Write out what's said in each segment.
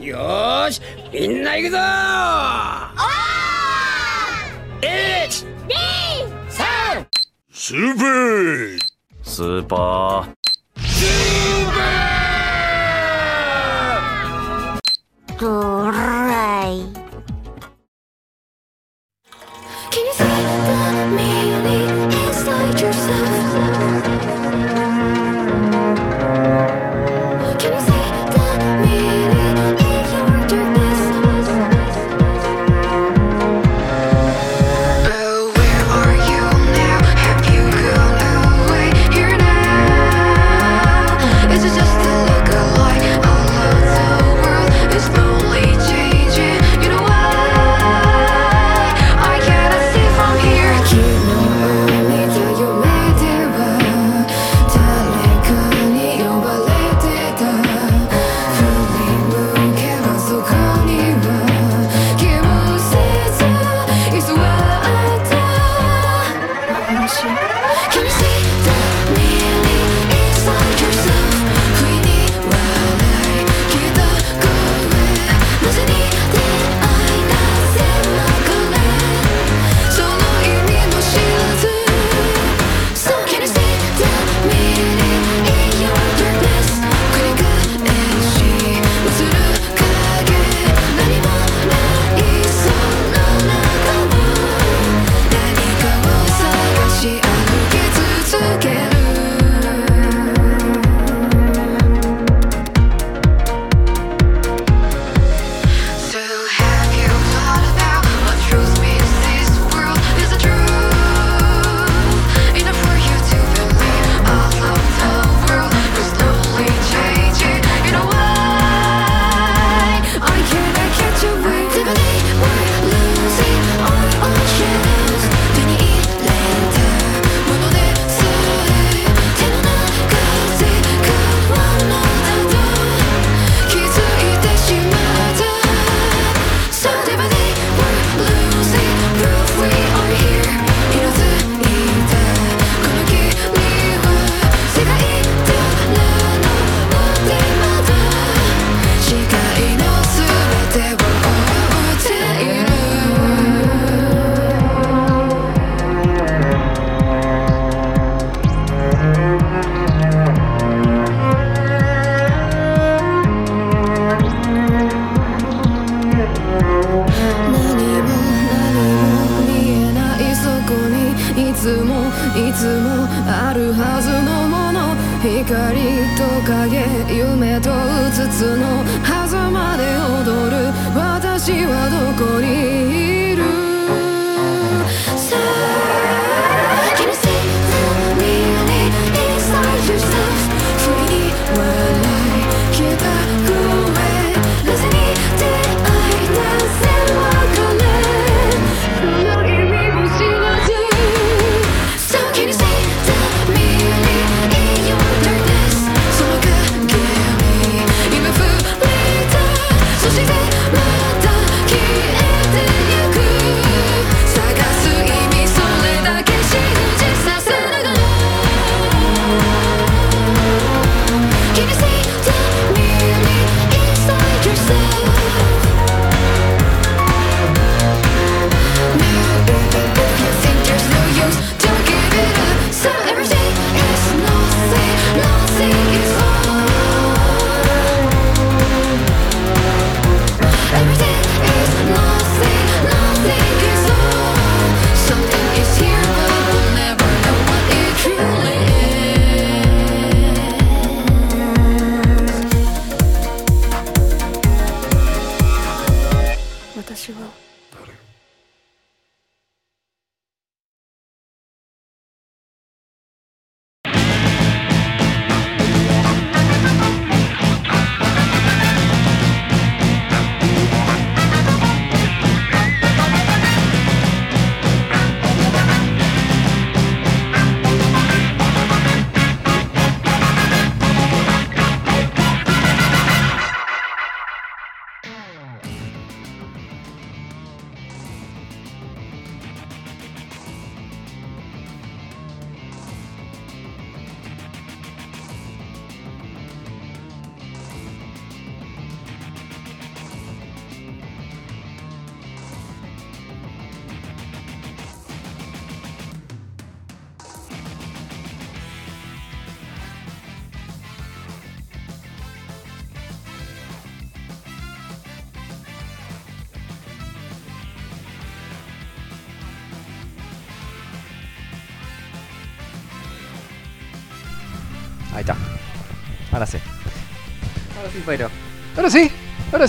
よしみんな行くぞ！スーパースーパー。スーパー！ドライ。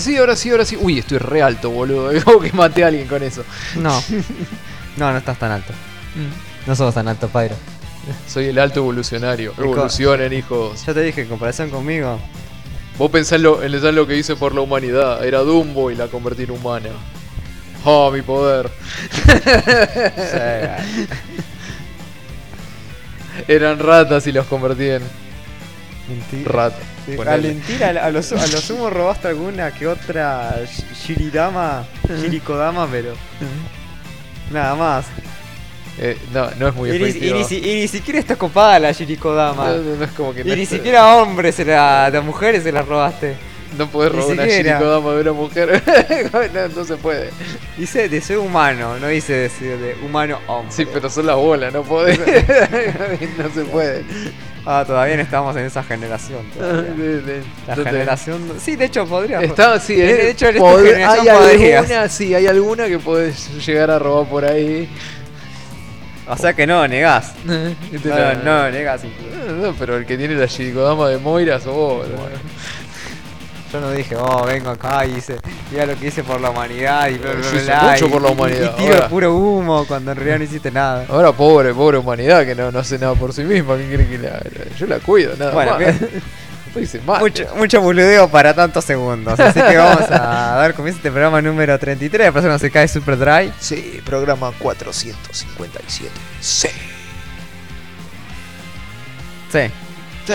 Ahora sí, ahora sí, ahora sí. Uy, estoy re alto, boludo. Como que maté a alguien con eso. No. No, no estás tan alto. No somos tan alto, Pyro. Soy el alto evolucionario. Evolucionen, hijos. Ya te dije, en comparación conmigo. Vos pensás en lo, en que hice por la humanidad. Era Dumbo y la convertí en humana. Oh, mi poder. sí, Eran ratas y los convertí en mentira. ratas. Sí, Ponele. A mentira, a lo, su- a lo sumo robaste alguna que otra Sh- Shiridama, Shirikodama, pero. Nada más. Eh, no, no es muy Y efectivo. y ni siquiera está copada la Shirikodama. No, no, no es como que Y ni siquiera a hombres, se la, de mujeres se la robaste. No podés robar una shirikodama de una mujer. no, no se puede. Dice de ser humano, no dice de, ser de humano hombre. Sí, pero son las bolas, no podés. no se puede. Ah, todavía no estamos en esa generación. todavía. De- de- La generación. Sí, de hecho podría. Está, sí, De hecho, en esta pod- generación hay podrías. alguna, sí, hay alguna que podés llegar a robar por ahí. O sea que no, negás. Este No, la- no, negás. incluso. No, no, pero el que tiene la Shirikodama de Moira sos vos. ¿no? Yo no dije, oh, vengo acá y hice, mira lo que hice por la humanidad y bla, bla, bla, mucho y- por la humanidad, Y, tiro ahora. puro humo cuando en realidad no hiciste nada. Ahora pobre, pobre humanidad que no, no hace nada por sí misma. ¿Qué quiere que haga? Yo la cuido, nada Bueno, más. Mucho, mucho boludeo para tantos segundos. Así que vamos a dar comienzo a este programa número 33 de Persona se cae Super Dry. Sí, programa 457. Sí. Sí.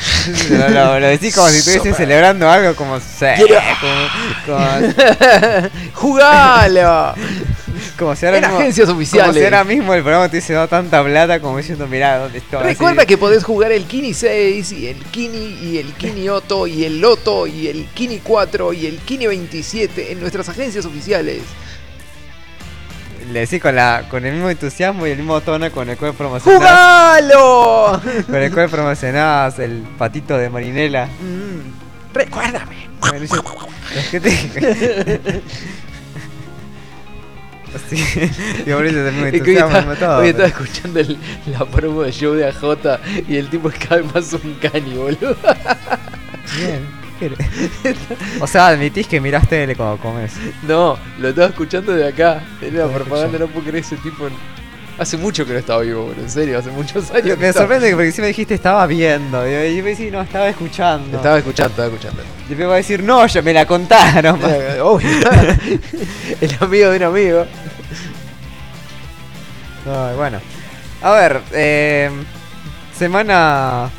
Lo, lo- lo decís como si estuviesen celebrando algo, como sí. Como, como, ¡Jugalo! como si ahora En mismo, agencias como oficiales. si ahora mismo el programa te hubiese dado tanta plata como diciendo, mirá dónde estoy. Recuerda así. que podés jugar el Kini 6 y el Kini y el Kini Otto y el Loto y el Kini 4 y el Kini 27 en nuestras agencias oficiales. Le decís con, la, con el mismo entusiasmo y el mismo tono con el cual promocionás, ¡Jugalo! con el cual promocionás el patito de Marinela. Mm, Recuérdame. Bueno, yo- es que te- Así, y Es que hoy entusiasmo, todo, hoy estaba escuchando el- la promo de show de AJ y el tipo es cada vez más un cani, boludo. Bien. O sea, admitís que mirás tele cuando comes. No, lo estaba escuchando de acá. En la propaganda, no puedo creer ese tipo. Hace mucho que no estaba vivo, boludo. En serio, hace muchos años. Me sorprende que porque encima dijiste estaba viendo. Y yo me decís, no, estaba escuchando. Estaba escuchando, estaba escuchando. Y me va a decir, no, ya me la contaron. Eh, Obvio. el amigo de un amigo. Ay, bueno. A ver, eh, semana.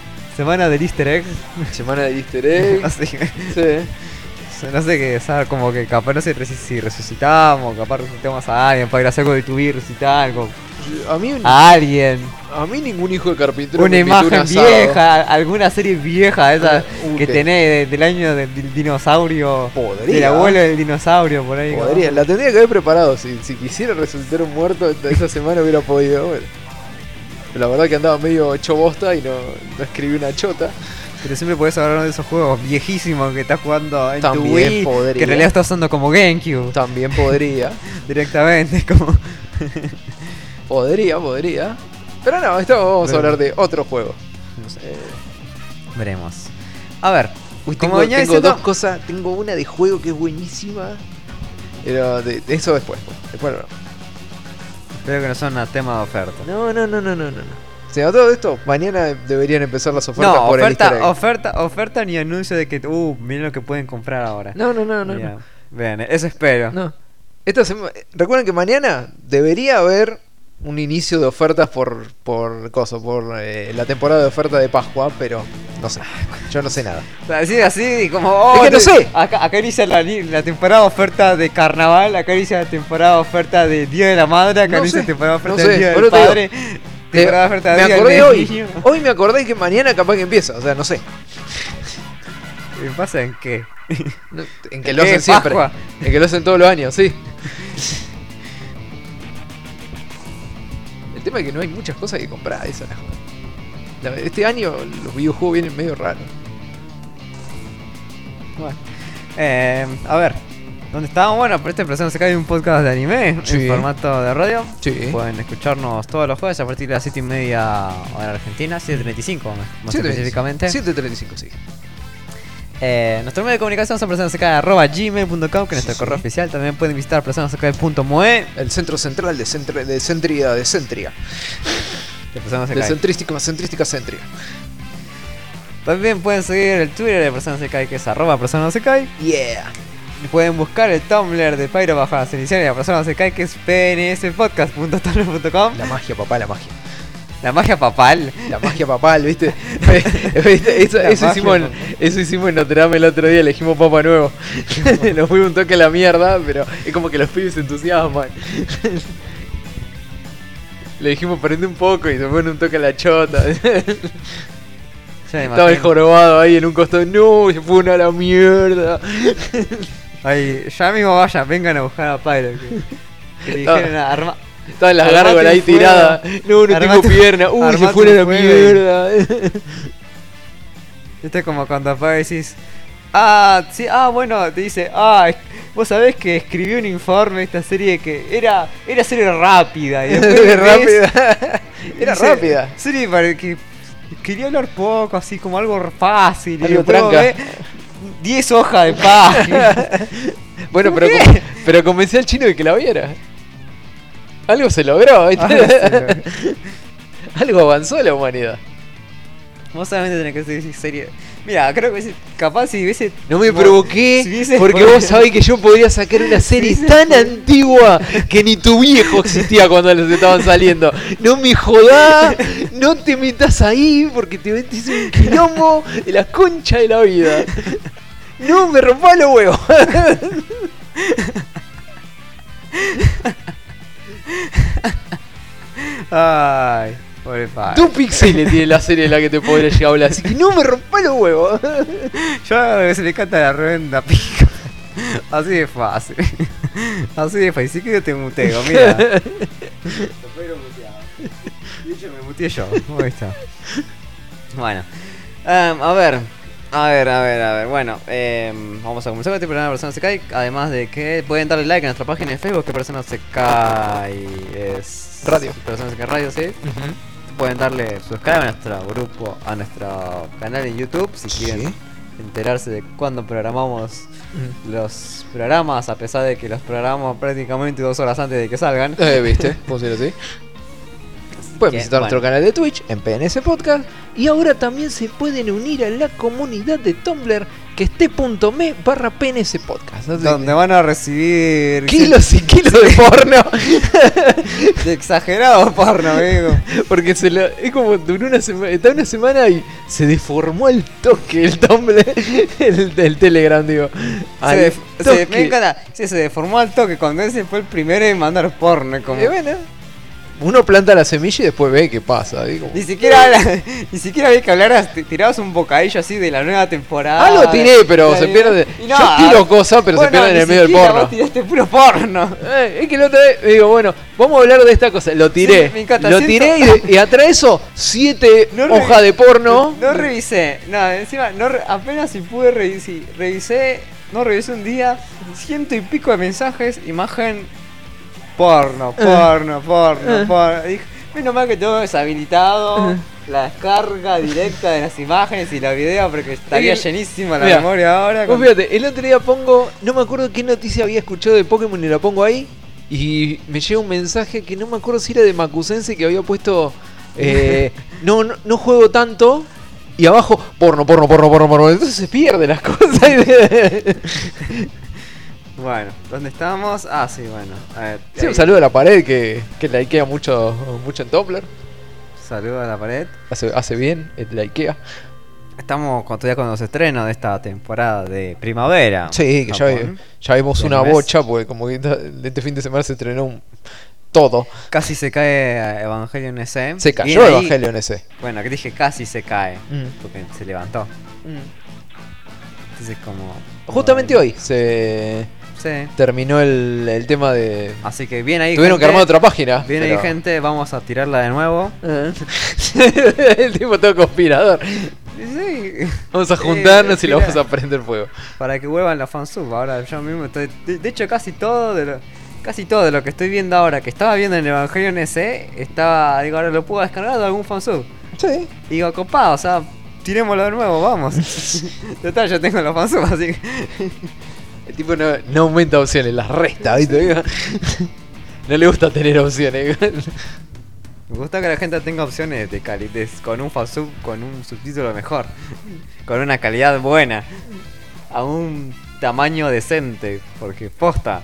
Semana del Easter egg. Semana de Easter egg. Así, Sí. no sé qué, ¿sabes? Como que capaz no sé si resucitamos, capaz resucitamos a alguien para ir a hacer algo de tu vida, resucitar algo. A mí, A alguien. a mí ningún hijo de carpintero Una un imagen vieja, alguna serie vieja esa Uh, que tenés de- del año del, del dinosaurio. Podría. Del abuelo del dinosaurio por ahí. Podría, la tendría que haber preparado. Si, si quisiera resucitar un muerto esta semana hubiera podido. bueno. Pero la verdad que andaba medio hecho bosta y no, no escribí una chota. Pero siempre podés hablar de esos juegos viejísimos que estás jugando en tu También Wii, podría. que en realidad estás usando como GameCube También podría. directamente, como podría, podría. Pero no, esto vamos a hablar de otro juego. veremos. A ver, Uy, tengo, tengo diciendo- dos cosas. Tengo una de juego que es buenísima. Pero de, de eso después. pues. Después no. Espero que no son a tema de oferta. No, no, no, no, no, no. O sea, todo esto, mañana deberían empezar las ofertas No, por el oferta, egg. oferta, oferta ni anuncio de que, uh, miren lo que pueden comprar ahora. No, no, no, no. Ya, no. Vean, eso espero. No. Esta sema- Recuerden que mañana debería haber un inicio de ofertas por por coso, por eh, la temporada de oferta de Pascua, pero no sé. Yo no sé nada. O sea, Así, así, como. oh, Es que no te- sé. Acá, acá inicia la, temporada de oferta de carnaval, acá inicia la temporada de oferta de Día de la Madre, acá No inicia la temporada de no oferta sé, del Día del Padre. Temporada de oferta me de Día acordé hoy. Niño. Hoy me acordé que mañana capaz que empieza, o sea, no sé. ¿Qué pasa en qué? No, En que lo ¿Qué, hacen siempre. En que lo hacen todos los años, sí. El tema es que no hay muchas cosas que comprar, esa es la Este año los videojuegos vienen medio raros. Bueno. Eh, a ver, ¿Dónde estábamos? Bueno, por este persona se cae un podcast de anime Sí. en formato de radio. Sí. Pueden escucharnos todos los jueves a partir de las 7 y media hora argentina, 7.35 más específicamente. 735, sí. Eh, nuestro medio de comunicación son personasecae.gmail.com, que es nuestro Sí, correo sí. oficial. También pueden visitar personasecae.moe. El centro central de, centri- de centria, de centria. De De centrística, centrística, centria. También pueden seguir el Twitter de Personas Se Cae, que es arroba Cae. Yeah. Y pueden buscar el Tumblr de Pyro bajo las iniciales de Cae, que es pnspodcast.tumblr.com. La magia, papá, la magia. La magia papal. La magia papal, ¿viste? Eso, hicimos, en- eso hicimos en Notre Dame el otro día, elegimos Papa Nuevo. Nos fuimos un toque a la mierda, pero es como que los pibes se entusiasman. Le dijimos prende un poco y se pone un toque a la chota. Estaba el jorobado ahí en un costado. No, se fue una a la mierda. Ahí, ya mismo vayan, vengan a buscar a Pyro. Que, que le dijeron a arma. Estaban las Armate gárgolas ahí tiradas. No, no tengo Armate- pierna. Uy, se fue la mierda. Esto es como cuando papá decís. Ah, sí, ah, bueno, te dice, ah, vos sabés que escribí un informe de esta serie que era, era serie rápida. Y después ves- rápida. Era dice, rápida. Serie para que quería hablar poco, así como algo fácil. y Algo después tranca. ves 10 hojas de página. Bueno, ¿Por pero, pero convencí al chino de que la viera. Algo se logró, ¿viste? Algo se logró. Algo avanzó la humanidad. vos solamente tenés que decir serie. Mira, creo que capaz si hubiese. No me provoqué si porque vos sabés que yo podría sacar una serie tan antigua que ni tu viejo existía cuando los estaban saliendo. No me jodás, no te metas ahí porque te metes un quilombo de la concha de la vida. No me rompa los huevos. Ay, pobre padre. Tú pixeles tiene la serie de la que te podría llegar a hablar, así que no me rompa los huevos. Yo se le canta la revenda pica. Así de fácil. Así de fácil. Sí que yo te muteo, mira. De hecho me muteé yo. Ahí está. Bueno. Em, a ver. A ver, a ver, a ver. Bueno, em, vamos a comenzar con este programa de Persona Se Cae. Además de que pueden darle like a nuestra página de Facebook, que Persona Se Cae es. Radio. Persona Se Cae Radio, sí. Pueden darle subscribe a nuestro grupo, a nuestro canal en YouTube si quieren enterarse de cuándo programamos los programas, a pesar de que los programamos prácticamente dos horas antes de que salgan. Eh, ¿Viste? Funciona así. Pueden visitar nuestro canal de Twitch en PNS Podcast. Y ahora también se pueden unir a la comunidad de Tumblr que es t.me barra PNS Podcast. Así Donde van a recibir Kilos y kilos de porno. de exagerado porno, amigo. Porque se lo, es como duró una semana, está una semana y se deformó el toque el Tumblr, el, el Telegram, digo. Se, def- se- toque. me encanta. Sí, se deformó al toque cuando ese fue el primero en mandar porno. Como, Y bueno, uno planta la semilla y después ve qué pasa. digo. Ni siquiera, habla- ni siquiera había que hablar, te- tirabas un bocadillo así de la nueva temporada. Algo tiré, pero La se de- pierde. y Yo tiro cosas, pero se bueno, pierden en el medio del porno. Vos tiraste puro porno. Eh, es que la otra vez digo, bueno, vamos a hablar de esta cosa. Lo tiré. Sí, me encanta, lo tiré y, y atrás eso, siete No hojas de porno. No revisé, no, encima, no re- apenas si pude revisar, revisé, no revisé un día, ciento y pico de mensajes, imagen, porno, porno, porno, porno. Dije, menos mal que tengo deshabilitado la descarga directa de las imágenes y los videos porque estaría llenísima la Mira, memoria ahora. Vos con- fíjate, el otro día pongo, no me acuerdo qué noticia había escuchado de Pokémon y la pongo ahí. Y me llega un mensaje que no me acuerdo si era de Makusense que había puesto. eh, no, no, no juego tanto. Y abajo, porno, porno, porno, porno, porno. Entonces se pierden las cosas. Bueno, ¿dónde estamos? Ah, sí, bueno. A ver, Sí, un saludo a la pared que, que la Ikea mucho, mucho en Tumblr. Saludo a la pared. Hace, hace bien el- la Ikea. Estamos todavía con los estrenos de esta temporada de primavera. Sí, que ya, Japón. ya vimos una bocha, porque como que este fin de semana se estrenó un- todo. Casi se cae Evangelion S. Se cayó ahí. Evangelion ese. Bueno, que dije casi se cae. Mm. Porque se levantó. Entonces como... Justamente hoy se Sí. terminó el, el tema de... Así que bien ahí. Tuvieron que armar otra página. Bien pero- ahí gente, vamos a tirarla de nuevo. el tipo todo conspirador. Sí. Vamos a Eh, juntarnos y lo vamos a prender fuego. Para que vuelvan la fansub. Ahora yo mismo estoy. De, de hecho, casi todo de lo. Casi todo de lo que estoy viendo ahora, que estaba viendo en Evangelion SE, estaba. Digo, ahora lo puedo descargar de algún fansub. Sí. Digo, copado, o sea, tirémoslo de nuevo, vamos. Total, yo tengo los fansub, así que. El tipo no, no aumenta opciones, las resta, ¿viste? No le gusta tener opciones. Me gusta que la gente tenga opciones de calidad, con un fansub, con un subtítulo mejor, con una calidad buena, a un tamaño decente, porque posta.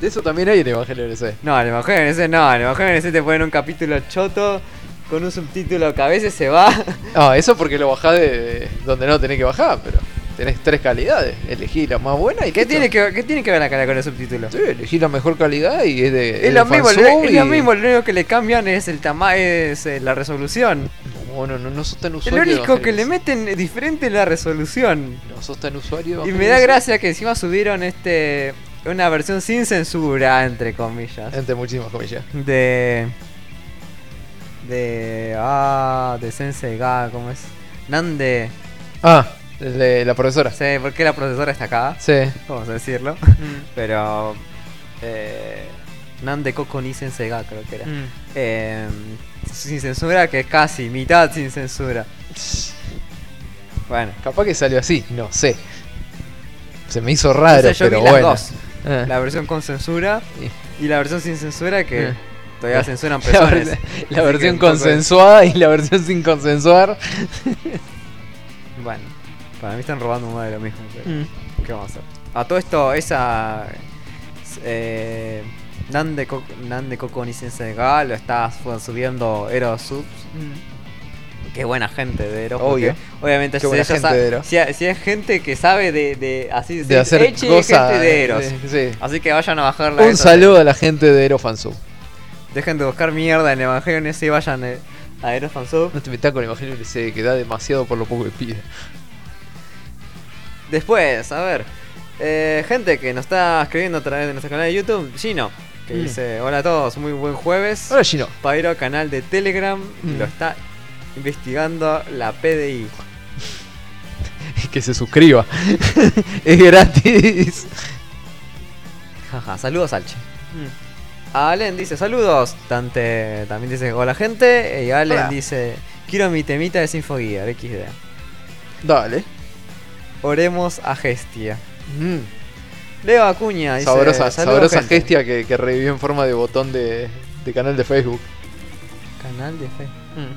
De eso también hay en Evangelio ese. No, en el Evangelio ese no, en el Evangelio ese te ponen un capítulo choto con un subtítulo que a veces se va. Ah, eso porque lo bajás de donde no tenés que bajar, pero tenés tres calidades. Elegí la más buena y ¿Qué tiene que, qué tiene que ver la cara con el subtítulo? Sí, elegí la mejor calidad y es de. Es lo, de mismo, lo- es lo mismo, lo único que le cambian es el tamaño, es eh, la resolución. No, no, no, no sos tan usuario. de único que le meten diferente es la resolución. No sos tan usuario. Y me da ese. gracia que encima subieron este una versión sin censura, entre comillas. Entre muchísimas comillas. De. De. Ah, de Sensei Ga, ¿cómo es? Nande. Ah, de la profesora. No sé por qué la profesora está acá, Sí. vamos a decirlo. Pero. Eh, Nande Koko ni Sensei Ga, creo que era. Mm. Eh, sin censura, que es casi mitad sin censura. Bueno, Capaz que salió así, no sé. Se me hizo raro, pero bueno. dos. Ah. La versión con censura y la versión sin censura que Eh. todavía censuran La, personas. la versión consensuada y la versión sin consensuar. Bueno, para mí están robando más de lo mismo. pero Mm. ¿Qué vamos a hacer? A todo esto, esa. Eh, Nande, Ko- Nande Koko ni Sensei Ga lo está subiendo Ero Subs. Qué buena gente de Ero. porque Obvio. Obviamente, Qué si, gente sa- de Ero. si, si es gente que sabe de, de así De hacer cosas. gente de Eros. sí. Así que vayan a bajar la Un saludo a la gente de Ero Fansub. Dejen de buscar mierda en Evangelion ese y vayan eh, a Eros Fansub. No te metas con Evangelio ese que da demasiado por lo poco que pide. Después, a ver. eh, gente que nos está escribiendo a través de nuestro canal de YouTube, Gino, que Mm. dice: Hola a todos, muy buen jueves. Ahora Gino. Pairo, canal de Telegram, Mm. lo está investigando la PDI. Que se suscriba. es gratis. Jaja, saludos, Alche. Allen dice: Saludos. Dante también dice: Hola, gente. Y Allen Hola. dice: Quiero mi temita de Sinfoguía, XD. Dale. Oremos a Gestia. Mm. Leo Acuña dice: Sabrosa, "Saludos, sabrosa gente". gestia que, que revivió en forma de botón de, de canal de Facebook. Canal de Facebook.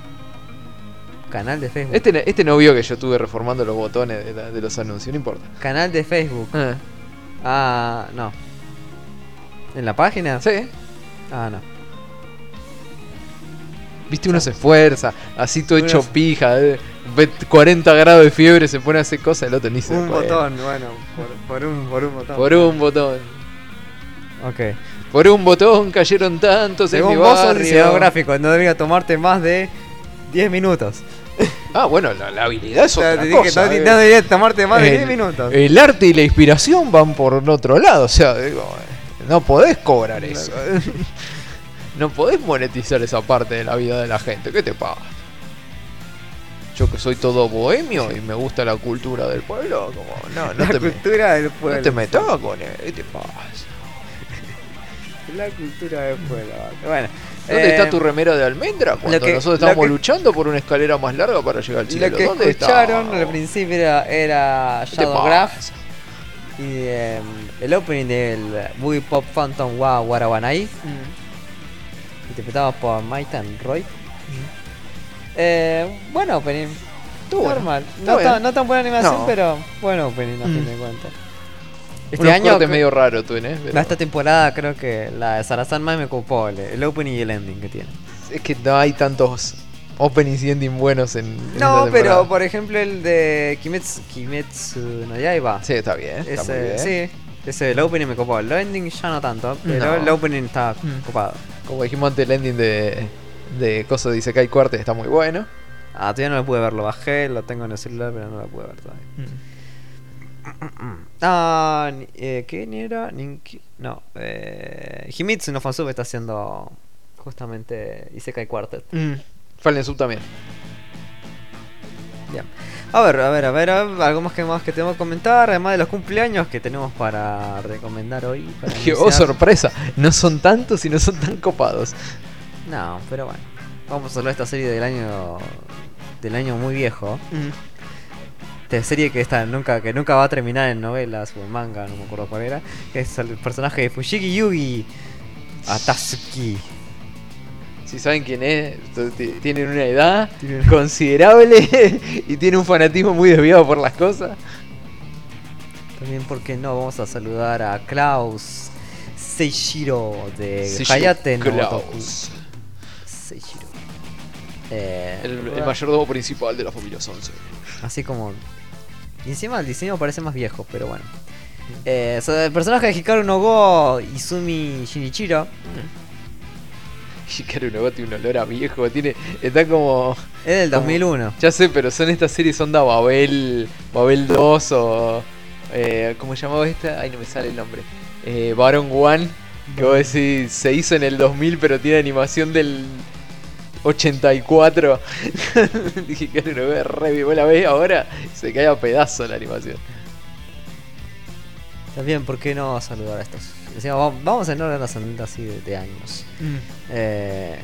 Canal de Facebook. Este, este no vio que yo estuve reformando los botones de, la- de los anuncios, no importa. Canal de Facebook. Ah, Ah, no. ¿En la página? sí. Ah, no. Viste, uno se esfuerza, así todo hecho pija, eh, ve 40 grados de fiebre, se pone a hacer cosas, el otro ni se Un botón, bueno, por, por un, por un botón. Por un botón. Ok. Por un botón cayeron tantos en Según mi vos sos barrio. diseñador gráfico, no debería tomarte más de 10 minutos. Ah, bueno, la, la habilidad es O sea, otra que cosa. no, eh. no debería tomarte más de El- 10 minutos. El arte y la inspiración van por otro lado, o sea, digo, eh, no podés cobrar eso. eh. No podés monetizar esa parte de la vida de la gente. ¿Qué te pasa? Yo que soy todo bohemio y me gusta la cultura del pueblo, como no, no la te, me- cultura del no pueblo. te metas con él. ¿Qué te pasa? La cultura del pueblo. Bueno. ¿Dónde eh, está tu remera de almendra cuando que- nosotros estábamos que- luchando por una escalera más larga para llegar al cielo? Lo que ¿Dónde escucharon está? al principio era, era ¿Qué te Shadowgraph y em, el opening del Movie Pop Phantom wa Warawanai, interpretado por Maitan Roy. Eh, bueno opening, Estuvo normal. No, tan, no tan buena animación, No. pero bueno opening a fin Mm. de cuentas. Este Unos año, cre- medio raro, tú, ¿eh? Pero esta temporada creo que la de Sarazan más me ocupó el, el opening y el ending que tiene. Es que no hay tantos openings y ending buenos en. en esta No, pero por ejemplo el de Kimetsu, Kimetsu no Yaiba. Sí, está bien. Está muy bien. sí, ese el opening me copó. El ending ya no tanto, pero No. el opening está Mm. copado. Como dijimos antes, el ending de, de Coso de Isekai Quartet está muy bueno. Ah, todavía no lo pude ver, lo bajé, lo tengo en el celular, pero no lo pude ver todavía. Ah, ni- eh, ¿quién era? Ninki- No, eh, Himitsu no Fansub está haciendo justamente Isekai Quartet. Mm. Fallen Sub también. Bien. A ver, a ver, a ver, a ver, algo más que más que tenemos que comentar, además de los cumpleaños que tenemos para recomendar hoy. Para Que, oh, sorpresa. No son tantos y no son tan copados. No, pero bueno. Vamos a hablar de esta serie del año del año muy viejo. Esta serie que nunca que nunca va a terminar en novelas o en manga, no me acuerdo cuál era, que es el personaje de Fushigi Yugi Atasuki. Si saben quién es, tienen una edad considerable y tiene un fanatismo muy desviado por las cosas. También, ¿por qué no? Vamos a saludar a Klaus Seishiro de Seishiro Hayate no Klaus. Seishiro. Eh, El, el mayordomo principal de la familia Sanse. Así como. Y encima el diseño parece más viejo, pero bueno. Eh, el personaje de Hikaru no Go Izumi Shinichiro Hikaru no tiene un olor a viejo, tiene, está como... es del Como- 2001. Ya sé, pero son estas series onda Babel, Babel 2 o... Eh, ¿Cómo se llamaba esta? Ay, no me sale el nombre. Eh, Baron One, que vos decís, se hizo en el 2000 pero tiene animación del 84. Dije que no ve re vos la ves ahora se cae a pedazo la animación. También, ¿por qué no saludar a estos? Decíamos, vamos- en orden ascendente así de, de años. Eh,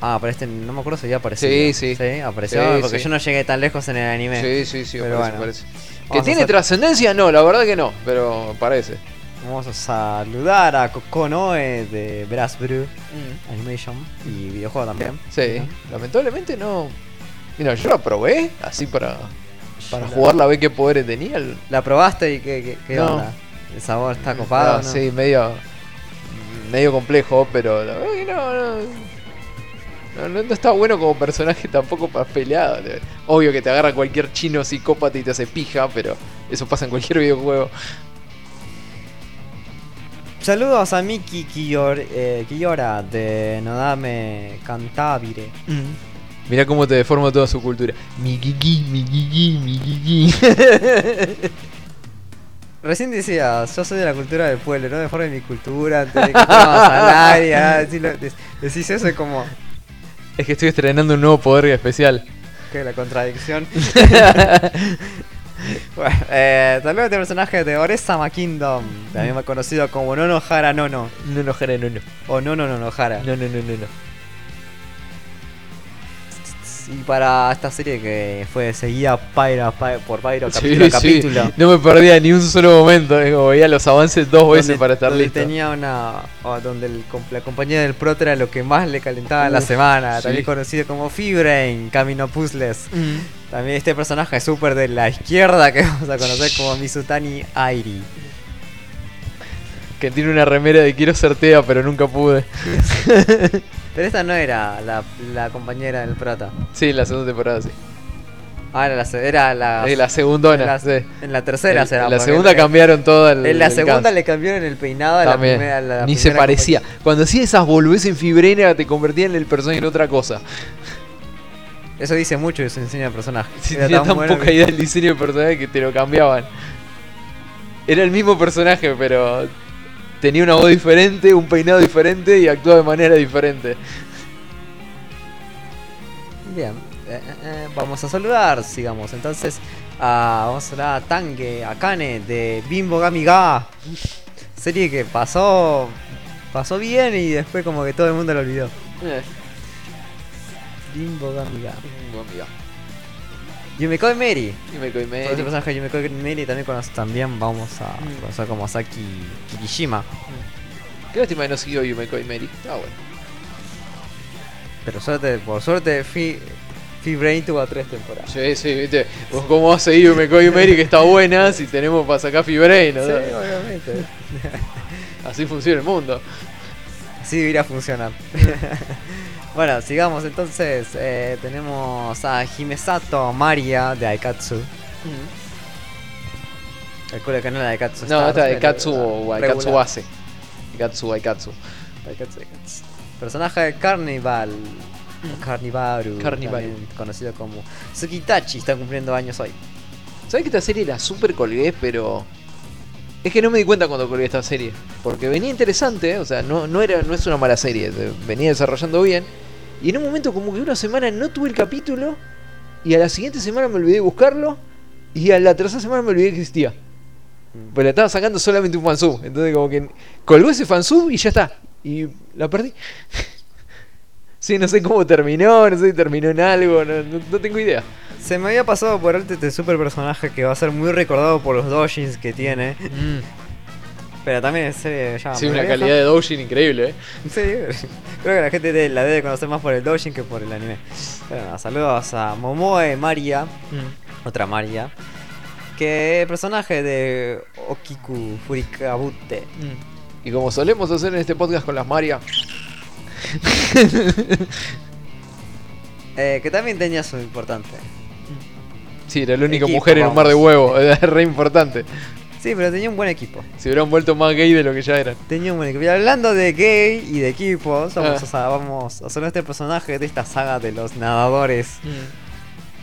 ah, pero este no me acuerdo si había aparecido. Sí, sí. Sí, apareció Sí, porque sí. yo no llegué tan lejos en el anime. Sí, sí, sí, Pero parece, bueno. parece. ¿Que tiene hacer- trascendencia? No, la verdad que no, pero parece. Vamos a saludar a Kokonoe de Brass Brew Animation y videojuego también. Sí, lamentablemente no. Mira, yo la probé así para, para la- jugarla a ver qué poderes tenía. el- ¿La probaste y qué, qué, qué No. onda? ¿El sabor está copado? No? Sí, medio, medio complejo, pero la verdad que no, no, no, no- no está bueno como personaje tampoco para pelear. Obvio que te agarra cualquier chino psicópata y te hace pija, pero eso pasa en cualquier videojuego. Saludos a Miki Kiyor, eh, Kiyora de Nodame Cantabile. Mira cómo te deforma toda su cultura. Mi gigi, mi gigi, mi gigi. Recién decías, yo soy de la cultura del pueblo, no deforme mi cultura antes de que aire. ah, de- decís eso es como Es que estoy estrenando un nuevo poder especial. que la contradicción. bueno, eh, también este personaje de Oresama Kingdom, también más conocido como Nono. No enojara, no, no. O Nono Nonohara. No, no, no, no, no. Y para esta serie que fue seguida Pyro, Py- por Pyro Sí, capítulo a sí, capítulo. No me perdía ni un solo momento. como veía los avances dos veces para estar donde listo. tenía una donde el la compañía del proto era lo que más le calentaba en la semana sí. también conocido como Fibrain Camino Puzzles Mm. también este personaje súper de la izquierda que vamos a conocer como Misutani Airi Que tiene una remera de quiero ser Tea, pero nunca pude. pero esta no era la, la compañera del prota Sí, en la segunda temporada sí. ah era la era la, segundona. en la, sí. en la tercera En- será en la segunda cambiaron toda el. en la el segunda cast. le cambiaron el peinado a la primera la Ni se parecía. Cuando hacía esas boludeces en fibrena te convertían en el personaje en otra cosa. eso dice mucho y se enseña el personaje Si Era tenía tan bueno poca que- idea del diseño del personaje que te lo cambiaban. Era el mismo personaje, pero tenía una voz diferente, un peinado diferente y actuaba de manera diferente. Bien, eh, eh, eh, vamos a saludar, sigamos. Entonces, a- vamos a saludar a Tange, a Kane de Bimbo Gamiga. Serie que pasó pasó bien y después como que todo el mundo lo olvidó. Bimbo Gamiga. Yumeko Mary. Y me coí Por este personaje de Yumeko Mary también, conoce- también vamos a Mm. conocer como Saki Kirishima. Qué lástima que no siguió Yumeko y Mary. Ah, bueno. Pero suerte, por suerte, Fi, Fi Brain tuvo tres temporadas. Sí, sí, viste. Vos cómo vas a seguir Yumeko y Mary que está buena si tenemos para sacar Fibrain, ¿no? Sí, obviamente. Así funciona el mundo. Sí, debería funcionar. Bueno, sigamos entonces. eh, tenemos a Himesato Maria de Aikatsu. Calculo que no la de Aikatsu. No, esta de pero Katsu la o Aikatsu base. Aikatsu, Aikatsu. Aikatsu, Aikatsu. Personaje de Carnival. o Carnivaru. También conocido como Tsukitachi. Está cumpliendo años hoy. ¿Sabes que esta serie la super colgué, pero. Es que no me di cuenta cuando colgué esta serie. Porque venía interesante, ¿eh? o sea, no, no, era, no es una mala serie, se venía desarrollando bien. Y en un momento, como que una semana no tuve el capítulo. y a la siguiente semana me olvidé de buscarlo y a la tercera semana me olvidé que existía. Pero le estaba sacando solamente un fansub. Entonces como que colgó ese fansub y ya está. Y la perdí. sí, no sé cómo terminó, no sé si terminó en algo, no, no- no tengo idea. Se me había pasado por alto este super personaje que va a ser muy recordado por los dojins que tiene. Pero también es serie ya. Sí, una calidad de Dojin increíble, eh. Sí, creo que la gente de- la debe conocer más por el dojin que por el anime. Pero saludos a Momoe Maria, otra Maria, que es personaje de Okiku Furikabute. Y como solemos hacer en este podcast con las Maria, eh, que también tenía su importante. sí, era la única Equipo, mujer en un mar de vamos. huevo, era re importante. Sí, pero tenía un buen equipo. Se hubieran vuelto más gay de lo que ya eran. Tenía un buen equipo. Y hablando de gay y de equipos, vamos, Ah. a, vamos a hacer este personaje de esta saga de los nadadores.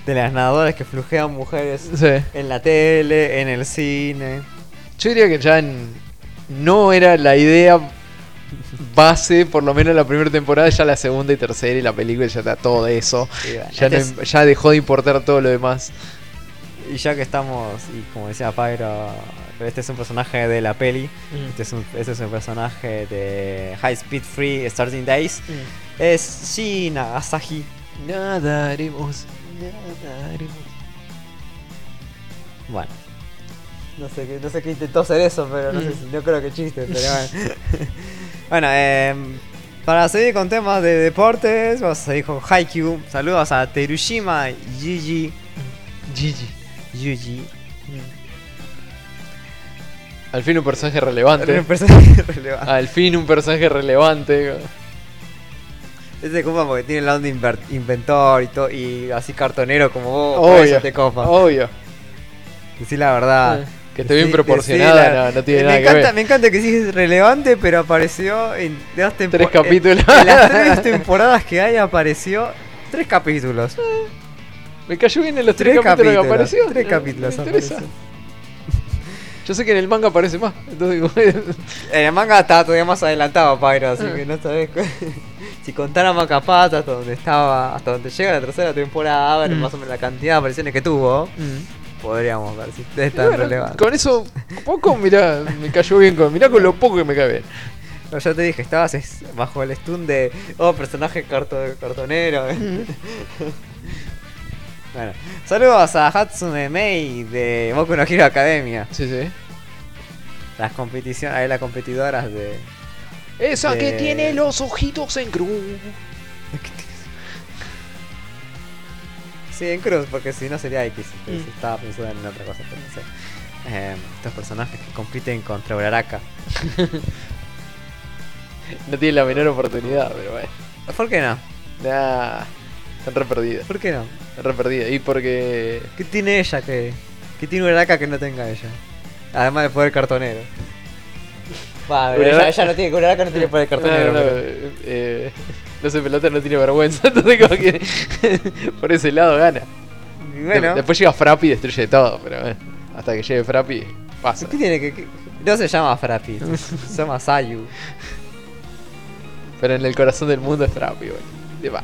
De las nadadoras que flujean mujeres Sí. en la tele, en el cine. Yo diría que ya en- no era la idea base, por lo menos la primera temporada, ya la segunda y tercera y la película ya está todo eso. Y, bueno, Ya, no este ya dejó de importar todo lo demás. y ya que estamos, y como decía Pyro, este es un personaje de la peli. Este es un, este es un personaje de High Speed Free Starting Days. Es Shina Asahi. Nada haremos, nada haremos. Bueno. No sé, qué, no sé qué intentó hacer eso, pero no, sé si- no creo que chiste, pero bueno. bueno, em, para seguir con temas de deportes, vamos a seguir con Haikyuu. Saludos a Terushima Gigi. Gigi. Yuji. Al fin un personaje relevante. Un personaje relevante. Al fin un personaje relevante. Este copa porque tiene el inver- inventor y, to- y así cartonero como vos. Obvio. te copa. Obvio. Decir la verdad. Que esté bien proporcionada, la- no, no tiene me nada que encanta, ver. Me encanta que sí es relevante, pero apareció en dos Tres capítulos. En, las tres temporadas que hay apareció tres capítulos. Me cayó bien en los tres, Tres capítulos, capítulos. que apareció. Tres capítulos me. Yo sé que en el manga aparece más. Entonces, digo, En el manga estaba todavía más adelantado, Pyro, así que no sabés. cu- si contáramos capaz hasta donde estaba, hasta donde llega la tercera temporada, a ver Mm. más o menos la cantidad de apariciones que tuvo, podríamos ver si es tan bueno, relevante. con eso, poco, mirá, me cayó bien. Con, mirá con lo poco que me cae bien. No, yo te dije, estabas es- bajo el stun de. Oh, personaje carto- cartonero. bueno, saludos a Hatsune Mei de Boku no Hero Academia. Sí, sí. Las competiciones, ahí las competidoras de. Esa que tiene los ojitos en cruz. Sí, en cruz, porque si no sería X. entonces Mm. Estaba pensando en otra cosa, pero no sé. Eh, estos personajes que compiten contra Uraraka. No tiene la menor oportunidad, pero bueno. ¿Por qué no? Nah, están re perdidas. ¿Por qué no? Re perdidas. Y porque. ¿Qué tiene ella que.? ¿Qué tiene Uraraka que no tenga ella? Además de poder cartonero. Va, pero ella, ella no tiene Uraraka no tiene poder cartonero. No, no, pero- eh, no sé, pelota no tiene vergüenza. Entonces, como que. por ese lado gana. Bueno, De- después llega Frappy y destruye todo, pero eh, hasta que llegue Frappy, pasa. ¿qué tiene que.? No se llama Frappi, se llama Sayu. Pero en el corazón del mundo es Frappy, bueno. De va.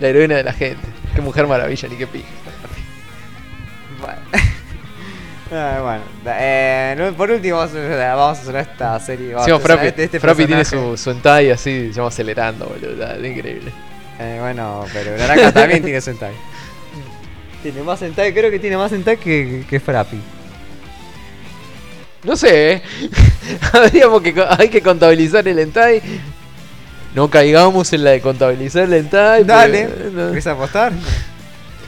La heroína de la gente. Qué mujer maravilla, ni qué pija. Bueno. Ah, bueno, eh, por último vamos a hacer esta serie. vamos Sí, a hacer Frappy, este- este tiene su, su hentai así, se llama acelerando, boludo. Es increíble. Eh, bueno, pero Uraraka también tiene Sentai. Tiene más Sentai, creo que tiene más Sentai que, que Frappi. No sé, ¿eh? Habríamos que, hay que contabilizar el hentai. No caigamos en la de contabilizar el porque, Dale, no, ¿quieres apostar?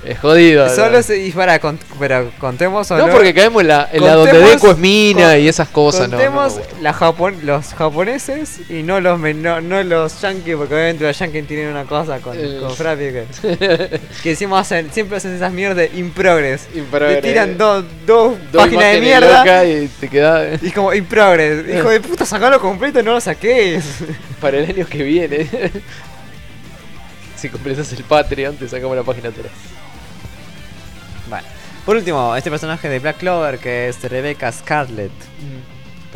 Es jodido. ¿no? Solo se, y para, cont- pero contemos. No, porque caemos en la, en la donde Contemos- Deco es mina con- y esas cosas, ¿no? Contemos no. Japon los japoneses y no los no, no los yankees, porque obviamente los yankees tienen una cosa con, Eh. con Frappi que, que encima hacen, siempre hacen esas mierdas de improgress. Improgress. Le tiran dos Dos páginas de mierda y te queda y es como improgress. Hijo de puta, sacalo completo y no lo saqués. para el año que viene. si completas el Patreon, te sacamos la página 3. Por último, este personaje de Black Clover que es Rebecca Scarlett.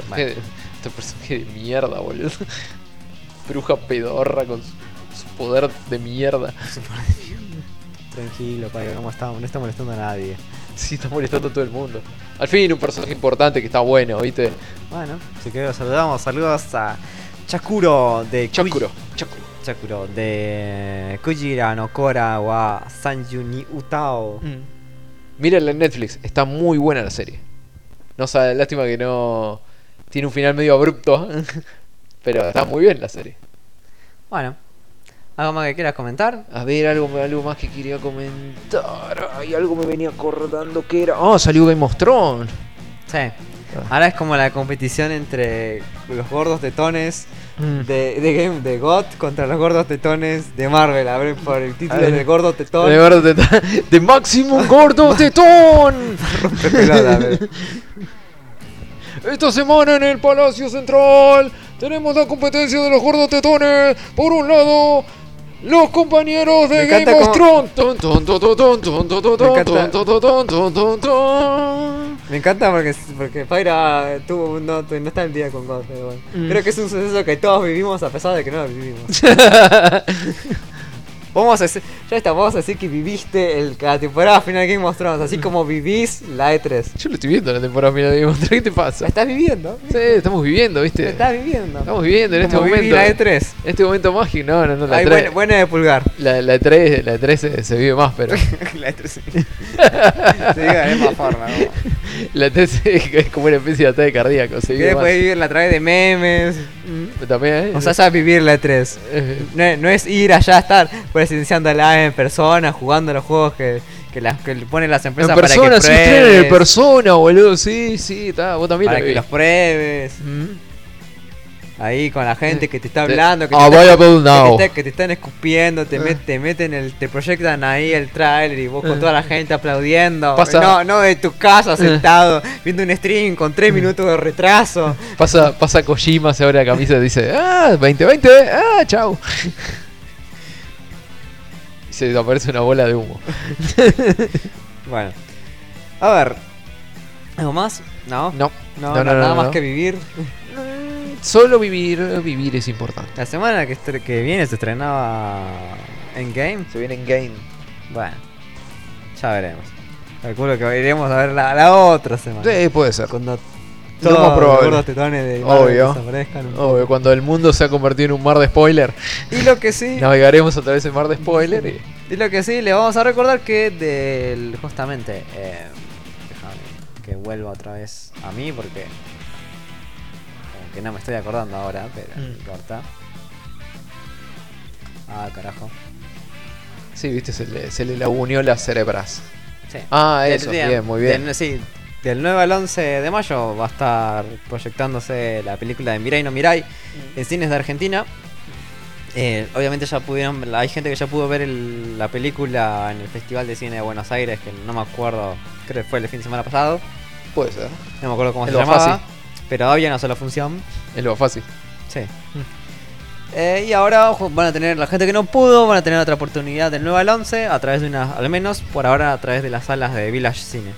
Bueno. Este personaje de mierda, boludo. Bruja pedorra con su, su poder de mierda. tranquilo, padre, ¿cómo estamos? No está molestando a nadie. Sí, está molestando a todo el mundo. Al fin, un personaje importante que está bueno, ¿viste? Bueno, así que los saludamos. Saludos a Chakuro de Chakuro. Chakuro. Chakuro de Kujira no Kora wa Sanju ni Utao. Mírenla en Netflix, está muy buena la serie. No sabe, lástima que no. Tiene un final medio abrupto. Pero está muy bien la serie. Bueno, ¿algo más que quieras comentar? A ver, algo, algo más que quería comentar. Ay, algo me venía acordando que era. Ah, salió Game of Thrones. Sí. Ahora es como la competición entre los gordos tetones de, de Game de God contra los gordos tetones de Marvel. A ver, por el título de gordo tetón. De, gordo tetón. de Maximum Gordo Tetón. Rompe pelota, a ver. Esta semana en el Palacio Central tenemos la competencia de los gordos tetones. Por un lado, los compañeros de Me Game of Thrones. Ton, ton, ton, ton, ton, ton, ton, ton, Me encanta. ton, ton, ton, ton, ton, ton. Me encanta porque, porque Pyra tuvo, no, no está el día con God, pero bueno. Mm. Creo que es un suceso que todos vivimos a pesar de que no lo vivimos. Vamos a decir, ya está, vamos a decir que viviste el, la temporada final de Game of Thrones, así como vivís la E3. Yo lo estoy viendo la temporada final de Game of Thrones. ¿Qué te pasa? La estás viviendo. Sí, estamos viviendo, La ¿viste? estás viviendo. Estamos viviendo en este Como viví momento. la E3. Este momento mágico, no, no, no, la Ay, 3. buena, buena de pulgar. La, la 3, la 3 se, se vive más, pero la E3. Se diga de más forma, ¿no? la 3 es como una especie de ataque cardíaco. Se vive puedes vivirla a través de memes. También, ¿eh? O sea, sabes vivir la E3. Eh, No, es- no es ir allá a estar presenciándola en persona, jugando los juegos que, que, las, que ponen las en empresas persona, para que sí, estrenen en pruebes. persona, boludo. Sí, sí, está. Vos también para la que vi. los pruebes. Mm. Ahí con la gente que te está Sí. hablando, que, Ah, te, está- por que, te, está- que te están escupiendo, te, Eh. met- te meten el, te proyectan ahí el trailer y vos Eh. con toda la gente aplaudiendo. Pasa- No, no de tu casa Eh. sentado viendo un stream con 3 minutos de retraso. Pasa, pasa Kojima, se abre la camisa y dice, ah, 2020, ah, chau. Se desaparece una bola de humo. Bueno. A ver. ¿Algo más? No. No, No, no, no, nada no, más no. que vivir. Mm, Solo vivir, vivir es importante. La semana que, que viene se estrenaba Endgame. Se viene en game. Bueno, ya veremos. Calculo que iremos a ver la, la otra semana. Sí, puede ser. Cuando Los probable. gordos tetones de Obvio. Obvio, cuando el mundo se ha convertido en un mar de spoiler, Y lo que sí, navegaremos a través del mar de spoiler y... y lo que sí, le vamos a recordar que del justamente eh, déjame que vuelva otra vez a mí porque como que no me estoy acordando ahora, pero no Mm. importa. Ah, carajo. Sí, viste, se le, se le las cerebras. Sí. Ah, eso, bien, muy bien. sí, del 9 al 11 de mayo va a estar proyectándose la película de Mirai no Mirai Mm. en cines de Argentina. Eh, obviamente ya pudieron, hay gente que ya pudo ver el- la película en el Festival de Cine de Buenos Aires, que no me acuerdo, creo que fue el fin de semana pasado, Puede ser. no me acuerdo cómo El se llamaba, pero había una sola función. Es lo fácil. Sí. Eh, y ahora van a tener la gente que no pudo, van a tener otra oportunidad del 9 al 11 a través de una, al menos por ahora a través de las salas de Village Cine.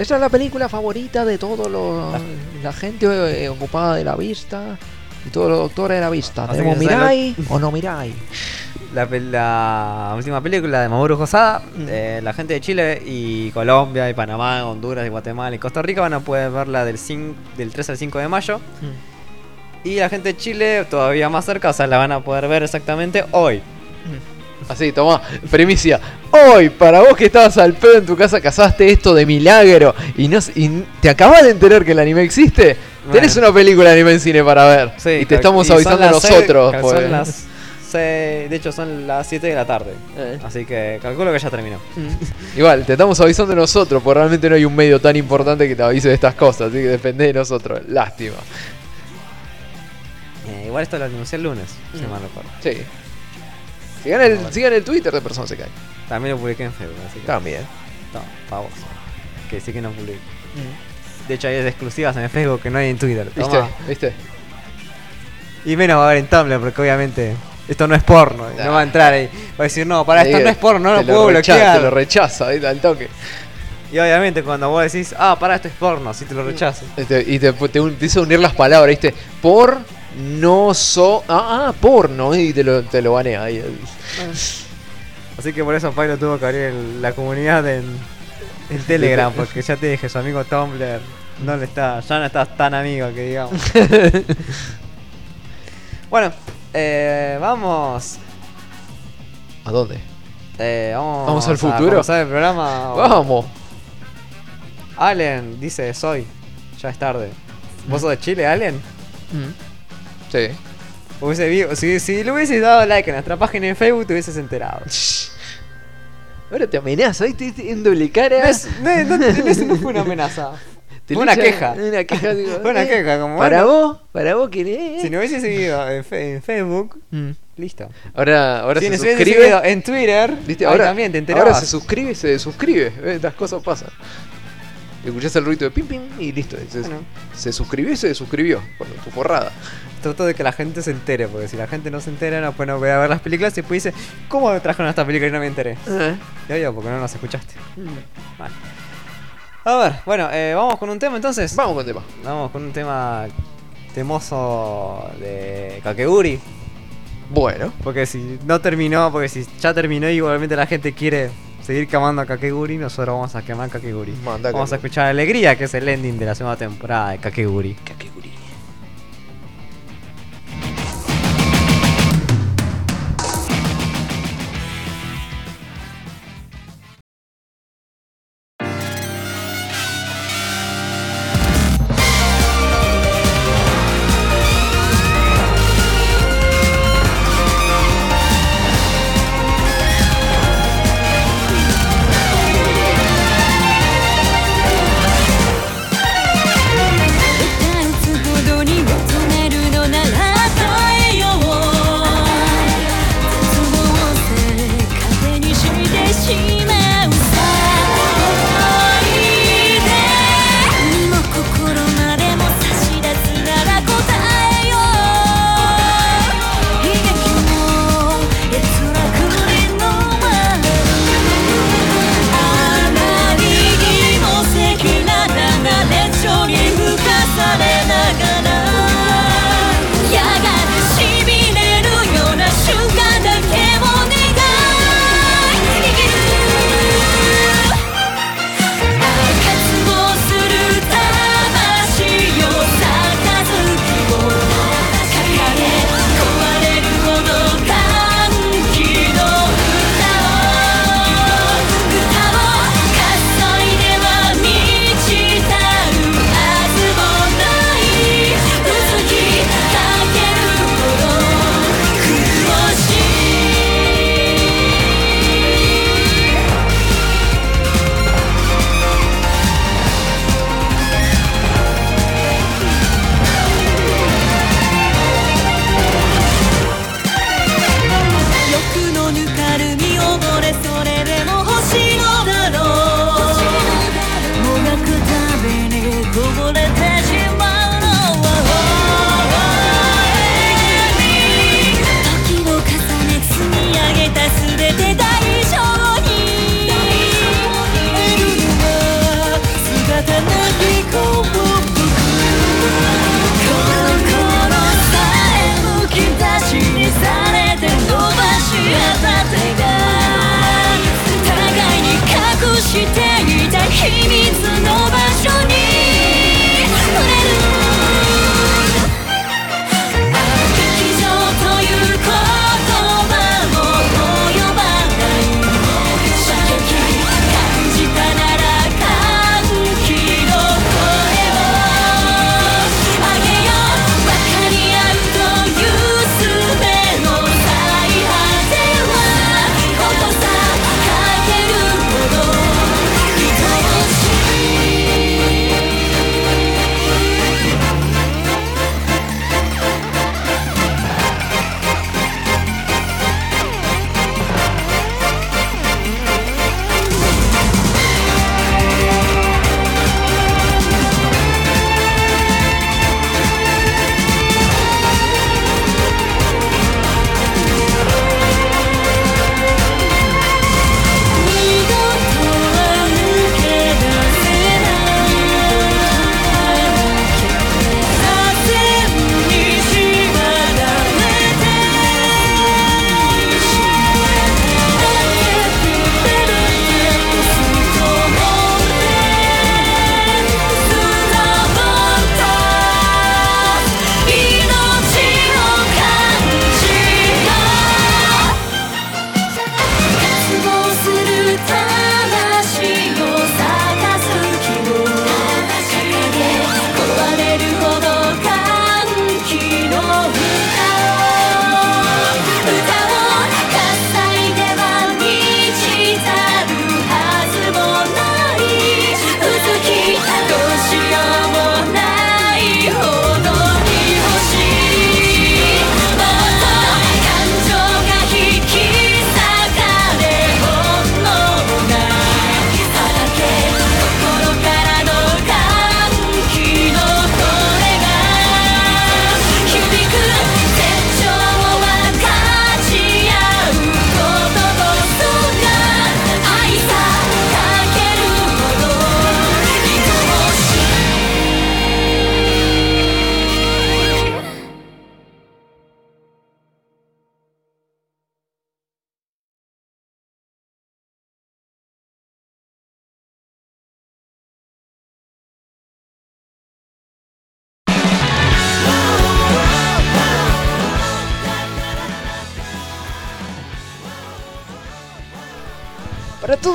Esa es la película favorita de todos los Ah. la gente eh, ocupada de la vista y todos los doctores de la vista. ¿Tenemos Mirai o no Mirai? La, la última película de Mamoru Hosada, eh, la gente de Chile y Colombia y Panamá, Honduras y Guatemala y Costa Rica van a poder verla del, cin- del 3 al 5 de mayo. Y la gente de Chile todavía más cerca, o sea, la van a poder ver exactamente hoy. Así, toma, premicia. Hoy, para vos que estabas al pedo en tu casa, cazaste esto de milagro y, no, y te acabas de enterar que el anime existe. Tenés Bueno. una película de anime en cine para ver. Sí, y te estamos avisando seis- nosotros. cal- pues. Son las seis- de hecho, son las 7 de la tarde. Eh. Así que calculo que ya terminó. Igual, te estamos avisando nosotros, porque realmente no hay un medio tan importante que te avise de estas cosas, así que depende de nosotros. Lástima. Eh, igual esto lo anuncié el lunes, si Mm. mal recuerdo. Sí. Sigan el, sigan el Twitter de Persona Se Cae. También lo publiqué en Facebook, así que. También. No, pavos. Que sí que no publiqué. De hecho, hay exclusivas en Facebook que no hay en Twitter. ¿Viste? Toma. ¿Viste? Y menos va a haber en Tumblr, porque obviamente esto no es porno. No va a entrar ahí. Va a decir, no, para esto no es porno, no lo te puedo bloquear. Te lo rechaza ahí al toque. Y obviamente cuando vos decís, ah, para esto es porno, si te lo rechazas. Este, y te, te empieza a unir las palabras, ¿viste? Por no so. Ah, ah, porno. Y te lo, te lo banea ahí. Así que por eso Pyro tuvo que abrir la comunidad en, en Telegram, porque ya te dije, su amigo Tumblr no le está, ya no estás tan amigo que digamos. bueno, eh, vamos. ¿A dónde? eh, vamos, ¿Vamos al a futuro? comenzar el programa. Vamos. Allen dice, soy. Ya es tarde. ¿Vos sos de Chile, Allen? Mm. Sí. Hubiese vi- si, si le hubieses dado like a nuestra página en Facebook, te hubieses enterado. Ahora te amenaza, ¿viste? En doble cara. No, es- no, no, eso no fue una amenaza. Te fue una queja. Una queja, digo, una eh, queja, como, Para bueno. vos, para vos querés. Si no hubiese seguido en, fe- en Facebook, Mm. listo. Ahora, ahora si se nos suscribe. en Twitter, ¿Viste? ahí Ahora, también te ahora enterabas. se suscribe y se suscribe. ¿ves? Las cosas pasan. Escuchás el ruido de pim pim y listo. Se, Bueno. se suscribió y se suscribió. Bueno, tu forrada. Trato de que la gente se entere, porque si la gente no se entera, no puede ver las películas y después dice, ¿cómo trajeron esta película y no me enteré? Ya yo, porque no nos escuchaste. Vale. A ver, bueno, eh, vamos con un tema entonces. Vamos con tema. Vamos con un tema temoso de Kakeguri. Bueno. Porque si no terminó, porque si ya terminó y igualmente la gente quiere seguir quemando a Kakeguri, nosotros vamos a quemar Kakeguri. Manda Vamos a escuchar Alegría, que es el ending de la segunda temporada de Kakeguri. Kakeguri.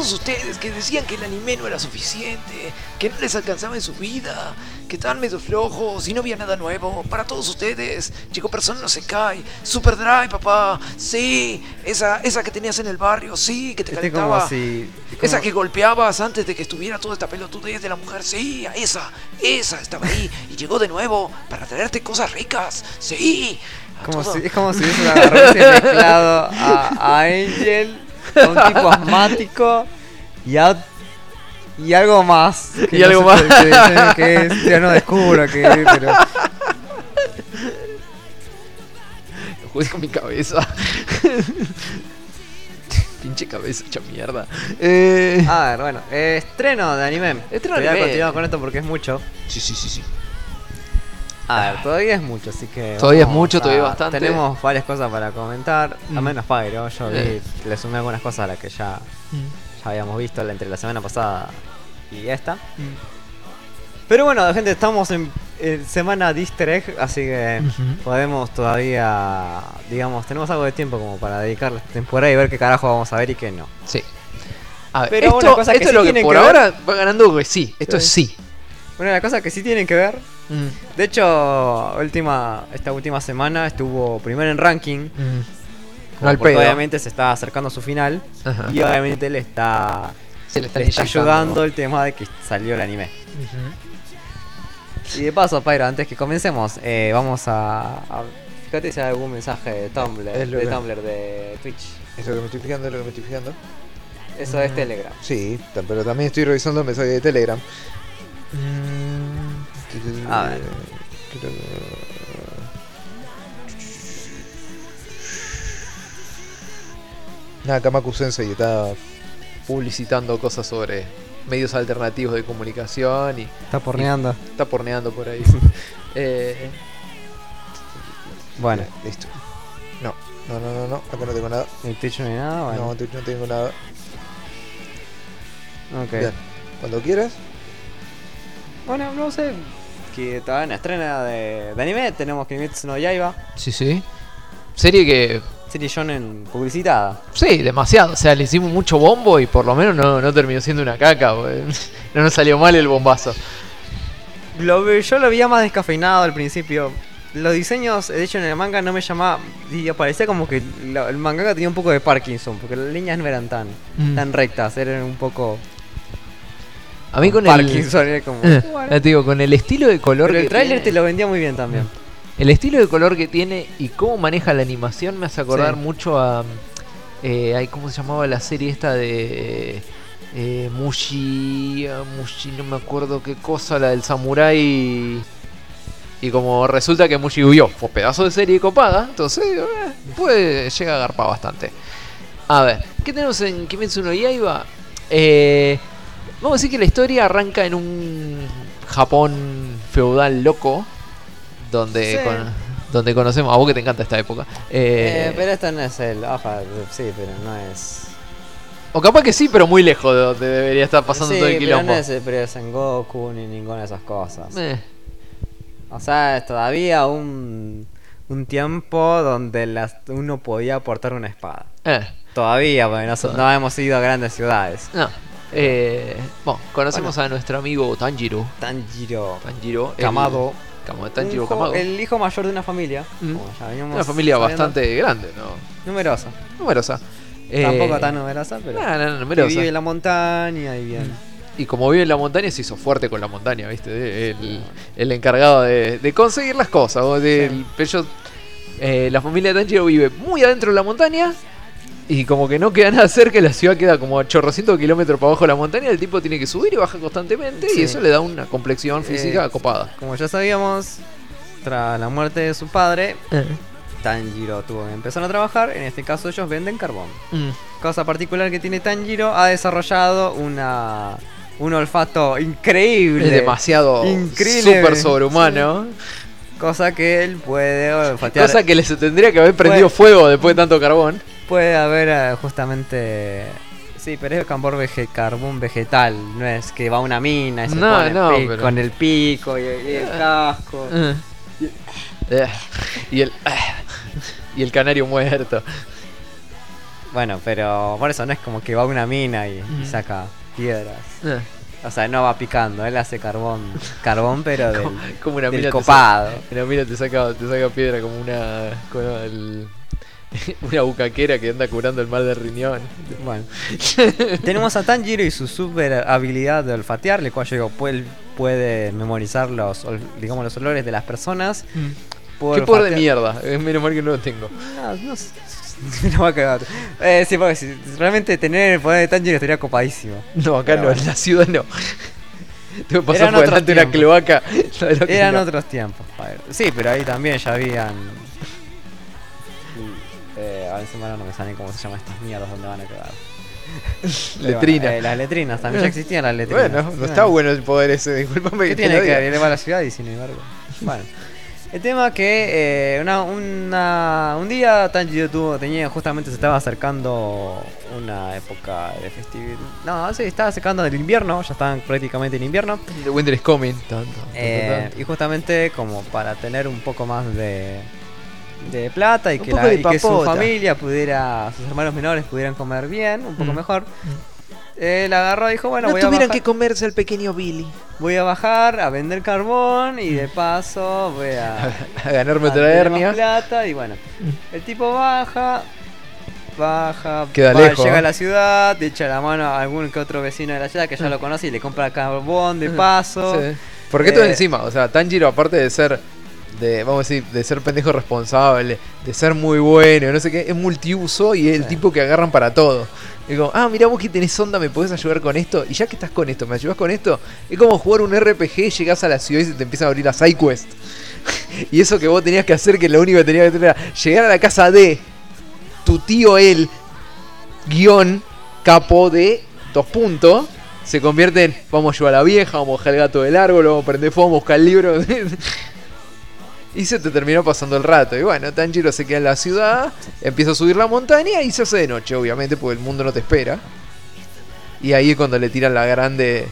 Todos ustedes que decían que el anime no era suficiente, que no les alcanzaba en su vida, que estaban medio flojos y no había nada nuevo. Para todos ustedes, Chico Persona no se cae. Super Drive, papá. Sí, esa, esa que tenías en el barrio, sí, que te Este calentaba. como. Esa que golpeabas antes de que estuviera toda esta pelotudez de la mujer, sí, esa, esa estaba ahí y llegó de nuevo para traerte cosas ricas, sí. Como si, es como si hubiese mezclado a, a Angel, a un tipo asmático y a. Y algo más. que Y no algo más. es, ya no descubro qué es, pero. Jugué con mi cabeza. Pinche cabeza hecha mierda. Eh, A ver, bueno, eh, estreno de anime. Estreno de Voy a anime. continuar con esto porque es mucho. sí, sí, sí, sí. A ver, todavía es mucho, así que. Todavía es mucho, a- todavía bastante. Tenemos varias cosas para comentar. Mm. Al menos Pyro, yo vi, Eh. le sumé algunas cosas a las que ya, ya habíamos visto entre la semana pasada y esta. Pero bueno, gente, estamos en, en semana de easter egg, así que podemos todavía, digamos, tenemos algo de tiempo como para dedicarle esta temporada y ver qué carajo vamos a ver y qué no. Sí. A ver, Pero esto, una cosa que sí es lo que por que ver- ahora va ganando que sí. Esto es sí. Bueno, la cosa que sí tienen que ver, de hecho, última, esta última semana estuvo primero en ranking. No al porque pedo. obviamente se está acercando a su final Ajá. y obviamente le está, Se le está le está inyectando. ayudando el tema de que salió el anime. Y de paso, Pyro, antes que comencemos, eh, vamos a, a- Fíjate si hay algún mensaje de Tumblr, Es lo de que- Tumblr, de Twitch. Es lo que me estoy fijando, es lo que me estoy fijando. Eso es Telegram. Sí, pero también estoy revisando mensajes de Telegram. A ver. Nada, Kamaku Sensei está. Publicitando cosas sobre medios alternativos de comunicación y Está porneando. está porneando por ahí. eh, Bueno, Listo. No, no, no, no, no. Acá no tengo nada. en Twitch no hay nada. Bueno, No, Twitch no tengo nada. ok. Bien. Cuando quieras. Bueno, no sé. Que todavía en estrena de, de anime tenemos Kimetsu no Yaiba. sí, sí. Serie que Serie shonen publicitada. Sí, demasiado. O sea, le hicimos mucho bombo y por lo menos no, no terminó siendo una caca. No nos salió mal el bombazo. Lo yo lo veía más descafeinado al principio. Los diseños, de hecho, en el manga no me llamaba. Y parecía como que la- el mangaka tenía un poco de Parkinson, porque las líneas no eran tan, Mm. tan rectas, eran un poco. A mí con Parkinson, era como. el. te digo, con el estilo de color Pero que el tráiler te lo vendía muy bien también. El estilo de color que tiene y cómo maneja la animación me hace acordar Sí. mucho a. Eh, ¿Cómo se llamaba la serie esta de. Eh, Mushi. ah, Mushi, no me acuerdo qué cosa, la del samurái. Y como resulta que Mushi huyó, fue pedazo de serie copada, entonces eh, puede llega a garpar bastante. A ver, ¿qué tenemos en Kimetsu no Yaiba? Eh, vamos a decir que la historia arranca en un Japón feudal loco, donde, Sí. con- donde conocemos, a vos que te encanta esta época. Eh, Eh, pero esto no es el. Sí, pero no es. O capaz que sí, pero muy lejos de donde debería estar pasando sí, todo el pero quilombo. no es el periodo Sengoku ni ninguna de esas cosas. Eh, O sea, es todavía un, un tiempo donde las, uno podía portar una espada. eh, Todavía, porque no, no hemos ido a grandes ciudades. no. Eh, bueno, conocemos a nuestro amigo Tanjiro. Tanjiro Tanjiro. el- Kamado. Kama- Tanjiro Kamado. el hijo mayor de una familia. Mm. ya Una familia sabiendo. bastante grande, ¿no? numerosa. Numerosa. Eh, Tampoco tan numerosa, pero. No, que numerosa. vive en la montaña y bien. Y como vive en la montaña, se hizo fuerte con la montaña, ¿viste? El, el encargado de, de conseguir las cosas. o ellos, eh, la familia de Tanjiro vive muy adentro de la montaña. Y como que no queda nada cerca, la ciudad queda como a chorrocientos kilómetros para abajo de la montaña. El tipo tiene que subir y bajar constantemente. Sí. Y eso le da una complexión física Eh, copada. Como ya sabíamos, tras la muerte de su padre, Tanjiro tuvo que empezar a trabajar. En este caso, ellos venden carbón. Mm. Cosa particular que tiene Tanjiro, ha desarrollado una un olfato increíble. Es demasiado Increíble. súper sobrehumano. Cosa que él puede olfatear. Cosa que le se tendría que haber prendido Puede- fuego después de tanto carbón. Puede haber eh, justamente. Sí, pero es carbón, vege- carbón vegetal. No es que va a una mina y se No, pone no, pero- con el pico y, y el casco. Eh, y el y el canario muerto. Bueno, pero por eso no es como que va a una mina y, y Mm. saca piedras. Eh, O sea, no va picando, él hace carbón. Carbón, pero del, como una del mina copado. saca- una mina te saca, te saca piedra como una. como el- una bucaquera que anda curando el mal de riñón. Bueno. Tenemos a Tanjiro y su super habilidad de olfatear, el cual digo, puede, puede memorizar los, digamos, los olores de las personas. Puede Qué poder de mierda. Es menos mal que no lo tengo. No, no va a cagar. Eh, sí, porque si realmente tener el poder de Tanjiro estaría copadísimo. No, acá Pero no, bueno. en la ciudad no. Que pasar Eran por otros delante de una tiempos. cloaca. Eran otros tiempos. Sí, pero ahí también ya habían. Eh, a si no me salen cómo se llaman estas mierdas donde van a quedar. Pero Letrina. bueno, eh, las letrinas también ya existían las letrinas. Bueno, no está bueno el poder ese, disculpame ¿Qué tiene que ver? A la ciudad y sin embargo. Bueno. El tema que eh, una, una- un día Tanjiro tuvo, tenía justamente se estaba acercando una época de festividad. No, sí, estaba acercando del invierno, ya estaban prácticamente en invierno. The winter is coming. Tan, tan, tan, Eh, tan. y justamente como para tener un poco más de, de plata y que, poco la- de y que su familia pudiera, sus hermanos menores pudieran comer bien, un poco Mm. mejor. Él agarró y dijo, bueno, no voy, a tuvieran bajar, que comerse al pequeño Billy. voy a bajar a vender carbón y de paso voy a... A ganarme otra hernia. plata y bueno, el tipo baja, baja, Queda va- lejos, llega ¿eh? a la ciudad, echa la mano a algún que otro vecino de la ciudad que ya lo conoce y le compra carbón de paso. Sí. Porque esto Eh, encima, o sea, Tanjiro, aparte de ser, de, vamos a decir, de ser pendejo responsable, de ser muy bueno, no sé qué, es multiuso y es el tipo que agarran para todo. Y como, ah, mira vos que tenés onda, me podés ayudar con esto. Y ya que estás con esto, ¿me ayudás con esto? Es como jugar un RPG, llegás a la ciudad y se te empiezan a abrir las sidequests. y eso que vos tenías que hacer, que lo único que tenías que hacer era llegar a la casa de tu tío él, guion, capo de dos puntos. Se convierte en vamos a ayudar a la vieja, vamos a bajar el gato del árbol, vamos a prender fuego, vamos a buscar el libro. y se te terminó pasando el rato. Y bueno, Tanjiro se queda en la ciudad, empieza a subir la montaña y se hace de noche, obviamente, porque el mundo no te espera. Y ahí es cuando le tiran la grande.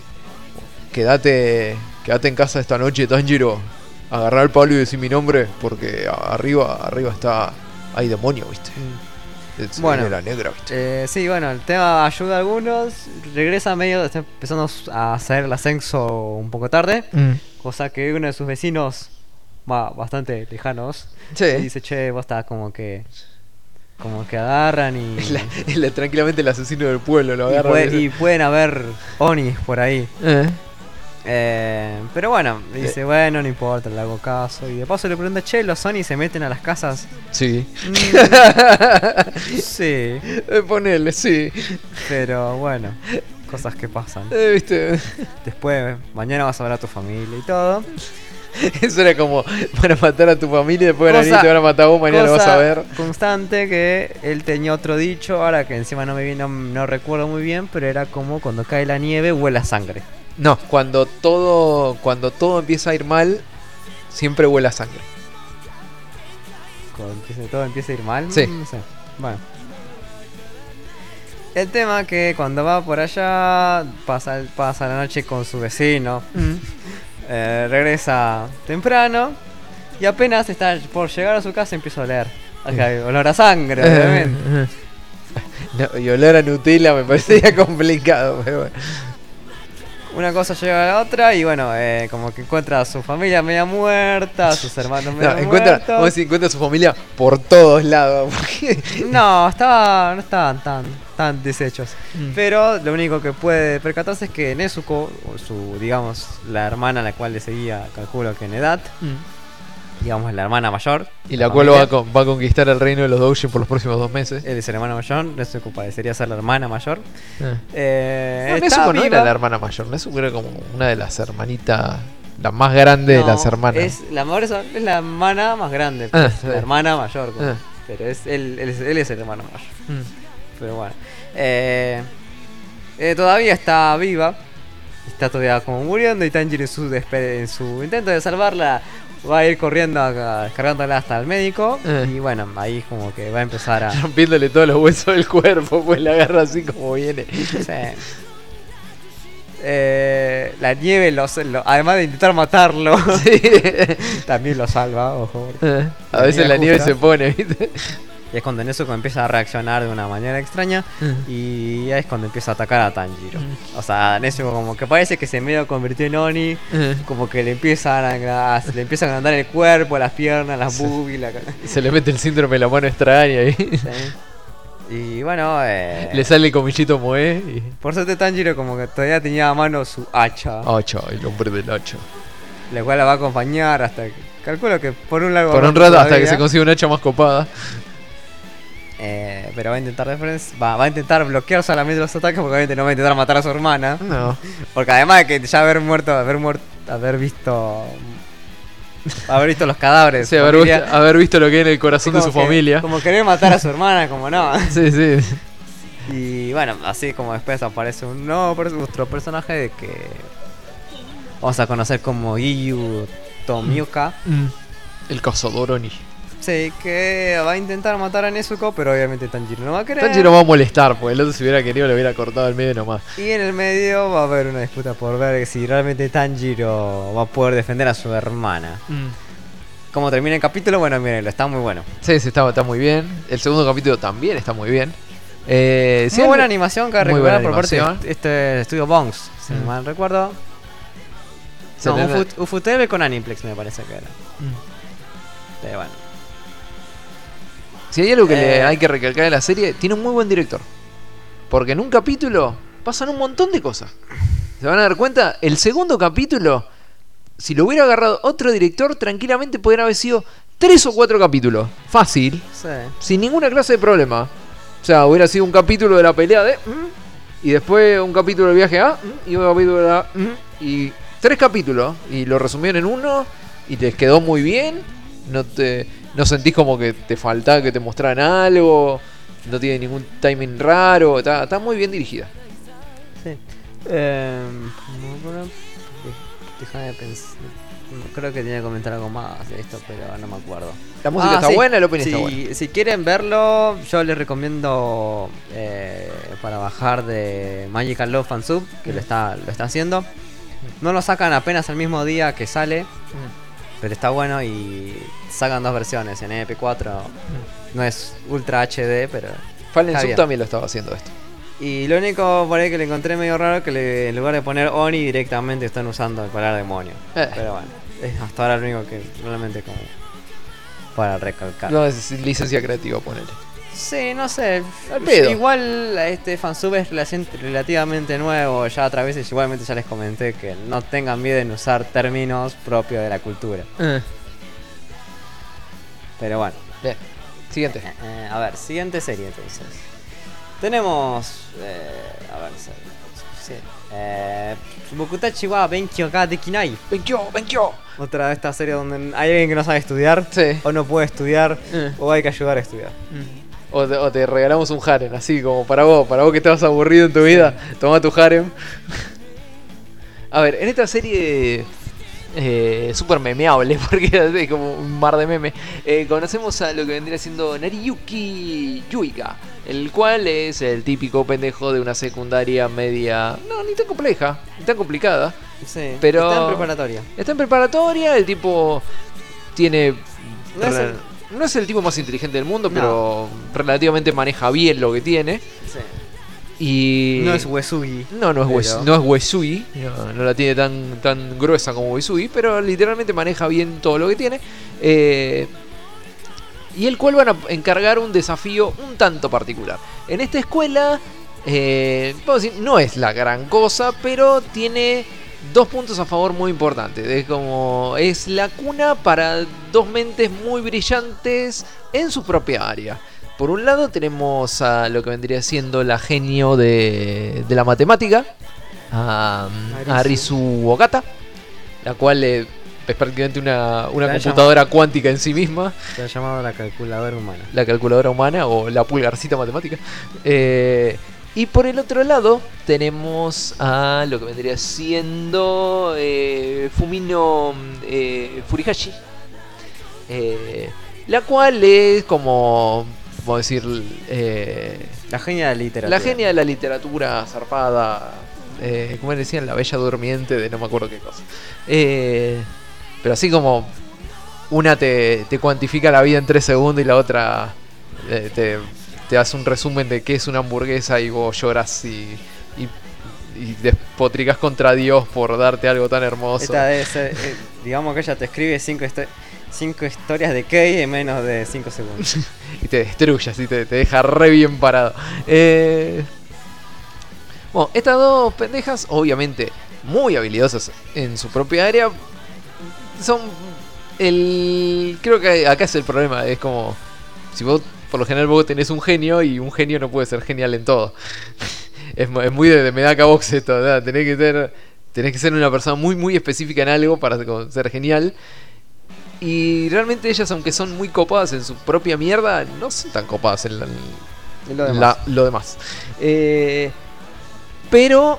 Quédate, quédate en casa esta noche, Tanjiro. Agarrar el palo y decir mi nombre, porque arriba, arriba está. Hay demonio, viste. Se Bueno. la negra, viste. Eh, sí, bueno, el tema ayuda a algunos, regresa medio, está empezando a hacer el ascenso un poco tarde, cosa que uno de sus vecinos, bastante lejanos, Sí. dice, che, vos estás como que, como que agarran y, la- la- tranquilamente el asesino del pueblo lo y, agarra. puede- y pueden haber onis por ahí. Eh. Eh, pero bueno, dice, bueno, no importa, le hago caso. Y de paso le pregunta, che, los Sony se meten a las casas. Sí. Mm, sí, Eh, ponele, sí. pero bueno, cosas que pasan. Eh, ¿Viste? Después, mañana vas a ver a tu familia y todo. Eso era como para matar a tu familia y después van a venir y Cosa- te van a matar a vos, mañana lo vas Cosa a ver. Constante que él tenía otro dicho, ahora que encima no me vi- no, no recuerdo muy bien, pero era como cuando cae la nieve huele a sangre. No, cuando todo, cuando todo empieza a ir mal, siempre huele a sangre. Cuando todo empieza a ir mal. Sí. mm, No sé. Bueno. El tema que cuando va por allá, pasa, pasa la noche con su vecino. Eh, regresa temprano. Y apenas está por llegar a su casa empieza a oler. Acá hay olor a sangre, obviamente. No, y oler a Nutella me parecería complicado, pero bueno. Una cosa llega a la otra y bueno, eh, como que encuentra a su familia media muerta, a sus hermanos medio No, encuentra, muertos. vamos a decir, encuentra a su familia por todos lados. No, estaba, no estaban tan, tan deshechos. Mm. Pero lo único que puede percatarse es que Nezuko, o su, digamos, la hermana a la cual le seguía, calculo que en edad, digamos, la hermana mayor. Y la cual va a, con- va a conquistar el reino de los Doujin por los próximos dos meses. Él es el hermano mayor, Nezuko parecería ser la hermana mayor. Eh. Eh, No, Nezuko no era la hermana mayor, Nezuko era como una de las hermanitas, la más grande de No, las hermanas. Es la, mayor, es la hermana más grande, Ah, pues, la hermana mayor. como- Ah. Pero es, él, él es, él es el hermano mayor. Mm. Pero bueno. Eh, eh, todavía está viva. Está todavía como muriendo y Tanjiro en su, en su intento de salvarla va a ir corriendo, a- descargándola hasta el médico. Eh. Y bueno, ahí como que va a empezar a... Rompiéndole todos los huesos del cuerpo, pues la agarra así como viene. Sí. Eh, la nieve, los, lo- además de intentar matarlo, también lo salva, ojo. Eh, A La veces nieve la nieve se pone, ¿viste? Y es cuando Nezuko empieza a reaccionar de una manera extraña. Y es cuando empieza a atacar a Tanjiro. O sea, Nezuko como que parece que se medio convirtió en Oni. Como que le empiezan a, le empiezan a agrandar el cuerpo, las piernas, las boobies, la Se le mete el síndrome de la mano extraña ahí. Sí. Y bueno, eh, Le sale el comillito Moe y. por suerte Tanjiro como que todavía tenía a mano su hacha. Ocho, el hombre del ocho. La cual la va a acompañar hasta que... Calculo que por un largo Por un rato hasta que se consiga una hacha más copada. Eh, pero va a intentar defense, va, va a intentar bloquear solamente los ataques porque obviamente no va a intentar matar a su hermana. No. Porque además de que ya haber muerto, haber muerto, haber visto. haber visto los cadáveres. Sí, haber, visto, haber visto lo que hay en el corazón de su que- familia. Como querer matar a su hermana, como no. Sí, sí. Y bueno, así como después aparece un nuevo otro personaje de que vamos a conocer como Giyu Tomioka. Mm. El cazador Oni. Sí, que va a intentar matar a Nezuko, pero obviamente Tanjiro no va a querer. Tanjiro va a molestar, porque el otro si hubiera querido le hubiera cortado el medio nomás. Y en el medio va a haber una disputa por ver si realmente Tanjiro va a poder defender a su hermana. ¿Cómo termina el capítulo? Bueno, miren, está muy bueno. Sí, sí, está, está muy bien. El segundo capítulo también está muy bien. Eh, muy buena animación que recuperar por parte de este estudio Bongs, si Mm. mal recuerdo. No, le- Ufut- Ufotable con Aniplex me parece que era. Pero bueno. Si hay algo que le Eh. hay que recalcar en la serie, tiene un muy buen director. Porque en un capítulo pasan un montón de cosas. Se van a dar cuenta, el segundo capítulo, si lo hubiera agarrado otro director, tranquilamente podría haber sido tres o cuatro capítulos. Fácil, Sí. sin ninguna clase de problema. O sea, hubiera sido un capítulo de la pelea de... mm, y después un capítulo del viaje A, mm, y un capítulo de la... mm, y tres capítulos. Y lo resumieron en uno, y les quedó muy bien. No te no sentís como que te faltaba que te mostraran algo. No tiene ningún timing raro. Está, está muy bien dirigida. Sí. Bueno, déjame pensar. Creo que tenía que comentar algo más de esto, pero no me acuerdo. La música Ah, está sí. buena, el opening si, está bueno. Si quieren verlo, yo les recomiendo eh, para bajar de Magical Love Fan Sub, que lo está, lo está haciendo. No lo sacan apenas el mismo día que sale, pero está bueno y sacan dos versiones en MP4. No es Ultra HD, pero. Fallen Sub también lo estaba haciendo esto. Y lo único por ahí que le encontré medio raro es que le- en lugar de poner Oni directamente están usando el palabra demonio. Eh. Pero bueno, es hasta ahora lo único que realmente como para recalcar. No es licencia creativa, ponele. Sí, no sé. Al pedo. Igual este fansub es relativamente nuevo. Ya otras veces igualmente ya les comenté que no tengan miedo en usar términos propios de la cultura. Pero bueno. Bien. Siguiente. Eh, a ver, siguiente serie entonces. Tenemos. Eh, a ver, sí. Eh, Bokutachi wa Benkyou ga Dekinai. ¡Venkió! ¡Venkió! Otra de estas series donde hay alguien que no sabe estudiar. Sí. O no puede estudiar. Eh. O hay que ayudar a estudiar. O te, o te regalamos un harem, así como para vos, para vos que estabas aburrido en tu vida, toma tu harem. A ver, en esta serie eh, súper memeable, porque es como un mar de meme, eh, conocemos a lo que vendría siendo Nariyuki Yuiga, el cual es el típico pendejo de una secundaria media, no, ni tan compleja, ni tan complicada. Sí. Pero- Está en preparatoria. Está en preparatoria, el tipo tiene... No es re- el- no es el tipo más inteligente del mundo, pero relativamente maneja bien lo que tiene. Sí. Y. No es Wesugi. No, no es, pero- Wes- no es Wesugi, no, no la tiene tan, tan gruesa como Wesugi, pero literalmente maneja bien todo lo que tiene. Eh, y el cual van a encargar un desafío un tanto particular. En esta escuela, eh, decir, no es la gran cosa, pero tiene dos puntos a favor muy importantes. Es como es la cuna para dos mentes muy brillantes en su propia área. Por un lado tenemos a lo que vendría siendo la genio de, de la matemática, a, a Rizu Okata, la cual eh, es prácticamente una, una computadora cuántica en sí misma, Se ha llamado la calculadora humana. la calculadora humana o la pulgarcita matemática. Eh, y por el otro lado tenemos a lo que vendría siendo eh, Fumino eh, Furihashi, eh, la cual es como, vamos a decir, eh, La genia de la literatura. la genia de la literatura zarpada, eh, como decían, la bella durmiente de no me acuerdo qué cosa. Eh, pero así como una te, te cuantifica la vida en tres segundos y la otra eh, te, te hace un resumen de qué es una hamburguesa y vos lloras y, y, y despotricas contra Dios por darte algo tan hermoso. Esta eh, digamos que ella te escribe cinco, histo- cinco historias de Kei en menos de 5 segundos. y te destruye, así te, te deja re bien parado. Eh, bueno, estas dos pendejas, obviamente muy habilidosas en su propia área, son el. Creo que acá es el problema, es como. Si vos, por lo general, vos tenés un genio y un genio no puede ser genial en todo. es, mu- es muy de, de Medaka Box esto, ¿verdad? Tenés que ser. Tenés que ser una persona muy, muy específica en algo para ser genial. Y realmente ellas, aunque son muy copadas en su propia mierda, no son tan copadas en la- Y lo demás. la- lo demás. Eh, pero,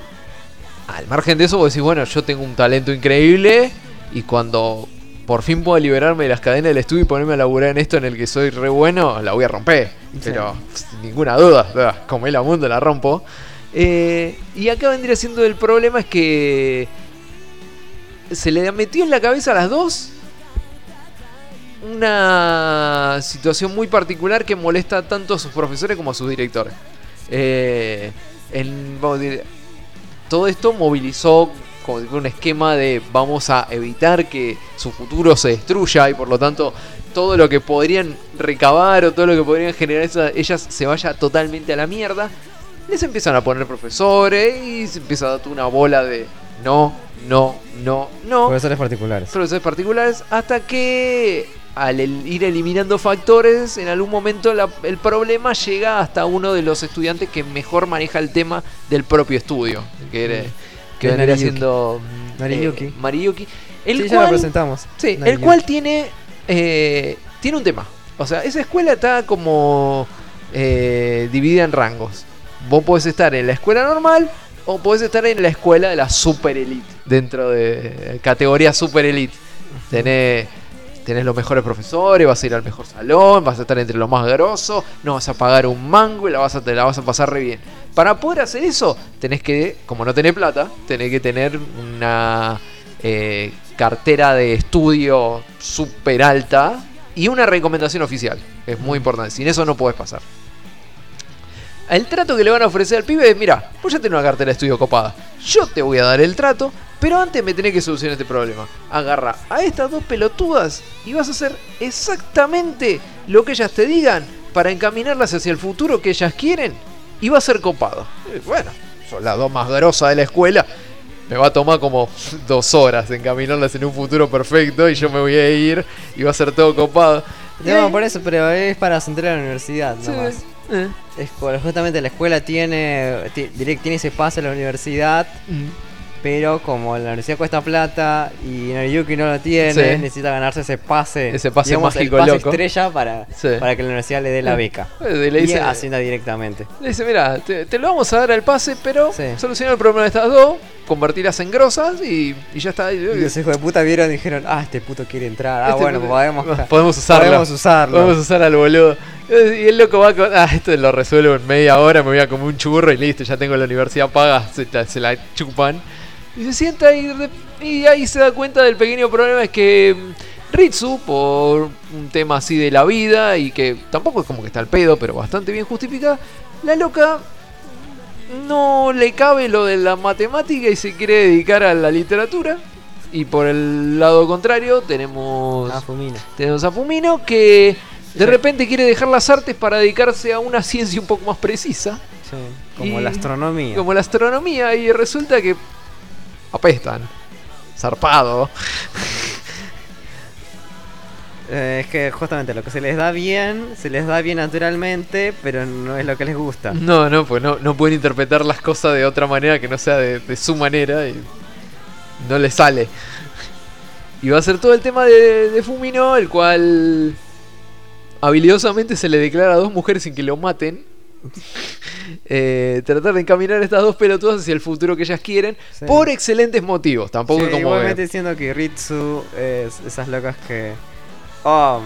al margen de eso, vos decís, bueno, yo tengo un talento increíble y cuando por fin puedo liberarme de las cadenas del estudio y ponerme a laburar en esto en el que soy re bueno, la voy a romper. Sí. Pero, sin ninguna duda, como el mundo la rompo. Eh, y acá vendría siendo el problema es que se le metió en la cabeza a las dos una situación muy particular que molesta tanto a sus profesores como a sus directores. Eh, en- vamos a decir, todo esto movilizó como un esquema de vamos a evitar que su futuro se destruya y por lo tanto todo lo que podrían recabar o todo lo que podrían generar ellas se vaya totalmente a la mierda. Les empiezan a poner profesores y se empieza a dar una bola de no, no, no, no Profesores particulares. profesores particulares hasta que al el- ir eliminando factores en algún momento la- el problema llega hasta uno de los estudiantes que mejor maneja el tema del propio estudio que, que vendría Nariyuki. siendo mm, Nariyuki. eh, Mariyuki el sí, ya lo cual presentamos. Sí, el cual tiene eh, tiene un tema. O sea, esa escuela está como eh, dividida en rangos. Vos podés estar en la escuela normal o podés estar en la escuela de la super elite. Dentro de categoría super elite. Tenés, tenés los mejores profesores, vas a ir al mejor salón, vas a estar entre los más grosos, no vas a pagar un mango y la vas a, te la vas a pasar re bien. Para poder hacer eso, tenés que, como no tenés plata, tenés que tener una eh, cartera de estudio súper alta y una recomendación oficial. Es muy importante. Sin eso no podés pasar. El trato que le van a ofrecer al pibe es, mira, vos ya tenés una cartera de estudio copada. Yo te voy a dar el trato, pero antes me tenés que solucionar este problema. Agarra a estas dos pelotudas y vas a hacer exactamente lo que ellas te digan para encaminarlas hacia el futuro que ellas quieren y va a ser copado. Eh, Bueno, son las dos más grosas de la escuela. Me va a tomar como dos horas encaminarlas en un futuro perfecto y yo me voy a ir y va a ser todo copado. No, Eh, por eso, pero es para centrar a la universidad, sí, nomás. eh, Es justamente la escuela tiene, tiene ese pase a la universidad, mm. Pero como la universidad cuesta plata y Nariyuki no lo tiene, Sí. necesita ganarse ese pase, Ese pase digamos, el mágico pase loco. estrella para, Sí. para que la universidad le dé la beca. Eh, le y dice- ascienda directamente. Le dice, mira, te, te lo vamos a dar al pase, pero soluciona el problema de estas dos, convertirlas en grosas y, y ya está. Y los hijos de puta vieron y dijeron, ah, este puto quiere entrar. Ah, Este bueno, puto- podemos, podemos usarlo. podemos usarlo. A usar al boludo. Y el loco va con, ah, esto lo resuelvo en media hora, me voy a comer un churro y listo, ya tengo la universidad paga, se la chupan. Y se sienta y, y ahí se da cuenta del pequeño problema es que mm, Ritsu, por un tema así de la vida y que tampoco es como que está al pedo, pero bastante bien justificada, la loca no le cabe lo de la matemática y se quiere dedicar a la literatura. Y por el lado contrario tenemos Fumina. tenemos a Fumino que de Sí. repente quiere dejar las artes para dedicarse a una ciencia un poco más precisa, Sí, como Y- la astronomía. como la astronomía, y resulta que apestan. Zarpado. Eh, es que justamente lo que se les da bien, se les da bien naturalmente, pero no es lo que les gusta. No, no, pues no, no pueden interpretar las cosas de otra manera que no sea de, de su manera y no le sale. Y va a ser todo el tema de, de Fumino, el cual habilidosamente se le declara a dos mujeres sin que lo maten. Eh, tratar de encaminar a estas dos pelotudas hacia el futuro que ellas quieren Sí. por excelentes motivos. Tampoco Sí, como igualmente que- diciendo que Ritsu es esas locas que. Oh,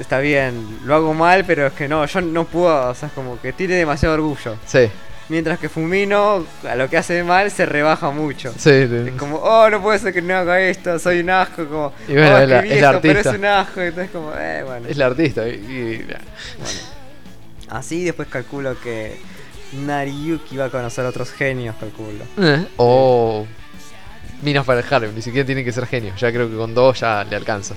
está bien, lo hago mal, pero es que no, yo no puedo, o sea, es como que tiene demasiado orgullo. Sí, Mientras que Fumino, a lo que hace mal, se rebaja mucho. sí, sí. Es como, oh, no puede ser que no haga esto, soy un asco, como, Y bueno, oh, es la- escribí es la esto, pero es artista. un asco, entonces como, eh, bueno. Es la artista. y- y- Así después calculo que Nariyuki va a conocer otros genios, calculo. Eh, O minas para el Harem, ni siquiera tienen que ser genios. Ya creo que con dos ya le alcanza.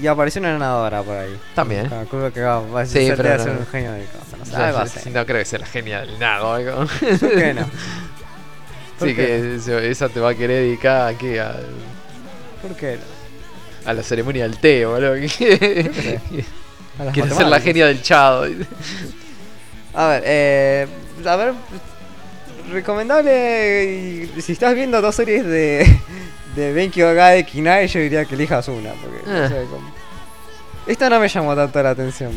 Y apareció una nadadora por ahí. También. Calculo que va, va a Sí, ser, pero no- ser un genio de cosas. No sé, no creo que sea la genia del nado. algo. ¿Por qué no? ¿Por Sí, qué que esa te va a querer dedicar ¿a qué? A, ¿Por qué no? a la ceremonia del té, boludo. Quiere ser la genia del chado. A ver, eh, a ver, recomendable. si estás viendo dos series de de Benkyo de Kinai, yo diría que elijas una, porque Ah. como- esta no me llamó tanto la atención.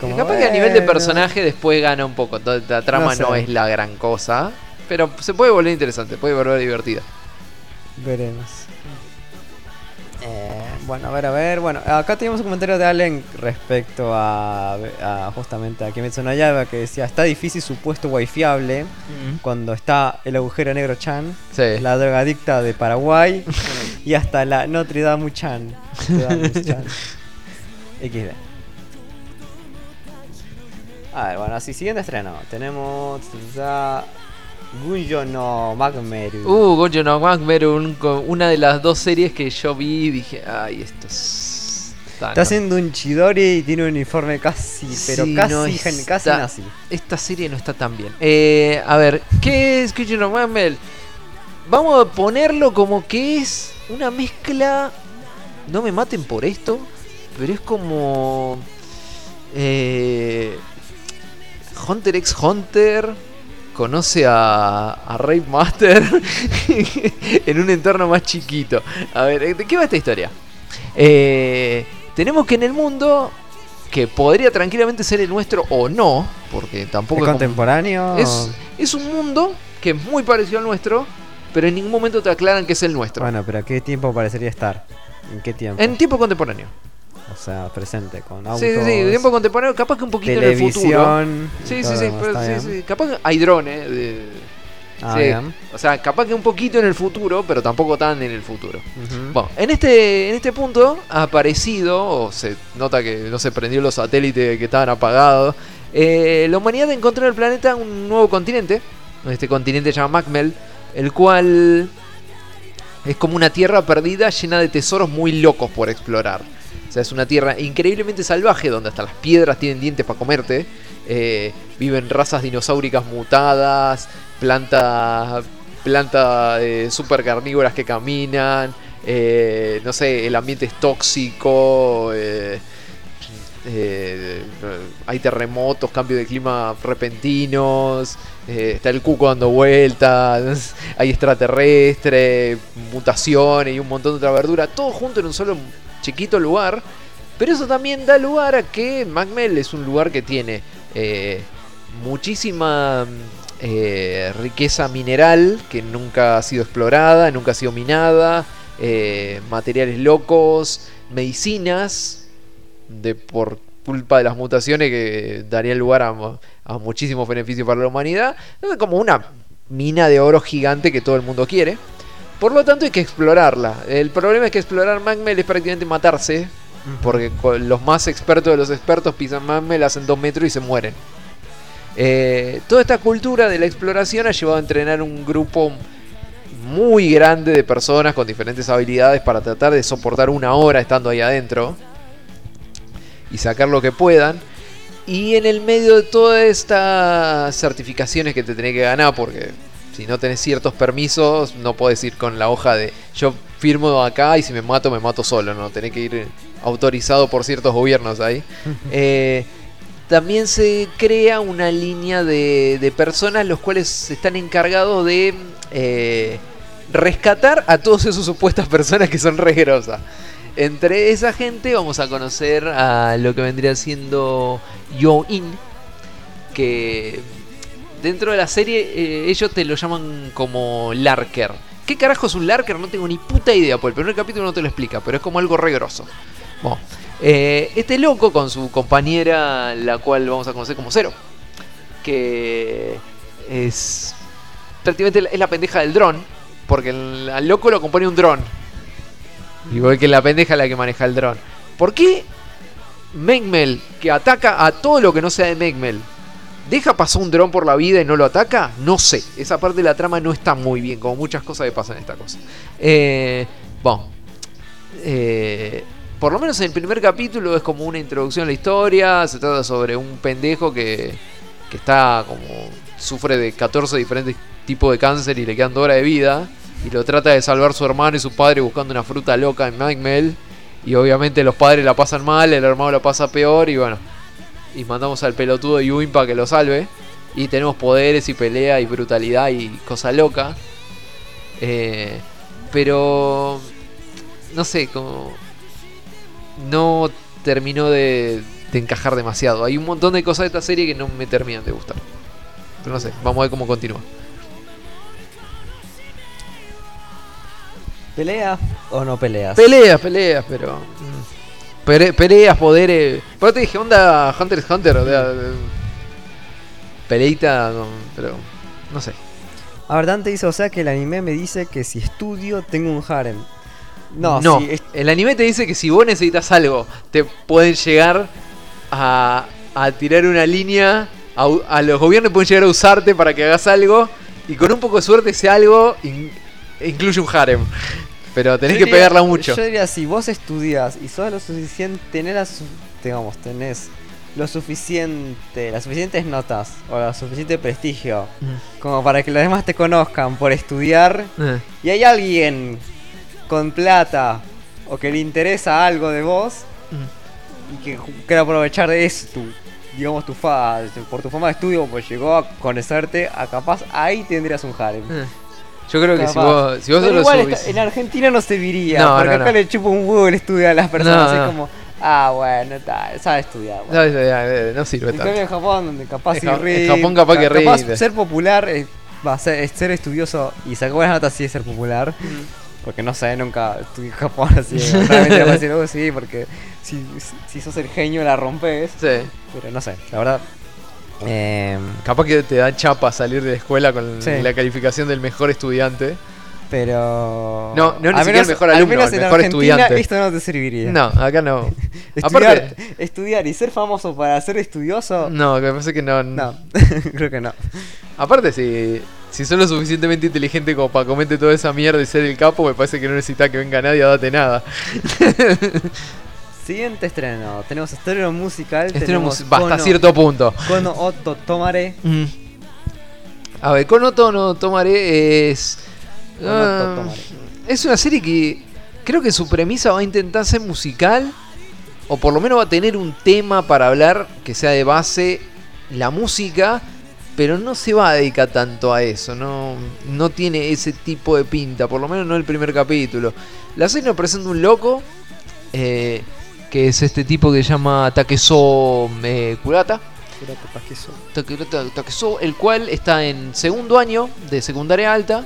Como, Capaz que a nivel de personaje después gana un poco. La trama No no, es la gran cosa. Pero se puede volver interesante, puede volver divertida. Veremos. Eh, bueno, a ver, a ver. Bueno, acá tenemos un comentario de Allen respecto a, a justamente a Kimetsu no Yaiba que decía: Está difícil su puesto wifiable cuando está el agujero negro Chan, Sí. la drogadicta de Paraguay y hasta la Notre Dame Chan. Chan. XD. A ver, bueno, así siguiente estreno. Tenemos ya Gunjo no Magmeru. Uh, Gojo no Magmeru, un- una de las dos series que yo vi y dije, ay, esto es... Está haciendo un Chidori y tiene un uniforme casi, pero Sí, casi, no gen- casi está- nazi. Esta serie no está tan bien. Eh, a ver, ¿qué es Gojo no Magmeru? Vamos a ponerlo como que es una mezcla... No me maten por esto, pero es como... Eh, Hunter x Hunter conoce a, a Rape Master en un entorno más chiquito. A ver, ¿de qué va esta historia? Eh, tenemos que en el mundo, que podría tranquilamente ser el nuestro o no, porque ¿Es tampoco es, contemporáneo? es, es un mundo que es muy parecido al nuestro, pero en ningún momento te aclaran que es el nuestro. Bueno, pero ¿a qué tiempo parecería estar? ¿En qué tiempo? En tiempo contemporáneo. O sea, presente, con autos, Sí, sí, sí, tiempo contemporáneo, capaz que un poquito en el futuro. Sí, sí, sí, pero sí, sí, capaz que hay drones. Ah, sí. bien. O sea, capaz que un poquito en el futuro, pero tampoco tan en el futuro. Bueno, en este, en este punto ha aparecido, o se nota que no se prendió los satélites que estaban apagados. eh, la humanidad encontró en el planeta un nuevo continente. Este continente se llama Macmel, el cual es como una tierra perdida llena de tesoros muy locos por explorar. O sea, es una tierra increíblemente salvaje donde hasta las piedras tienen dientes para comerte. eh, viven razas dinosauricas mutadas, plantas planta super carnívoras que caminan. eh, no sé, el ambiente es tóxico. eh, eh, hay terremotos, cambio de clima repentinos. eh, está el cuco dando vueltas. Hay extraterrestre, mutaciones y un montón de otra verdura. Todo junto en un solo chiquito lugar. Pero eso también da lugar a que Macmel es un lugar que tiene eh, muchísima eh, riqueza mineral que nunca ha sido explorada, nunca ha sido minada, eh, materiales locos, medicinas, de por culpa de las mutaciones que darían lugar a, a muchísimos beneficios para la humanidad, como una mina de oro gigante que todo el mundo quiere. Por lo tanto hay que explorarla. El problema es que explorar Magmel es prácticamente matarse, porque los más expertos de los expertos pisan Magmel, hacen dos metros y se mueren. Eh, toda esta cultura de la exploración ha llevado a entrenar un grupo muy grande de personas con diferentes habilidades para tratar de soportar una hora estando ahí adentro y sacar lo que puedan. Y en el medio de todas estas certificaciones que te tenés que ganar, porque si no tenés ciertos permisos, no podés ir con la hoja de yo firmo acá y si me mato, me mato solo, no tenés que ir autorizado por ciertos gobiernos ahí. Eh, también se crea una línea de, de personas los cuales están encargados de eh, rescatar a todas esas supuestas personas que son re grosas. Entre esa gente vamos a conocer a lo que vendría siendo Yo-In, que dentro de la serie eh, ellos te lo llaman como Larker. ¿Qué carajo es un Larker? No tengo ni puta idea, por el primer capítulo no te lo explica, pero es como algo re grosso. Bueno, eh, este loco con su compañera, la cual vamos a conocer como Cero, que es prácticamente es la pendeja del dron, porque el- al loco lo acompaña un dron. Igual que la pendeja la que maneja el dron. ¿Por qué Megmel que ataca a todo lo que no sea de Megmel. ¿Deja pasar un dron por la vida y no lo ataca? No sé. Esa parte de la trama no está muy bien, como muchas cosas que pasan en esta cosa. Eh, bueno. Eh, por lo menos en el primer capítulo es como una introducción a la historia. Se trata sobre un pendejo que, está como. sufre de 14 diferentes tipos de cáncer y le quedan dos horas de vida. Y lo trata de salvar su hermano y su padre buscando una fruta loca en Magmel. Y obviamente los padres la pasan mal, el hermano la pasa peor y bueno. Y mandamos al pelotudo de Yuin para que lo salve. Y tenemos poderes y pelea y brutalidad y cosa loca. Eh, pero... No sé, como... No terminó de, de encajar demasiado. Hay un montón de cosas de esta serie que no me terminan de gustar. Pero no sé, vamos a ver cómo continúa. ¿Peleas o no peleas? Peleas, peleas, pero. Pere- peleas, poderes. Pero te dije, onda Hunter x Hunter, o sea. Peleita, pero. No sé. A ver, Dante dice, o sea que el anime me dice que si estudio tengo un harem. No, no. si El anime te dice que si vos necesitas algo, te pueden llegar a, a tirar una línea. A los gobiernos pueden llegar a usarte para que hagas algo. Y con un poco de suerte, ese algo in- incluye un harem. Pero tenés que pegarla mucho. Yo diría, si vos estudias y sos lo suficiente, tenés la digamos, tenés lo suficiente, las suficientes notas o lo suficiente prestigio como para que los demás te conozcan por estudiar Eh. y hay alguien con plata o que le interesa algo de vos y que quiere aprovechar de eso, tu, digamos, tu fa, por tu forma de estudio, pues llegó a conocerte, a capaz ahí tendrías un harem. Eh. Yo creo que si vos, si vos Pero sos lo igual está- en Argentina no serviría, No, porque no, acá le chupa un huevo el estudio a las personas, es como, ah, bueno, está, sabe estudiar. bueno. No, no, no, sirve tanto. en Japón, donde capaz En en Japón capaz que capaz rinde. ser popular es, va a ser, es ser estudioso y sacar buenas notas sí es ser popular. Porque no sé, nunca estudié en Japón así. Realmente decir, "Oh, sí, porque si, si sos el genio la rompes. Sí. Pero no sé, la verdad. Eh, Capaz que te dan chapa salir de la escuela con Sí. la calificación del mejor estudiante. pero. No, no, ni al siquiera el mejor alumno, al menos el en mejor Argentina estudiante. Esto no te serviría. No, acá no. Estudiar, Aparte- estudiar y ser famoso para ser estudioso. No, me parece que no. No, creo que no. Aparte, si, si sos lo suficientemente inteligente como para comerte toda esa mierda y ser el capo, me parece que no necesitas que venga nadie a darte nada. Siguiente estreno. Tenemos estreno musical. Estreno hasta Kono- cierto punto. Kono Otto Tomare. Mm. A ver, con Otto no tomaré es. Tomare. es una serie que creo que su premisa va a intentar ser musical. O por lo menos va a tener un tema para hablar que sea de base la música. Pero no se va a dedicar tanto a eso. No, no tiene ese tipo de pinta. Por lo menos no el primer capítulo. La serie nos presenta un loco. eh, que es este tipo que se llama Takeso eh, Kurata. Takehata Takeso, el cual está en segundo año de secundaria alta.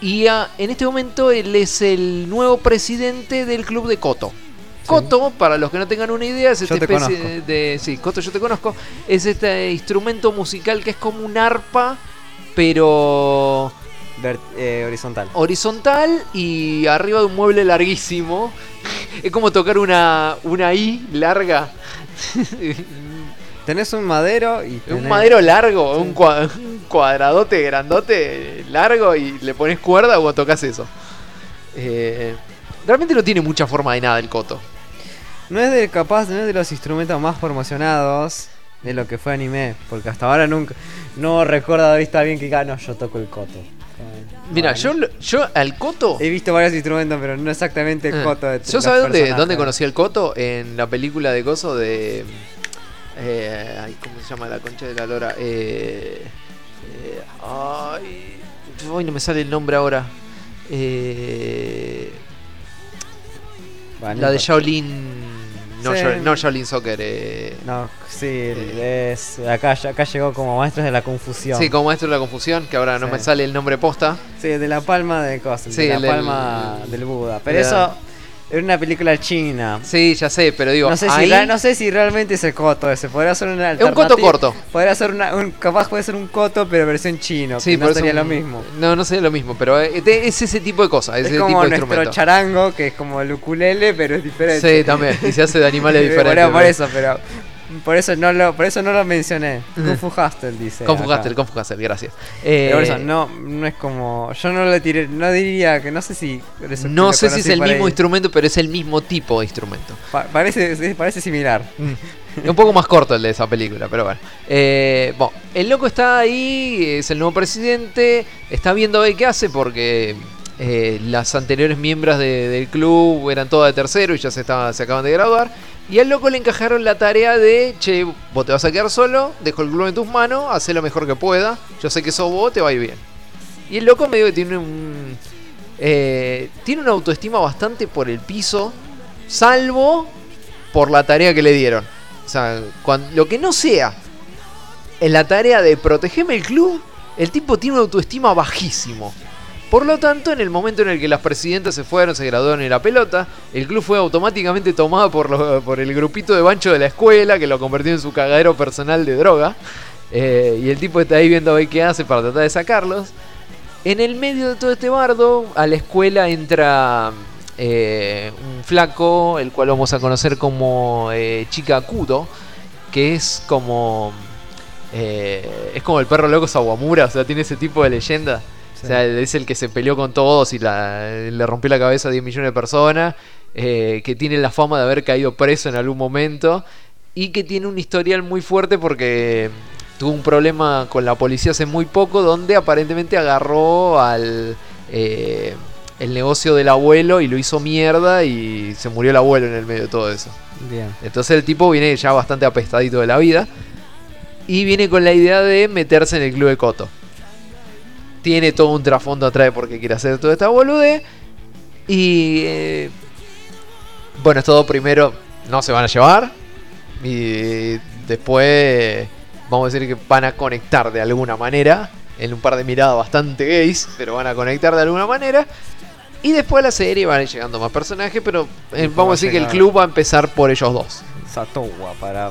Y en este momento él es el nuevo presidente del club de Koto. Koto, para los que no tengan una idea, es esta especie conozco. de. Sí, Koto yo te conozco. Es este instrumento musical que es como un arpa, pero Eh, horizontal. horizontal y arriba de un mueble larguísimo. Es como tocar una, una I larga. Tenés un madero y. Un madero largo, un, cua- un cuadradote grandote largo y le pones cuerda o tocas eso. Eh, realmente no tiene mucha forma de nada el coto. No es de capaz, no es de los instrumentos más promocionados de lo que fue anime. Porque hasta ahora nunca. No recuerdo haber visto a alguien que diga, no, yo toco el coto. Mira, yo, yo al coto. He visto varios instrumentos, pero no exactamente el Eh, coto de ¿Yo sabes dónde, dónde conocí el coto? En la película de Gozo de. eh, ay, ¿Cómo se llama la concha de la lora? Eh, eh, ay. No me sale el nombre ahora. Eh, la de. Shaolin. No, Sí. No Shaolin Soccer. eh, No, sí, es, acá, acá llegó como maestros de la confusión. Sí, como maestro de la confusión, que ahora no Sí. me sale el nombre posta. Sí, de la palma de cosas, Sí, de la el palma del Buda. Pero de eso, la- Era una película china. Sí, ya sé, pero digo, No sé, ahí si, no sé si realmente es el coto ese. Podría ser una es un coto corto. Podría ser una, un, capaz puede ser un coto, pero versión chino. Sí, que no sería un- lo mismo. No, no sería lo mismo, pero eh, es ese tipo de cosas, Es como de nuestro instrumento. charango, que es como el ukulele, pero es diferente. Sí, también, y se hace de animales diferentes. Por, por eso, pero por eso no lo, por eso no lo mencioné. Kung Fu Hustle dice. Kung Fu. Hustle, Kung Fu Hustle, gracias. Pero por Eh, eso no, no es como, yo no le tiré, no diría que no sé si. no sé si es el mismo ahí. instrumento, pero es el mismo tipo de instrumento. Pa- parece, parece similar. Es un poco más corto el de esa película, pero bueno. Eh, bueno, el loco está ahí, es el nuevo presidente, está viendo a ver qué hace porque eh, las anteriores miembros de- del club eran todas de tercero y ya se, se acaban de graduar. Y al loco le encajaron la tarea de, che, vos te vas a quedar solo, dejo el club en tus manos, haz lo mejor que pueda, yo sé que sos vos, te va a ir bien. Y el loco medio que tiene un... eh, tiene una autoestima bastante por el piso, salvo por la tarea que le dieron. O sea, cuan- lo que no sea en la tarea de protegerme el club, el tipo tiene una autoestima bajísimo. Por lo tanto, en el momento en el que las presidentas se fueron, se graduaron en la pelota, el club fue automáticamente tomado por, el grupito de bancho de la escuela, que lo convirtió en su cagadero personal de droga. Eh, y el tipo está ahí viendo a ver qué hace para tratar de sacarlos. En el medio de todo este bardo, a la escuela entra eh, un flaco, el cual vamos a conocer como eh, Chica Kudo, que es como. es como el perro loco Sawamura, o sea, tiene ese tipo de leyenda. O sea, es el que se peleó con todos y la- le rompió la cabeza a 10 millones de personas, eh, que tiene la fama de haber caído preso en algún momento y que tiene un historial muy fuerte porque tuvo un problema con la policía hace muy poco donde aparentemente agarró al eh, el negocio del abuelo y lo hizo mierda y se murió el abuelo en el medio de todo eso. Bien. Entonces el tipo viene ya bastante apestadito de la vida y viene con la idea de meterse en el club de Coto. Tiene todo un trasfondo atrás de por qué quiere hacer toda esta bolude. Y eh, bueno, estos dos primero no se van a llevar. Y después vamos a decir que van a conectar de alguna manera. En un par de miradas bastante gays, pero van a conectar de alguna manera. Y después de la serie van a ir llegando más personajes, pero eh, vamos a va a decir que el club va a empezar por ellos dos. Satowa para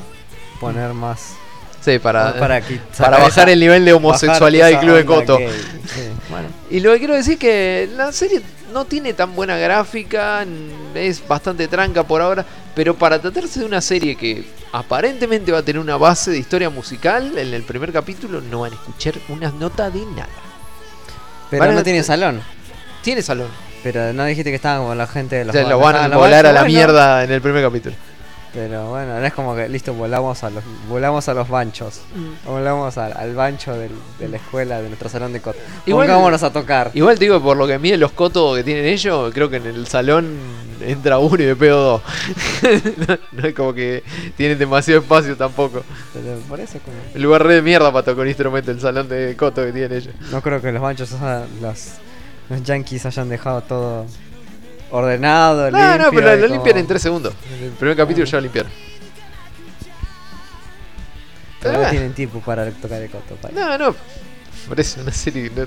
poner más. Sí, para, para, qui- para sacar bajar esa- el nivel de homosexualidad del club de Coto. gay. Sí, bueno. Y lo que quiero decir es que la serie no tiene tan buena gráfica, es bastante tranca por ahora, pero para tratarse de una serie que aparentemente va a tener una base de historia musical, en el primer capítulo no van a escuchar una nota de nada. Pero Van a- no tiene salón. Tiene salón. Pero no dijiste que estaban con la gente de los Se lo van a ah, volar a la bueno, mierda en el primer capítulo. Pero bueno, no es como que listo, volamos a los, volamos a los banchos. Mm. Volamos al, al bancho del- de la escuela, de nuestro salón de coto. Igual- Pongámonos a tocar. Igual te digo, por lo que miden los cotos que tienen ellos, creo que en el salón entra uno y de pedo dos. no, no es como que tienen demasiado espacio tampoco. Por eso como... El lugar re de mierda para tocar un instrumento, el salón de coto que tienen ellos. No creo que los banchos, o sea, los, los yankees hayan dejado todo ordenado, No, limpio. no, pero lo, y lo como- limpian en 3 segundos. En el primer capítulo ya lo limpiaron. Pero Ah. no tienen tiempo para tocar el coto. para- No, no. Por eso, una serie no-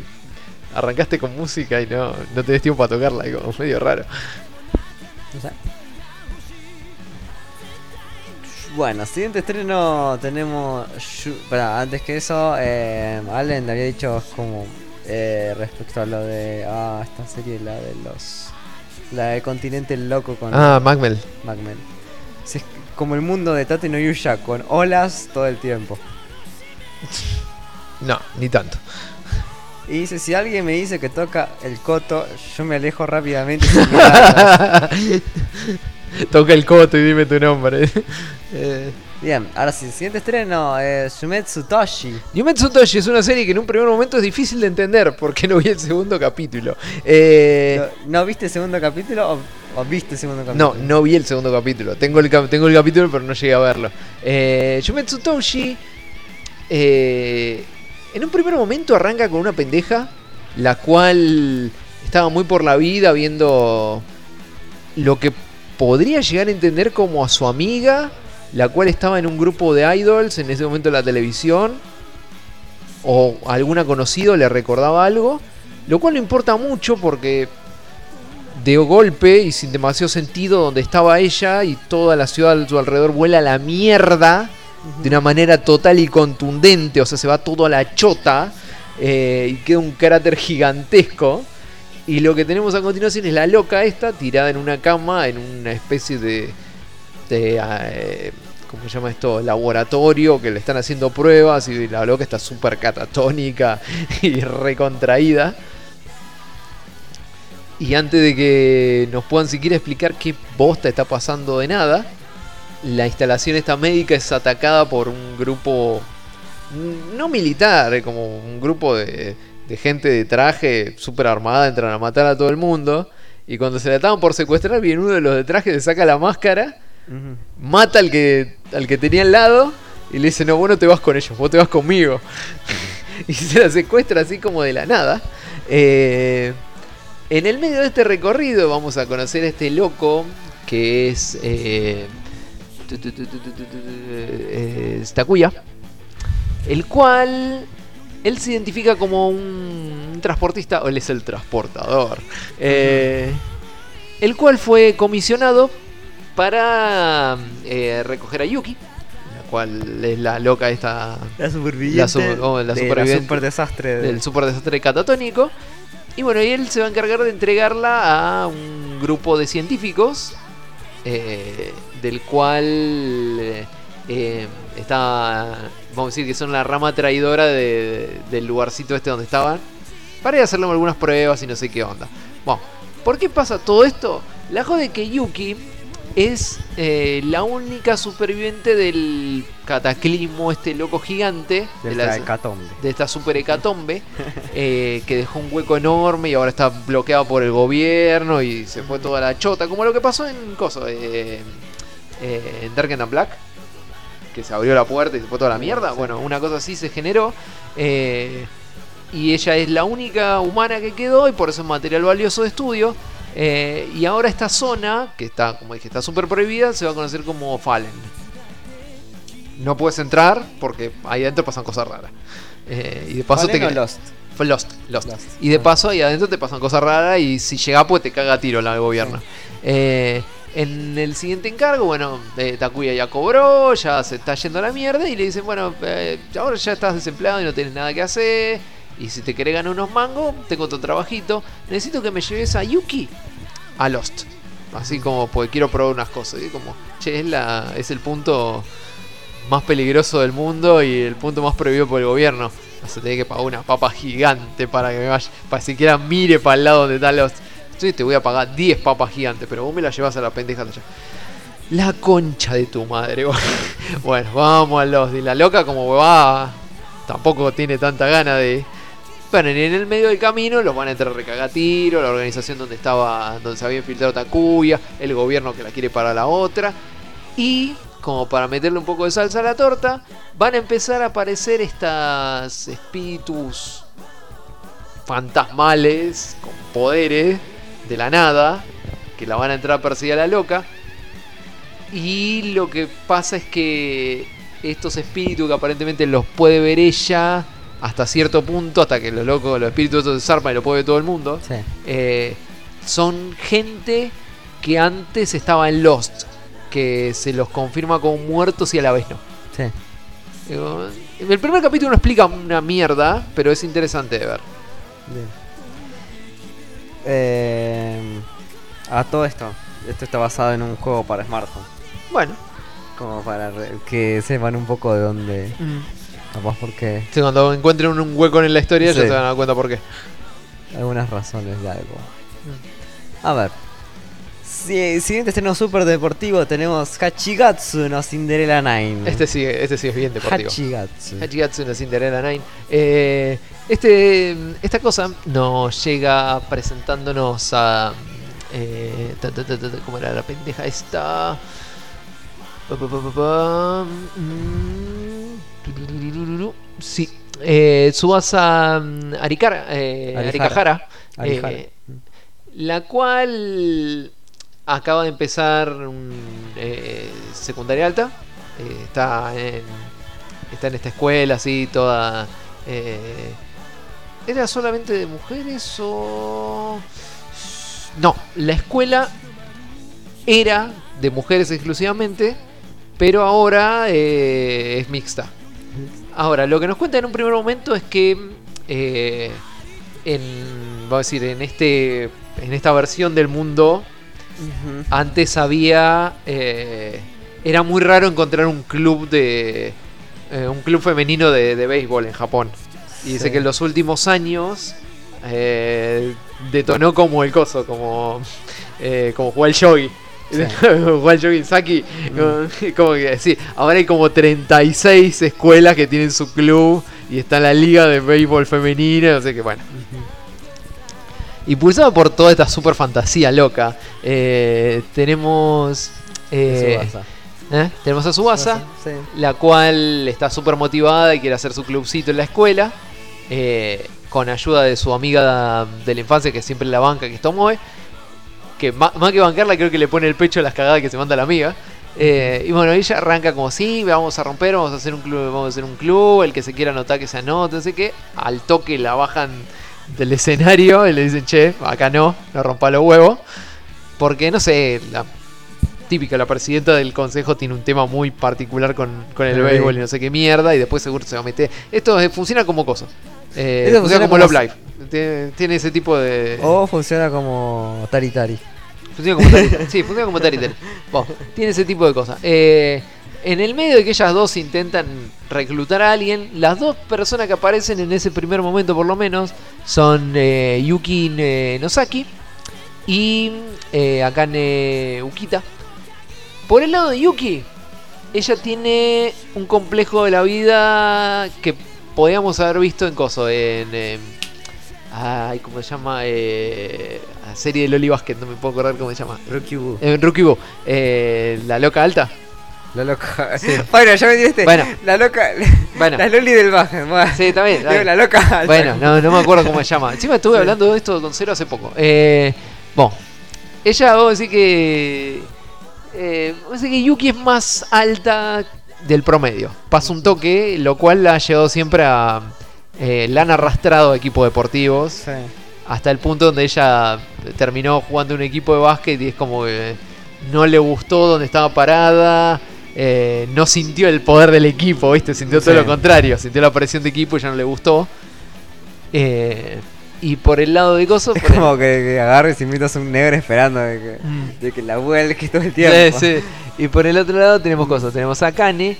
arrancaste con música y no, no tenés tiempo para tocarla, es como medio raro. No sé. Bueno, siguiente estreno tenemos. Pará, antes que eso, eh, Allen le había dicho como eh, respecto a lo de. Ah, esta serie, la de los. La del continente loco con Ah, Magmel. Magmel. Es como el mundo de Tate no Yusha, con olas todo el tiempo. No, ni tanto. Y dice: Si alguien me dice que toca el coto, yo me alejo rápidamente. sin mirarlo". Toca el coto y dime tu nombre. eh. Bien, ahora sí, siguiente estreno es Shumetsu Toshi. Yumetsu Toshi es una serie que en un primer momento es difícil de entender porque no vi el segundo capítulo. Eh, ¿No, no viste el segundo capítulo o, o viste el segundo no, capítulo? no vi el segundo capítulo. Tengo el, tengo el capítulo pero no llegué a verlo. Eh, Yumetsu Toshi eh, en un primer momento arranca con una pendeja la cual estaba muy por la vida viendo lo que podría llegar a entender como a su amiga, la cual estaba en un grupo de idols en ese momento en la televisión, o alguna conocido le recordaba algo, lo cual no importa mucho porque de golpe y sin demasiado sentido donde estaba ella y toda la ciudad a su alrededor vuela a la mierda de una manera total y contundente, o sea, se va todo a la chota eh, y queda un cráter gigantesco. Y lo que tenemos a continuación es la loca esta tirada en una cama, en una especie de... de eh, ¿Cómo se llama esto? Laboratorio, que le están haciendo pruebas y la loca está súper catatónica y recontraída. Y antes de que nos puedan siquiera explicar qué bosta está pasando de nada, la instalación esta médica es atacada por un grupo no militar, eh, como un grupo de, de gente de traje súper armada, entran a matar a todo el mundo. Y cuando se la estaban por secuestrar, viene uno de los de traje, le saca la máscara, Mata al que, al que tenía al lado y le dice, no, vos no te vas con ellos, vos te vas conmigo. y se la secuestra así como de la nada. Eh, en el medio de este recorrido vamos a conocer a este loco que es... eh, eh, es Takuya, el cual él se identifica como un transportista, o él es el transportador, eh, el cual fue comisionado para eh, recoger a Yuki, la cual es la loca esta La superviviente. La su- oh, la de superviviente super desastre. de- del super desastre catatónico. Y bueno, y él se va a encargar de entregarla a un grupo de científicos, eh, del cual eh, está, vamos a decir que son la rama traidora de- del lugarcito este donde estaban, para ir a hacerle algunas pruebas y no sé qué onda. Bueno, ¿por qué pasa todo esto? La joda de que Yuki es eh, la única superviviente del cataclismo, este loco gigante, de de la la- hecatombe. de esta super hecatombe eh, que dejó un hueco enorme y ahora está bloqueado por el gobierno y se fue toda la chota, como lo que pasó en Coso, eh, eh, en Dark and Black, que se abrió la puerta y se fue toda la mierda. Bueno, una cosa así se generó. eh, y ella es la única humana que quedó y por eso es material valioso de estudio. Eh, y ahora esta zona, que está, como dije, está súper prohibida, se va a conocer como Fallen. No puedes entrar porque ahí adentro pasan cosas raras. Eh, y de paso Fallen te o Lost. Lost, Lost. Lost. Y de paso ahí adentro te pasan cosas raras y si llega pues te caga a tiro la- el gobierno. Eh, en el siguiente encargo, bueno, eh, Takuya ya cobró, ya se está yendo a la mierda y le dicen, bueno, eh, ahora ya estás desempleado y no tienes nada que hacer. Y si te querés ganar unos mangos, tengo otro trabajito. Necesito que me lleves a Yuki a Lost. Así como, porque quiero probar unas cosas. Y como, che, es, la, es el punto más peligroso del mundo y el punto más prohibido por el gobierno. Vas a tener que pagar una papa gigante para que me vaya, para siquiera mire para el lado donde están los. Entonces te voy a pagar 10 papas gigantes, pero vos me las llevas a la pendeja de allá. La concha de tu madre. bueno, vamos a los de la loca como huevada. Tampoco tiene tanta gana de. En el medio del camino los van a entrar a recagar tiro, la organización donde estaba, donde se había infiltrado Takuya, el gobierno que la quiere para la otra. Y, como para meterle un poco de salsa a la torta, van a empezar a aparecer estas espíritus fantasmales con poderes de la nada que la van a entrar a perseguir a la loca. Y lo que pasa es que estos espíritus que aparentemente los puede ver ella hasta cierto punto, hasta que los locos, los espíritus se zarpan y lo puede todo el mundo, Sí. eh, son gente que antes estaba en Lost, que se los confirma como muertos y a la vez no. Sí. El primer capítulo no explica una mierda, pero es interesante de ver. Bien. Eh, a todo esto. Esto está basado en un juego para smartphone. Bueno, Como para que sepan un poco de dónde. Capaz porque sí, cuando encuentren un hueco en la historia ya se van a dar cuenta por qué. algunas razones de algo. A ver. Si, siguiente estreno super deportivo tenemos Hachigatsu no Cinderella 9. Este sí, este sí es bien deportivo. Hachigatsu. Hachigatsu no Cinderella 9. Eh, este, esta cosa nos llega presentándonos a. Eh, ta, ta, ta, ta, ta, ¿Cómo era la pendeja esta? Pa, pa, pa, mm. Sí. Eh, Tsubasa mm, Arikara, eh, Arihara. eh, la cual acaba de empezar eh, secundaria alta. Eh, está en está en esta escuela así toda eh, era solamente de mujeres o No, la escuela era de mujeres exclusivamente, pero ahora eh, es mixta. Ahora, lo que nos cuenta en un primer momento es que eh, en, vamos a decir, en este, en esta versión del mundo, antes había, eh, era muy raro encontrar un club de, eh, un club femenino de, de béisbol en Japón. Y dice que en los últimos años detonó como el coso, como, como jugar el yogi. Jugar el yogi Saki. Como, que sí, ahora hay como 36 escuelas que tienen su club y está la liga de béisbol femenina, sé qué, bueno. Impulsado por toda esta super fantasía loca, eh, tenemos. eh. ¿eh? Tenemos a Subasa Sí. la cual está súper motivada y quiere hacer su clubcito en la escuela, eh, con ayuda de su amiga de la infancia que siempre la banca, que es Tomoe, que más que bancarla creo que le pone el pecho a las cagadas que se manda la amiga. Eh, y bueno, ella arranca como sí, vamos a romper, vamos a hacer un club, vamos a hacer un club, el que se quiera anotar que se anote, no sé qué. Al toque la bajan del escenario y le dicen, che, acá no, no rompa los huevos. Porque no sé, típica, la presidenta del consejo tiene un tema muy particular con, con el Sí. béisbol y no sé qué mierda, y después seguro se va a meter. Esto funciona como cosa. Eh, funciona funciona como como Love Live. Tiene, tiene ese tipo de. O funciona como Tari Tari. Funciona como Tari Tari. Sí, funciona como Tari Tari. Bueno, tiene ese tipo de cosas. Eh, en el medio de que ellas dos intentan reclutar a alguien, las dos personas que aparecen en ese primer momento, por lo menos, son eh, Yuki eh, Nosaki y eh, Akane Ukita. Por el lado de Yuki, ella tiene un complejo de la vida que podíamos haber visto en Coso, en. eh, ay, ¿cómo se llama? Eh, la serie de Loli Basket, no me puedo acordar cómo se llama. Rookie Boo. En Rookie Boo, eh, la loca alta. La loca. Bueno, ya me dijiste. Bueno. La loca. Bueno. La Loli del Bajen. Bueno. Sí, bien. la loca. Bueno, no, no me acuerdo cómo se llama. Encima estuve hablando de esto con Cero hace poco. Eh, bueno, ella, vamos a decir que. Eh, que Yuki es más alta del promedio. Pasa un toque, lo cual la ha llevado siempre a. eh, la han arrastrado a equipos deportivos. Sí. Hasta el punto donde ella terminó jugando un equipo de básquet y es como que no le gustó donde estaba parada. eh, no sintió el poder del equipo, ¿viste? Sintió todo Sí. lo contrario. Sintió la presión de equipo y ya no le gustó. Eh, y por el lado de Gozo. Es el- como que, que agarres y invitas a un negro esperando de que, Mm. de que la vuelque todo el tiempo. Sí, sí. Y por el otro lado tenemos cosas. Tenemos a Kane,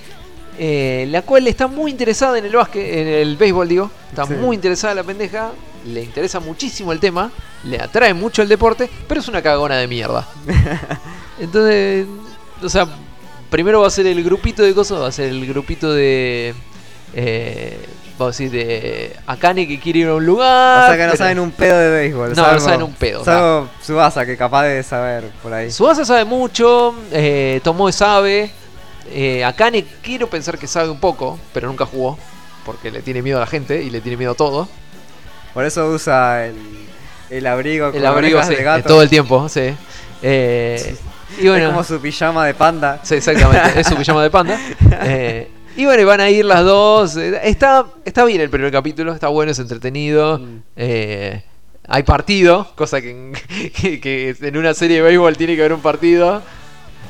eh, la cual está muy interesada en el básquet, en el béisbol, digo. Está Sí. muy interesada la pendeja. Le interesa muchísimo el tema. Le atrae mucho el deporte. Pero es una cagona de mierda. Entonces, o sea, primero va a ser el grupito de cosas. Va a ser el grupito de. Eh, vamos a decir, de Akane que quiere ir a un lugar. O sea que no pero- saben un pedo de béisbol. No, no saben un pedo, Salvo Subasa, que capaz de saber por ahí. Subasa sabe mucho, eh, Tomoe sabe, eh, Akane quiero pensar que sabe un poco, pero nunca jugó, porque le tiene miedo a la gente y le tiene miedo a todo. Por eso usa el, el abrigo con El abrigo sí, de gato. todo el tiempo, sí. Eh, y Es bueno, como su pijama de panda. sí, exactamente, es su pijama de panda. Eh, y bueno, y van a ir las dos. eh, Está, está bien el primer capítulo, está bueno, es entretenido. Mm. Eh, hay partido, cosa que, en- que- que en una serie de béisbol tiene que haber un partido.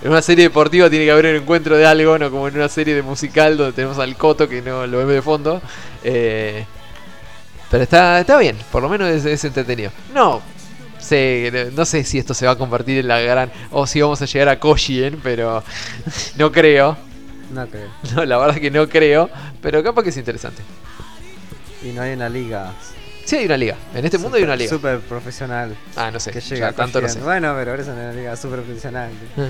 En una serie deportiva tiene que haber un encuentro de algo, no como en una serie de musical donde tenemos al Coto que no lo vemos de fondo. Eh, pero está, está bien, por lo menos es, es entretenido. No sé, no sé si esto se va a convertir en la gran. o si vamos a llegar a Koshien, pero no creo. No creo. No, la verdad que no creo, pero capaz que es interesante. Y no hay una liga. Sí, hay una liga. En este mundo hay una liga. Super profesional. Ah, no sé. Que ya llega a tanto no sé. Bueno, pero por eso no hay una liga super profesional. Ah.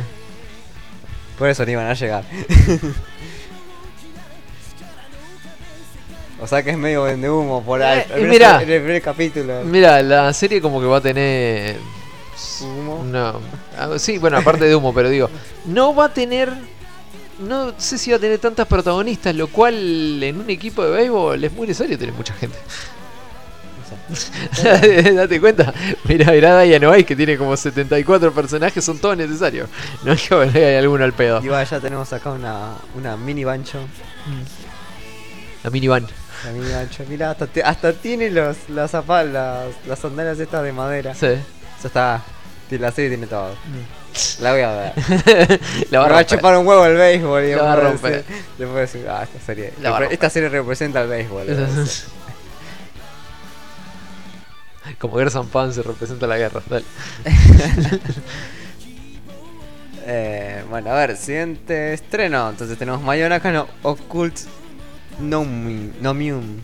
Por eso no iban a llegar. o sea que es medio vende humo por ahí. Eh. En el primer capítulo. Mira, la serie como que va a tener. Humo. No. Ah, Sí, bueno, aparte de humo, pero digo. No va a tener. No sé si va a tener tantas protagonistas, lo cual en un equipo de béisbol es muy necesario tener mucha gente. Date cuenta. Mira, mirá a Diana White que tiene como 74 personajes, son todos necesarios. No es que hay alguno al pedo. Igual ya tenemos acá una, una mini bancho. La minivan. La mini bancho. Mira, hasta, te- hasta tiene los, las, zapa- las, las sandalias estas de madera. Sí. Eso está, la serie tiene todo. La voy a ver. La va a va chupar un huevo el béisbol. y La va a romper. decir, ah, esta serie. La esta serie representa al béisbol. Como Gerson Pan se representa la guerra. Dale. Eh, bueno, a ver, siguiente estreno. Entonces tenemos Mayonaka no Occult Nomi- Nomium.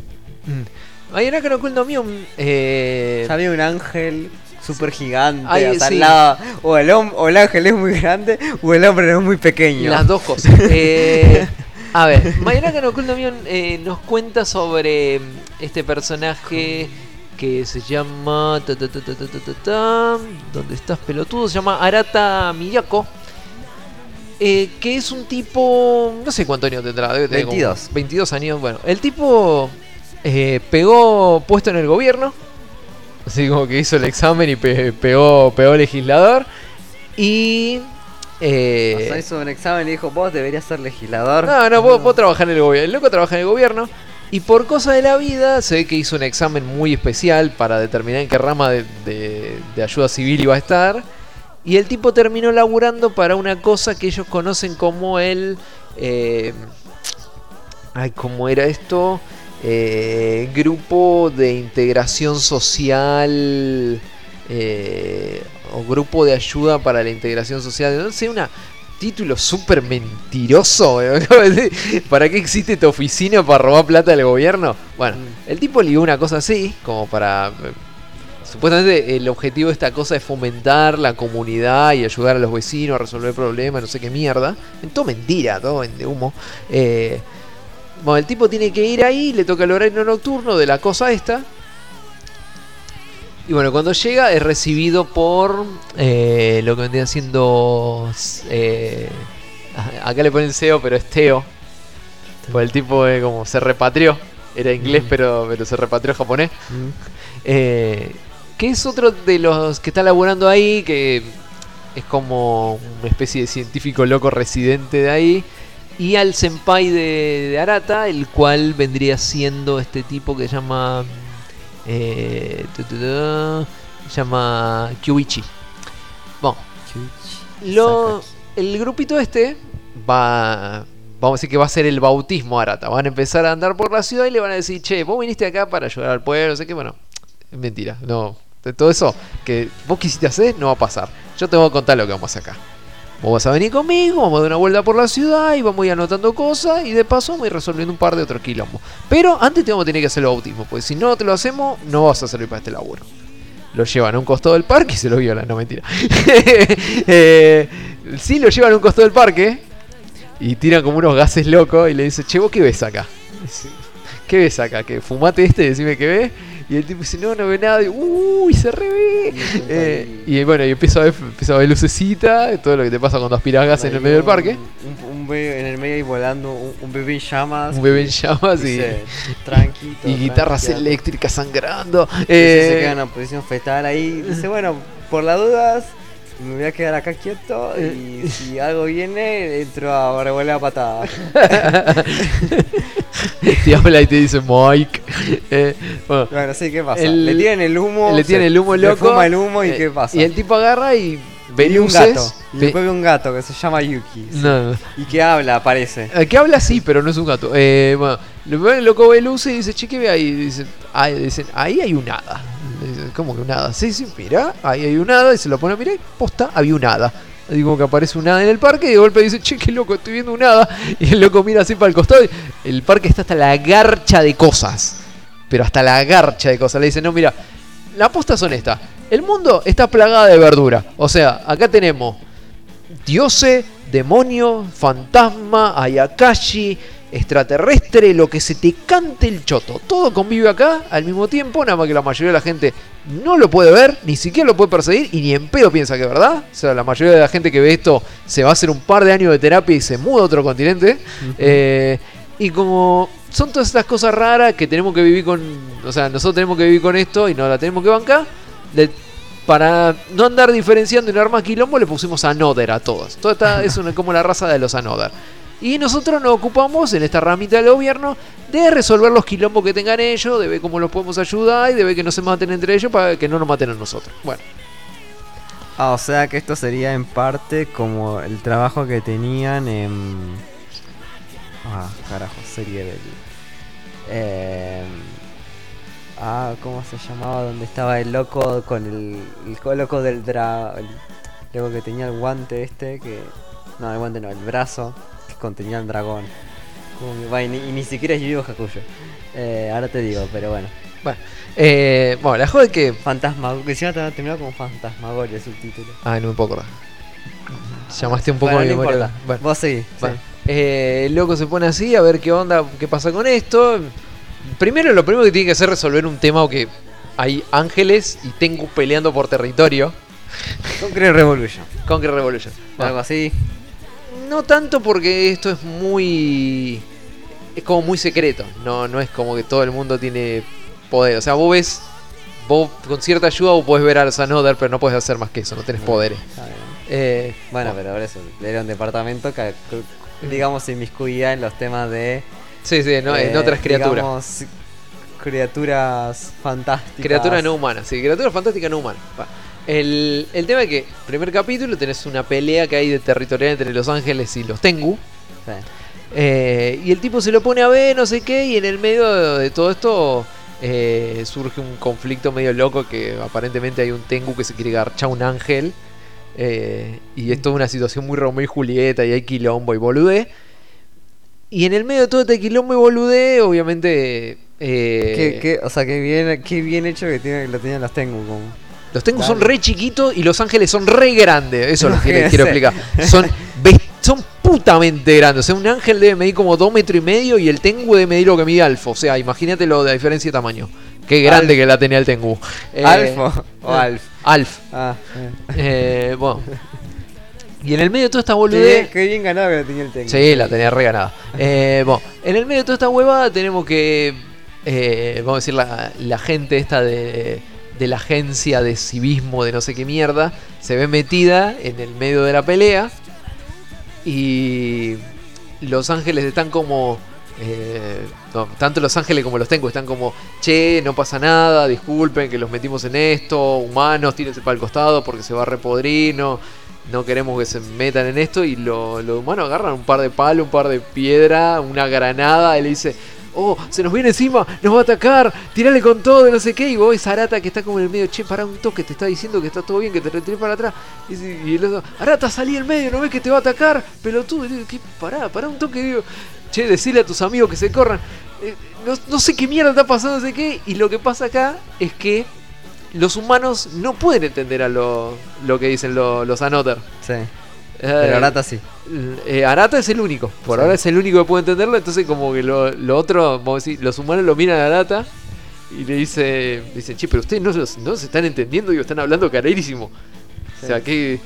Mm. Mayonaka no Cool no Mium, eh, Ya había un ángel súper gigante Ay, sí. O el, o el ángel es muy grande o el hombre es muy pequeño. Las dos cosas. eh, a ver, Mayuraka no Oculto eh, nos cuenta sobre mm, este personaje que se llama. Ta, ¿Dónde estás, pelotudo? Se llama Arata Miyako. Eh, que es un tipo. No sé cuánto años tendrá. Debe tener 22. años. Bueno, el tipo eh, pegó puesto en el gobierno. Así como que hizo el examen y pe- pegó, pegó legislador. Y. eh, O sea, hizo un examen y dijo, vos deberías ser legislador. no, no, vos, vos trabajás en el gobierno. El loco trabaja en el gobierno. Y por cosa de la vida, se ve que hizo un examen muy especial para determinar en qué rama de, de- de ayuda civil iba a estar. Y el tipo terminó laburando para una cosa que ellos conocen como el. eh, ay, ¿cómo era esto? Eh, grupo de integración social. eh, o grupo de ayuda para la integración social. No sé, una título súper mentiroso. ¿Para qué existe tu oficina para robar plata del gobierno? Bueno, el tipo ligó una cosa así, como para... eh, Supuestamente el objetivo de esta cosa es fomentar la comunidad y ayudar a los vecinos a resolver problemas, no sé qué mierda. En todo mentira, todo de humo. Eh, bueno, el tipo tiene que ir ahí, le toca el horario nocturno de la cosa esta. Y bueno, cuando llega es recibido por eh, lo que vendría siendo... eh, acá le ponen SEO, pero es Teo. Pues el tipo eh, como se repatrió. Era inglés, pero, pero se repatrió japonés. Eh, que es otro de los que está laburando ahí, que es como una especie de científico loco residente de ahí. Y al senpai de, de Arata, el cual vendría siendo este tipo que se llama. Eh, se llama Kyuichi. Bueno, lo, el grupito este va. Vamos a decir que va a ser el bautismo Arata. Van a empezar a andar por la ciudad y le van a decir, che, vos viniste acá para ayudar al pueblo, no sé qué, bueno. Es mentira, no. De todo eso que vos quisiste hacer no va a pasar. Yo te voy a contar lo que vamos a hacer acá. Vos vas a venir conmigo, vamos a dar una vuelta por la ciudad y vamos a ir anotando cosas y de paso vamos a ir resolviendo un par de otros quilombos. Pero antes te vamos a tener que hacer el bautismo, porque si no te lo hacemos, no vas a servir para este laburo. Lo llevan a un costado del parque y se lo violan, no mentira. Eh, sí, lo llevan a un costado del parque y tiran como unos gases locos y le dicen, che, ¿vos qué ves acá? ¿Qué ves acá? ¿Que fumate este y decime qué ves? Y el tipo dice, no, no ve nada. Y, uy, se revé. Eh, y bueno, y empieza a ver, empieza a ver lucecita, todo lo que te pasa cuando aspiras gas en el medio del parque. Un, un bebé en el medio y volando, un, bebé en llamas. Un bebé en llamas y, Dice, tranquito. y guitarras tranquilo. eléctricas sangrando. Y Eh, se queda en una posición fetal ahí. Dice, bueno, por las dudas, me voy a quedar acá quieto y si algo viene, entro a revolver a patada. te habla y te dice Mike. Eh, bueno, Bueno, sí, ¿qué pasa? El- le tiran el humo. le se- el humo le loco. fuma el humo y eh, ¿qué pasa? Y el tipo agarra y ve Y un gato. Y después ve un gato que se llama Yuki. No, no. Y que habla, aparece. El que habla sí, pero no es un gato. Eh, bueno, el loco ve luces y dice, che, ¿qué ve ahí? Y dice, ahí, dicen, ahí hay un hada. ¿Cómo que un hada? Sí, sí, mira, ahí hay un hada. Y se lo pone a mirar y posta, había un hada. Como que aparece un hada en el parque y de golpe dice, che, qué loco, estoy viendo un hada. Y el loco mira así para el costado y el parque está hasta la garcha de cosas. Pero hasta la garcha de cosas. Le dice, no, mira, la posta son estas. El mundo está plagada de verdura. O sea, acá tenemos dioses, demonio, fantasma, ayakashi, extraterrestre, lo que se te cante el choto. Todo convive acá al mismo tiempo, nada más que la mayoría de la gente no lo puede ver, ni siquiera lo puede perseguir y ni en pedo piensa que es verdad. O sea, la mayoría de la gente que ve esto se va a hacer un par de años de terapia y se muda a otro continente. Eh, y como son todas estas cosas raras que tenemos que vivir con. O sea, nosotros tenemos que vivir con esto y no la tenemos que bancar. para no andar diferenciando y no armar quilombo, le pusimos Another a todos. Toda esta es una, como la raza de los Another. Y nosotros nos ocupamos en esta ramita del gobierno de resolver los quilombos que tengan ellos, de ver cómo los podemos ayudar y de ver que no se maten entre ellos para que no nos maten a nosotros. Bueno. Ah, o sea que esto sería en parte como el trabajo que tenían en. Ah, carajo, serie del. Eh, ah, ¿cómo se llamaba? Donde estaba el loco con el. El co- loco del dra. Loco que tenía el guante este que. No, el guante no, el brazo que contenía el dragón. Como y, ni, y ni siquiera es Yu Hakusho. Eh, ahora te digo, pero bueno. Bueno, eh, bueno, la joda es que. Fantasma, que encima te terminado como Fantasmagoria el subtítulo. Ay, no me puedo acordar. Llamaste un poco Bueno, mi no memoria. Bueno, Vos seguís. bueno. sí. Eh, el loco se pone así a ver qué onda, qué pasa con esto. Primero, lo primero que tiene que hacer es resolver un tema que hay ángeles y Tengu peleando por territorio. Concrete Revolution. Conquer Revolution. Algo así. No tanto porque esto es muy. Es como muy secreto. No, no es como que todo el mundo tiene poder. O sea, vos ves. Vos con cierta ayuda vos podés ver a Sanoder, pero no podés hacer más que eso, no tenés poderes. Está bien. Eh, Bueno, pero por eso, era un departamento que, digamos, se inmiscuía en los temas de. Sí, sí, no, en eh, otras criaturas. digamos, criaturas fantásticas. Criatura no humana, sí, criatura fantástica no humana. El, el tema es que, primer capítulo, tenés una pelea que hay de territorial entre los ángeles y los Tengu. Sí. eh, y el tipo se lo pone a ver, no sé qué, y en el medio de todo esto eh, surge un conflicto medio loco que aparentemente hay un Tengu que se quiere garchar a un ángel. eh, y es toda una situación muy Romeo y Julieta, y hay quilombo y boludé. Y en el medio de todo este quilombo y boludé, obviamente... eh, Qué- qué- o sea, qué bien, qué bien hecho que tiene, lo tenían los Tengu. Como... Los Tengu son re chiquitos y los ángeles son re grandes. Eso es lo que les quiero explicar. Son, son putamente grandes. O sea, un ángel debe medir como 2 metros y medio y el Tengu debe medir lo que mide Alf. O sea, imagínate lo de diferencia de tamaño. Qué grande que la tenía el Tengu. Eh, ¿Alf o, Alf? Alf. Ah, eh. Eh, bueno. Y en el medio de toda esta qué, boludez. bien, qué bien ganado que lo tenía el Tengu. Sí, la tenía re ganada. Bueno, en el medio de toda esta huevada tenemos que, vamos a decir, la, la gente esta de, de la agencia de civismo de no sé qué mierda, se ve metida en el medio de la pelea y los ángeles están como... eh, tanto los ángeles como los tengo están como, che, no pasa nada, disculpen que los metimos en esto, humanos, tírense para el costado porque se va a repodrir, no, queremos que se metan en esto. Y lo- los humanos agarran un par de palos, un par de piedra, una granada y le dice, oh, se nos viene encima, nos va a atacar, tirale con todo, y no sé qué. Y vos Arata que está como en el medio, che, para un toque, te está diciendo que está todo bien, que te retiré para atrás. Y, y el otro, Arata, salí en medio, ¿no ves que te va a atacar? Pelotudo, ¿qué? Pará, pará un toque, digo, che, decirle a tus amigos que se corran. Eh, no, sé qué mierda está pasando, no sé qué. Y lo que pasa acá es que los humanos no pueden entender a lo, que dicen lo- los Anoter. Sí. Pero Arata sí. eh, Arata es el único. Por Sí. ahora es el único que puede entenderlo. Entonces, como que lo, lo otro, vamos a decir, los humanos lo miran a Arata y le dice, dicen, che, pero ustedes no, los- no se están entendiendo y están hablando carerísimo. O sea, que.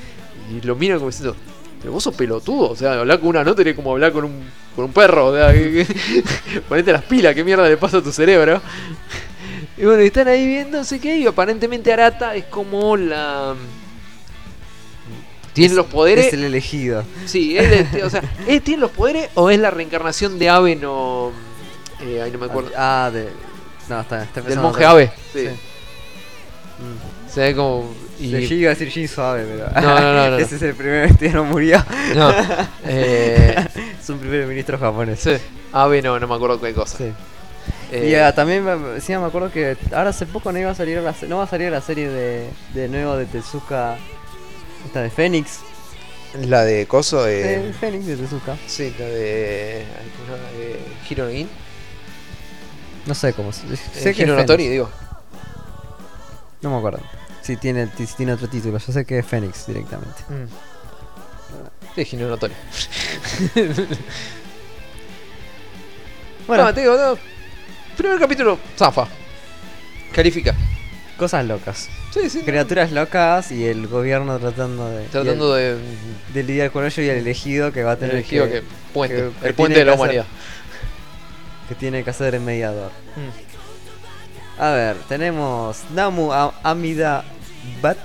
Y lo miran como diciendo, pero vos sos pelotudo. O sea, hablar con una nota es como hablar con un, con un perro. O sea, que- que- ponete las pilas, qué mierda le pasa a tu cerebro. Y bueno, están ahí viendo, no sé qué, y aparentemente Arata es como la. Tiene los poderes. Es el elegido. Sí, él, o sea, ¿él tiene los poderes o es la reencarnación de Ave no. Eh, ahí no me acuerdo. Ah, de. No, está, está Del monje Ave. Sí. Sí. Se ve como. y- Shinji iba a decir Shin Suave, pero. No, no, no, no. Ese es el primer no murió. No. Eh, es un primer ministro japonés. sí. Ave no, no me acuerdo qué cosa. Sí. Eh, Y ah, también me, sí, me acuerdo que ahora hace poco no iba a salir la, no va a salir la serie de, de nuevo de Tezuka. Esta de Fénix. La de Coso, Eh, eh, Fénix de Tezuka. Sí, la de. Eh, Hiro no sé cómo se Eh, sé que es digo. No me acuerdo. Si tiene, si tiene otro título. Yo sé que es Fénix directamente. Sí, Hiro. Bueno, No, te digo, no. Primer capítulo, zafa. Califica. Cosas locas. Sí, sí. no. Criaturas locas y el gobierno tratando de. Tratando de. el- de lidiar con ello y el elegido que va a tener elegido que, que, puente. que- que el puente de la hacer- humanidad. que tiene que hacer el mediador. Mm. A ver, tenemos Namu A- Amida Bat.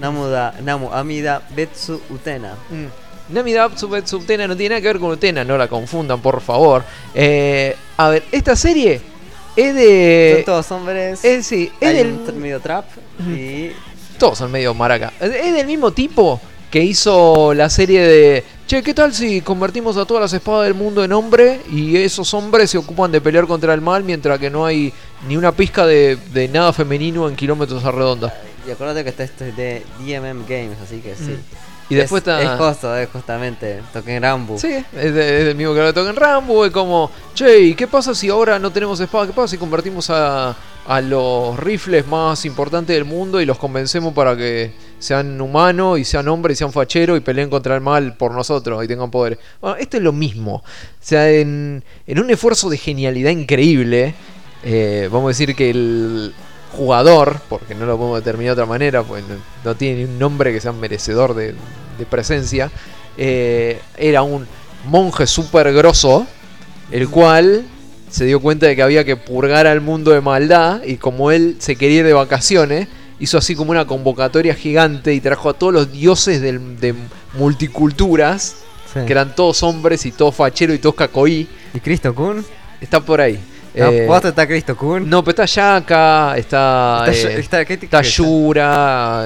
Namu, da, Namu Amida Betsu Utena. Mm. Namida Sub- Subtena no tiene nada que ver con Utena, no la confundan, por favor. Eh, a ver, esta serie es Son de. todos hombres. Es, sí, es hay del. un medio trap y. Todos son medio maraca. Es del mismo tipo que hizo la serie de. Che, ¿qué tal si convertimos a todas las espadas del mundo en hombre y esos hombres se ocupan de pelear contra el mal mientras que no hay ni una pizca de, de nada femenino en kilómetros a redonda? Y acuérdate que está esto es de DMM Games, así que sí. Y después es, está. Es justo, es justamente Token Rambo. Sí, es, de- es del mismo que lo toca en Rambo. Es como, che, ¿y qué pasa si ahora no tenemos espada? ¿Qué pasa si convertimos a, a los rifles más importantes del mundo y los convencemos para que sean humanos y sean hombres y sean facheros y peleen contra el mal por nosotros y tengan poderes? Bueno, esto es lo mismo. O sea, en, en un esfuerzo de genialidad increíble, eh, vamos a decir que el jugador, porque no lo podemos determinar de otra manera, pues no, no tiene ni un nombre que sea merecedor de, de presencia, eh, era un monje súper grosso, el cual se dio cuenta de que había que purgar al mundo de maldad y como él se quería ir de vacaciones, hizo así como una convocatoria gigante y trajo a todos los dioses de multiculturas, Sí. que eran todos hombres y todos facheros y todos cacoí. ¿Y Cristo Kun? Está por ahí. No, Eh, ¿Posta está Cristo Kun? no, pero está Yaka, está, Está,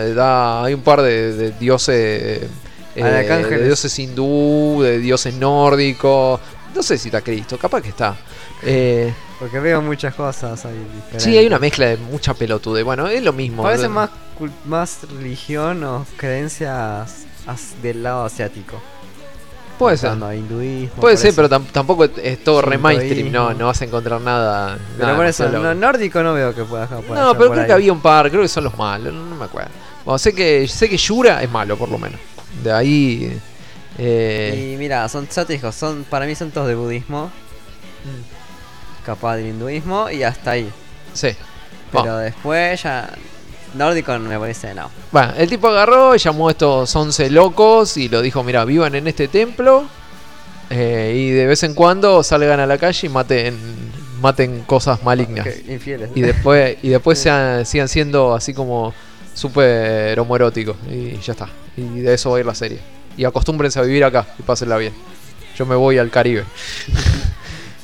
eh, hay un par de, de dioses, eh, de dioses hindú, de dioses nórdicos. No sé si está Cristo, capaz que está. Eh, Porque veo muchas cosas ahí diferentes. sí, hay una mezcla de mucha pelotude. Bueno, es lo mismo. Parece más, más religión o creencias as- del lado asiático. Puede ser. Hinduismo. Puede ser, eso. pero tam- tampoco es todo re mainstream. No, no vas a encontrar nada. Pero nada por eso, no, nórdico no veo que pueda No, pero creo ahí. que había un par, creo que son los malos, no, no me acuerdo. Bueno, sé que sé que Yura es malo, por lo menos. De ahí. eh, Y mira, son, ya te digo, son, para mí son todos de budismo. Capaz del hinduismo y hasta ahí. sí. Pero Bueno, después ya. Nórdico me parece no. Bueno, el tipo agarró y llamó a estos 11 locos y lo dijo: Mira, vivan en este templo. eh, y de vez en cuando salgan a la calle y maten, maten cosas malignas. Infieles. Y después, y después sean- sigan siendo así como súper homoeróticos. Y ya está. Y de eso va a ir la serie. Y acostúmbrense a vivir acá y pásenla bien. Yo me voy al Caribe.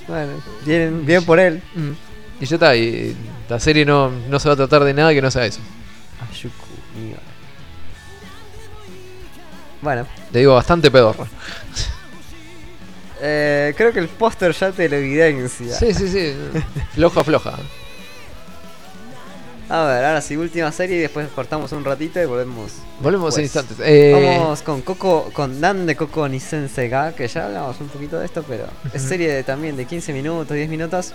Bueno, bien, bien por él. Y ya está. Y la serie no, no se va a tratar de nada que no sea eso. Ayuku. Bueno, Le digo bastante pedorra. eh, creo que el póster ya te lo evidencia. Sí, sí, sí. Floja, floja. A ver, ahora sí, última serie y después cortamos un ratito y volvemos. Volvemos en instantes. Eh, Vamos con Coco, con Dan de Coco Nisense ga, que ya hablamos un poquito de esto, pero es serie de- también de 15 minutos, 10 minutos,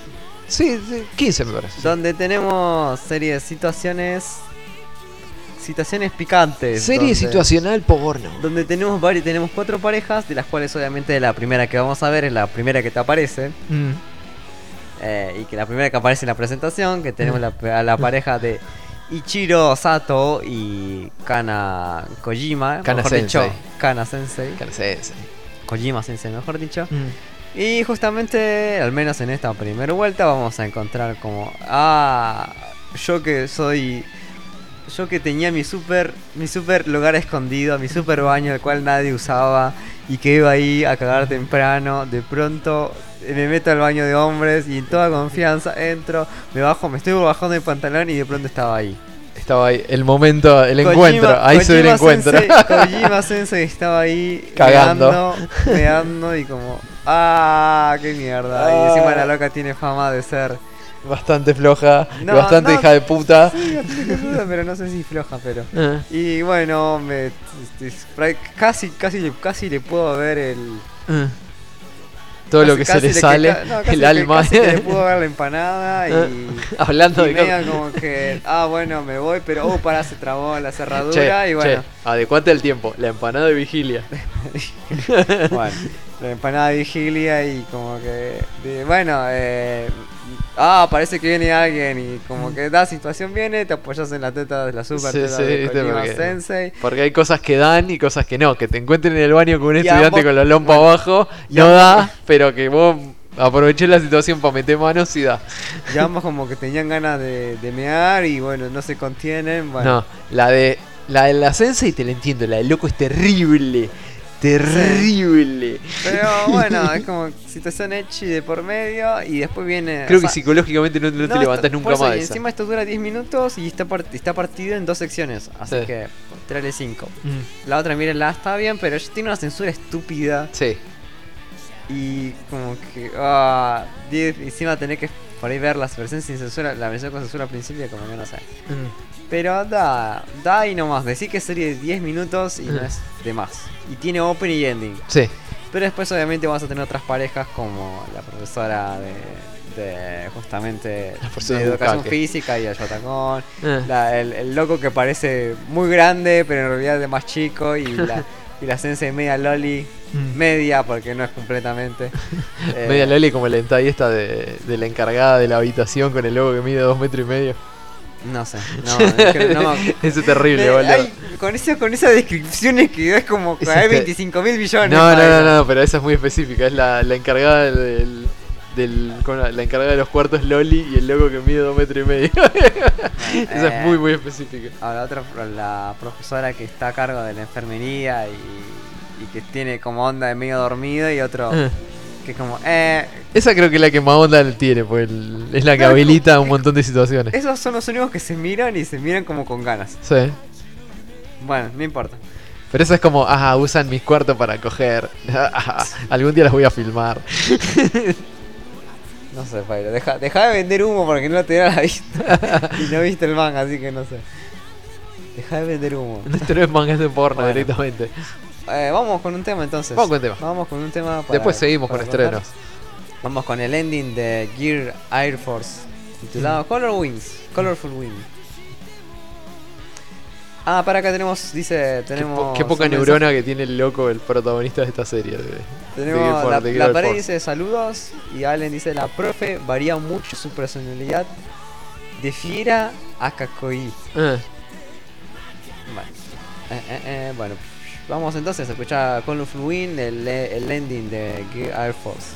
sí, sí, 15 me parece. donde tenemos serie de situaciones. Situaciones picantes. Serie donde- situacional porno. Donde tenemos varios, tenemos cuatro parejas, de las cuales obviamente la primera que vamos a ver es la primera que te aparece. Mm. Eh, y que la primera que aparece en la presentación, que tenemos la, a la pareja de Ichiro Sato y Kana Kojima. Kana mejor dicho, Sensei. Kana Sensei. ¿Qué hace ese? Kojima Sensei, mejor dicho. Mm. Y justamente, al menos en esta primera vuelta, vamos a encontrar como. Ah, yo que soy. Yo que tenía mi super, mi super lugar escondido, mi super baño, el cual nadie usaba, y que iba ahí a cagar temprano, de pronto me meto al baño de hombres y en toda confianza entro, me bajo, me estoy bajando el pantalón y de pronto estaba ahí. Estaba ahí. El momento, el Kojima- encuentro. Ahí se el encuentro. Kojima Sensei estaba ahí Cagando. meando, y como, ah, qué mierda. Y encima la loca tiene fama de ser, Bastante floja. No, bastante no. hija de puta. sí, bastante pero no sé si floja, pero. Eh. Y bueno, me, casi, casi, le- casi le puedo ver el. Eh. Todo lo que se le que sale, no, el que- alma. casi que le puedo ver la empanada y. Hablando y de medio como que, ah, bueno, me voy, pero, oh, para, se trabó la cerradura Che, y bueno. che, adecuate el tiempo. La empanada de vigilia. bueno, la empanada de vigilia y como que, de- bueno, eh, ah, parece que viene alguien y como que da situación viene, te apoyas en la teta de la super Sí, teta sí, de Kojima porque- Sensei. Porque hay cosas que dan y cosas que no. Que te encuentren en el baño con un Y estudiante ambos- con la lompa bueno, abajo, no da, pero que vos aproveché la situación para meter manos y da. Y ambos como que tenían ganas de, de mear y bueno, no se contienen. Bueno, No, la de la de la Sensei te la entiendo, la del loco es terrible. Terrible. Pero bueno, es como situación hecha de por medio y después viene. Creo o que sea, psicológicamente no, no te no, levantás esto- nunca eso, más de y esa. encima esto dura 10 minutos y está, part- está partido en dos secciones. Así Sí. que, tirale 5. Mm, La otra, mírenla, está bien, pero tiene una censura estúpida. Sí. Y como que. Ah, diez- encima tener que por ahí ver las versiones sin censura. La versión con censura al principio, como que no sé. Mm. Pero da, da y no más. Decir que es serie de 10 minutos y no es de más. Y tiene open y ending. Sí. Pero después obviamente vas a tener otras parejas como la profesora de, de justamente de educación bucaque. física y el Yotacón. Eh. La- el, el loco que parece muy grande pero en realidad es más chico y la, y la sensei media loli. Mm. Media porque no es completamente. Eh, Media Loli como la hentai esta de, de la encargada de la habitación con el logo que mide dos metros y medio. No sé. No, es que no Eso es terrible, Eh, boludo. ay, con, esa, con esas descripciones que es como que hay este- 25 mil billones. No, no, no, eso. no, pero esa es muy específica. Es la, la encargada del. del con la, la encargada de los cuartos Loli y el logo que mide dos metros y medio. esa Eh, es muy, muy específica. Ahora otra, la profesora que está a cargo de la enfermería y, y que tiene como onda de medio dormido y otro Eh. Que como, eh, Esa creo que es la que más onda tiene, pues el- es la que es habilita un montón de situaciones. esos son los únicos que se miran y se miran como con ganas. Sí. Bueno, no importa. Pero esa es como, ah, usan mis cuartos para coger. Algún día las voy a filmar. No sé, Pairo, deja, deja de vender humo porque no te da la vista. y no viste el manga, así que no sé. Deja de vender humo. No es manga de porno Bueno. directamente. Eh, vamos con un tema entonces. Vamos con un tema. Vamos con un tema. para- Después seguimos con estrenos. Vamos con el ending de Gear Air Force titulado Color Wings, Colorful Wings. Ah, para acá tenemos, dice, Qué, tenemos. po- qué poca neurona que tiene el loco, el protagonista de esta serie. de- Tenemos la, de la Gear pared dice saludos y Allen dice la profe varía mucho su personalidad de fiera a kakoi. Ah, Bueno, eh, eh, eh, bueno, vamos entonces a escuchar Colorful Wind, el, el ending de Gear Air Force.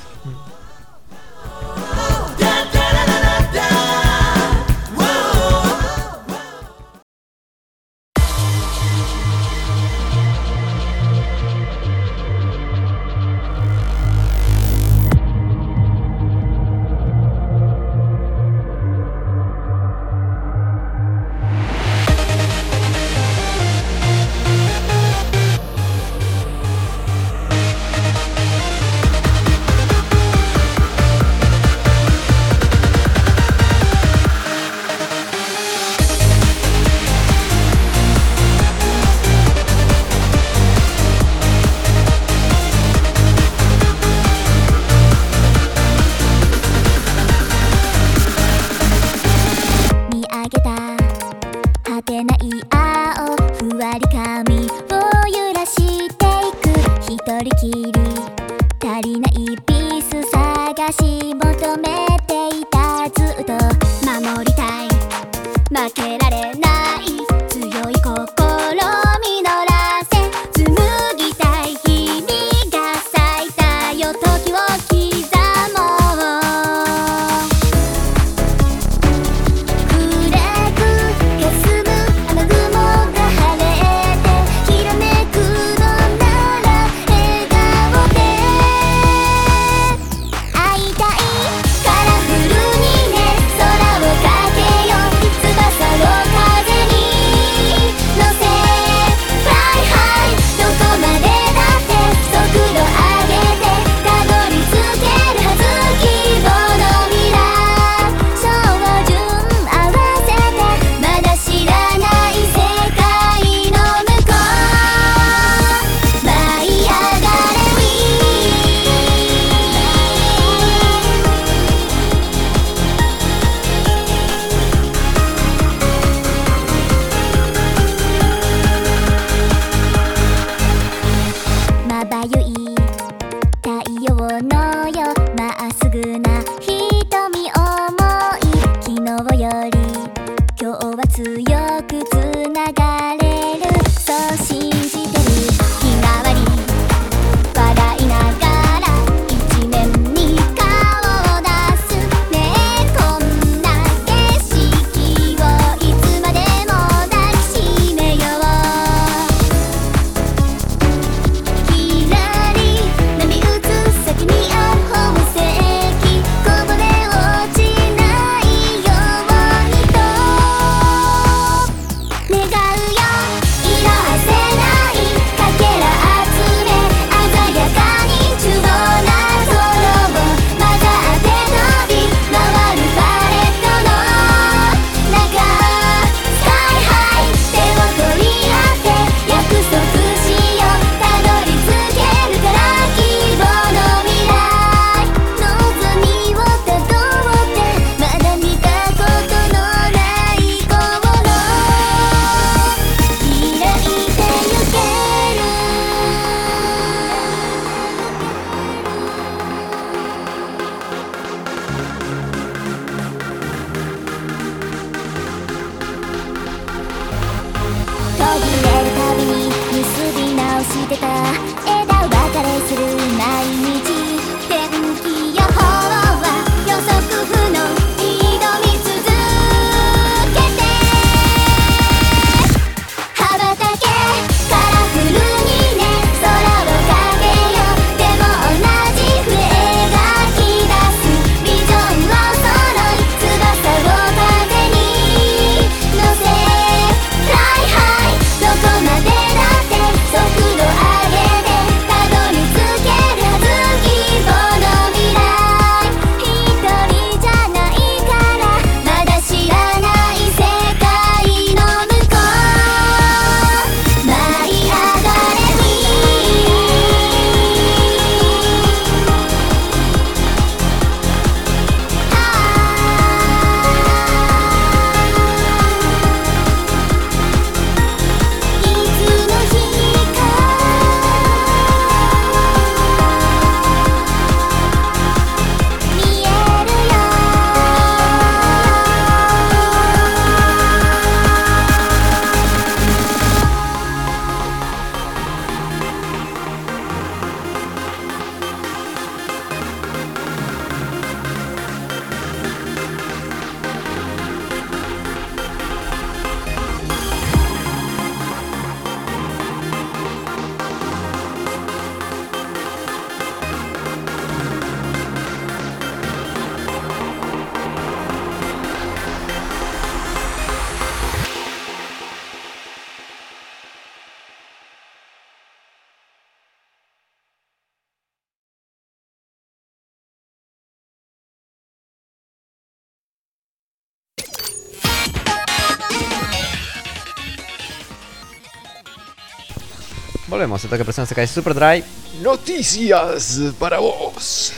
Volvemos. Esto que presión se cae Super Dry. Noticias para vos.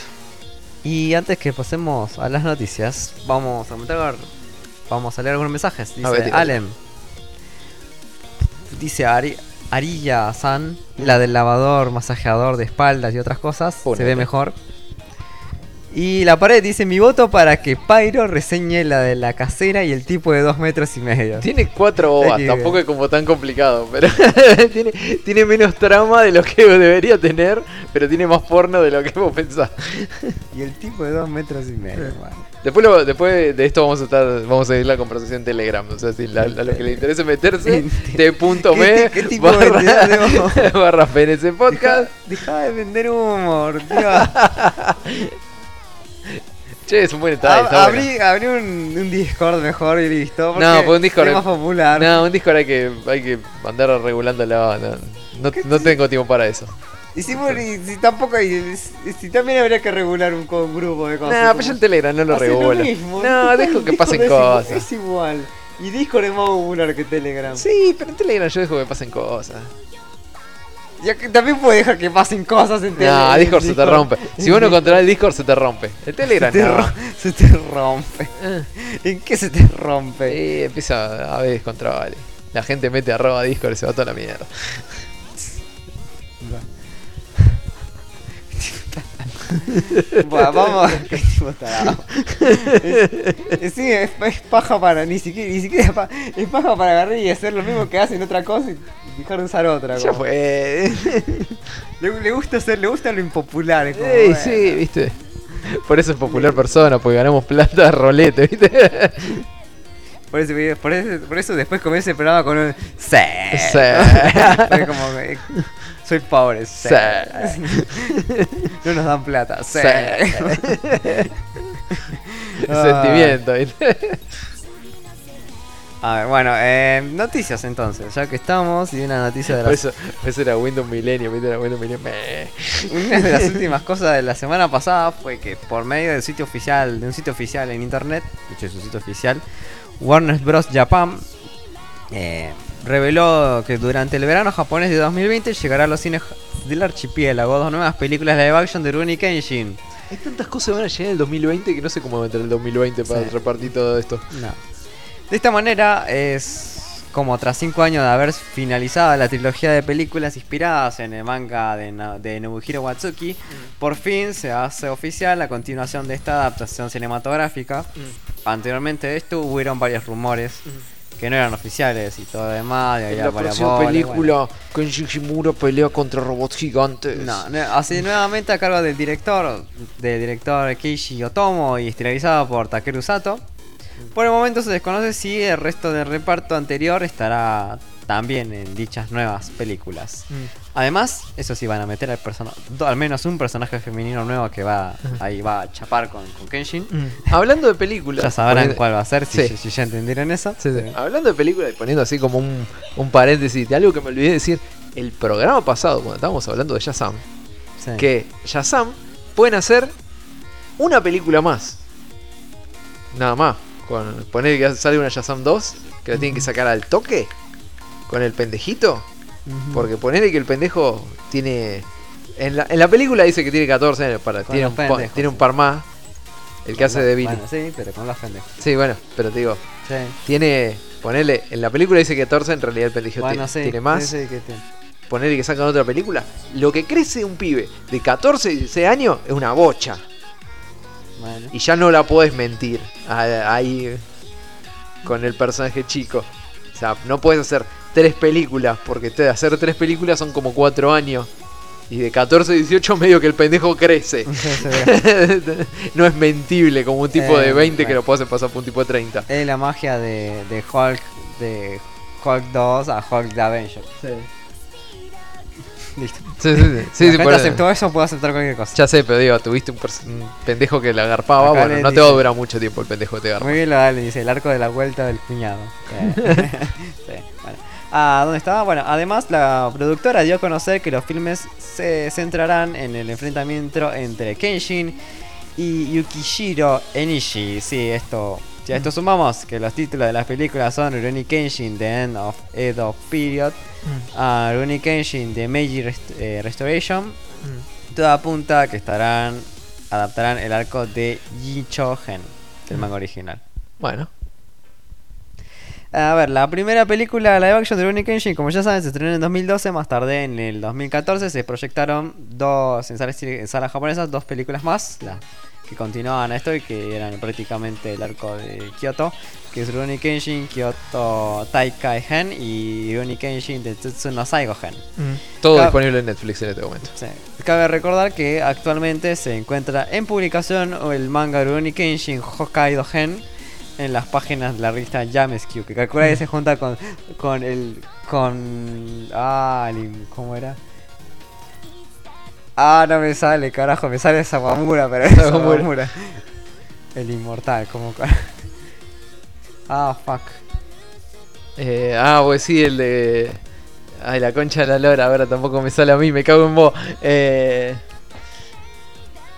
Y antes que pasemos a las noticias, vamos a comentar. Vamos a leer algunos mensajes. Dice ver. Alem. Dice Ari, Arilla San, la del lavador, masajeador de espaldas y otras cosas. Se ve mejor. Y la pared dice mi voto para que Pyro reseñe la de la casera y el tipo de dos metros y medio. Tiene cuatro bobas, tampoco es como tan complicado, pero tiene, tiene menos trama de lo que debería tener, pero tiene más porno de lo que vos pensás. Y el tipo de dos metros y medio. bueno. Después, lo- después de esto vamos a estar, vamos a seguir la conversación en Telegram. O sea, si la- a los que les interese meterse, t.me ¿Qué- qué tipo de barra, de- barra PNC Podcast. Deja, deja de vender humor, tío. Che, es un buen detalle. Ab- está bueno. abrí, abrí un, un Discord mejor y listo. No, pues un Discord es más es- popular. No, un Discord hay que, hay que andar regulándolo. No, no, no tengo tiempo para eso. Y si, bueno, y si tampoco hay. Si, también habría que regular un, grupo de cosas. No, pero yo en Telegram no lo regulo. No, dejo que pasen es igual- cosas. Es igual. Y Discord es más popular que Telegram. Sí, pero en Telegram yo dejo que pasen cosas. Ya que también puede dejar que pasen cosas en Telegram. No, Discord se te rompe. Si vos no controlas el Discord, se te rompe. El Telegram se te, no. ro- se te rompe. ¿En qué se te rompe? Sí, empieza a haber descontrol. La gente mete arroba Discord y se va toda la mierda. Vamos. Qué tipo tarado. Es, sí, es, es paja para. Ni siquiera, ni siquiera es, pa- es paja para agarrar y hacer lo mismo que hacen otra cosa y dejar de usar otra. Ya fue. Le, le gusta hacer, le gusta lo impopular. como, Ey, bueno. sí, viste. Por eso es popular persona, porque ganamos plata de rolete, viste. Por eso, por eso, por eso después comienza el programa con un. Sí. Sí. Como. Soy pobre. Sí. No nos dan plata. Sí. Sentimiento, viste. A ver, bueno, eh, noticias entonces, ya que estamos, y una noticia de Por la eso, eso era Windows Millennium, viste, era Windows Millennium. Una de las últimas cosas de la semana pasada fue que por medio del sitio oficial, de un sitio oficial en internet, de hecho es un sitio oficial, Warner Bros. Japan eh, reveló que durante el verano japonés de 2020 llegará a los cines del archipiélago dos nuevas películas live action de Rurouni Kenshin. Hay tantas cosas que van a llegar en el 2020 que no sé cómo va a entrar el 2020 para Sí. repartir todo esto. No. De esta manera es como tras 5 años de haber finalizado la trilogía de películas inspiradas en el manga de, Nobuhiro Watsuki, por fin se hace oficial la continuación de esta adaptación cinematográfica. Anteriormente de esto hubieron varios rumores que no eran oficiales y todo demás. y En había la próxima bolas, película, Kenji Shimura pelea contra robots gigantes. No, no, así nuevamente a cargo del director, del director Keishi Otomo y estelarizado por Takeru Sato. Por el momento se desconoce si el resto del reparto anterior estará también en dichas nuevas películas. Mm. Además, eso sí van a meter al, al menos un personaje femenino nuevo que va ahí va a chapar con, con Kenshin. Hablando de películas. Ya sabrán poniendo- cuál va a ser si, Sí. si ya entendieron eso. Sí, sí. Hablando de películas y poniendo así como un, un paréntesis de algo que me olvidé de decir. El programa pasado, cuando estábamos hablando de Shazam, que Shazam pueden hacer una película más. Nada más. Con poner que sale una Shazam 2, que la tienen que sacar al toque con el pendejito. Porque ponerle que el pendejo tiene. En la, en la película dice que tiene 14 años. Para, tiene, los un, pendejos, tiene un par más. El que hace de Billy. Bueno, sí, pero con las pendejos. Sí, bueno, pero te digo, Sí. tiene. Ponerle. En la película dice que 14, en realidad el pendejo Bueno, tiene, sí, tiene más. sí, que tiene. Ponerle que sacan otra película. Lo que crece un pibe de 14 y 16 años es una bocha. Bueno. Y ya no la podés mentir. Ahí. Con el personaje chico. O sea, no puedes hacer tres películas. Porque te, hacer tres películas son como cuatro años. Y de 14 a 18 medio que el pendejo crece. No es mentible como un tipo Eh, de 20 que bueno. lo puede hacer pasar por un tipo de 30. Es la magia de, de Hulk de Hulk 2 a Hulk de Avenger. Listo. Sí, sí, sí. sí, sí, La gente por- aceptó eso, puedo aceptar cualquier cosa. Ya sé, pero digo, tuviste un, pendejo que la agarpaba. Acá Bueno, no te va a dice- durar mucho tiempo el pendejo que te agarpa. Muy bien lo dale, dice el arco de la vuelta del cuñado. Sí. Bueno. Ah, ¿dónde estaba? Bueno, además la productora dio a conocer que los filmes se centrarán en el enfrentamiento entre Kenshin y Yukishiro Enishi. Sí, esto Si a esto sumamos que los títulos de las películas son Rurouni Kenshin The End of Edo Period, a Rurouni Kenshin The Meiji Rest- eh, Restoration, todo apunta a que estarán adaptarán el arco de Yicho Gen del manga original. Bueno, A ver, la primera película live action de Rurouni Kenshin, como ya saben, se estrenó en 2012, más tarde en el 2014 se proyectaron dos en salas, en salas japonesas dos películas más, las que continuaban esto y que eran prácticamente el arco de Kyoto, que es Rurouni Kenshin Kyoto Taikai Gen y Rurouni Kenshin de Tetsuno Saigo Gen. todo Ca- disponible en Netflix en este momento. Sí. Cabe recordar que actualmente se encuentra en publicación el manga Rurouni Kenshin Hokkaido Gen en las páginas de la revista Yamesque, que calcula que se junta con, con el. con. Ah, el- ¿cómo era? Ah, no me sale, carajo, me sale Sawamura, pero es Sawamura. El inmortal, como. Ah, fuck. Eh, ah, pues sí, el de. Ay, la concha de la lora, ahora tampoco me sale a mí, me cago en vos. Eh...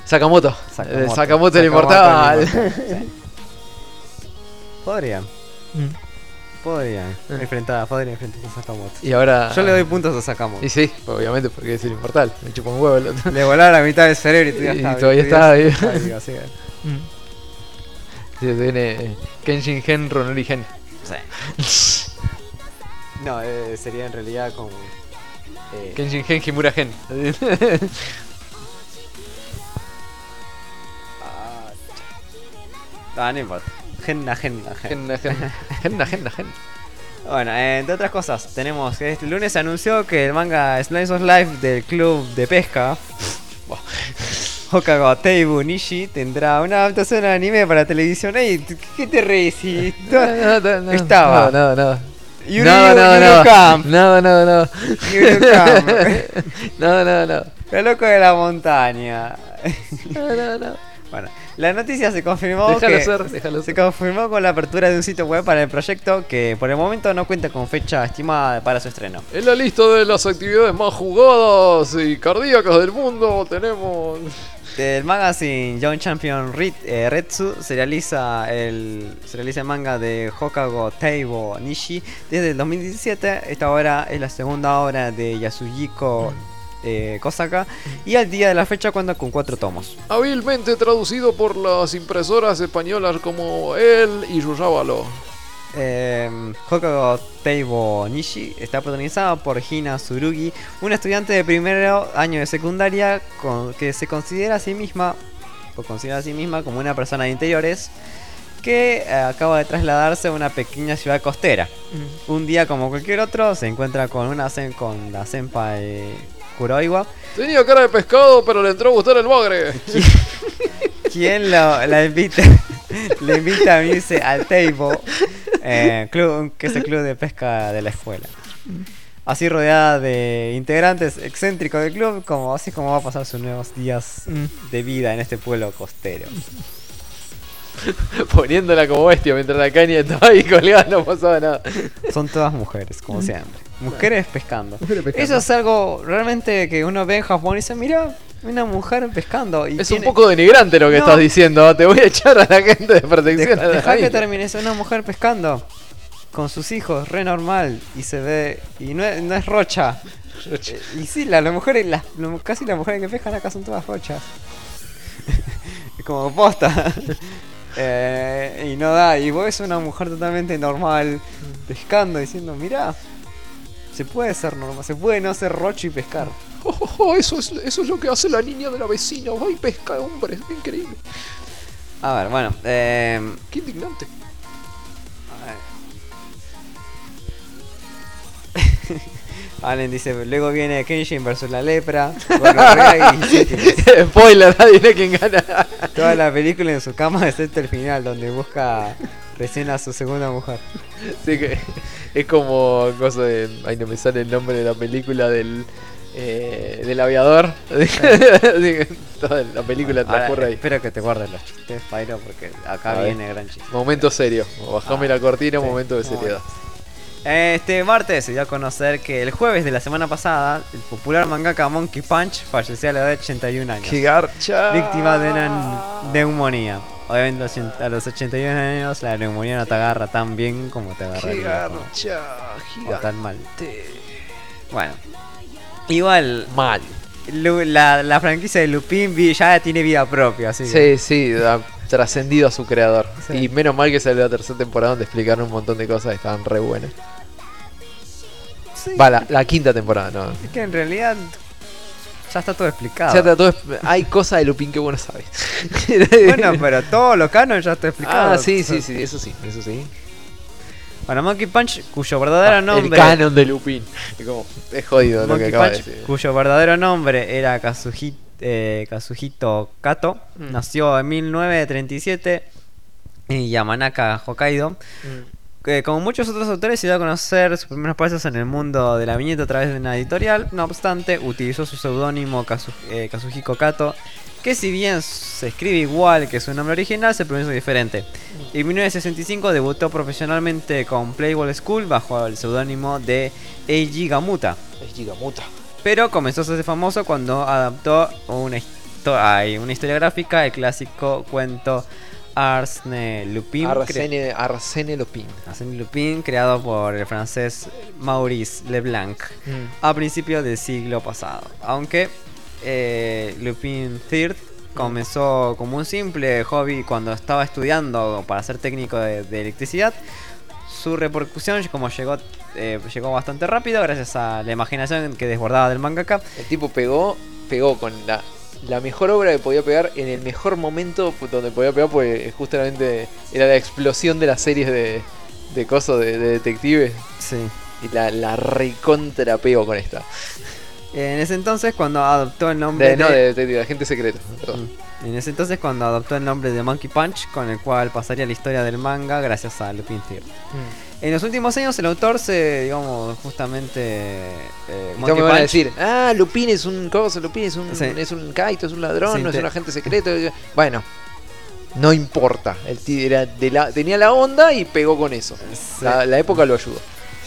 Sakamoto. Eh, Sakamoto, el inmortal. inmortal, sí. Podrían. Podrían. Enfrentar, podrían enfrentar a Sakamoto. y ahora. Yo le doy puntos a Sakamoto. Y sí, obviamente, porque es el inmortal. Me chupa un huevo el otro. Le volaron la mitad del cerebro y todavía Y está, todavía está vivo, así que- Sí, viene eh, Kenshin Gen, Ronori Gen. No, eh, sería en realidad como. eh, Kenshin Gen, Himura Gen. Ah, no importa. Genna. Gen, Gen, Gen, Gen, Gen. Bueno, entre otras cosas, tenemos que este lunes se anunció que el manga Slice of Life del club de pesca Hokago Teibu Nishi tendrá una adaptación al anime para televisión. Ey, ¿qué- ¿qué te reís? No, no, no, no, Estaba. No, no, no. Yuri- no, no, no. Camp. No, no, no. Camp. No, no, no. El loco de la montaña. No, no, no. Bueno, la noticia se confirmó Déjalo que ser, déjalo se ser. confirmó con la apertura de un sitio web para el proyecto que por el momento no cuenta con fecha estimada para su estreno. En la lista de las actividades más jugadas y cardíacas del mundo tenemos. El magazine Young Champion Rit, eh, Retsu se realiza el se realiza el manga de Hokago Teibo Nishi desde el 2017. Esta obra es la segunda obra de Yasujiko eh, Kosaka y al día de la fecha cuenta con cuatro tomos. Hábilmente traducido por las impresoras españolas como él y Yuyábalo. Eh, Hokago Teibo Nishi está protagonizada por Hina Tsurugi, una estudiante de primer año de secundaria con, que se considera a sí misma, o considera a sí misma como una persona de interiores que eh, acaba de trasladarse a una pequeña ciudad costera. Un día como cualquier otro se encuentra con una sen- con la senpai Kuroiwa, Tenía cara de pescado, pero le entró a gustar el bagre. quien lo- la invita, le invita a unirse al Teibo, eh, club, que es el club de pesca de la escuela. Así rodeada de integrantes excéntricos del club, como así es como va a pasar sus nuevos días de vida en este pueblo costero. Poniéndola como bestia mientras la caña estaba ahí colgada, no pasaba nada. Son todas mujeres, como siempre. Mujeres pescando. Eso es algo realmente que uno ve en Japón y dice, mira, una mujer pescando. Y Es tiene- un poco denigrante lo que No. estás diciendo. Te voy a echar a la gente de protección. La deja que termine, es una mujer pescando con sus hijos, re normal, y se ve, y no es, no es rocha. Eh, Y sí, la, las mujeres, las, lo- casi las mujeres que pescan acá son todas rochas. Es como posta. Eh, y no da, y vos ves una mujer totalmente normal pescando, diciendo, mira, se puede ser normal, se puede no ser rocho y pescar. Oh, oh, oh, eso, es, eso es lo que hace la niña de la vecina. Va y pesca, hombre. Es increíble. A ver, bueno, eh, Qué indignante. Allen dice, luego viene Kenshin versus la lepra, y. Spoiler, adivina quién gana. Toda la película en su cama excepto el final, donde busca recién a su segunda mujer. Sí, que es como cosa de. Ay, no me sale el nombre de la película del. eh, del aviador. Así que Toda la película transcurre ahí. espero que te guardes los chistes, Pyro, porque acá viene gran chiste. Momento serio. Bajame Ah, la cortina, sí. momento de seriedad. Este martes se dio a conocer que el jueves de la semana pasada, el popular mangaka Monkey Punch falleció a la edad de 81 años. ¡Qué garcha! Víctima de una neumonía. Obviamente a los ochenta- a los 81 años la neumonía no te agarra tan bien como te Qué agarraría. garcha, o, o tan mal. Bueno. Igual, Mal. La, la franquicia de Lupin ya tiene vida propia, así que- Sí, sí, ha trascendido a su creador. Sí. Y menos mal que salió la tercera temporada donde explicaron un montón de cosas que estaban re buenas. Sí, Va, la, la quinta temporada, no. Es que en realidad ya está todo explicado. Ya está todo exp- hay cosas de Lupin que vos no sabes. bueno, pero todo lo canon ya está explicado. Ah, sí, sí, sí, eso sí, eso sí. Bueno, Monkey Punch, cuyo verdadero Ah, El nombre. canon de Lupin. Es como, es jodido lo que acaba de decir. cuyo verdadero nombre era eh, Kazuhito Kato, Mm. nació en 1937 en Yamanaka, Hokkaido. Mm. Que como muchos otros autores, se dio a conocer sus primeros pasos en el mundo de la viñeta a través de una editorial. No obstante, utilizó su seudónimo Kazu- eh, Kazuhiko Kato, que si bien se escribe igual que su nombre original, se pronuncia diferente. En 1965 debutó profesionalmente con Playboy School bajo el seudónimo de Eiji Gamuta. Es gigamuta. Pero comenzó a ser famoso cuando adaptó una, histo- una historia gráfica, el clásico cuento Arsène Lupin. Arsene, Arsene Lupin. Arsène Lupin, creado por el francés Maurice Leblanc a principios del siglo pasado. Aunque eh, Lupin III comenzó como un simple hobby cuando estaba estudiando para ser técnico de, de electricidad, su repercusión como llegó, eh, llegó bastante rápido gracias a la imaginación que desbordaba del mangaka. El tipo pegó, pegó con la, la mejor obra que podía pegar en el mejor momento donde podía pegar, porque justamente era la explosión de las series de, de cosas de, de detectives. Sí. Y la, la recontra pegó con esta. En ese entonces cuando adoptó el nombre De, no, de- de detective, de agente secreto. perdón. En ese entonces cuando adoptó el nombre de Monkey Punch, con el cual pasaría la historia del manga gracias a Lupin III. En los últimos años el autor se, digamos, justamente... Eh, me van a decir, ah, Lupin es un Lupin es un, Sí. es un kaito, es un ladrón, Sí, no es un agente secreto. Bueno, no importa. El tío era de la, tenía la onda y pegó con eso. La, la época lo ayudó.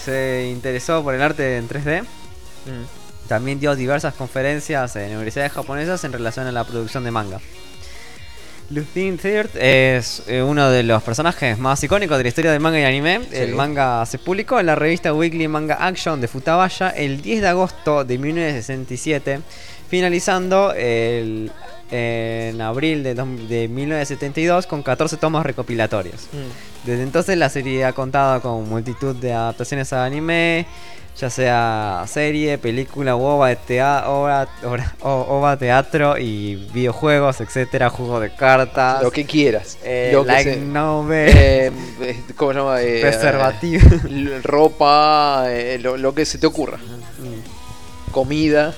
se interesó por el arte en 3D. También dio diversas conferencias en universidades japonesas en relación a la producción de manga. Lupin III es eh, uno de los personajes más icónicos de la historia del manga y anime. El manga se publicó en la revista Weekly Manga Action de Futabaya el 10 de agosto de 1967, finalizando el- en abril de, dos- de 1972 con 14 tomos recopilatorios. Desde entonces la serie ha contado con multitud de adaptaciones a anime, ya sea serie, película, ova, tea- obra- obra- o- ova, teatro y videojuegos, etcétera, juegos de cartas, Lo que quieras. eh, lo que se- novel, eh, eh, ¿Cómo se llama? Eh, preservativo. ropa, lo, lo que se te ocurra. Comida.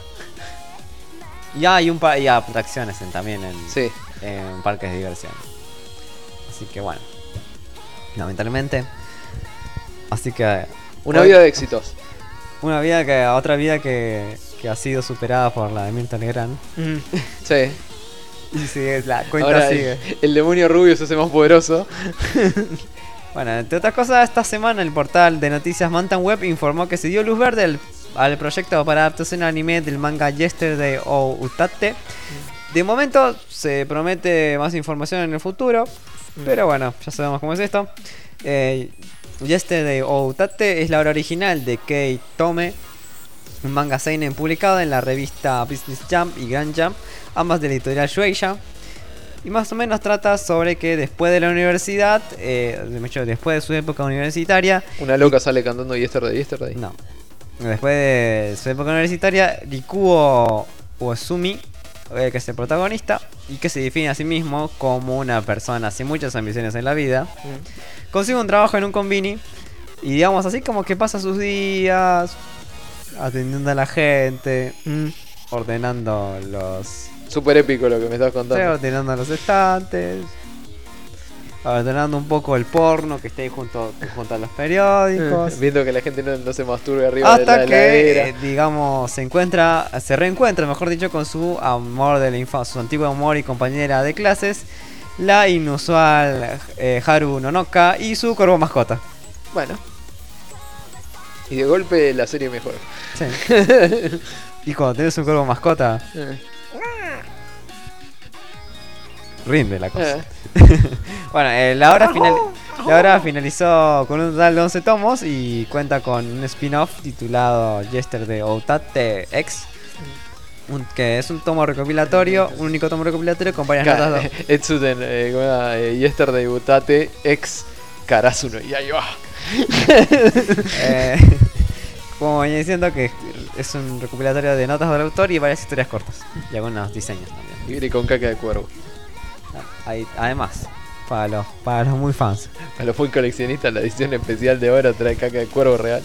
y hay un par y atracciones en- también en, Sí. en parques de diversión. Así que bueno, lamentablemente. Así que Una hoy- vida de éxitos. Una vida que otra vida que, que ha sido superada por la de Milton Legrand. Sí. Y sigue, la cuenta Ahora sigue. el demonio rubio se hace más poderoso. Bueno, entre otras cosas, esta semana el portal de noticias Mountain Web informó que se dio luz verde al, al proyecto para adaptación anime del manga Yesterday o Utate. De momento se promete más información en el futuro, pero bueno, ya sabemos cómo es esto. Eh, Yesterday o Utate es la obra original de Kei Tome, un manga seinen publicado en la revista Business Jump y Grand Jump, ambas de la editorial Shueisha. Y más o menos trata sobre que después de la universidad, eh, después de su época universitaria, Una loca sale cantando Yesterday, Yesterday. no, después de su época universitaria, Rikuo Uesumi, eh, que es el protagonista, y que se define a sí mismo como una persona sin muchas ambiciones en la vida, consigue un trabajo en un convini, y digamos así como que pasa sus días atendiendo a la gente, ordenando los Súper épico lo que me estás Sí, contando. ordenando los estantes. Ordenando un poco el porno que esté ahí junto, junto a los periódicos. Viendo que la gente no, no se masturbe arriba de Hasta la que, eh, digamos, se encuentra, se reencuentra, mejor dicho, con su amor de la infancia, su antiguo amor y compañera de clases, la inusual eh, Haru Nonoka y su corvo mascota. Bueno. Y de golpe la serie mejor. Sí. y cuando tenés un corvo mascota, rinde la cosa. Bueno, eh, la, obra final, la obra finalizó con un total de 11 tomos y cuenta con un spin-off titulado Yesterday Outate X. un- que es un tomo recopilatorio, un único tomo recopilatorio con varias notas. Etsuten, eh. Eh, Yesterday Butate ex Karasuno. Y ahí va. Eh, como venía diciendo que es un recopilatorio de notas del autor y varias historias cortas. Y algunos diseños también. Y con caca de cuervo. Ahí- además, para los, para los muy fans. A los muy coleccionistas, la edición especial de oro trae caca de cuervo real.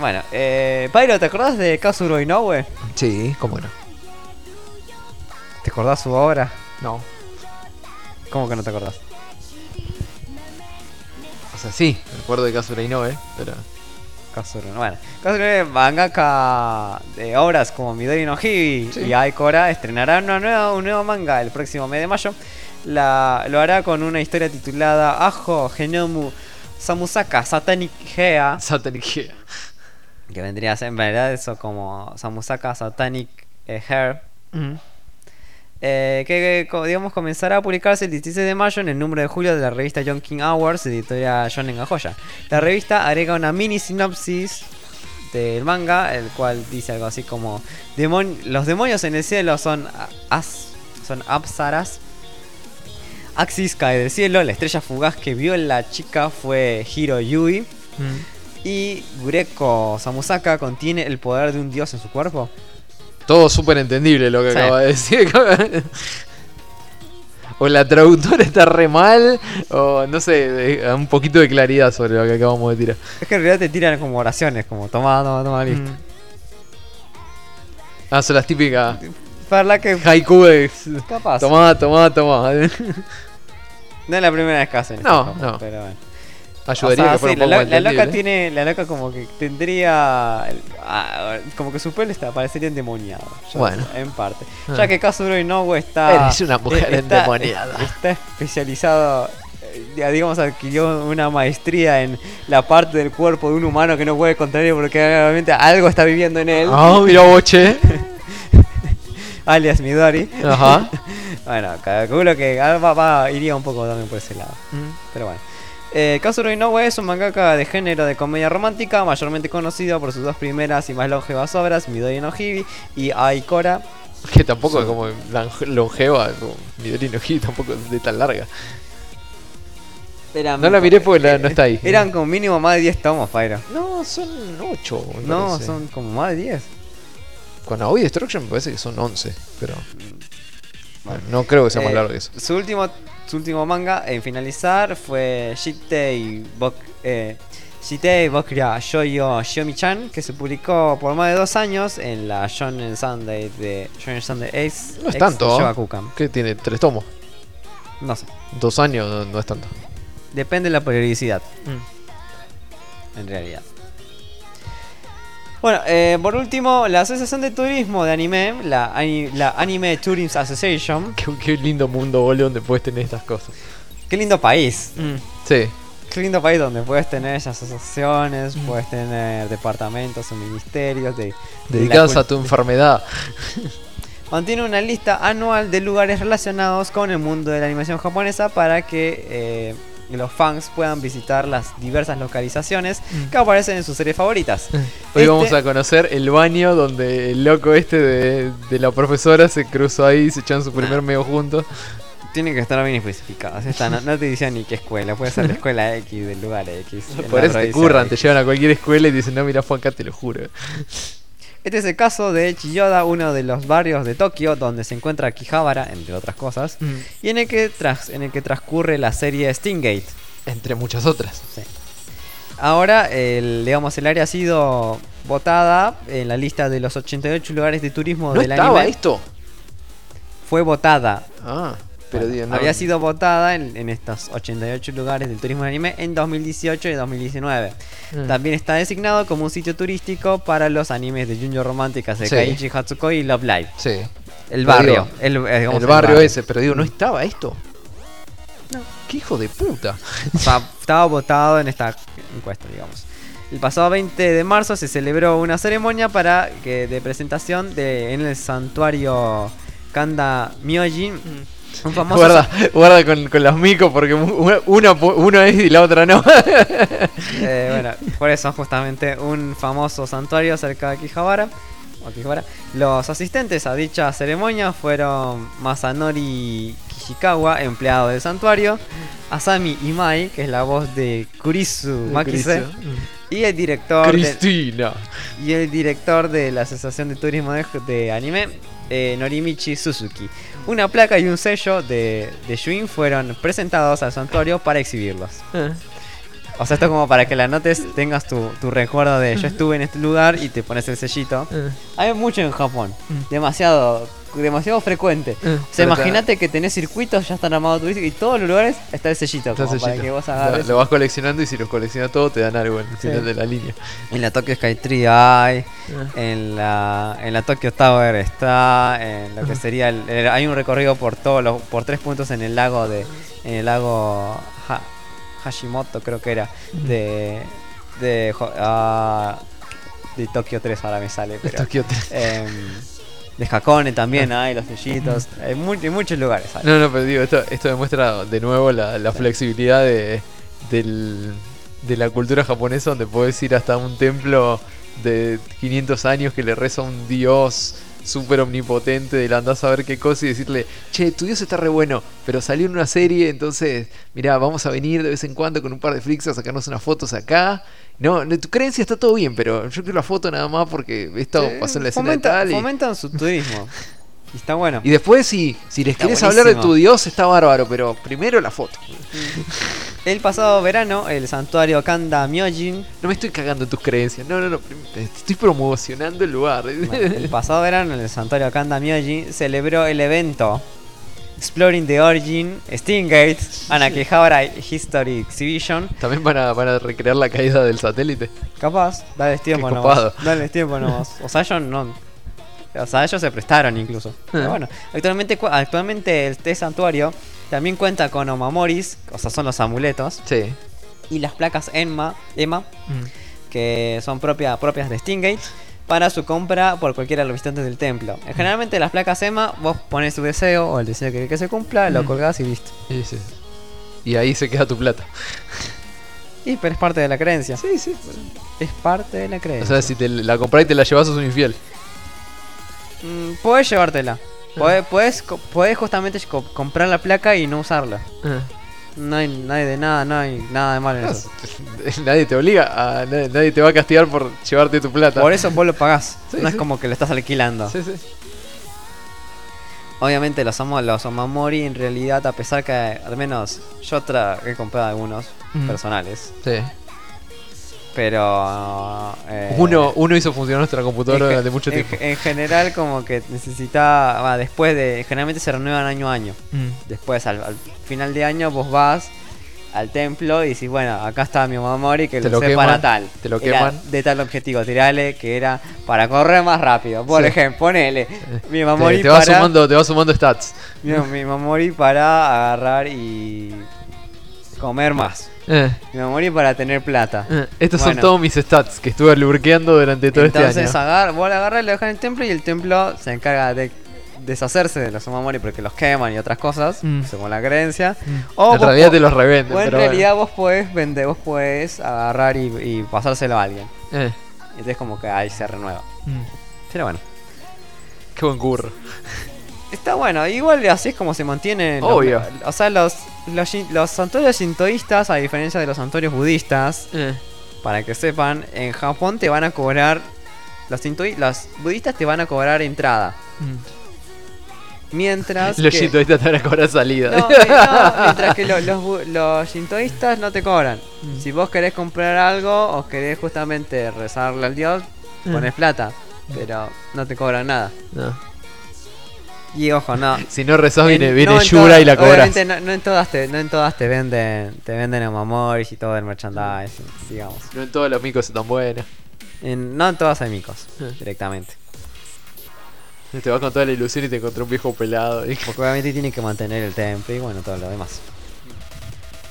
Bueno, eh, Pyro, ¿te acordás de Kazuro Inoue? Sí, cómo no. ¿Te acordás su obra? No. ¿Cómo que no te acordás? O sea, sí, me acuerdo de Kazura Inoue, pero. Kazuro, bueno. Kazuro es mangaka de obras como Midori no Hibi Sí. y Aikora estrenará una nueva, un nuevo manga el próximo mes de mayo. La, lo hará con una historia titulada Ajo Genomu Samusaka Satanic Gea, Satanic Gea. que vendría a ser en verdad eso como Samusaka Satanic eh, Hair. Eh, que co- digamos comenzará a publicarse el 16 de mayo en el número de julio de la revista John King Awards, editorial Shonen Joya. La revista agrega una mini sinopsis del manga, el cual dice algo así como "Demon- los demonios en el cielo son as, son apsaras. Axis cae del cielo, la estrella fugaz que vio la chica fue Hiro Yui. Y Gureko Samusaka contiene el poder de un dios en su cuerpo. Todo súper entendible lo que Sí. acaba de decir. o la traductora está re mal, o no sé, un poquito de claridad sobre lo que acabamos de tirar. Es que en realidad te tiran como oraciones, como toma, toma, toma, listo. Mm. Ah, son las típicas Para la que haiku de. capaz. Tomá, tomá, tomá. No es la primera vez que hacen esto, No, como, no. Pero bueno. Ayudaría O sea, que fuera sí, un poco la, loca tiene. La loca como que tendría. ah, como que su pelo está, parecería endemoniado. Bueno. sé, En parte. Ah. Ya que Kazuro Inoue está. Eres una mujer está- endemoniada. Está especializado. eh, ya digamos, adquirió una maestría en la parte del cuerpo de un humano que no puede contrario porque realmente algo está viviendo en él. Ah, mira boche. Alias Midori. Ajá. Bueno, calculo que ah, va, va- iría un poco también por ese lado. Pero bueno. Eh, Kazuro Inoue es un mangaka de género de comedia romántica, mayormente conocido por sus dos primeras y más longevas obras, Midori no Hibi y Aikora. Que tampoco es como longe- longeva, como Midori no Hit, tampoco es de tan larga. Eran- No la miré porque la- no está ahí. Eran como mínimo más de 10 tomos, Pyro. No, son 8. No, son como más de 10. Con Aoi Destruction me parece que son 11, pero. Bueno, no creo que sea más Eh, largo que eso. Su último, su último manga en finalizar fue Shitei Bok, eh, Shitei Bokura Shoyo Shiomi-chan, que se publicó por más de dos años en la Shonen Sunday de Shonen Sunday Ace. No es tanto. ¿eh? Que tiene 3 tomos. No sé. Dos años no, no es tanto. Depende de la periodicidad, Mm. en realidad. Bueno, eh, por último, la Asociación de Turismo de Anime, la, la Anime Tourism Association. Qué, qué lindo mundo, boludo, donde puedes tener estas cosas. Qué lindo país. Sí. Qué lindo país donde puedes tener esas asociaciones, Mm. puedes tener departamentos o ministerios de, de Dedicados a tu enfermedad. Mantiene una lista anual de lugares relacionados con el mundo de la animación japonesa para que eh, los fans puedan visitar las diversas localizaciones que aparecen en sus series favoritas. Hoy Este- vamos a conocer el baño donde el loco este de, de la profesora se cruzó ahí y se echaron su primer medio juntos. Tienen que estar bien especificados. Esta no, no te dicen ni qué escuela, puede ser la escuela X del lugar X. Por eso te curran, te llevan a cualquier escuela y dicen, no, mira, acá, te lo juro. Este es el caso de Chiyoda, uno de los barrios de Tokio donde se encuentra Akihabara, entre otras cosas, y en el que, tras, en el que transcurre la serie Stingate. Entre muchas otras. Ahora, el, digamos, el área ha sido votada en la lista de los 88 lugares de turismo ¿No del estaba anime. esto? Fue votada. Ah, pero Bueno, digo, no. Había sido votada en, en estos 88 lugares del turismo del anime en 2018 y 2019. Mm. También está designado como un sitio turístico para los animes de Junjo Romantic, Sekaiichi Hatsukoi y Love Live. Sí. El barrio. digo, el, eh, el barrio ese, pero digo, ¿no estaba esto? No. ¿Qué hijo de puta? O sea, estaba votado en esta encuesta, digamos. El pasado 20 de marzo se celebró una ceremonia para que de presentación de, en el santuario Kanda Myojin, un famoso Guarda, guarda con, con los micos porque u- una, pu- uno es y la otra no. Eh, bueno, por eso justamente un famoso santuario cerca de Akihabara. Los asistentes a dicha ceremonia fueron Masanori Kishikawa, empleado del santuario, Asami Imai, que es la voz de Kurisu Makise, y el director de, y el director de la Asociación de Turismo de, de Anime, eh, Norimichi Suzuki. Una placa y un sello de, de Shuin fueron presentados al santuario para exhibirlos. Ah. O sea, esto como para que la notes, tengas tu, tu recuerdo de yo estuve en este lugar y te pones el sellito. Ah. Hay mucho en Japón, demasiado, demasiado frecuente. O sea, imagínate que tenés circuitos, ya están armados turísticos y todos los lugares está el sellito, Está como para que vos Lo, agarres. lo vas coleccionando y si los coleccionas todos te dan algo en el Sí. final de la línea. En la Tokyo Sky Tree hay, Ah. en la, en la Tokyo Tower está, en lo que sería el, el- hay un recorrido por todos los, por tres puntos en el lago de, en el lago Ha- Hashimoto creo que era, de, de, Jo- ah, de Tokio 3 ahora me sale, pero, Tokio 3. em, de Hakone también hay los sellitos, en, en muchos lugares hay. No, no, pero digo, esto, esto demuestra de nuevo la, flexibilidad de, del- de la cultura japonesa donde puedes ir hasta un templo de 500 años que le reza un dios súper omnipotente de la andás a ver qué cosa y decirle, che, tu dios está re bueno, pero salió en una serie, entonces, mirá, vamos a venir de vez en cuando con un par de flicks a sacarnos unas fotos acá. No, tu creencia está todo bien, pero yo quiero la foto nada más porque esto Sí, pasó en la escena de tal y- fomentan su turismo. Y está bueno. y después, si, si les Está querés hablar de tu dios, está bárbaro, pero primero la foto. El pasado verano, el santuario Kanda Myojin No me estoy cagando en tus creencias. No, no, no. te Estoy promocionando el lugar. Bueno, el pasado verano el santuario Kanda Myoji celebró el evento Exploring the Origin, Stingate, and Akihabara History Exhibition. También van a, van a recrear la caída del satélite. Capaz, dale tiempo Qué nomás. copado. Dale tiempo nomás. O sea, ellos no. O sea, ellos se prestaron incluso. Pero Ah. bueno, actualmente, actualmente este santuario también cuenta con omamoris, o sea, son los amuletos, Sí. y las placas Enma, Ema, que son propia- propias de Stingate para su compra por cualquiera de los visitantes del templo. Eh, Generalmente las placas EMA, vos pones tu deseo o el deseo que que se cumpla, lo Mm. colgás y listo. Sí, sí. Y ahí se queda tu plata. Y pero es parte de la creencia. Sí, sí. Es parte de la O creencia. sea, si te la comprás y te la llevas, sos un infiel. Mm, podés llevártela. Podés, podés, co- podés justamente co- comprar la placa y no usarla. No hay, no hay de nada, no hay nada de malo en eso. nadie te obliga, a, nadie, nadie te va a castigar por llevarte tu plata. Por eso vos lo pagás. Sí, no es como que lo estás alquilando. Sí, sí. Obviamente los, amo- los Omamori en realidad, a pesar que al menos yo tra- he comprado algunos Mm. personales, Sí. Pero... eh, Uno, uno hizo funcionar nuestra computadora durante mucho tiempo. En, general como que necesita, va, después de, generalmente se renuevan año a año. Mm. Después al, al final de año vos vas al templo y decís, bueno, acá está mi Omamori que Te lo lo usé para tal. te lo Era queman. de tal objetivo, tirale que era para correr más rápido. Por Sí. ejemplo, ponele mi Te, Omamori te va para... sumando, te va sumando stats. Mi, mi Mamori para agarrar y comer más. Eh, Mi Mamori para tener plata. eh. Estos son todos mis stats que estuve lubriqueando durante todo Entonces este año. agar, vos lo agarras y lo dejas en el templo y el templo se encarga de deshacerse de los Mamori porque los queman y otras cosas, Mm. según la creencia. O, en realidad te los revenden. o en bueno. realidad vos podés vender, vos podés agarrar y, y pasárselo a alguien. Eh, Entonces como que ahí se renueva. mm. Pero bueno. Qué buen curro. Está bueno, igual así es como se mantienen. los- Obvio. o sea, los, los, los santuarios sintoístas, a diferencia de los santuarios budistas, Eh, para que sepan, en Japón te van a cobrar. Los, los budistas te van a cobrar entrada. mm. Mientras. Los que, shintoístas te van a cobrar salida. no, eh, no, mientras que lo- los, los shintoístas no te cobran. Mm. Si vos querés comprar algo o querés justamente rezarle al dios, Mm. pones plata. Pero no te cobran nada. No. Y ojo, no. Si no rezás, viene, En- viene no Yura y la cobras. Obviamente no, no en todas te, no en todas te venden, te venden amamoris y todo el merchandising, digamos. No en todos los micos están buenos. En- no en todas hay micos, Eh. directamente. Te vas con toda la ilusión y te encontré un viejo pelado. y- Porque obviamente tienen que mantener el templo y bueno, todo lo demás.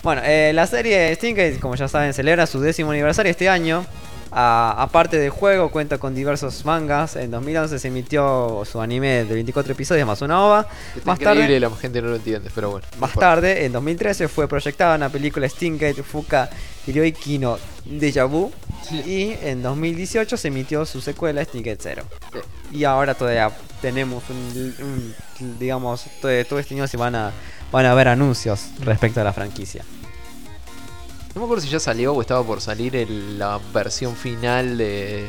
Bueno, eh, la serie Stingate, como ya saben, celebra su décimo aniversario este año. Aparte del juego, cuenta con diversos mangas. En 2011 se emitió su anime de 24 episodios más una ova. Está Más increíble, tarde, la gente no lo entiende, pero bueno. más mejor. tarde, en 2013, fue proyectada una película Stingate Fuka Hiroiki no Deja Vu. Y en 2018 se emitió su secuela Stingate Zero. Y ahora todavía tenemos un, un- digamos, todo, todo este año se van a, van a ver anuncios respecto a la franquicia. No me acuerdo si ya salió o estaba por salir el- la versión final de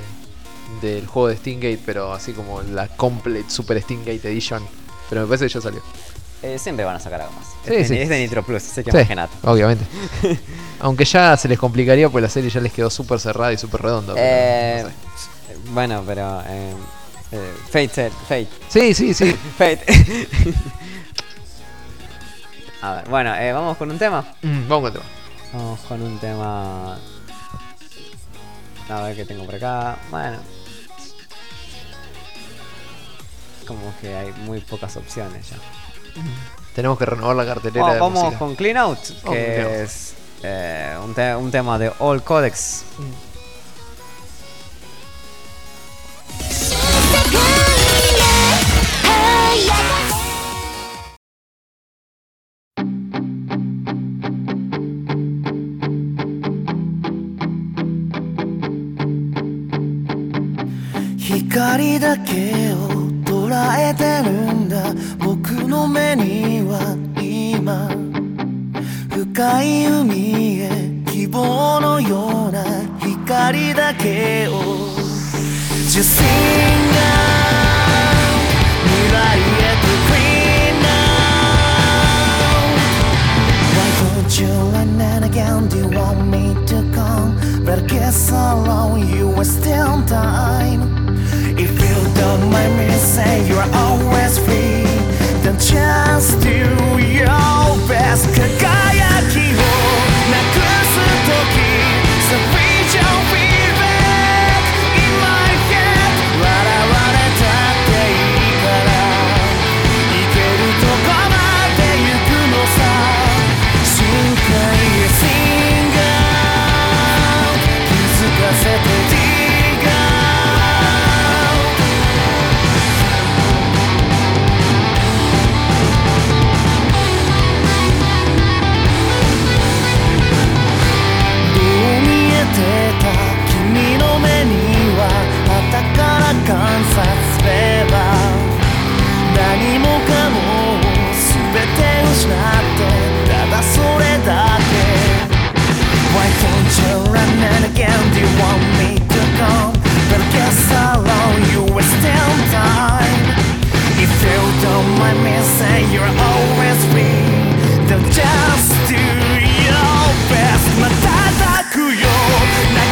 del juego de Stingate, pero así como la Complete Super Stingate Edition. Pero me parece que ya salió. Eh, siempre van a sacar algo más. Sí, es, sí. de, es de Nitro Plus, sé que Sí, nada. obviamente. Aunque ya se les complicaría pues la serie ya les quedó súper cerrada y súper redonda. pero Eh, no sé. Bueno, pero. Eh, eh, Fate, Fate. Sí, sí, sí. Fate. A ver, bueno, eh, vamos con un tema. Mm, vamos con el tema. Vamos con un tema. A ver qué tengo por acá. Bueno. Como que hay muy pocas opciones ya. Tenemos que renovar la cartelera Vamos, de vamos música. con Clean Out, Vamos con que Clean Out. es eh, un, te- un tema de All Codex. 光だけを捉えてるんだ僕の目には今深い海へ希望のような光だけを受信が未来へと Clean now Why don't you run and again? Do you want me to come? But I guess alone you are still time don't mind me say you are always free. Then just do your best again do you want me to come? But I guess alone you will still time If you don't mind me saying, you're always free Then just do your best 瞬くよ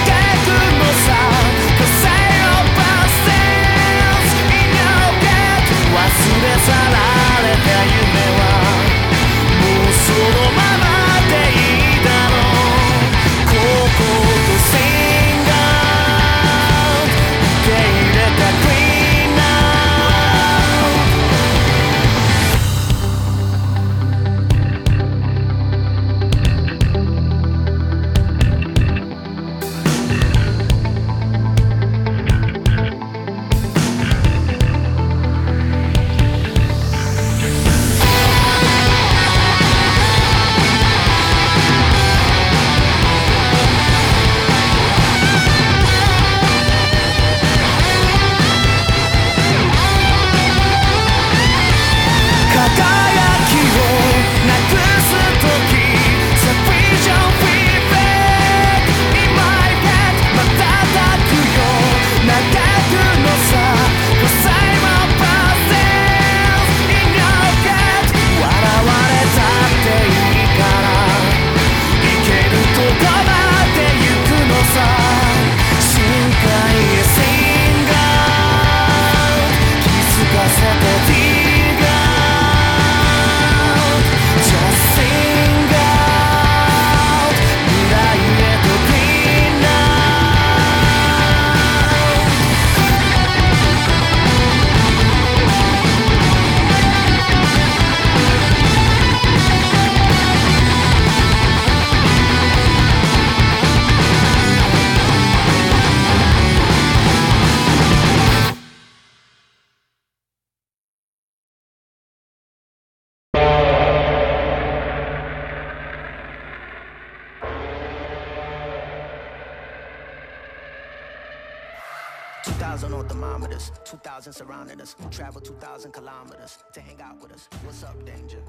What's up, danger?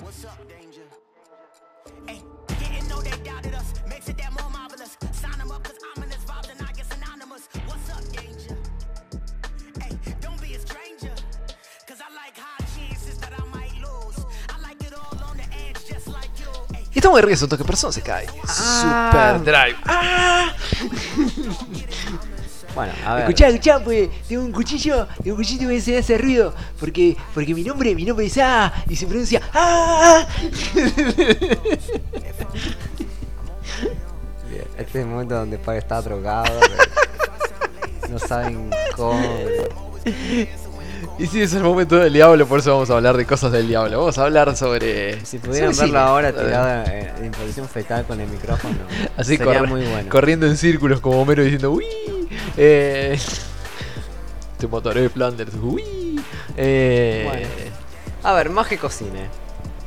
What's up, danger? Hey, didn't know they doubted us. Makes it that more marvelous. Sign them up, cause ominous vibes and I get synonymous. What's up, danger? Hey, don't be a stranger. Cause I like high chances that I might lose. I like it all on the edge, just like you. Hey, estamos de regreso, toque persona se cae. Ah. Super Drive. Bueno, a ver. Escuchá, escuchá, pues tengo un cuchillo, tengo un cuchillo que se hace ruido. Porque, porque mi nombre, mi nombre es A y se pronuncia A. Bien, Este es el momento donde Pai está drogado. no saben cómo. Y sí, es el momento del diablo, por eso vamos a hablar de cosas del diablo. Vamos a hablar sobre. Si pudieran verlo ahora tirado en, en posición fetal con el micrófono, Así sería corre- muy bueno. corriendo en círculos como Homero diciendo ¡Uy! Eh, te mataré, Flanders. ¡Uy! Eh, Bueno. A ver, mágico cine.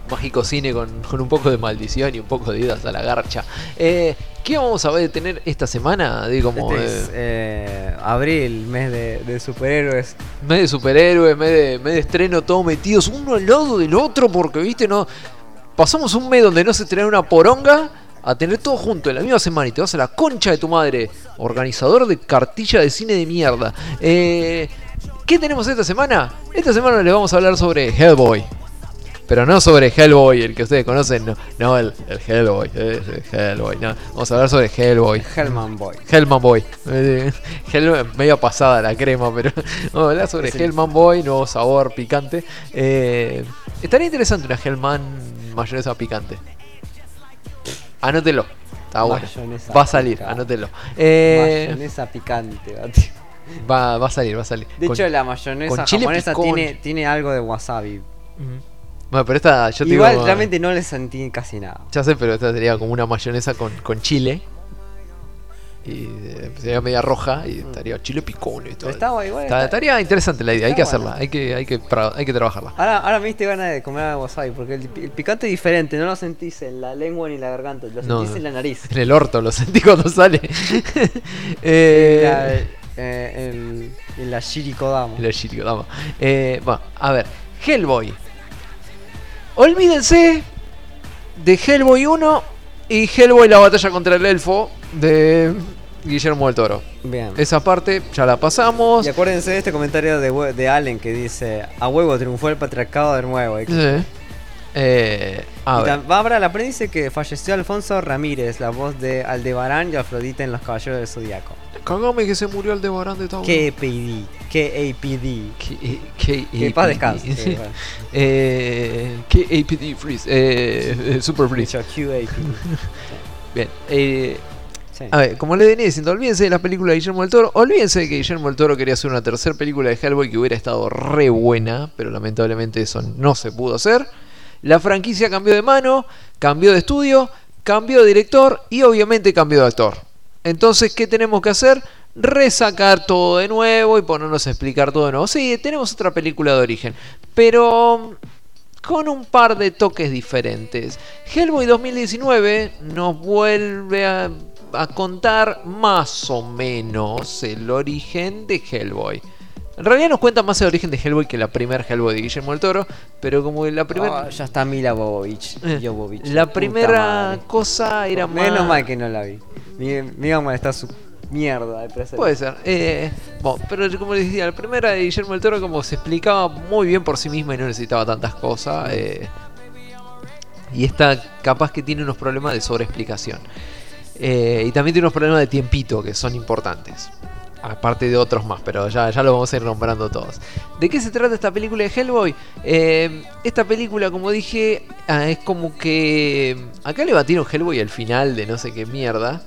Mágico cine con, con un poco de maldición y un poco de idas a la garcha. Eh, ¿Qué vamos a ver tener esta semana? De como Este es eh, abril, mes de, de superhéroes. mes de superhéroes, mes de, mes de estreno, todos metidos uno al lado del otro, porque viste, no. Pasamos un mes donde no se estrena una poronga a tener todo junto en la misma semana y te vas a la concha de tu madre, organizador de cartilla de cine de mierda. Eh, ¿Qué tenemos esta semana? Esta semana les vamos a hablar sobre Hellboy. Pero no sobre Hellboy, el que ustedes conocen, no, no el, el Hellboy, eh, el Hellboy, no. Vamos a hablar sobre Hellboy. Hellman Boy. Hellman Boy. Eh, Hell- medio pasada la crema, pero vamos a hablar sobre Hellman Boy, nuevo sabor picante. Eh, estaría interesante una Hellman mayonesa picante. Anótelo. Está bueno. Va a salir, picante. anótelo. Eh, mayonesa picante. va, tío. va, va a salir, va a salir. De Con- hecho, la mayonesa con chile japonesa tiene, tiene algo de wasabi. Ujú. Bueno, pero esta, yo te Igual digo, realmente no le sentí casi nada. Ya sé, pero esta sería como una mayonesa con, con chile. Y eh, sería media roja y estaría chile picón y todo. Está- estaría interesante la idea, hay que hacerla, hay que, hay que, hay que trabajarla. Ahora, ahora me diste ganas de comer wasabi porque el, el picante es diferente, no lo sentís en la lengua ni en la garganta, lo No, sentís en la nariz. En el orto, lo sentí cuando sale. eh, La, eh, el, en la shirikodama. la shirikodama. Eh, bueno, a ver, Hellboy. Olvídense de Hellboy 1 y Hellboy la batalla contra el elfo de Guillermo del Toro. Bien. Esa parte ya la pasamos. Y acuérdense de este comentario de, Allen que dice: A huevo triunfó el patriarcado de nuevo. Sí. Eh, a y ver. dice que falleció Alfonso Ramírez, la voz de Aldebarán y Afrodita en Los Caballeros del Zodíaco. Cagame que se murió Aldebarán de Tauro. ¿Qué PD? ¿Qué APD? K- K- Que paz descanse. bueno. Eh, KAPD Freeze. Eh, eh, Super Freeze. QAPD. Bien. Eh, A ver, como le venía diciendo, olvídense de la película de Guillermo del Toro. Olvídense de que Guillermo del Toro quería hacer una tercera película de Hellboy que hubiera estado re buena, pero lamentablemente eso no se pudo hacer. La franquicia cambió de mano, cambió de estudio, cambió de director y obviamente cambió de actor. Entonces, ¿qué tenemos que hacer? Resacar todo de nuevo y ponernos a explicar todo de nuevo. Sí, tenemos otra película de origen, pero con un par de toques diferentes. Hellboy 2019 nos vuelve a, a contar más o menos el origen de Hellboy. En realidad nos cuenta más el origen de Hellboy que la primera Hellboy de Guillermo del Toro, pero como la primera... Oh, ya está Mila Bobovich. Eh, la primera cosa era más... Menos mal que no la vi. Me, me iba a molestar su mierda de presente. Puede ser. Eh, bueno, pero como les decía, la primera de Guillermo del Toro como se explicaba muy bien por sí misma y no necesitaba tantas cosas. eh, y esta capaz que tiene unos problemas de sobreexplicación. Eh, y también tiene unos problemas de tiempito que son importantes. Aparte de otros más, pero ya, ya lo vamos a ir nombrando todos. ¿De qué se trata esta película de Hellboy? Eh, esta película, como dije, ah, es como que... Acá le batieron Hellboy al final de no sé qué mierda.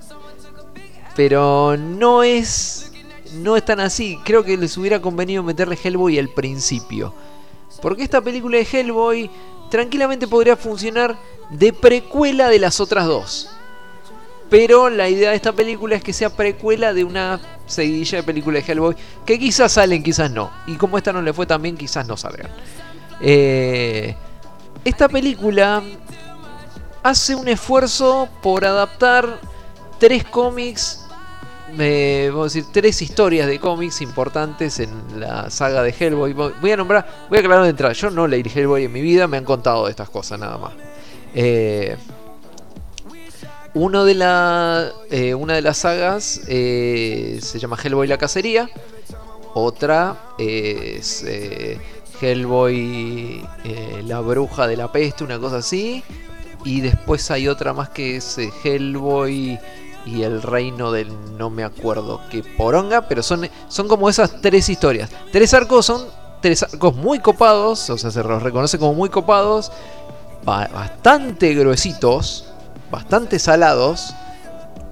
Pero no es. No es tan así. Creo que les hubiera convenido meterle Hellboy al principio. Porque esta película de Hellboy tranquilamente podría funcionar de precuela de las otras dos. Pero la idea de esta película es que sea precuela de una seguidilla de películas de Hellboy que quizás salen, quizás no. Y como esta no le fue tan bien, quizás no salgan. Eh, esta película hace un esfuerzo por adaptar tres cómics eh, vamos a decir, tres historias de cómics importantes en la saga de Hellboy. Voy a nombrar, voy a aclarar de entrada. Yo no leí Hellboy en mi vida, me han contado de estas cosas nada más. Eh, uno de la, eh, una de las sagas eh, se llama Hellboy la cacería. Otra es eh, Hellboy la bruja de la peste, una cosa así. Y después hay otra más que es Hellboy y el reino del no me acuerdo qué poronga. Pero son, son como esas tres historias. Tres arcos son tres arcos muy copados. O sea, se los reconoce como muy copados. ba- bastante gruesitos. Bastante salados.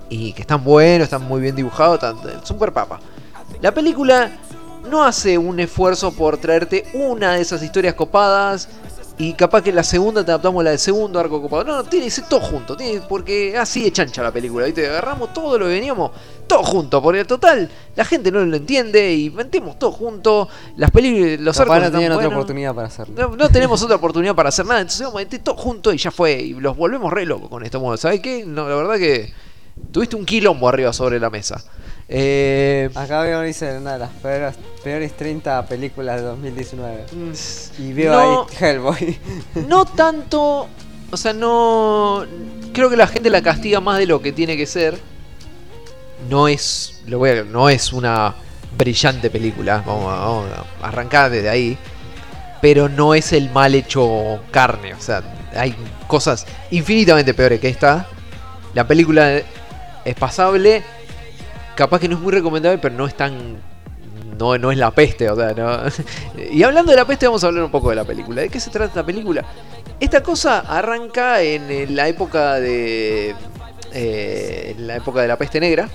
Y que están buenos, están muy bien dibujados. Están, super papa. La película no hace un esfuerzo por traerte una de esas historias copadas y capaz que la segunda te adaptamos la del segundo arco copado. No, no, tiene que ser todo junto, tiene, porque así de chancha la película, ¿viste? Agarramos todo lo que veníamos, todo junto, porque en total la gente no lo entiende y metemos todo junto. Las películas, los arcos no tenían otra oportunidad para hacerlo. No, no tenemos otra oportunidad para hacer nada, entonces vamos a meter todo junto y ya fue. Y los volvemos re locos con esto. Bueno, ¿sabes qué? No, la verdad que tuviste un quilombo arriba sobre la mesa. Eh, Acá veo, dice, una de las peores, peores 30 películas de 2019. Y veo No. ahí Hellboy. no tanto. O sea, no. Creo que la gente la castiga más de lo que tiene que ser. No es. Lo voy a- no es una brillante película. Vamos a, vamos a arrancar desde ahí. Pero no es el mal hecho carne. O sea, hay cosas infinitamente peores que esta. La película es pasable. Capaz que no es muy recomendable, pero no es tan. No, no es la peste, o sea, no. Y hablando de la peste, vamos a hablar un poco de la película. ¿De qué se trata esta película? Esta cosa arranca en la época de. eh, en la época de la peste negra.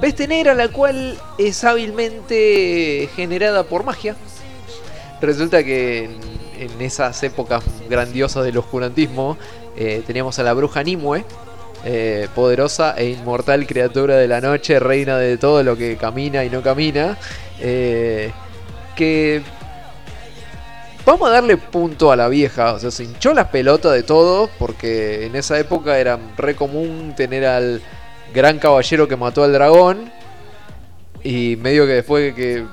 Peste negra, la cual es hábilmente generada por magia. Resulta que en, en esas épocas grandiosas del oscurantismo eh, teníamos a la bruja Nimue, eh, poderosa e inmortal criatura de la noche, reina de todo lo que camina y no camina, eh, que vamos a darle punto a la vieja, o sea, se hinchó las pelotas de todo, porque en esa época era re común tener al gran caballero que mató al dragón, y medio que después que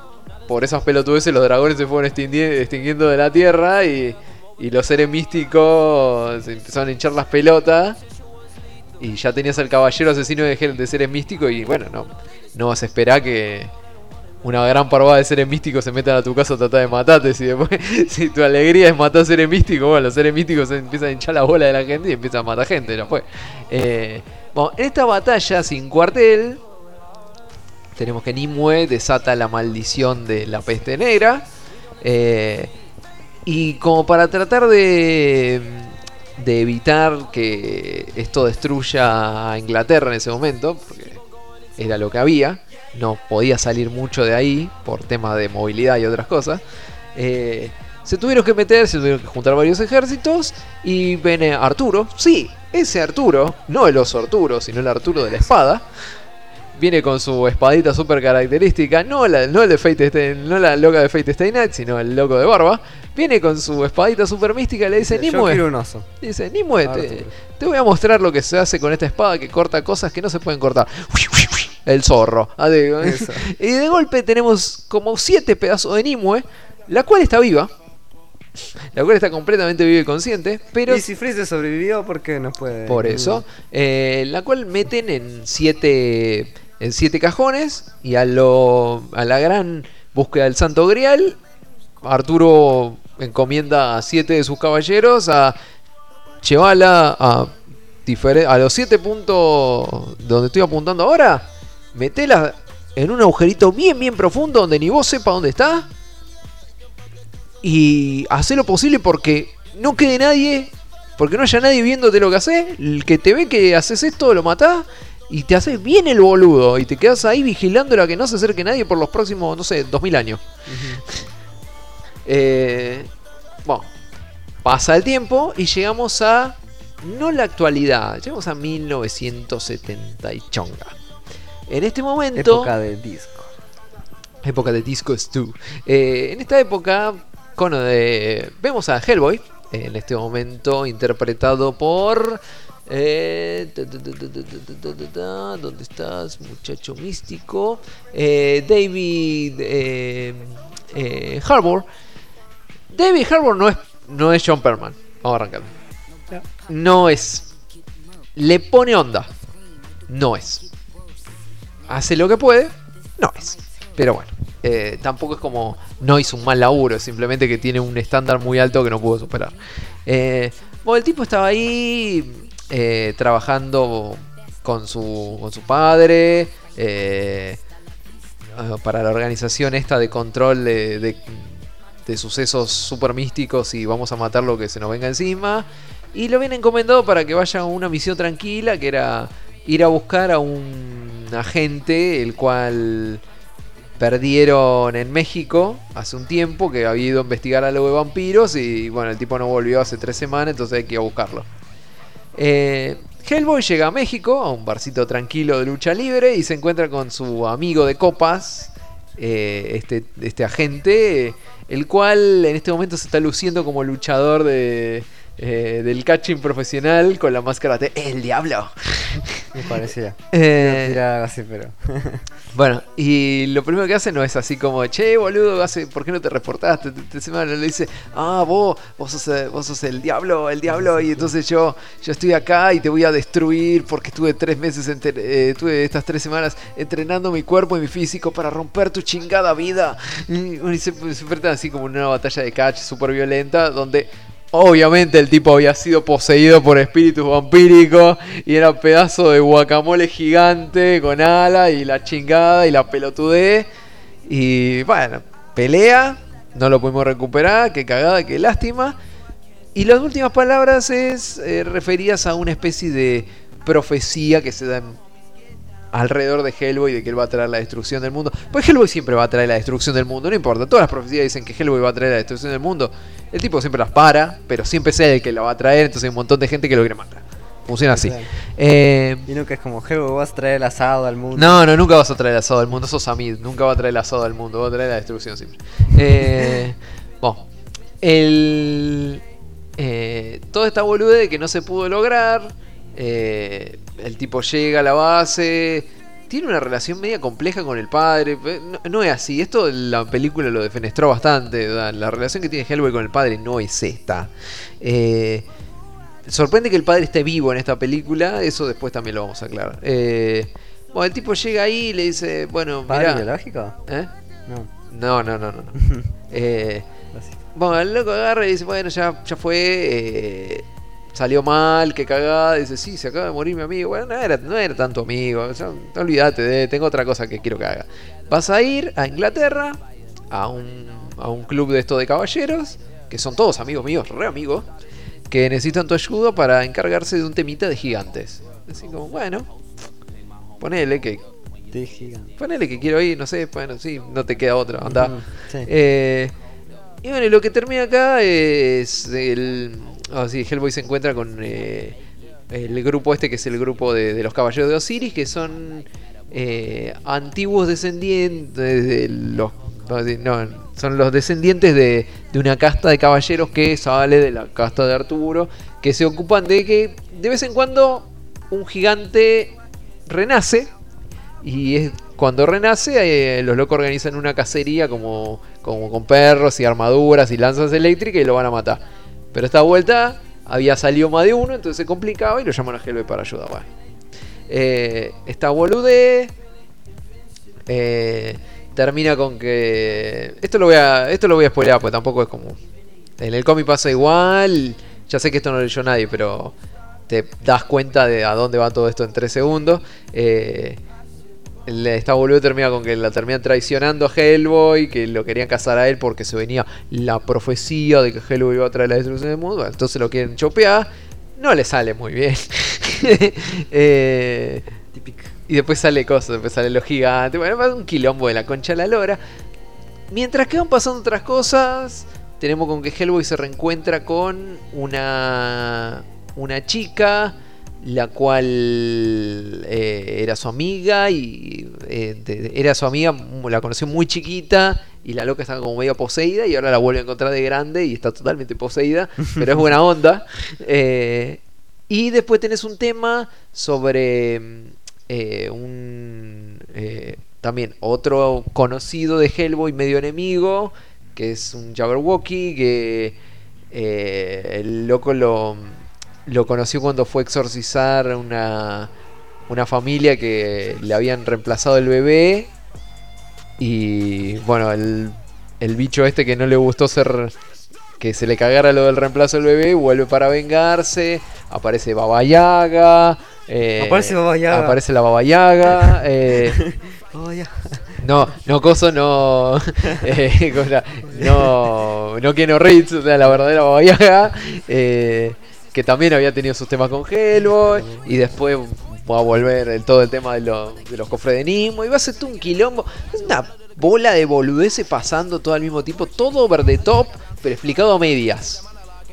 por esas pelotudeces los dragones se fueron extingui- extinguiendo de la tierra y, y los seres místicos se empezaron a hinchar las pelotas. Y ya tenías al caballero asesino de, de seres místicos y bueno, no, no vas a esperar que una gran parvada de seres místicos se metan a tu casa a tratar de matarte. Si después, si tu alegría es matar seres místicos, bueno, los seres místicos se empiezan a hinchar la bola de la gente y empiezan a matar gente, fue. Eh, bueno, en esta batalla sin cuartel, tenemos que Nimue desata la maldición de la peste negra. eh, y como para tratar de, de evitar que esto destruya a Inglaterra en ese momento, porque era lo que había, no podía salir mucho de ahí por temas de movilidad y otras cosas. eh, se tuvieron que meter, se tuvieron que juntar varios ejércitos y viene Arturo, sí, ese Arturo, no el oso Arturo, sino el Arturo de la espada. Viene con su espadita súper característica, no, la, no el de Fate Stay- no la loca de Fate Stay Night, sino el loco de barba. Viene con su espadita súper mística y le dice, Nimue, quiero un oso. Dice, Nimue, te, voy a mostrar lo que se hace con esta espada que corta cosas que no se pueden cortar. El zorro. Eso. y de golpe tenemos como siete pedazos de Nimue, la cual está viva. La cual está completamente viva y consciente, pero y si Freeze sobrevivió, ¿por qué no puede? por eso, eh, la cual meten en siete, en siete cajones y a, lo, a la gran búsqueda del Santo Grial, Arturo encomienda a siete de sus caballeros a llevarla a, a los siete puntos donde estoy apuntando ahora, metela en un agujerito bien, bien profundo donde ni vos sepa dónde está. Y hacer lo posible porque no quede nadie, porque no haya nadie viéndote lo que haces. El que te ve que haces esto lo matás y te haces bien el boludo y te quedas ahí vigilando a que no se acerque nadie por los próximos, no sé, 2000 años. Eh, bueno, pasa el tiempo y llegamos a. No la actualidad, llegamos a 1970 y chonga. En este momento. Época de disco. Época de Disco Stu. Eh, en esta época, eh, vemos a Hellboy, en este momento interpretado por eh, ¿Dónde estás, muchacho místico? David Harbour. David Harbour no es, no es John Perman. Vamos a arrancar. No es. Le pone onda. No es. Hace lo que puede. No es. Pero bueno. Tampoco es como no hizo un mal laburo, simplemente que tiene un estándar muy alto que no pudo superar. Bueno, el tipo estaba ahí eh, trabajando con su, con su padre. eh, ah, para la organización esta de control de, de- de sucesos super místicos y vamos a matar lo que se nos venga encima. Y lo viene encomendado para que vaya a una misión tranquila, que era ir a buscar a un agente, el cual perdieron en México hace un tiempo, que había ido a investigar algo de vampiros y bueno, el tipo no volvió hace tres semanas, entonces hay que ir a buscarlo. Eh, Hellboy llega a México, a un barcito tranquilo de lucha libre, y se encuentra con su amigo de copas, eh, este, este agente, el cual en este momento se está luciendo como luchador de, eh, del catching profesional con la máscara de El Diablo. Me parecía. Eh, así, pero. Bueno, y lo primero que hace no es así como, che, boludo, ¿por qué no te reportaste? Te, semana le dice, ah, vos, vos sos, eh, vos sos el diablo, el diablo, y entonces yo, yo estoy acá y te voy a destruir porque estuve tres meses, eh, tuve estas tres semanas entrenando mi cuerpo y mi físico para romper tu chingada vida. Y, se, se enfrentan así como en una batalla de catch súper violenta, donde Obviamente el tipo había sido poseído por espíritus vampíricos y era un pedazo de guacamole gigante con ala y la chingada y la pelotudez. Y bueno, pelea, no lo pudimos recuperar, qué cagada, qué lástima. Y las últimas palabras es eh, referidas a una especie de profecía que se da en- alrededor de Hellboy de que él va a traer la destrucción del mundo. Pues Hellboy siempre va a traer la destrucción del mundo, no importa. Todas las profecías dicen que Hellboy va a traer la destrucción del mundo. El tipo siempre las para, pero siempre es él el que la va a traer, entonces hay un montón de gente que lo quiere matar. Funciona así. Eh, Y nunca es como, Hebo, vas a traer el asado al mundo. no, no, nunca vas a traer el asado al mundo. Sos Samid, nunca va a traer el asado al mundo. Va a traer la destrucción siempre. Eh, bueno, el, eh, toda esta bolude de que no se pudo lograr. eh, el tipo llega a la base. Tiene una relación media compleja con el padre. eh, No, no es así. Esto la película lo defenestró bastante. ¿verdad? La relación que tiene Hellboy con el padre no es esta. Eh, sorprende que el padre esté vivo en esta película. Eso después también lo vamos a aclarar. Eh, bueno, el tipo llega ahí y le dice: Bueno, ¿Padre biológico? ¿Eh? No. No, no, no, no. Eh, bueno, el loco agarra y dice, bueno, ya, ya fue, salió mal, qué cagada. Dice, sí, se acaba de morir mi amigo. Bueno, no era, no era tanto amigo, o sea, no olvídate, de, tengo otra cosa que quiero que haga. Vas a ir a Inglaterra, a un, a un club de estos de caballeros, que son todos amigos míos, re amigos, que necesitan tu ayuda para encargarse de un temita de gigantes. Así como, bueno, ponele que De. Ponele que quiero ir, no sé, bueno, sí, no te queda otra, anda. Sí. Eh, y bueno, y lo que termina acá es el... Ah, sí, Hellboy se encuentra con eh, el grupo este que es el grupo de, los Caballeros de Osiris, que son eh, antiguos descendientes de los... son los descendientes de, una casta de caballeros que sale de la casta de Arturo, que se ocupan de que de vez en cuando un gigante renace y es cuando renace, eh, los locos organizan una cacería como con perros y armaduras y lanzas eléctricas y lo van a matar. Pero esta vuelta había salido más de uno, entonces se complicaba y lo llaman a Hellboy para ayudar. Bueno. Eh, esta bolude eh, termina con que. Esto lo voy a. Esto lo voy a spoilear, porque tampoco es como. En el cómic pasa igual. Ya sé que esto no lo leyó nadie, pero te das cuenta de a dónde va todo esto en 3 segundos. Eh, esta boludo termina con que la terminan traicionando a Hellboy, que lo querían casar a él porque se venía la profecía de que Hellboy iba a traer la destrucción del mundo. Bueno, entonces lo quieren chopear. No le sale muy bien. Eh, Típico. y después sale cosas, después sale los gigantes. Bueno, un quilombo de la concha de la lora. Mientras que van pasando otras cosas, tenemos con que Hellboy se reencuentra con una, una chica, la cual eh, era su amiga y eh, de- era su amiga, la conoció muy chiquita y la loca estaba como medio poseída y ahora la vuelve a encontrar de grande y está totalmente poseída, pero es buena onda. Eh, Y después tenés un tema sobre mm, un... también otro conocido de Hellboy, medio enemigo, que es un Jabberwocky, que el loco lo, lo conoció cuando fue a exorcizar una, una familia que le habían reemplazado el bebé. Y bueno, el, el bicho este que no le gustó ser que se le cagara lo del reemplazo del bebé, vuelve para vengarse, aparece Baba Yaga, eh, Aparece Baba Yaga. aparece la Baba Yaga, eh, Oh, ya. no, no coso, no, eh, cosa, no, no Keanu Reeves, o sea, la verdadera Baba Yaga, eh, que también había tenido sus temas con Hellboy, y después va a volver todo el tema de, lo- de los cofres de Nimo, y va a ser un quilombo, una bola de boludeces pasando todo al mismo tiempo, todo over the top, pero explicado a medias,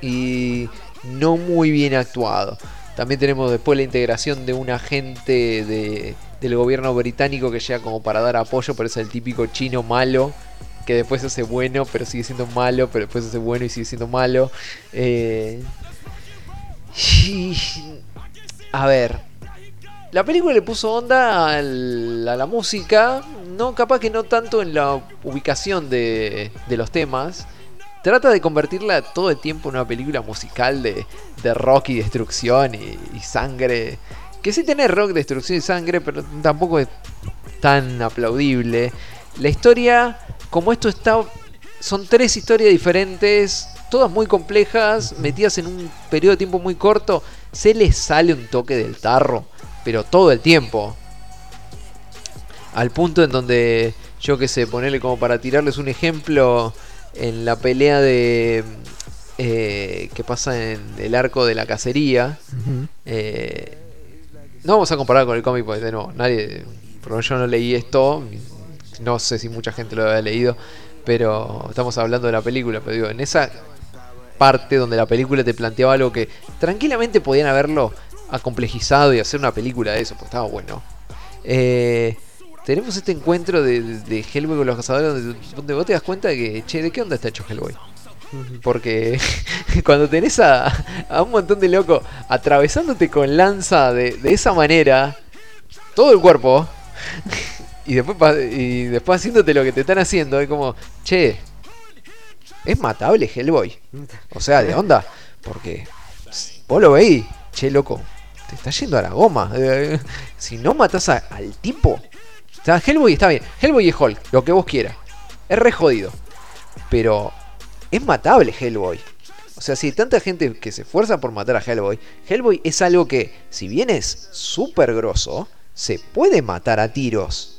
y no muy bien actuado. También tenemos después la integración de un agente de, del gobierno británico que llega como para dar apoyo, pero es el típico chino malo, que después se hace bueno, pero sigue siendo malo, pero después se hace bueno y sigue siendo malo. Eh, a ver, la película le puso onda a la música, no capaz que no tanto en la ubicación de, de los temas. Trata de convertirla todo el tiempo en una película musical de, de rock y destrucción y, y sangre. Que sí tiene rock, destrucción y sangre, pero tampoco es tan aplaudible. La historia, como esto está, son tres historias diferentes, todas muy complejas, metidas en un periodo de tiempo muy corto, se les sale un toque del tarro, pero todo el tiempo. Al punto en donde, yo que sé, ponerle como para tirarles un ejemplo, en la pelea de... eh, que pasa en el arco de la cacería. eh, no vamos a comparar con el cómic, porque de nuevo, nadie. Porque yo no leí esto. No sé si mucha gente lo había leído. Pero estamos hablando de la película. Pero digo, en esa parte donde la película te planteaba algo que tranquilamente podían haberlo acomplejizado y hacer una película de eso, pues estaba bueno. Eh, tenemos este encuentro de, de, de Hellboy con los cazadores donde, donde vos te das cuenta de que, che, ¿de qué onda está hecho Hellboy? Porque cuando tenés a, a un montón de locos atravesándote con lanza de, de esa manera, todo el cuerpo, y después, y después haciéndote lo que te están haciendo, es como, che, es matable Hellboy. O sea, de onda, porque vos lo veis, che, loco, te está yendo a la goma. Eh, Si no matas al tipo, o sea, Hellboy está bien, Hellboy es Hulk, lo que vos quieras, es re jodido, pero es matable Hellboy. O sea, si hay tanta gente que se esfuerza por matar a Hellboy, Hellboy es algo que, si bien es súper grosso, se puede matar a tiros.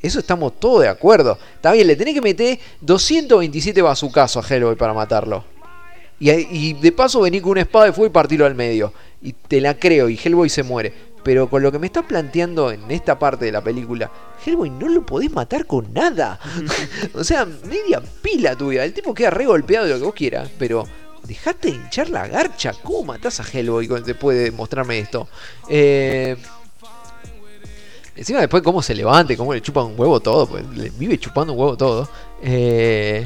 Eso estamos todos de acuerdo. Está bien, le tenés que meter 227 bazucazos a Hellboy para matarlo. Y, y de paso venir con una espada de fuego y partirlo al medio. Y te la creo, y Hellboy se muere. Pero con lo que me estás planteando en esta parte de la película, Hellboy no lo podés matar con nada. o sea, media pila tuya. El tipo queda re golpeado de lo que vos quieras. Pero dejate de hinchar la garcha. ¿Cómo matás a Hellboy después de mostrarme esto? Eh, Encima después cómo se levante, cómo le chupa un huevo todo, pues le vive chupando un huevo todo. Eh,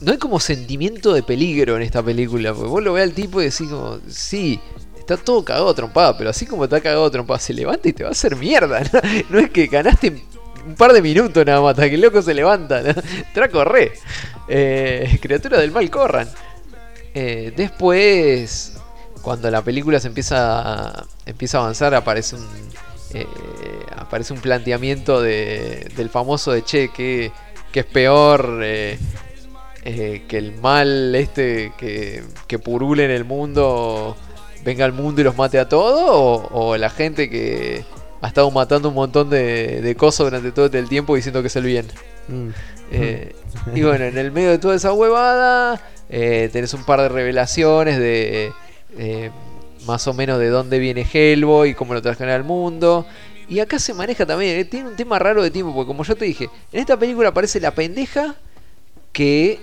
no hay como sentimiento de peligro en esta película, porque vos lo ves al tipo y decís como, sí, está todo cagado trompada, pero así como está cagado trompada, se levanta y te va a hacer mierda. No, es que ganaste un par de minutos nada más, hasta que el loco se levanta. ¿no? Traco re. Eh, criatura del mal corran. Eh, después, cuando la película se empieza empieza a avanzar, aparece un eh, aparece un planteamiento de, del famoso de Che que, que es peor eh, eh, que el mal este que, que purule en el mundo venga al mundo y los mate a todos o, o la gente que ha estado matando un montón de, de cosas durante todo el tiempo diciendo que es el bien. Mm. Eh, y bueno, en el medio de toda esa huevada, eh, tenés un par de revelaciones de eh, más o menos de dónde viene Hellboy cómo lo trajeron al mundo. Y acá se maneja también, eh, tiene un tema raro de tiempo, porque como yo te dije, en esta película aparece la pendeja que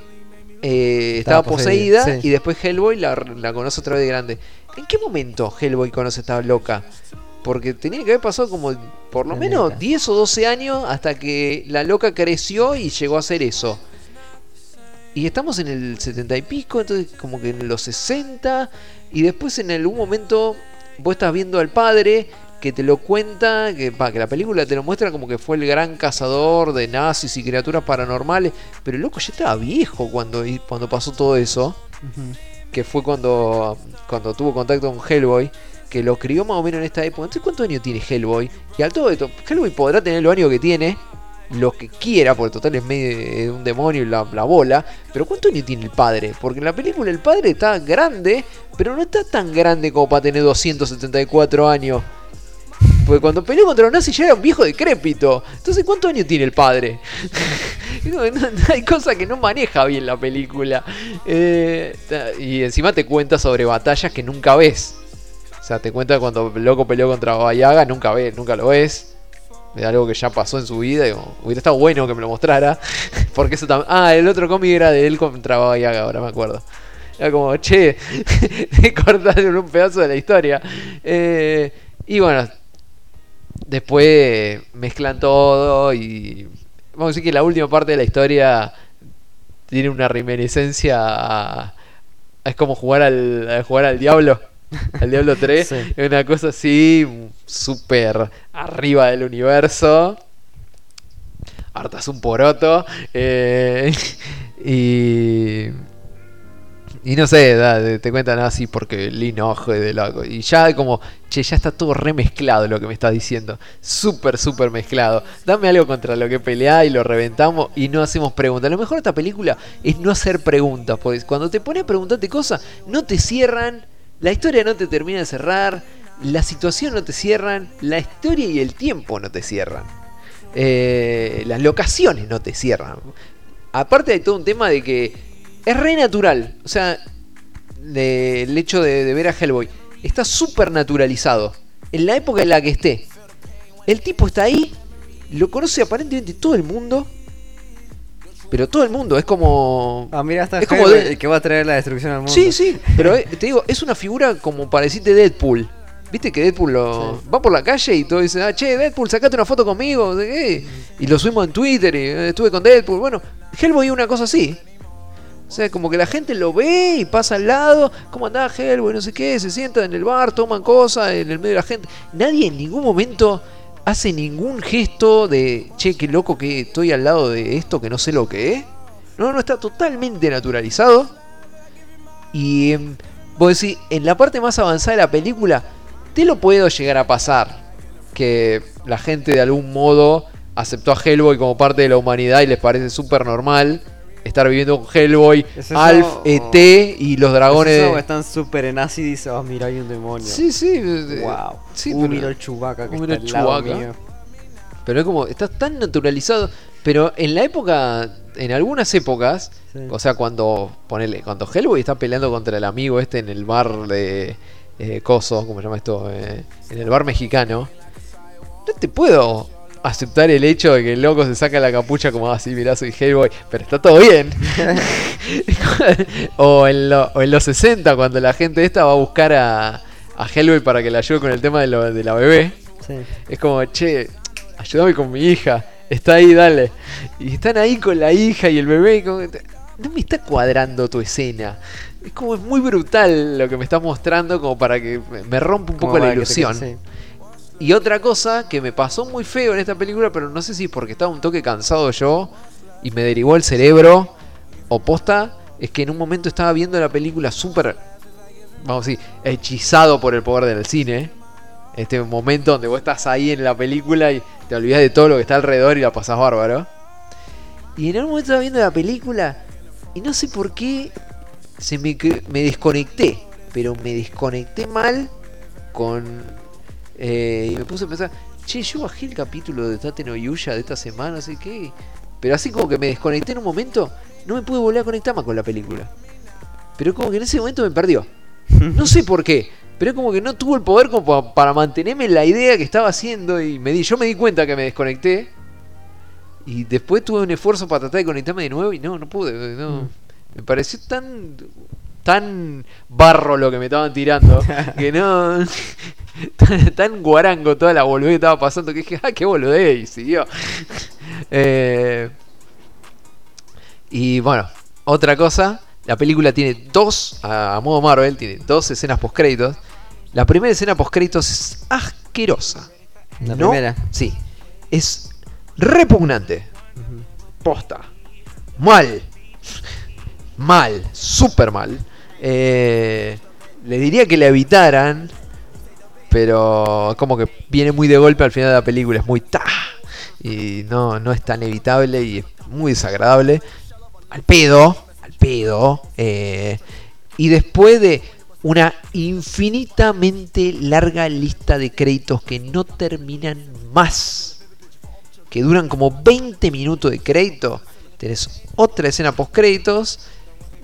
eh, estaba, Estaba poseída, poseída, sí. y después Hellboy la, la conoce otra vez de grande. ¿En qué momento Hellboy conoce a esta loca? Porque tenía que haber pasado como por lo menos neta. 10 o 12 años hasta que la loca creció y llegó a hacer eso. Y estamos en el 70 y pico, entonces como que en los 60. Y después en algún momento vos estás viendo al padre que te lo cuenta, que, que la película te lo muestra como que fue el gran cazador de nazis y criaturas paranormales. Pero el loco ya estaba viejo cuando, cuando pasó todo eso. Que fue cuando, cuando tuvo contacto con Hellboy. Que lo crió más o menos en esta época. Entonces, ¿cuántos años tiene Hellboy? Y al todo esto, Hellboy podrá tener los años que tiene lo que quiera, porque total es medio un demonio y la, la bola. Pero ¿cuánto años tiene el padre? Porque en la película el padre está grande, pero no está tan grande como para tener 274 años. Porque cuando peleó contra los nazis ya era un viejo decrépito. Entonces, ¿cuántos años tiene el padre? Hay cosas que no maneja bien la película. Eh, y encima te cuenta sobre batallas que nunca ves. O sea, te cuenta cuando loco peleó contra Baba Yaga, nunca ves, nunca lo ves de algo que ya pasó en su vida. Y como, hubiera estado bueno que me lo mostrara. Porque eso también. Ah, el otro cómic era de él contra Baba Yaga, ahora me acuerdo. Era como, che, te cortaron un pedazo de la historia. Eh, y bueno, después mezclan todo y. Vamos a decir que la última parte de la historia tiene una reminiscencia a- Es como jugar al, jugar al diablo. Al Diablo 3. Sí. Es una cosa así, súper arriba del universo. Hartas un poroto. eh, y. Y no sé, da, te- cuentan así porque Linojo de loco. Y ya como, che, ya está todo remezclado lo que me estás diciendo. Súper, súper mezclado. Dame algo contra lo que pelea y lo reventamos y no hacemos preguntas. Lo mejor de esta película es no hacer preguntas. Porque cuando te pones a preguntarte cosas, no te cierran. La historia no te termina de cerrar. La situación no te cierran. La historia y el tiempo no te cierran. Eh, las locaciones no te cierran. Aparte hay todo un tema de que es re natural. O sea, el hecho de, de ver a Hellboy está súper naturalizado. En la época en la que esté. El tipo está ahí. Lo conoce aparentemente todo el mundo. Pero todo el mundo. Es como... Ah, mira, está Es como de- el que va a traer la destrucción al mundo. Sí, sí, pero eh, te digo, es una figura como para decirte Deadpool. Viste que Deadpool lo... va por la calle y todos dicen, ah, che, Deadpool, sacate una foto conmigo. Y lo subimos en Twitter y eh, estuve con Deadpool. Bueno, Hellboy es una cosa así. O sea, como que la gente lo ve y pasa al lado. ¿Cómo andaba Hellboy? No sé qué. Se sientan en el bar, toman cosas en el medio de la gente. Nadie en ningún momento hace ningún gesto de, che, qué loco que estoy al lado de esto que no sé lo que es. No, no, está totalmente naturalizado. Y em, vos decís, en la parte más avanzada de la película, te lo puedo llegar a pasar. Que la gente de algún modo aceptó a Hellboy como parte de la humanidad y les parece súper normal estar viviendo con Hellboy, ¿Es eso Alf, ET y los dragones. Es eso, están súper en y oh, mira, hay un demonio. Sí, sí. Wow. sí, uh, pero- mira el Chewbacca que uh, está el al lado mío. Pero es como, está tan naturalizado. Pero en la época, en algunas épocas, Sí. o sea, cuando, ponele, cuando Hellboy está peleando contra el amigo este en el bar de eh, Coso, ¿cómo se llama esto? Eh, en el bar mexicano, no te puedo aceptar el hecho de que el loco se saca la capucha como así, mirá, soy Hellboy, pero está todo bien. o, en lo- o en los 60, cuando la gente esta va a buscar a, a Hellboy para que le ayude con el tema de, lo- de la bebé. Sí. Es como, che, ayúdame con mi hija. Está ahí, dale. Y están ahí con la hija y el bebé. y como no me está cuadrando tu escena. Es como es muy brutal lo que me estás mostrando como para que me- rompa un Como poco la que Y otra cosa que me pasó muy feo en esta película, pero no sé si porque estaba un toque cansado yo y me derivó el cerebro o posta, es que en un momento estaba viendo la película súper, vamos a decir, hechizado por el poder del cine. Este momento donde vos estás ahí en la película y te olvidas de todo lo que está alrededor y la pasás bárbaro. Y en un momento estaba viendo la película y no sé por qué se me, me desconecté, pero me desconecté mal con... eh, y me puse a pensar, che, yo bajé el capítulo de Tate no Yuya de esta semana, sé qué. Pero así como que me desconecté en un momento, no me pude volver a conectar más con la película. Pero como que en ese momento me perdió. No sé por qué, pero como que no tuvo el poder como pa- para mantenerme en la idea que estaba haciendo y me di, yo me di cuenta que me desconecté. Y después tuve un esfuerzo para tratar de conectarme de nuevo y no, no pude. No. Me pareció tan tan barro lo que me estaban tirando que no tan, tan guarango toda la boludez que estaba pasando que dije, ah, qué boludez y siguió. Eh, y bueno, otra cosa, la película tiene dos, a, modo Marvel, tiene dos escenas post créditos. La primera escena post créditos es asquerosa. La No, primera. Sí. Es repugnante. Posta. Mal. Mal. Súper mal. Eh, le diría que la evitaran. Pero como que viene muy de golpe al final de la película. Es muy ta. Y no, no es tan evitable y es muy desagradable. Al pedo. Al pedo. eh, y después de una infinitamente larga lista de créditos que no terminan más. Que duran como 20 minutos de crédito. Tenés otra escena post créditos.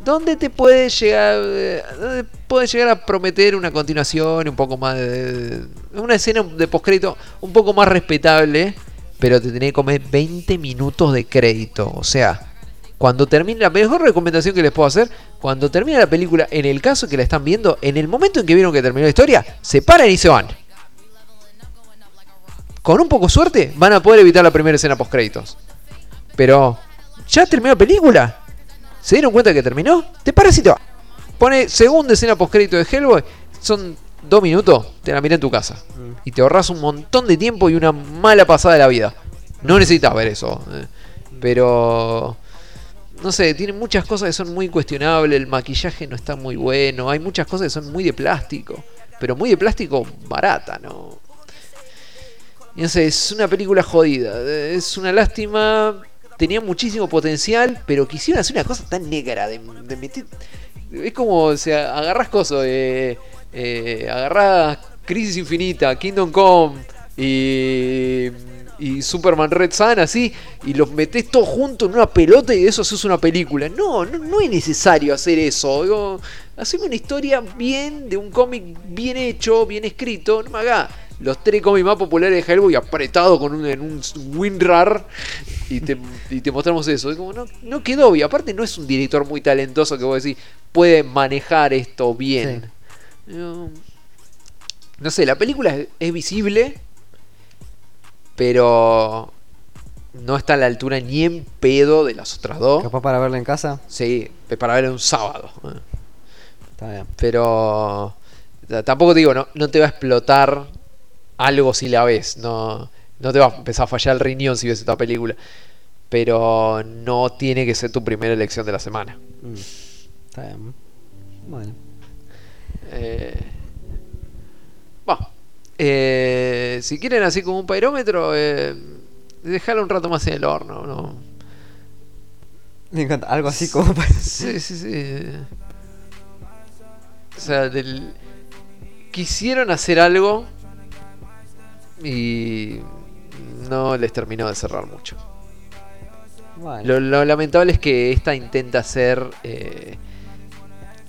Donde te puede llegar. eh, donde puede llegar a prometer una continuación. Un poco más de. Una escena de post crédito un poco más respetable. Pero te tenés que comer 20 minutos de crédito. O sea. Cuando termine, la mejor recomendación que les puedo hacer, cuando termine la película, en el caso que la están viendo, en el momento en que vieron que terminó la historia, se paran y se van. Con un poco de suerte, van a poder evitar la primera escena post créditos. Pero, ¿ya terminó la película? ¿Se dieron cuenta que terminó? Te paras y te vas. Pone segunda escena post crédito de Hellboy, son dos minutos, te la miré en tu casa. Y te ahorras un montón de tiempo y una mala pasada de la vida. No necesitas ver eso. eh. Pero no sé, tiene muchas cosas que son muy cuestionables, el maquillaje no está muy bueno, hay muchas cosas que son muy de plástico, pero muy de plástico barata, ¿no? Y no sé, es una película jodida, es una lástima, tenía muchísimo potencial, pero quisieron hacer una cosa tan negra, de, de meter... Es como, o sea, agarrás cosas, eh, eh, agarrás Crisis Infinita, Kingdom Come y y Superman Red Sun así y los metés todos juntos en una pelota y de eso haces una película. No, no, no es necesario hacer eso. Digo, haceme una historia bien, de un cómic bien hecho, bien escrito. No me haga los tres cómics más populares de Hellboy apretados con un, en un WinRAR y te, y te mostramos eso. Es como, no, no quedó. Y aparte no es un director muy talentoso que vos decís, puede manejar esto bien. No, no sé, la película es, es visible, pero no está a la altura ni en pedo de las otras dos. Capaz para verla en casa. Sí, para verla un sábado. Está bien. Pero tampoco te digo, no, no te va a explotar algo si la ves. No, no te va a empezar a fallar el riñón si ves esta película. Pero no tiene que ser tu primera elección de la semana. Mm. Está bien. Bueno. Eh, va. Eh, si quieren así como un pairómetro, eh, dejarlo un rato más en el horno. ¿no? Me encanta. Algo así como. Sí, sí, sí. O sea, del... quisieron hacer algo y no les terminó de cerrar mucho. Bueno. Lo, lo lamentable es que esta intenta ser eh,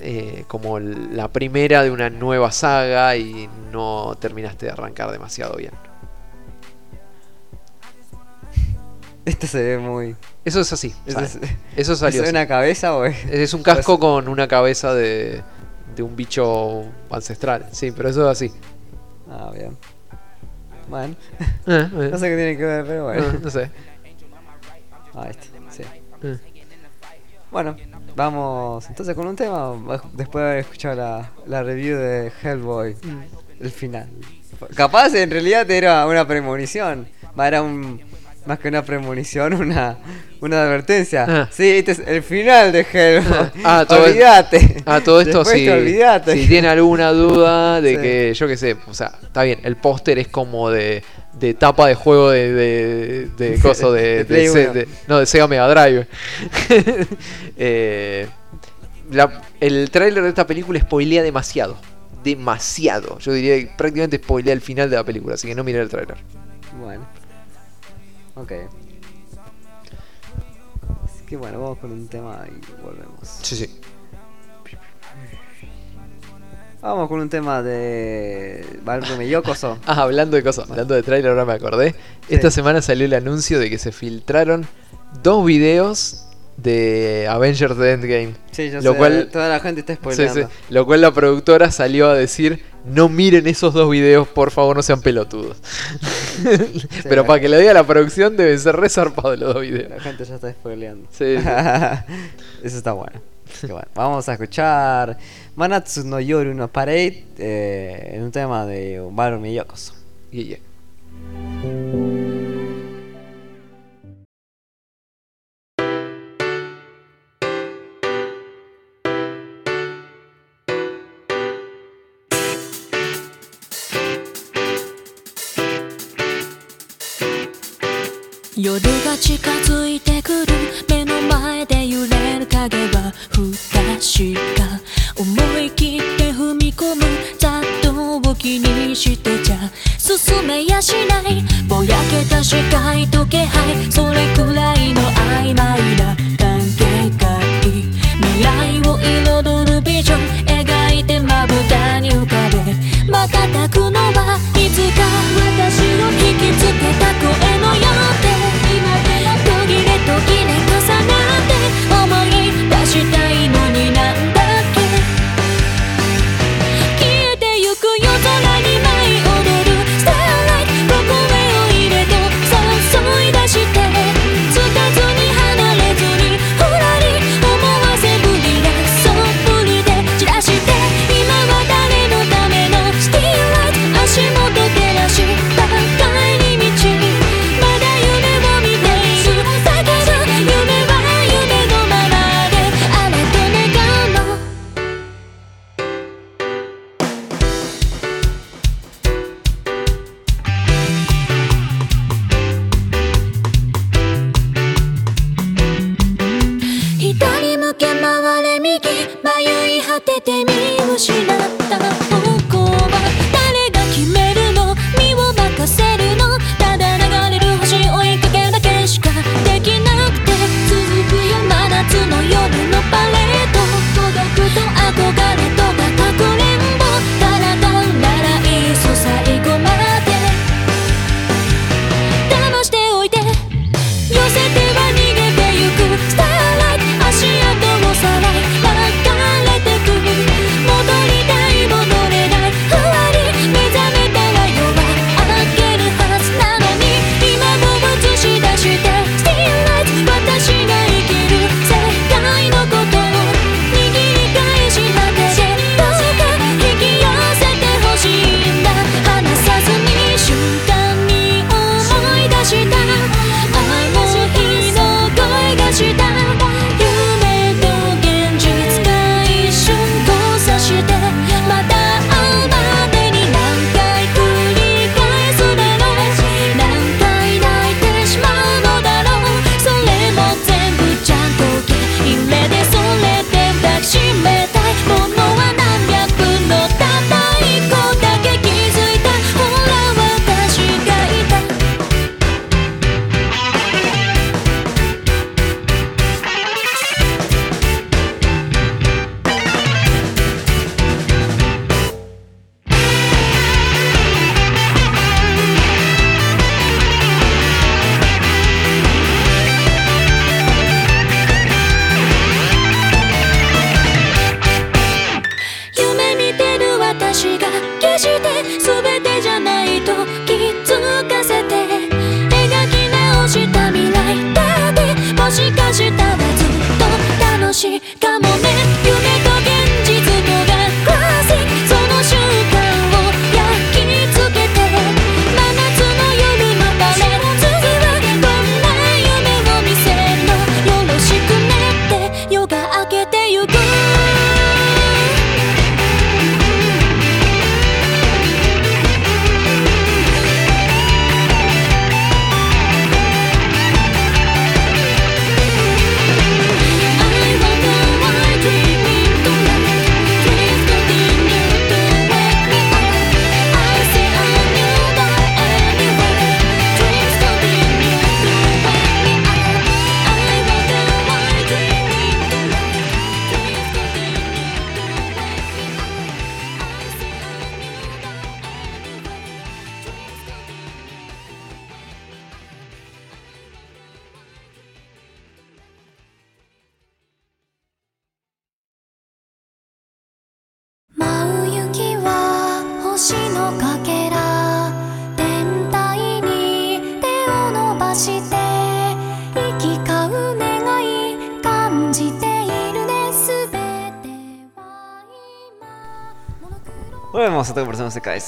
eh, como la primera de una nueva saga y no terminaste de arrancar demasiado bien. Esto se ve muy... Eso es así. Eso es- Eso salió. ¿Es así. una cabeza o es...? Es un casco con una cabeza de, de un bicho ancestral. Sí, pero eso es así. Ah, bien. Bueno. Eh, eh. No sé qué tiene que ver, pero bueno. Eh, no sé. Ah, este, sí. Eh. Bueno, vamos entonces con un tema. Después de haber escuchado la, la review de Hellboy, el final. Capaz en realidad era una premonición. Era un. Más que una premonición, una, una advertencia. Ah. Sí, este es el final de Hellboy. Ah, todo- olvídate. Ah, todo esto Después olvidate. Si tiene alguna duda de Sí. que, yo qué sé, o sea, está bien, el póster es como de, de tapa de juego de, de, de coso de, no, de Sega Mega Drive. Eh, la- el tráiler de esta película spoilea demasiado. Demasiado. Yo diría que prácticamente spoilea el final de la película, así que no miré el tráiler. Bueno. Ok. Así que bueno, vamos con un tema y volvemos. Sí, sí. Vamos con un tema de Balrume Yokoso. Ah, hablando de cosas, hablando de tráiler, ahora me acordé. Esta semana salió el anuncio de que se filtraron dos videos de Avengers de Endgame. Sí, lo cual, toda la gente está spoileando. Lo cual la productora salió a decir, no miren esos dos videos, por favor, no sean pelotudos. Pero para que lo diga la producción deben ser resarpados los dos videos. La gente ya está spoileando. Eso está bueno. Vamos a escuchar Manatsu no Yoru no Parade eh, en un tema de Umaru Miyokoso. Yeah. 近づいてくる目の前で揺れる影は不確か思い切って踏み込むざっとを気にしてちゃ進めやしないぼやけた視界と気配それくらいの曖昧な関係がいい未来を彩るビジョン描いてまぶたに浮かべ瞬くのはいつか私を引きつけた声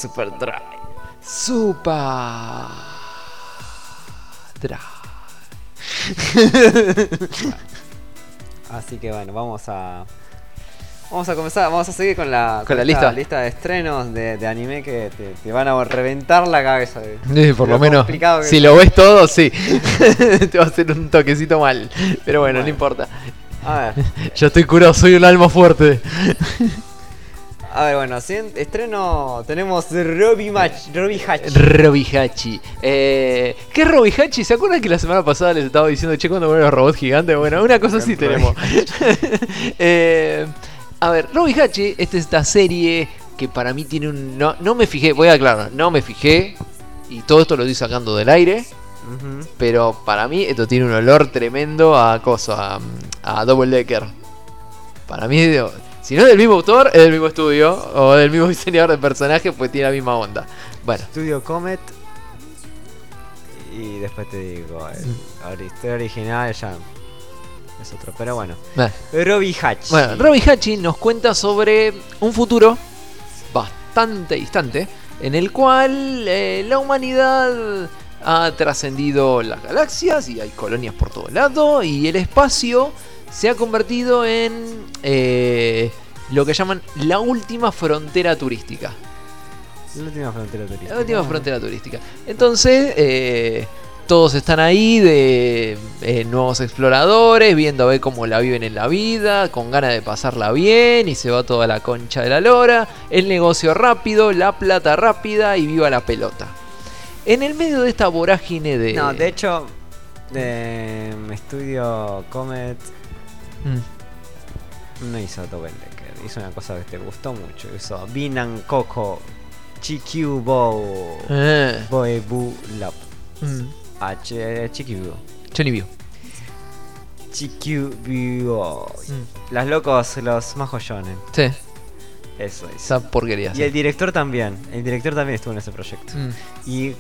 Super Drive. Super. Drive. Así que bueno, vamos a. Vamos a comenzar, vamos a seguir con la, Con la esta lista. lista de estrenos de, de anime que te, te van a reventar la cabeza. Eh, por lo menos, si lo ves todo, sí. Te va a hacer un toquecito mal. Pero bueno, no Bueno. importa. A ver, Ya estoy curado, soy un alma fuerte. A ver, bueno, estreno tenemos Robbie Match, Robbie Hatch. Robihachi. Eh, ¿Qué es Robihachi? ¿Se acuerdan que la semana pasada les estaba diciendo, che, cuando los robots gigantes? Bueno, una cosa sí tenemos. Eh, a ver, Robihachi, esta es esta serie que para mí tiene un... No, no me fijé, voy a aclarar, no me fijé. Y todo esto lo estoy sacando del aire. Pero para mí esto tiene un olor tremendo a cosa, a, a Double Decker. Para mí, si no es del mismo autor, es del mismo estudio o del mismo diseñador de personajes, pues tiene la misma onda. Bueno, Studio Comet. Y después te digo, el historia original ya es otro, pero bueno. nada. Robbie Hatch. Bueno, Robbie Hachi nos cuenta sobre un futuro bastante distante en el cual eh, la humanidad ha trascendido las galaxias y hay colonias por todo lado y el espacio se ha convertido en eh, lo que llaman la última frontera turística. La última frontera turística. La última frontera turística. Entonces, eh, todos están ahí de eh, nuevos exploradores, viendo a ver cómo la viven en la vida, con ganas de pasarla bien y se va toda la concha de la lora. El negocio rápido, la plata rápida y viva la pelota. En el medio de esta vorágine de... No, de hecho, de Estudio Comet Mm, no hizo Double Decker. Hizo una cosa que te gustó mucho. Hizo Binan Coco GQ Bow eh, Boy Bu Lap. mm, H View. GQ Boy. Mm, Los locos, los joyones. sí, Eso es. esa porquería. Y sí. el director también. El director también estuvo en ese proyecto. Mm, Y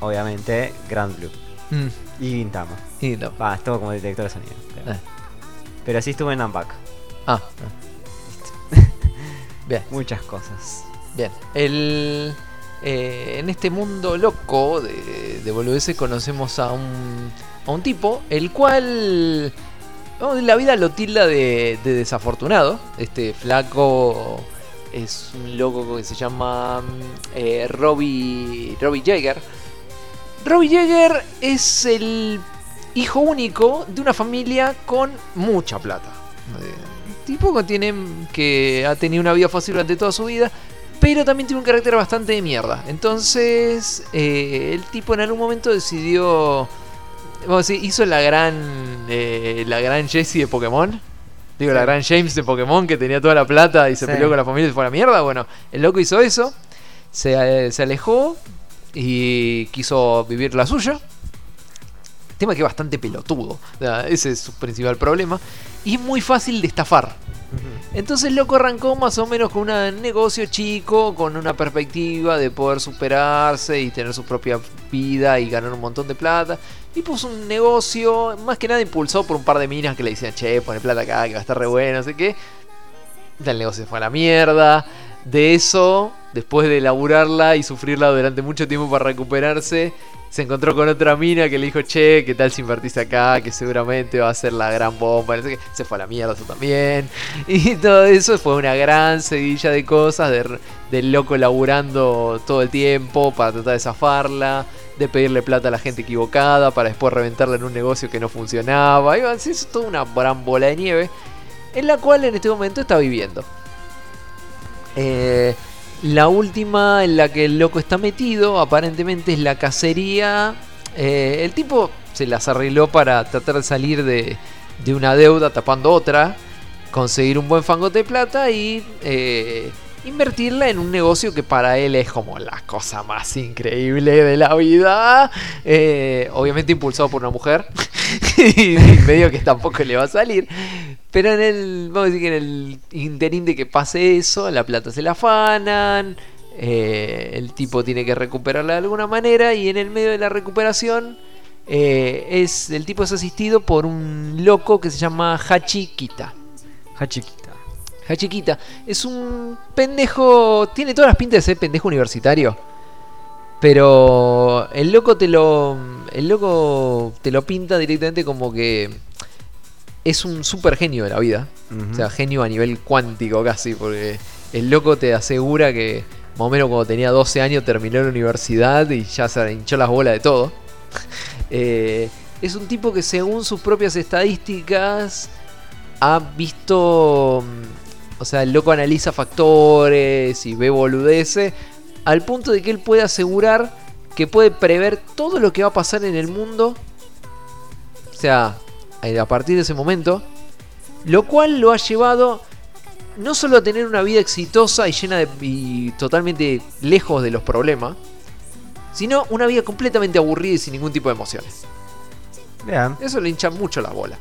obviamente Grand Blue. mm, Y Gintama. y. Va, estuvo como director de sonido. Eh. Pero sí estuvo en Unpack. Ah, bien. Muchas cosas. Bien, el, eh, en este mundo loco de, de boludeces conocemos a un, a un tipo, el cual la vida lo tilda de, de desafortunado. Este flaco es un loco que se llama eh, Robbie, Robbie Jagger. Robbie Jagger es el hijo único de una familia con mucha plata. Eh, tipo que, tiene, que ha tenido una vida fácil durante toda su vida, pero también tiene un carácter bastante de mierda. Entonces, eh, el tipo en algún momento decidió. Decir, hizo la gran. eh, la gran Jessie de Pokémon. Digo, la gran James de Pokémon que tenía toda la plata y se Sí. peleó con la familia y se fue a la mierda. Bueno, el loco hizo eso. Se, se alejó y quiso vivir la suya. Tema que es bastante pelotudo. O sea, ese es su principal problema. Y es muy fácil de estafar. Entonces loco arrancó más o menos con un negocio chico, con una perspectiva de poder superarse y tener su propia vida y ganar un montón de plata. Y puso un negocio, más que nada impulsado por un par de minas que le decían, che, pone plata acá, que va a estar re bueno, no sé qué. El negocio se fue a la mierda. De eso, después de laburarla y sufrirla durante mucho tiempo para recuperarse, se encontró con otra mina que le dijo, che, ¿qué tal si invertiste acá? Que seguramente va a ser la gran bomba. Se fue a la mierda eso también. Y todo eso fue una gran seguilla de cosas, de, del loco laburando todo el tiempo para tratar de zafarla, de pedirle plata a la gente equivocada para después reventarla en un negocio que no funcionaba. Y así es toda una gran bola de nieve en la cual en este momento está viviendo. Eh, la última en la que el loco está metido, aparentemente es la cacería. Eh, el tipo se las arregló para tratar de salir de, una deuda tapando otra, conseguir un buen fangote de plata y eh, invertirla en un negocio que para él es como la cosa más increíble de la vida. Obviamente impulsado por una mujer. y medio que tampoco le va a salir. Pero en el. Vamos a decir que en el interín de que pase eso, la plata se la afanan. eh, el tipo tiene que recuperarla de alguna manera. Y en el medio de la recuperación. eh, es, el tipo es asistido por un loco que se llama Hachikita. Hachikita. Hachikita es un pendejo. Tiene todas las pintas de ser pendejo universitario. Pero el loco te lo. El loco te lo pinta directamente como que. Es un super genio de la vida. O sea, genio a nivel cuántico casi. Porque el loco te asegura que. Más o menos cuando tenía 12 años terminó la universidad y ya se hinchó las bolas de todo. Eh, es un tipo que según sus propias estadísticas ha visto... mm, O sea, el loco analiza factores y ve boludeces al punto de que él puede asegurar que puede prever todo lo que va a pasar en el mundo. O sea, a partir de ese momento. Lo cual lo ha llevado no solo a tener una vida exitosa y llena de. y totalmente lejos de los problemas. Sino una vida completamente aburrida y sin ningún tipo de emociones. Bien. Eso le hincha mucho la bola.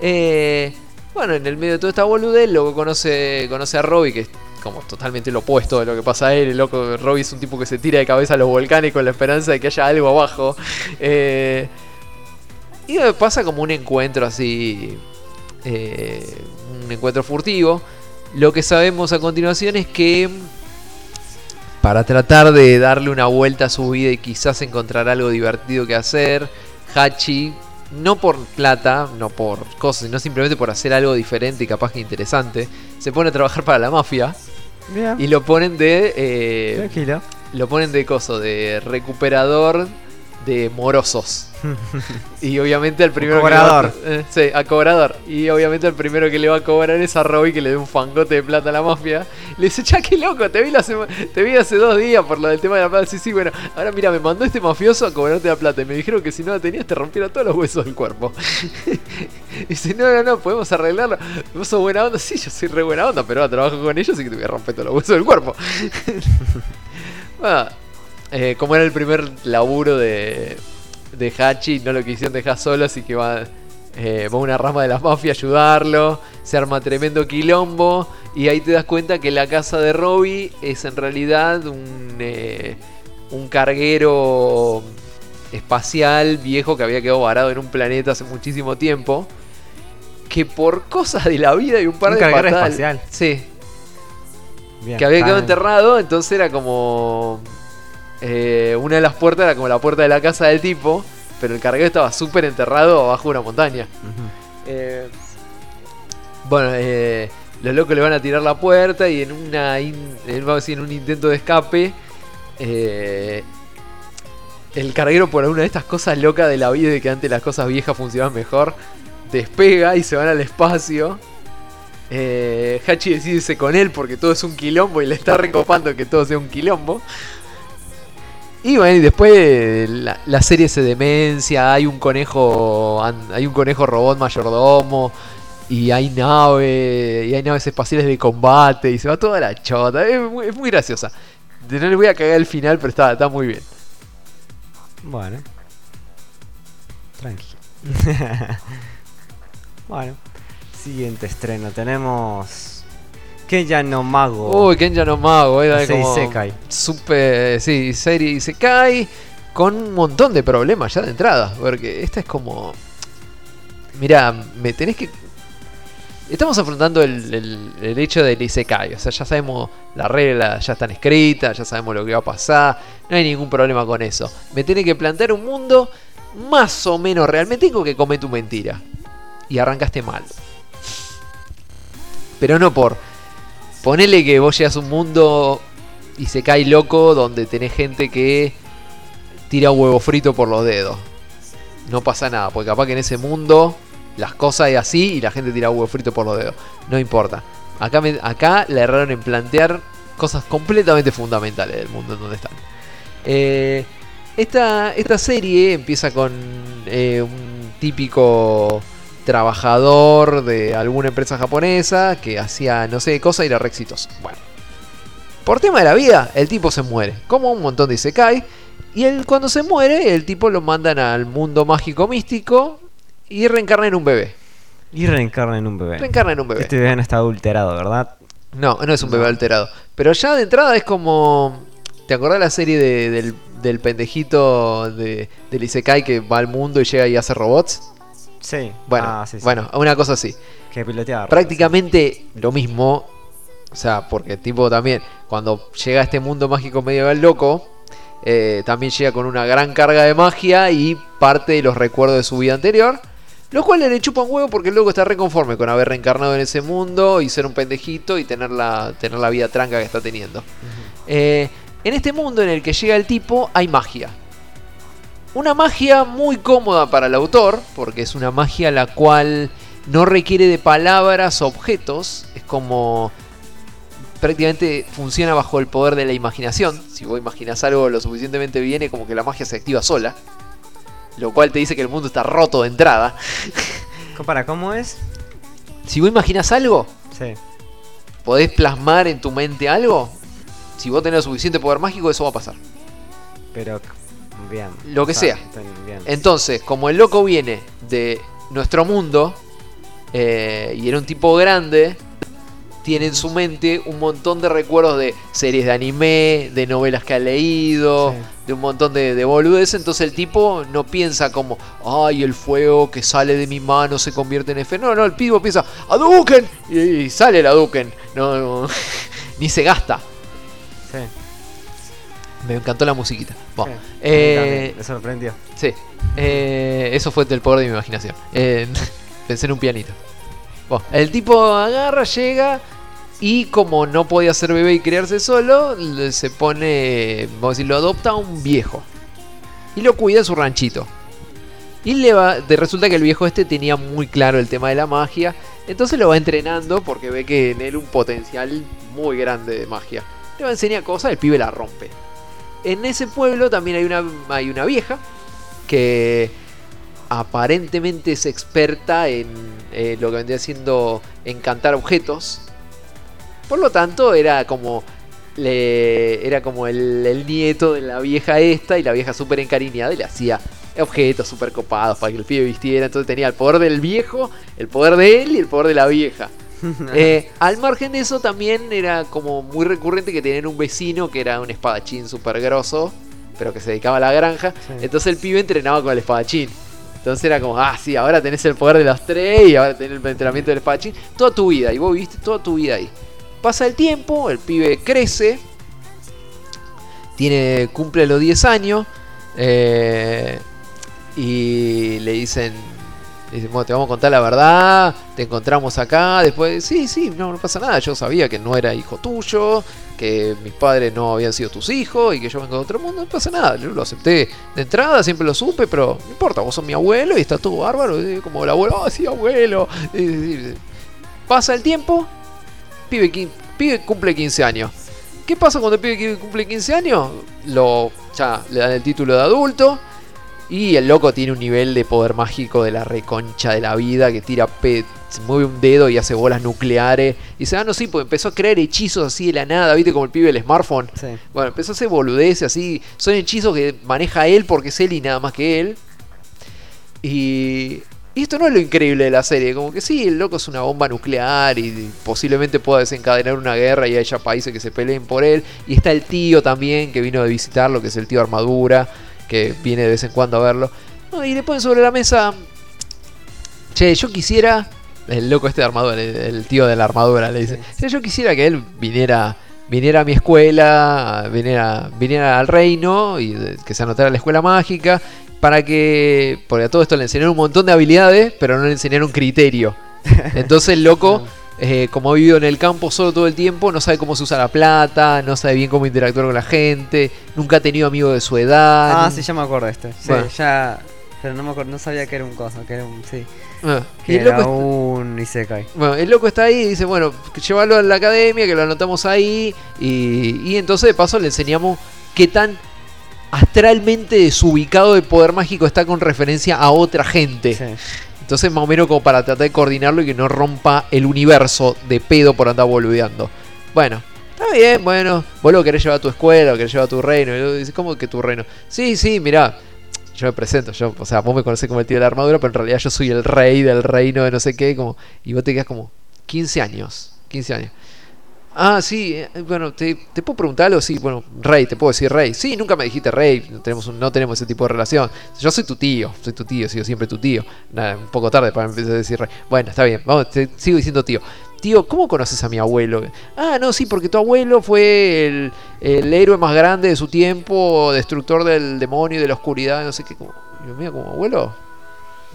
Eh, bueno, en el medio de toda esta boludez, luego conoce, conoce a Robbie, que es como totalmente lo opuesto de lo que pasa a él. El loco Robbie es un tipo que se tira de cabeza a los volcanes con la esperanza de que haya algo abajo. Eh, y pasa como un encuentro así. eh, un encuentro furtivo. Lo que sabemos a continuación es que para tratar de darle una vuelta a su vida y quizás encontrar algo divertido que hacer, Hachi, no por plata, no por cosas, sino simplemente por hacer algo diferente y capaz que interesante, se pone a trabajar para la mafia Bien. y lo ponen de... eh, Tranquilo. lo ponen de coso, de recuperador de morosos. Y obviamente el primero cobrador. que le va a, eh, sí, a cobrador. Y obviamente el primero que le va a cobrar es a Robbie que le dé un fangote de plata a la mafia. Le dice, cha, qué loco, te vi, la te vi hace dos días por lo del tema de la plata. Sí, sí, bueno, ahora mira, me mandó este mafioso a cobrarte la plata. Y me dijeron que si no la tenías te rompiera todos los huesos del cuerpo. y dice, no, no, no, podemos arreglarlo. ¿Vos sos buena onda? Sí, yo soy re buena onda, pero ahora trabajo con ellos y que te voy a romper todos los huesos del cuerpo. Bueno, eh, como era el primer laburo de, de Hachi, no lo quisieron dejar solo, así que va, eh, va una rama de la mafia a ayudarlo, se arma tremendo quilombo, y ahí te das cuenta que la casa de Robbie es en realidad un, eh, un carguero espacial viejo que había quedado varado en un planeta hace muchísimo tiempo. Que por cosas de la vida y un par Un de carguero patadas- espacial. Sí, Bien. que había quedado enterrado, entonces era como. Eh, una de las puertas era como la puerta de la casa del tipo, pero el carguero estaba súper enterrado abajo de una montaña. Eh, bueno, eh, los locos le van a tirar la puerta y en una in- en, vamos a decir, en un intento de escape, el carguero por alguna de estas cosas locas de la vida de que antes las cosas viejas funcionaban mejor, despega y se van al espacio. Hachi decide irse con él porque todo es un quilombo y le está recopando que todo sea un quilombo. Y bueno, y después la, la serie se demencia, hay un conejo, hay un conejo robot mayordomo y hay nave, y hay naves espaciales de combate y se va toda la chota, es muy, es muy graciosa. No le voy a cagar el final, pero está, está muy bien. Bueno. Tranqui. bueno. Siguiente estreno. Tenemos. Kenya no Mago. Uy, Kenja no Mago, era Sí, como Isekai. super, sí, serie se cae con un montón de problemas ya de entrada, porque esta es como Mira, me tenés que Estamos afrontando el, el- el hecho del Isekai, o sea, ya sabemos las reglas, ya están escritas, ya sabemos lo que va a pasar, no hay ningún problema con eso. Me tenés que plantear un mundo más o menos real, me tengo que comer tu mentira. Y arrancaste mal. Pero no por Ponele que vos llegas a un mundo y se cae loco donde tenés gente que tira huevo frito por los dedos. No pasa nada, porque capaz que en ese mundo las cosas es así y la gente tira huevo frito por los dedos. No importa. Acá, acá le erraron en plantear cosas completamente fundamentales del mundo en donde están. Eh, esta, esta serie empieza con eh, un típico trabajador de alguna empresa japonesa que hacía no sé qué cosa y era re exitoso. Bueno, por tema de la vida, el tipo se muere, como un montón de Isekai. Y él, cuando se muere, el tipo lo mandan al mundo mágico místico y reencarna en un bebé. Y reencarna en un bebé. Reencarna en un bebé. Este bebé no está adulterado, ¿verdad? No, no es un bebé alterado. Pero ya de entrada es como. ¿Te acordás la serie de- del, del pendejito de, del Isekai que va al mundo y llega y hace robots? Sí. Bueno, Ah, sí, sí. bueno, una cosa así. Que piloteaba. prácticamente lo mismo. O sea, porque tipo también, cuando llega a este mundo mágico medieval loco, eh, también llega con una gran carga de magia y parte de los recuerdos de su vida anterior. Lo cual le chupa un huevo porque el loco está reconforme con haber reencarnado en ese mundo y ser un pendejito y tener la, tener la vida tranca que está teniendo. Eh, en este mundo en el que llega el tipo hay magia. Una magia muy cómoda para el autor, porque es una magia la cual no requiere de palabras o objetos. Es como prácticamente funciona bajo el poder de la imaginación. Si vos imaginas algo lo suficientemente bien, es como que la magia se activa sola. Lo cual te dice que el mundo está roto de entrada. Para, ¿cómo es? Si vos imaginas algo, Sí. podés plasmar en tu mente algo. Si vos tenés suficiente poder mágico, eso va a pasar. Pero, bien. Lo que O sea, sea. está bien. Entonces, como el loco viene de nuestro mundo eh, y era un tipo grande, tiene en su mente un montón de recuerdos de series de anime, de novelas que ha leído, Sí. de un montón de, de boludeces. Entonces el tipo no piensa como, ay, el fuego que sale de mi mano se convierte en F. No, no, el tipo piensa, ¡Aduken! Y, y sale el Aduken. No, no, ni se gasta. Me encantó la musiquita. Bueno, sí. eh, Me sorprendió. Sí, eh, eso fue del poder de mi imaginación. Eh, pensé en un pianito. Bueno, el tipo agarra, llega y como no podía ser bebé y criarse solo, se pone, vamos a decir, lo adopta a un viejo. Y lo cuida en su ranchito. Y le va, de, resulta que el viejo este tenía muy claro el tema de la magia. Entonces lo va entrenando porque ve que en él un potencial muy grande de magia. Le va a enseñar cosas, el pibe la rompe. En ese pueblo también hay una, hay una vieja que aparentemente es experta en eh, lo que vendría siendo encantar objetos. Por lo tanto, era como le, era como el, nieto de la vieja esta y la vieja súper encariñada y le hacía objetos súper copados para que el pibe vistiera. Entonces tenía el poder del viejo, el poder de él y el poder de la vieja. Eh, al margen de eso también era como muy recurrente que tenían un vecino que era un espadachín súper grosso, pero que se dedicaba a la granja. Sí. Entonces el pibe entrenaba con el espadachín. Entonces era como, ah, sí, ahora tenés el poder de los tres y ahora tenés el entrenamiento del espadachín. Toda tu vida, y vos viviste toda tu vida ahí. Pasa el tiempo, el pibe crece, tiene, cumple los 10 años eh, y le dicen, le dicen, bueno, te vamos a contar la verdad, te encontramos acá, después, sí, sí, no, no pasa nada, yo sabía que no era hijo tuyo, que mis padres no habían sido tus hijos y que yo vengo de otro mundo, no pasa nada, yo lo acepté de entrada, siempre lo supe, pero no importa, vos sos mi abuelo y está todo bárbaro, como el abuelo, oh, sí, abuelo. Pasa el tiempo, pibe, pibe cumple 15 años. ¿Qué pasa cuando pibe cumple 15 años? Lo, ya le dan el título de adulto. Y el loco tiene un nivel de poder mágico de la reconcha de la vida que tira pe se mueve un dedo y hace bolas nucleares. Y dice, ah, no, sí, pues empezó a crear hechizos así de la nada, ¿viste? Como el pibe del smartphone. Sí. Bueno, empezó a hacer boludeces así. Son hechizos que maneja él porque es él y nada más que él. Y, y esto no es lo increíble de la serie. Como que sí, el loco es una bomba nuclear y posiblemente pueda desencadenar una guerra y haya países que se peleen por él. Y está el tío también que vino de visitarlo, que es el tío Armadura, que viene de vez en cuando a verlo. Y le ponen sobre la mesa. Che, yo quisiera. El loco este de armadura, el, el tío de la armadura le dice. "Che, yo quisiera que él viniera. Viniera a mi escuela, viniera, viniera al reino y que se anotara a la escuela mágica para que, porque a todo esto le enseñaron un montón de habilidades, pero no le enseñaron criterio. Entonces el loco, eh, como ha vivido en el campo solo todo el tiempo, no sabe cómo se usa la plata, no sabe bien cómo interactuar con la gente, nunca ha tenido amigos de su edad. Ah, sí, ya me acuerdo de este. Sí, Bueno. ya. Pero no me acuerdo, no sabía que era un coso, que era un. Sí. Ah, y Que el loco era está- un Isekai. Bueno, el loco está ahí y dice, bueno, llévalo a la academia, que lo anotamos ahí. Y, y entonces de paso le enseñamos qué tan astralmente desubicado de poder mágico está con referencia a otra gente. Sí. Entonces más o menos como para tratar de coordinarlo y que no rompa el universo de pedo por andar boludeando. Bueno, está bien, bueno, vos lo querés llevar a tu escuela, lo querés llevar a tu reino. Y luego dice, ¿cómo que tu reino? Sí, sí, mirá, yo me presento, yo, o sea, vos me conocés como el tío de la armadura, pero en realidad yo soy el rey del reino de no sé qué, como, y vos te quedas como 15 años, 15 años. Ah, sí, eh, bueno, te, puedo preguntar algo, sí, bueno, Rey, te puedo decir Rey. Sí, nunca me dijiste Rey, no tenemos, no tenemos ese tipo de relación. Yo soy tu tío, soy tu tío, he sido siempre tu tío. Nada, un poco tarde para empezar a decir Rey. Bueno, está bien, vamos, sigo diciendo tío. Tío, ¿cómo conoces a mi abuelo? Ah, no, sí, porque tu abuelo fue el, el héroe más grande de su tiempo, destructor del demonio y de la oscuridad, no sé qué. Como, mío, como abuelo,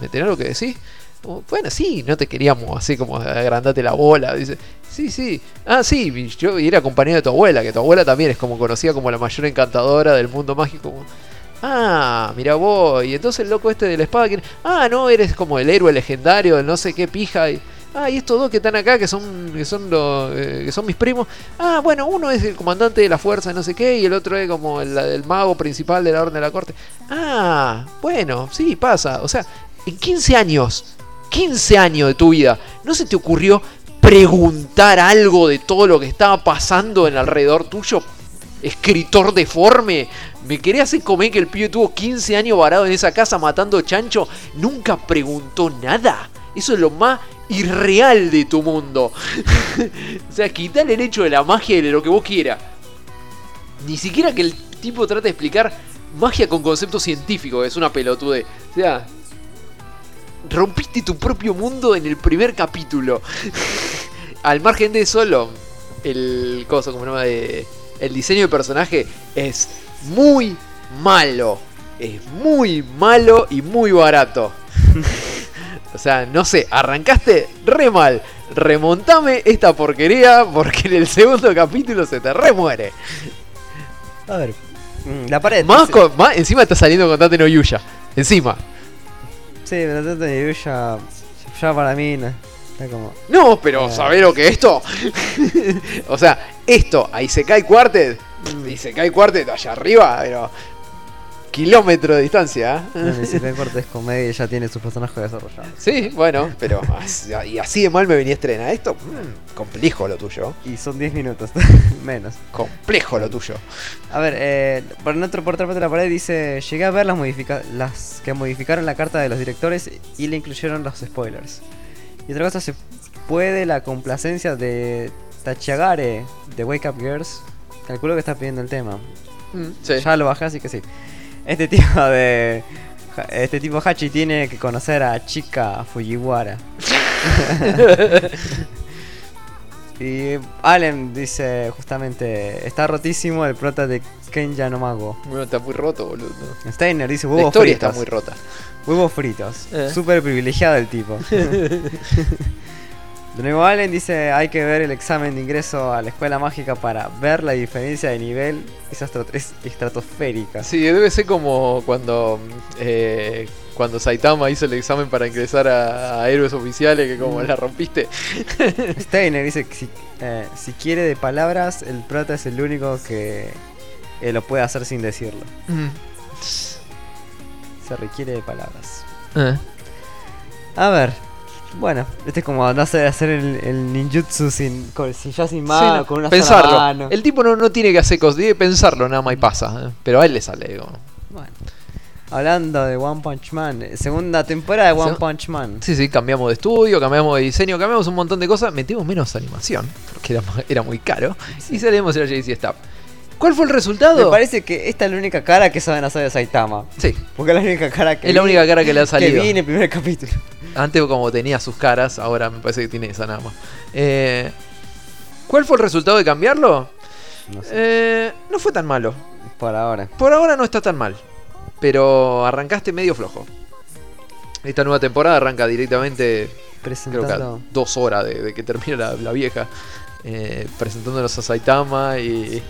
¿me tenés algo que decir? Como, bueno, sí, no te queríamos así como agrandate la bola. Dice, sí, sí. Ah, sí, yo era compañero de tu abuela, que tu abuela también es como conocida como la mayor encantadora del mundo mágico. Ah, mira vos, y entonces el loco este de la espada, ah, no, eres como el héroe legendario, del no sé qué pija. Y, ah, y estos dos que están acá, que son, que son los, eh, que son mis primos. Ah, bueno, uno es el comandante de la fuerza, no sé qué, y el otro es como el, el mago principal de la orden de la corte. Ah, bueno, sí, pasa. O sea, en 15 años, 15 años de tu vida, ¿no se te ocurrió preguntar algo de todo lo que estaba pasando en alrededor tuyo? Escritor deforme, me quería hacer comer que el pibe tuvo 15 años varado en esa casa matando chancho. Nunca preguntó nada. Eso es lo más irreal de tu mundo. o sea, quitale el hecho de la magia y de lo que vos quieras. Ni siquiera que el tipo trate de explicar magia con concepto científico, es una pelotude. O sea, rompiste tu propio mundo en el primer capítulo. Al margen de solo, el cosa como llama de el diseño de personaje es muy malo. Es muy malo y muy barato. o sea, no sé, arrancaste re mal. Remontame esta porquería porque en el segundo capítulo se te remuere. A ver, mm, la pared. Más, con- más encima está saliendo con Tate no Yuya. Encima. Sí, pero Tate de Yuya, ya para mí no, está como... No, pero Eh. ¿sabés lo que es esto? o sea, esto, ahí se cae Quartet. Y se cae Quartet allá arriba, pero. Kilómetro de distancia. ¿eh? No necesita cortes comedia y ya tiene sus personajes desarrollados. Sí, bueno, pero. Y así de mal me venía a estrenar esto. mm, complejo lo tuyo. Y son 10 minutos, menos. Complejo lo tuyo. A ver, eh, por, otro, por otra parte de la pared dice, llegué a ver las, modifica las que modificaron la carta de los directores y le incluyeron los spoilers. Y otra cosa, se puede la complacencia de Tachiagare de Wake Up Girls. Calculo que está pidiendo el tema. Mm, sí. Ya lo bajé, así que sí. Este tipo de... Este tipo Hachi tiene que conocer a Chica Fujiwara. y Allen dice justamente, está rotísimo el prota de Kenya no Mago. Bueno, está muy roto, boludo. Steiner dice La huevos historia fritos. está muy rota. Huevos fritos. Eh. Súper privilegiado el tipo. De nuevo Allen dice, hay que ver el examen de ingreso a la escuela mágica para ver la diferencia de nivel. Es, estratosférica. Sí, debe ser como cuando. eh, cuando Saitama hizo el examen para ingresar a, a héroes oficiales, que como la rompiste. Steiner dice que si, eh, si quiere de palabras, el prota es el único que eh, lo puede hacer sin decirlo. Mm. Se requiere de palabras. A ver. Bueno, este es como no sé hacer el, el ninjutsu sin, con, sin- ya sin Sí, mano, no, con una pensarlo. sola mano. El tipo no, no tiene que hacer cosas, tiene que pensarlo nada más y pasa. eh. Pero a él le sale. digo. Bueno. Hablando de One Punch Man, eh, segunda temporada de One Punch Man. Sí, sí, cambiamos de estudio, cambiamos de diseño, cambiamos un montón de cosas, metimos menos animación, porque era, muy caro, y salimos el JC Staff. ¿Cuál fue el Me resultado? parece que esta es la única cara que saben hacer de Saitama. Sí, Porque es la única cara que es la única cara que le ha salido. Que vi en el primer capítulo. Antes como tenía sus caras, ahora me parece que tiene esa nada más. Eh, ¿Cuál fue el resultado de cambiarlo? No sé, Eh, no fue tan malo. por ahora. Por ahora no está tan mal. Pero arrancaste medio flojo. Esta nueva temporada arranca directamente, creo que a dos horas de, de que termina la, la vieja. eh, presentándonos a Saitama y.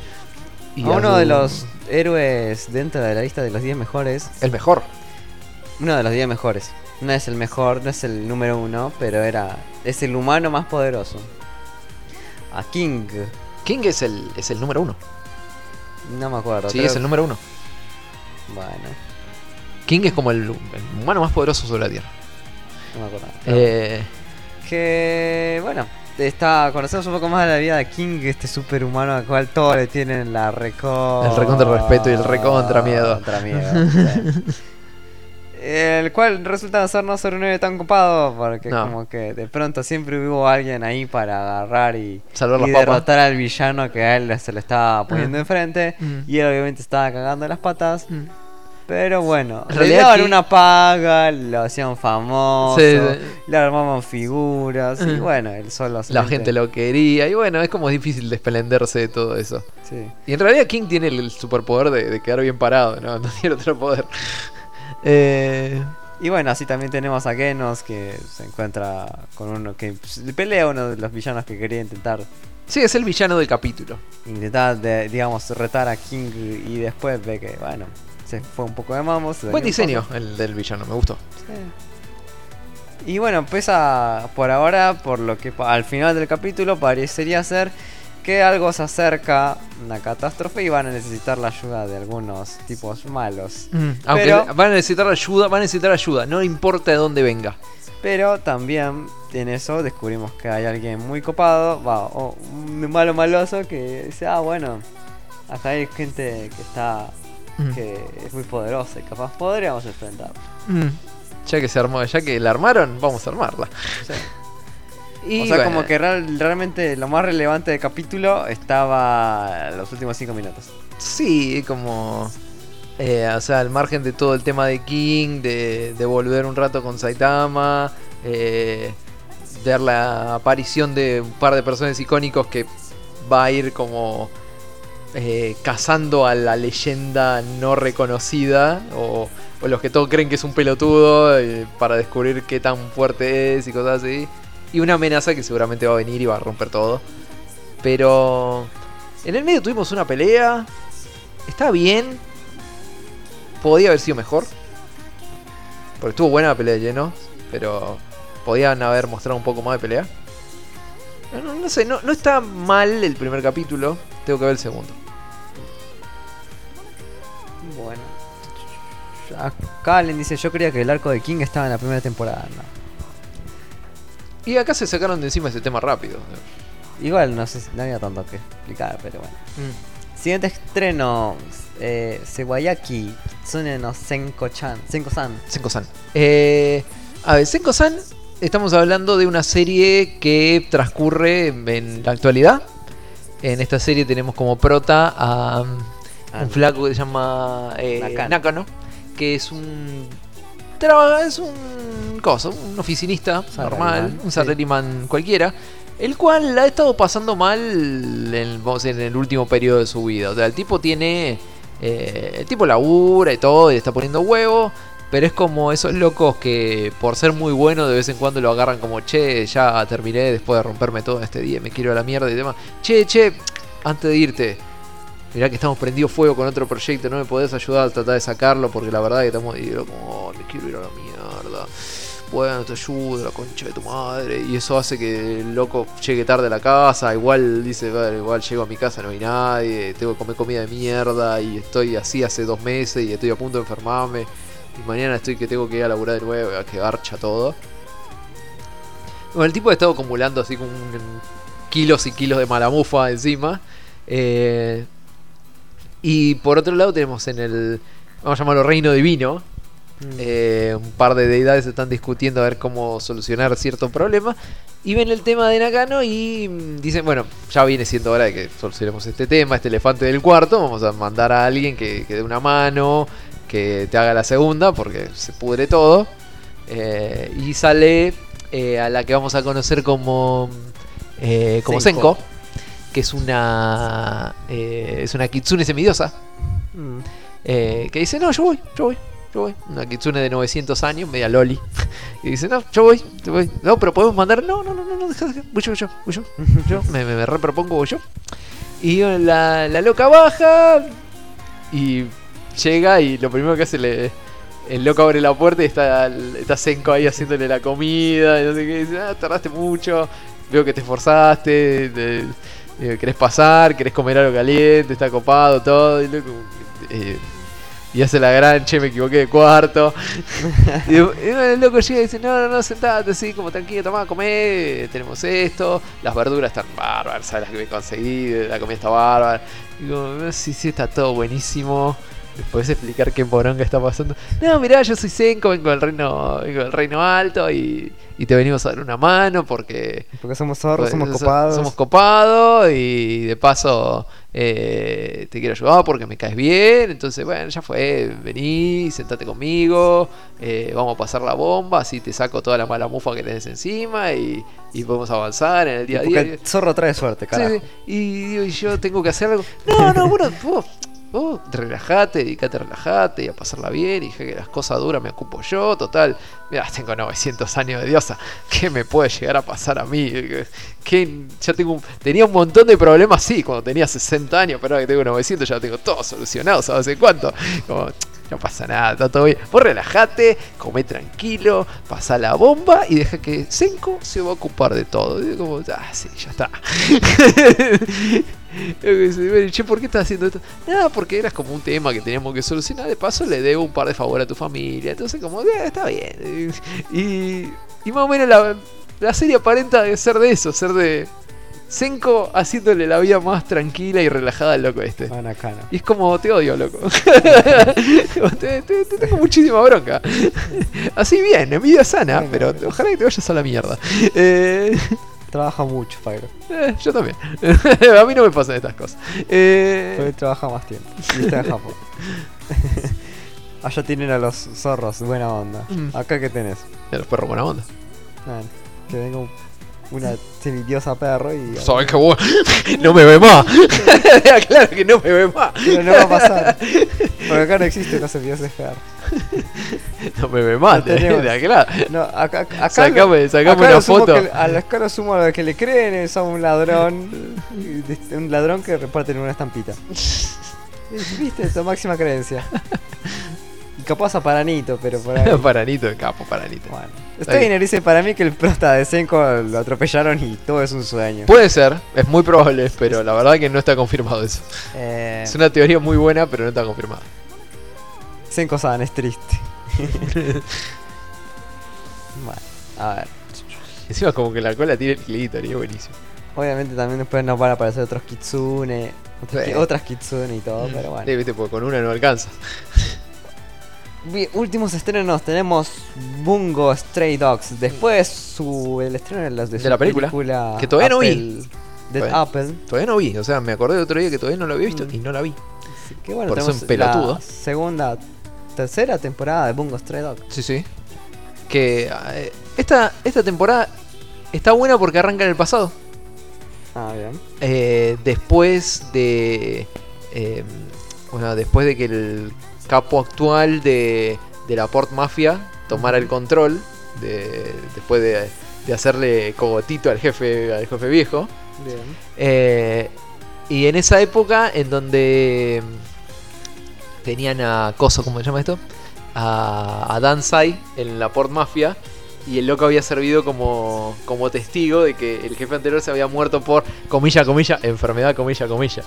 y a uno de los héroes dentro de la lista de los 10 mejores. El mejor. Uno de los 10 mejores. No es el mejor, no es el número uno, pero era. Es el humano más poderoso. A King. King es el, es el número uno. No me acuerdo. Sí, creo- es el número uno. Bueno, King es como el, el humano más poderoso sobre la Tierra. no me acuerdo. Eh, Que bueno, está conocemos un poco más de la vida de King, este superhumano al cual todos le tienen la recontra El recontra respeto y el recontra miedo. Contra miedo. El cual resulta ser no ser un héroe tan copado porque No. como que de pronto siempre hubo alguien ahí para agarrar y, Salvar y las papas. derrotar al villano que a él se le estaba poniendo Mm. enfrente Mm. y él obviamente estaba cagando las patas. Mm. Pero bueno, En le daban aquí- una paga, lo hacían famoso, Sí, sí. le armaban figuras y Mm. bueno, él solo La gente lo quería y bueno, es como difícil desprenderse de todo eso. Sí. Y en realidad King tiene el superpoder de, de quedar bien parado, ¿no? No tiene otro poder. Eh, Y bueno, así también tenemos a Genos que se encuentra con uno que pues, le pelea a uno de los villanos que quería intentar sí, es el villano del capítulo. intentar de- digamos retar a King y después ve que bueno se fue un poco de mamos. Buen diseño el del villano, me gustó. Y bueno, pues a- por ahora, por lo que al final del capítulo parecería ser que algo se acerca, una catástrofe y van a necesitar la ayuda de algunos tipos malos. Aunque Pero- van a necesitar ayuda, van a necesitar ayuda, no importa de dónde venga. Pero también en eso descubrimos que hay alguien muy copado, va, o un malo maloso que dice, ah bueno, acá hay gente que está, Mm. que es muy poderosa y capaz podríamos enfrentar. Mm. Ya que se armó, ya que la armaron, vamos a armarla. Y o sea, bueno, como que real- realmente lo más relevante del capítulo estaba los últimos cinco minutos. Sí, como. eh, o sea, al margen de todo el tema de King, de, de volver un rato con Saitama, eh, ver la aparición de un par de personajes icónicos que va a ir como eh, cazando a la leyenda no reconocida o, o los que todos creen que es un pelotudo eh, para descubrir qué tan fuerte es y cosas así. Y una amenaza que seguramente va a venir y va a romper todo. Pero en el medio tuvimos una pelea. Está bien. Podía haber sido mejor. Porque estuvo buena la pelea de llenos. Pero podían haber mostrado un poco más de pelea. No sé, no, no está mal el primer capítulo. Tengo que ver el segundo. Bueno. Acá Allen dice, yo creía que el arco de King estaba en la primera temporada. No. Y acá se sacaron de encima ese tema rápido. Igual no sé, no había tanto que explicar, pero bueno. Siguiente estreno, eh, Sewayaki Kitsune no Senko-chan, Senko-san. Senko-san. Eh, a ver, Senko-san, estamos hablando de una serie que transcurre en la actualidad. En esta serie tenemos como prota a um, Ah, un flaco que se llama eh, Nakano. Nakano, que es un trabaja, es un cosa, un oficinista normal, Salaryman, un sí. salaryman cualquiera, el cual la ha estado pasando mal en, vamos a decir, en el último periodo de su vida. O sea, el tipo tiene, eh, el tipo labura y todo, y está poniendo huevo. Pero es como esos locos que por ser muy bueno de vez en cuando lo agarran como, che, ya terminé después de romperme todo este día, me quiero a la mierda y demás. Che, che, antes de irte, mirá que estamos prendidos fuego con otro proyecto, no me podés ayudar a tratar de sacarlo porque la verdad que estamos y yo como, "Oh, me quiero ir a la mierda. Bueno, te ayudo, la concha de tu madre. Y eso hace que el loco llegue tarde a la casa. Igual dice, "Bueno, igual llego a mi casa, no hay nadie. Tengo que comer comida de mierda. Y estoy así hace dos meses y estoy a punto de enfermarme. Y mañana estoy que tengo que ir a laburar de nuevo, a que garcha todo. Bueno, el tipo ha estado acumulando así como un- kilos y kilos de malamufa encima. Eh, y por otro lado tenemos en el, vamos a llamarlo reino divino, eh, un par de deidades están discutiendo a ver cómo solucionar cierto problema. Y ven el tema de Nakano y mm, dicen, bueno, ya viene siendo hora de que solucionemos este tema, este elefante del cuarto. Vamos a mandar a alguien que, que dé una mano, que te haga la segunda, porque se pudre todo. Eh, y sale eh, a la que vamos a conocer como, eh, como Senko. Senko, que es una, eh, es una kitsune semidiosa. Mm. Eh, que dice, no, yo voy, yo voy, yo voy. Una kitsune de 900 años, media loli. y dice, no, yo voy, yo voy. No, pero podemos mandar, no, no, no, no, no deja, deja. Voy yo, voy yo, voy yo. yo me, me, me repropongo, voy yo. Y la, la loca baja y llega y lo primero que hace le... El loco abre la puerta y está, está Senko ahí haciéndole la comida y no sé qué. Dice, ah, tardaste mucho, veo que te esforzaste, te- eh, querés pasar, querés comer algo caliente, está copado, todo. Y, loco, eh, y hace la gran, che, me equivoqué de cuarto. y, y el loco llega y dice, no, no, no, sentate así, como tranquilo, tomá, comé, tenemos esto, las verduras están bárbaras, sabes las que me conseguí, la comida está bárbara. Digo, "Ah, sí, sí, está todo buenísimo. Después explicar qué poronga está pasando. No, mirá, yo soy Senko, vengo del reino, vengo del reino alto y, y te venimos a dar una mano porque Porque somos zorros, somos so- copados. Somos copados y de paso eh, te quiero ayudar porque me caes bien. Entonces, bueno, ya fue. Vení, sentate conmigo. eh, vamos a pasar la bomba. Así te saco toda la mala mufa que tenés encima y, y podemos avanzar en el día a Porque día. el zorro trae suerte, carajo. sí. Y, y yo tengo que hacer algo. No, no, bueno, vos, vos relajate, dedicate a relajate y a pasarla bien. Y dije que las cosas duras me ocupo yo. Total, mira, tengo 900 años de diosa. ¿Qué me puede llegar a pasar a mí? Que ya tengo tenía un montón de problemas, sí, cuando tenía 60 años, pero ahora que tengo 900 ya tengo todo solucionado, ¿sabes hace cuánto? Como, no pasa nada, está todo bien. Vos relajate, comé tranquilo, pasa la bomba y deja que Senko se va a ocupar de todo. Y como, ah, sí, ya está. Che, ¿por qué estás haciendo esto? Nada, porque eras como un tema que teníamos que solucionar. De paso, le debo un par de favores a tu familia. Entonces, como, "Eh, está bien. Y, y más o menos la, la serie aparenta de ser de eso, ser de Senko haciéndole la vida más tranquila y relajada al loco este. Banacana. Y es como, te odio, loco. te, te- te tengo muchísima bronca. Así bien, envidia sana, pero ojalá que te vayas a la mierda. Eh, Trabaja mucho, Pyro. eh, yo también. a mí no me pasan estas cosas. Eh, Pero él trabaja más tiempo. Y está en Japón. Allá tienen a los zorros, buena onda. Mm. Acá que tenés. de los perros buena onda. Que venga un- una semidiosa perro y. ¿Sabes qué bueno? No me ve más. claro que no me ve más. Pero no va a pasar. Porque acá no existe una semidiosa perro. No me ve más. No de aquel No, acá, acá, Sacame- sacame acá una foto. que- a la escala sumo a lo que le creen a un ladrón. de- Un ladrón que reparte en una estampita. Viste, tu máxima creencia. Y capaz a Paranito, pero por ahí. Paranito capo, paranito. Bueno, bien, dice para mí que el prota de Senko lo atropellaron y todo es un sueño. Puede ser, es muy probable, pero la verdad que no está confirmado eso. Eh, Es una teoría muy buena, pero no está confirmada. Senko-san es triste. bueno, a ver. Encima como que la cola tiene el clítoris, es buenísimo. Obviamente también después nos van a aparecer otros kitsune, otros Sí. ki- otras kitsune y todo, pero bueno. Sí, viste, porque con una no alcanza. Últimos estrenos tenemos Bungo Stray Dogs. Después su, el estreno de, las de, De su la película, que todavía no vi. Dead Todavía- Apple. Todavía no vi, o sea, me acordé de otro día que todavía no lo había visto Mm. y no la vi. Así que bueno, Por eso pelotudo. la segunda, tercera temporada de Bungo Stray Dogs. Sí, sí. Que eh, esta, esta temporada está buena porque arranca en el pasado. Ah, bien. Eh, después de. eh, bueno, después de que el capo actual de, de la Port Mafia tomara el control. De, después de, de hacerle cogotito al jefe, al jefe viejo. Bien. Eh, y en esa época en donde mm, tenían a Coso, ¿cómo se llama esto? A, a en la Port Mafia. Y el loco había servido como, como testigo de que el jefe anterior se había muerto por, comilla, comilla, enfermedad, comilla, comilla.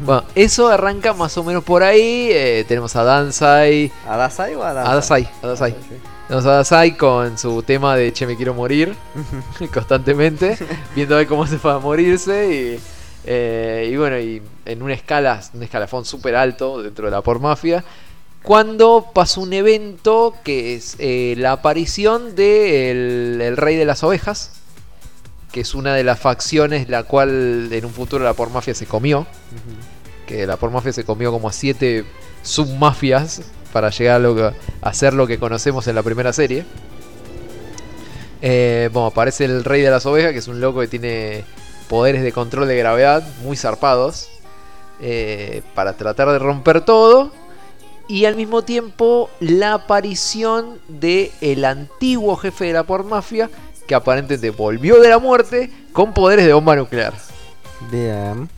Bueno, eso arranca más o menos por ahí. eh, tenemos a Dansai. ¿A Dasai o a Dasai? A Dasai, a Dasai. sí. Tenemos a Dasai con su tema de che, me quiero morir. constantemente, viendo a ver cómo se va a morirse y, eh, y bueno, y en una escala, un escalafón súper alto dentro de la por mafia, cuando pasó un evento que es eh, la aparición del el rey de las ovejas, que es una de las facciones la cual en un futuro la por mafia se comió, que la por mafia se comió como a siete submafias para llegar a, lo que- a hacer lo que conocemos en la primera serie. Eh, bueno, aparece el rey de las ovejas, que es un loco que tiene poderes de control de gravedad muy zarpados. eh, para tratar de romper todo. Y al mismo tiempo la aparición de el antiguo jefe de la por mafia, que aparentemente volvió de la muerte con poderes de bomba nuclear. Bien.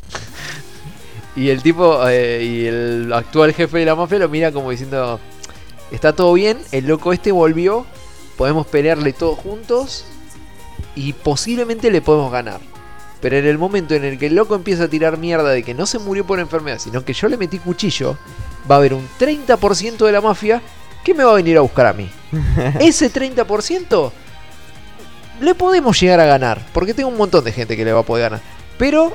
Y el tipo, eh, y el actual jefe de la mafia lo mira como diciendo, está todo bien, el loco este volvió, podemos pelearle todos juntos y posiblemente le podemos ganar. Pero en el momento en el que el loco empieza a tirar mierda de que no se murió por enfermedad, sino que yo le metí cuchillo, va a haber un 30% de la mafia que me va a venir a buscar a mí. Ese 30% le podemos llegar a ganar, porque tengo un montón de gente que le va a poder ganar. Pero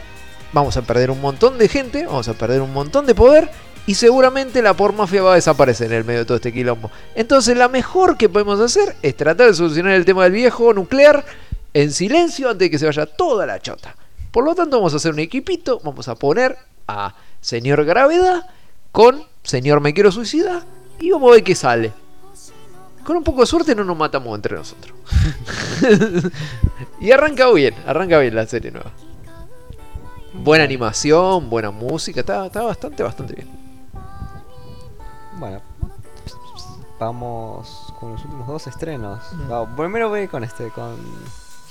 vamos a perder un montón de gente, vamos a perder un montón de poder y seguramente la pormafia va a desaparecer en el medio de todo este quilombo. Entonces la mejor que podemos hacer es tratar de solucionar el tema del viejo nuclear en silencio antes de que se vaya toda la chota. Por lo tanto vamos a hacer un equipito, vamos a poner a señor Gravedad con señor Me Quiero Suicida y vamos a ver qué sale. Con un poco de suerte no nos matamos entre nosotros. y arranca bien, arranca bien la serie nueva. Buena animación, buena música, está, está bastante, bastante bien. Bueno, vamos con los últimos dos estrenos. Va, primero voy con este, con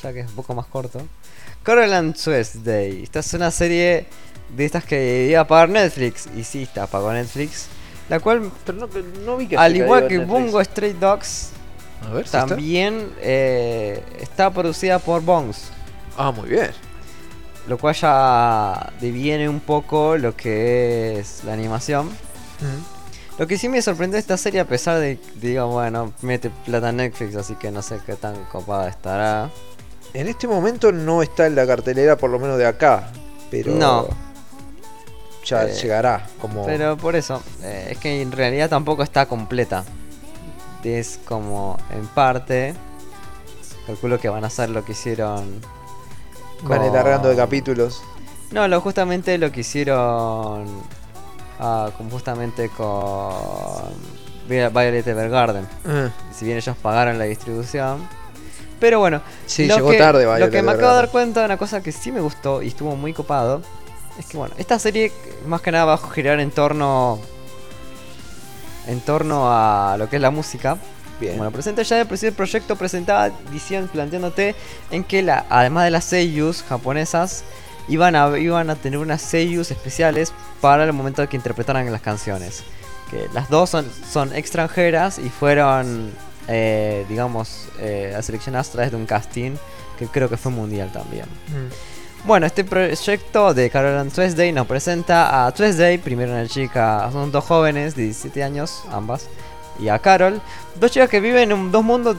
ya que es un poco más corto. Coral and Day. Esta es una serie de estas que iba a pagar Netflix. Y sí, está pagó Netflix. La cual, Pero no, no vi que al igual que. Bungo Stray Dogs, A ver, ¿sí está? también eh, está producida por Bones. Ah, muy bien. Lo cual ya deviene un poco lo que es la animación. Lo que sí me sorprendió de esta serie, a pesar de, digo, bueno, mete plata en Netflix, así que no sé qué tan copada estará. En este momento no está en la cartelera, por lo menos de acá. Pero No. Ya Eh, llegará. Como Pero por eso, eh, es que en realidad tampoco está completa. Es como en parte. Calculo que van a hacer lo que hicieron. van con- largando de capítulos. No, lo, justamente lo que hicieron. ah, justamente con. Vi- Violet Evergarden. Ah, Si bien ellos pagaron la distribución. Pero bueno, Sí, lo llegó que, tarde Lo que me acabo de dar cuenta de una cosa que sí me gustó y estuvo muy copado. Es que bueno, esta serie más que nada va a girar en torno. En torno a lo que es la música. Bien. Bueno, presenta ya el proyecto presentaba diciendo, planteándote en que la, además de las seiyus japonesas, iban a, iban a tener unas seiyus especiales para el momento de que interpretaran las canciones. Que las dos son, son extranjeras y fueron, eh, digamos, eh, seleccionadas a través de un casting que creo que fue mundial también. Bueno, este proyecto de Carol and Tuesday nos presenta a Tuesday, primero una chica, son dos jóvenes de 17 años, ambas, y a Carol, dos chicas que viven en dos mundos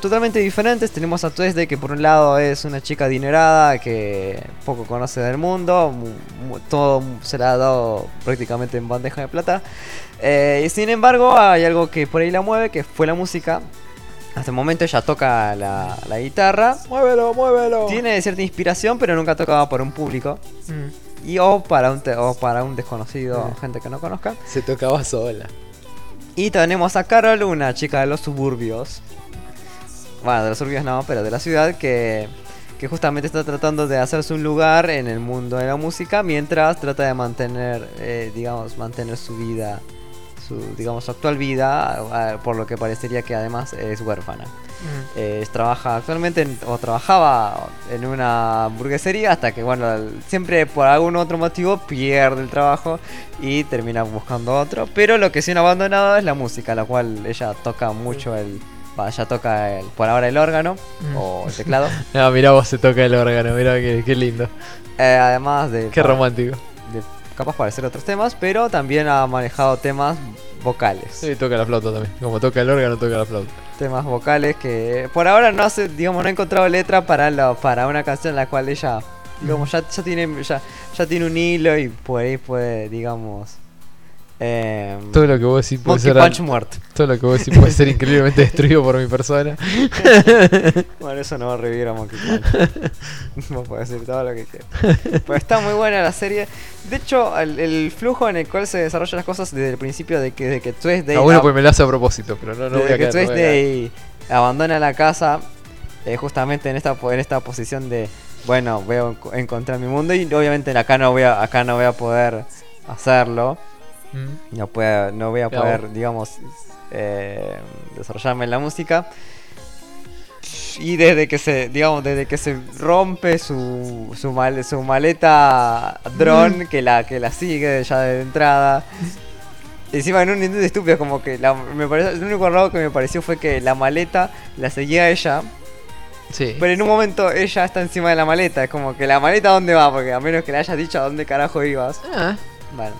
totalmente diferentes. Tenemos a Tuesday, que por un lado es una chica adinerada que poco conoce del mundo, mu- mu- todo se le ha dado prácticamente en bandeja de plata. Eh, sin embargo, hay algo que por ahí la mueve, que fue la música. Hasta el momento ella toca la, la guitarra, Muévelo, muévelo. tiene cierta inspiración, pero nunca tocaba por un público. Y o para un, te- o para un desconocido, gente que no conozca. Se tocaba sola. Y tenemos a Carol, una chica de los suburbios. Bueno, de los suburbios no, pero de la ciudad que, que justamente está tratando de hacerse un lugar en el mundo de la música mientras trata de mantener, eh, digamos, mantener su vida, su, digamos, su actual vida, por lo que parecería que además es huérfana. Eh, trabaja actualmente en- o trabajaba en una hamburguesería hasta que bueno siempre por algún otro motivo pierde el trabajo y termina buscando otro pero lo que sí no abandonado es la música la cual ella toca mucho el ella toca el, por ahora el órgano o el teclado Ah, mirá vos se toca el órgano, mirá qué, qué lindo. Eh, además de Qué romántico. De capaz para hacer otros temas pero también ha manejado temas vocales Sí, toca la flauta también. Como toca el órgano, toca la flauta. temas vocales que por ahora no hace, digamos, no ha encontrado letra para la, para una canción en la cual ella, digamos, ya, ya tiene ya, ya tiene un hilo y por ahí puede, digamos, eh, Todo lo que vos decís puede ser. Punch muerto. Todo lo que vos decís puede ser increíblemente destruido por mi persona. Bueno, eso no va a revivir a Monkey Punch. Vos podés decir todo lo que quieras. Pero está muy buena la serie. De hecho, el, el flujo en el cual se desarrollan las cosas desde el principio de que, de que Tuesday Ah, bueno, pues me lo hace a propósito, pero no, no voy a que no caer. Tuesday abandona la casa, eh, justamente en esta, en esta posición de, bueno, voy a enco- encontrar mi mundo y obviamente acá no voy a, acá no voy a poder hacerlo, Mm. no, puedo, no voy a poder, digamos, eh, desarrollarme en la música. Y desde que se, digamos, desde que se rompe su, su, mal- su maleta dron que la que la sigue ya de entrada. Encima en un intento estúpido como que la, me parece, lo único raro que me pareció fue que la maleta la seguía a ella, Sí. pero en un momento ella está encima de la maleta, es como que la maleta dónde va, porque a menos que le hayas dicho a dónde carajo ibas. Ah, Bueno.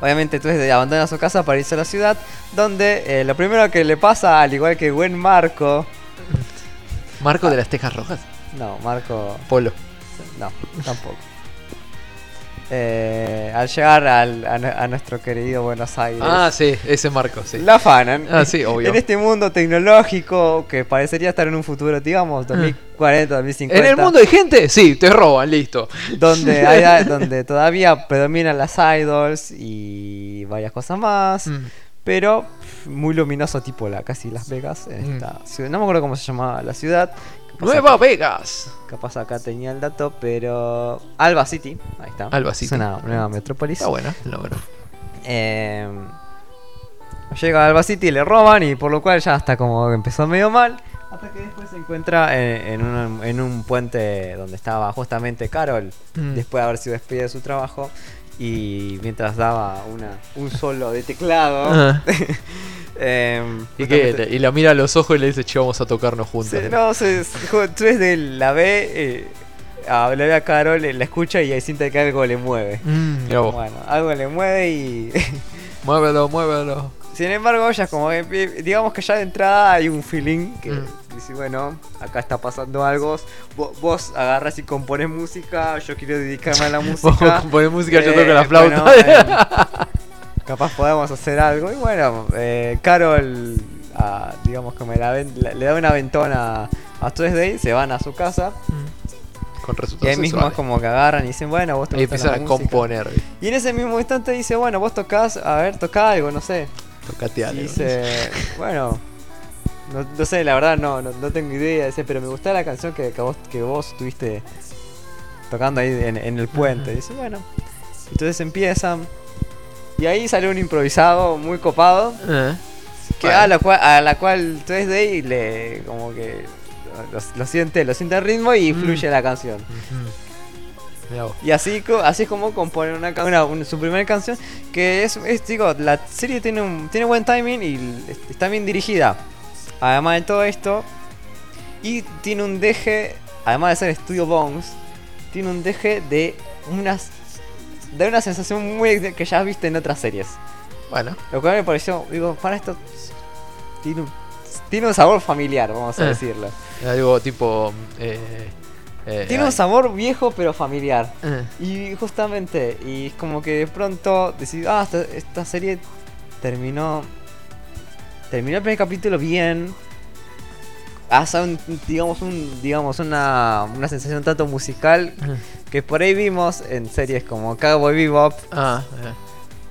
Obviamente tú desde abandona su casa para irse a la ciudad, donde eh, lo primero que le pasa, al igual que buen Marco, Marco de las Tejas Rojas. no, Marco, Polo. no, tampoco. Eh, al llegar al- a, nu- a nuestro querido Buenos Aires. Ah, sí, ese marco, sí. La afanan. Ah, sí, obvio. En este mundo tecnológico que parecería estar en un futuro, digamos, 2040, 2050. ¿En el mundo hay gente? Sí, te roban, listo. donde, hay- donde todavía predominan las idols y varias cosas más. Mm. Pero muy luminoso, tipo la casi Las Vegas. En Mm. esta ciudad. No me acuerdo cómo se llamaba la ciudad. Capaz Nueva acá- Vegas. Capaz acá tenía el dato, pero. Alba City, ahí está. Alba Es City. una nueva metrópolis. Está buena, está buena. Eh, llega a Alba City, le roban y por lo cual ya hasta como empezó medio mal. Hasta que después se encuentra en, en un, en un puente donde estaba justamente Carol, Mm. después de haber sido despedida de su trabajo. Y mientras daba una, un solo de teclado. Ah. em, Y, la mira a los ojos y le dice, che, vamos a tocarnos juntos. se- no, se, tú desde la ve, eh, ve a Carol, la escucha y ahí siente que algo le mueve. Mm. Bueno, algo le mueve y Muévelo, muévelo. Sin embargo, ella es como que, eh, digamos que ya de entrada hay un feeling que Mm. Dice, bueno, acá está pasando algo. Vos, vos agarras y compones música, yo quiero dedicarme a la Vos música. componés música, yo Eh, toco la flauta. bueno, eh, capaz podemos hacer algo. Y bueno, eh, Carol, ah, digamos que me la ven- la- le da una ventona a Tuesday, se van a su casa. Con Y resultados ahí mismo es como que agarran y dicen, bueno, vos te la empiezan a componer. Y en ese mismo instante dice, bueno, vos tocás, a ver, toca algo, no sé. Tocate Y algo. dice, bueno, no, no sé, la verdad no, no, no tengo idea, pero me gustó la canción que, que vos, que vos estuviste tocando ahí en, en el puente. Dice, bueno, entonces empiezan. Y ahí sale un improvisado muy copado, Eh, que Bueno. a la cual, a la cual 3D le como que lo, lo siente, lo siente el ritmo y Mm. fluye la canción. Y así, así es como compone una, una- un- su primera canción. Que es, es, digo, la serie tiene un tiene buen timing y está bien dirigida. Además de todo esto. Y tiene un deje, además de ser Studio Bones, tiene un deje de unas. de una sensación muy que ya viste en otras series. Bueno, Lo cual me pareció, digo, para esto. Tiene un, tiene un sabor familiar, vamos a Eh. decirlo. algo tipo. Eh, eh, Tiene un sabor viejo pero familiar. eh, Y justamente, y es como que de pronto decís, ah, esta, esta serie terminó. Terminó el primer capítulo bien. Hace un, digamos, un, digamos una, una sensación tanto musical que por ahí vimos en series como Cowboy Bebop. Ah, eh.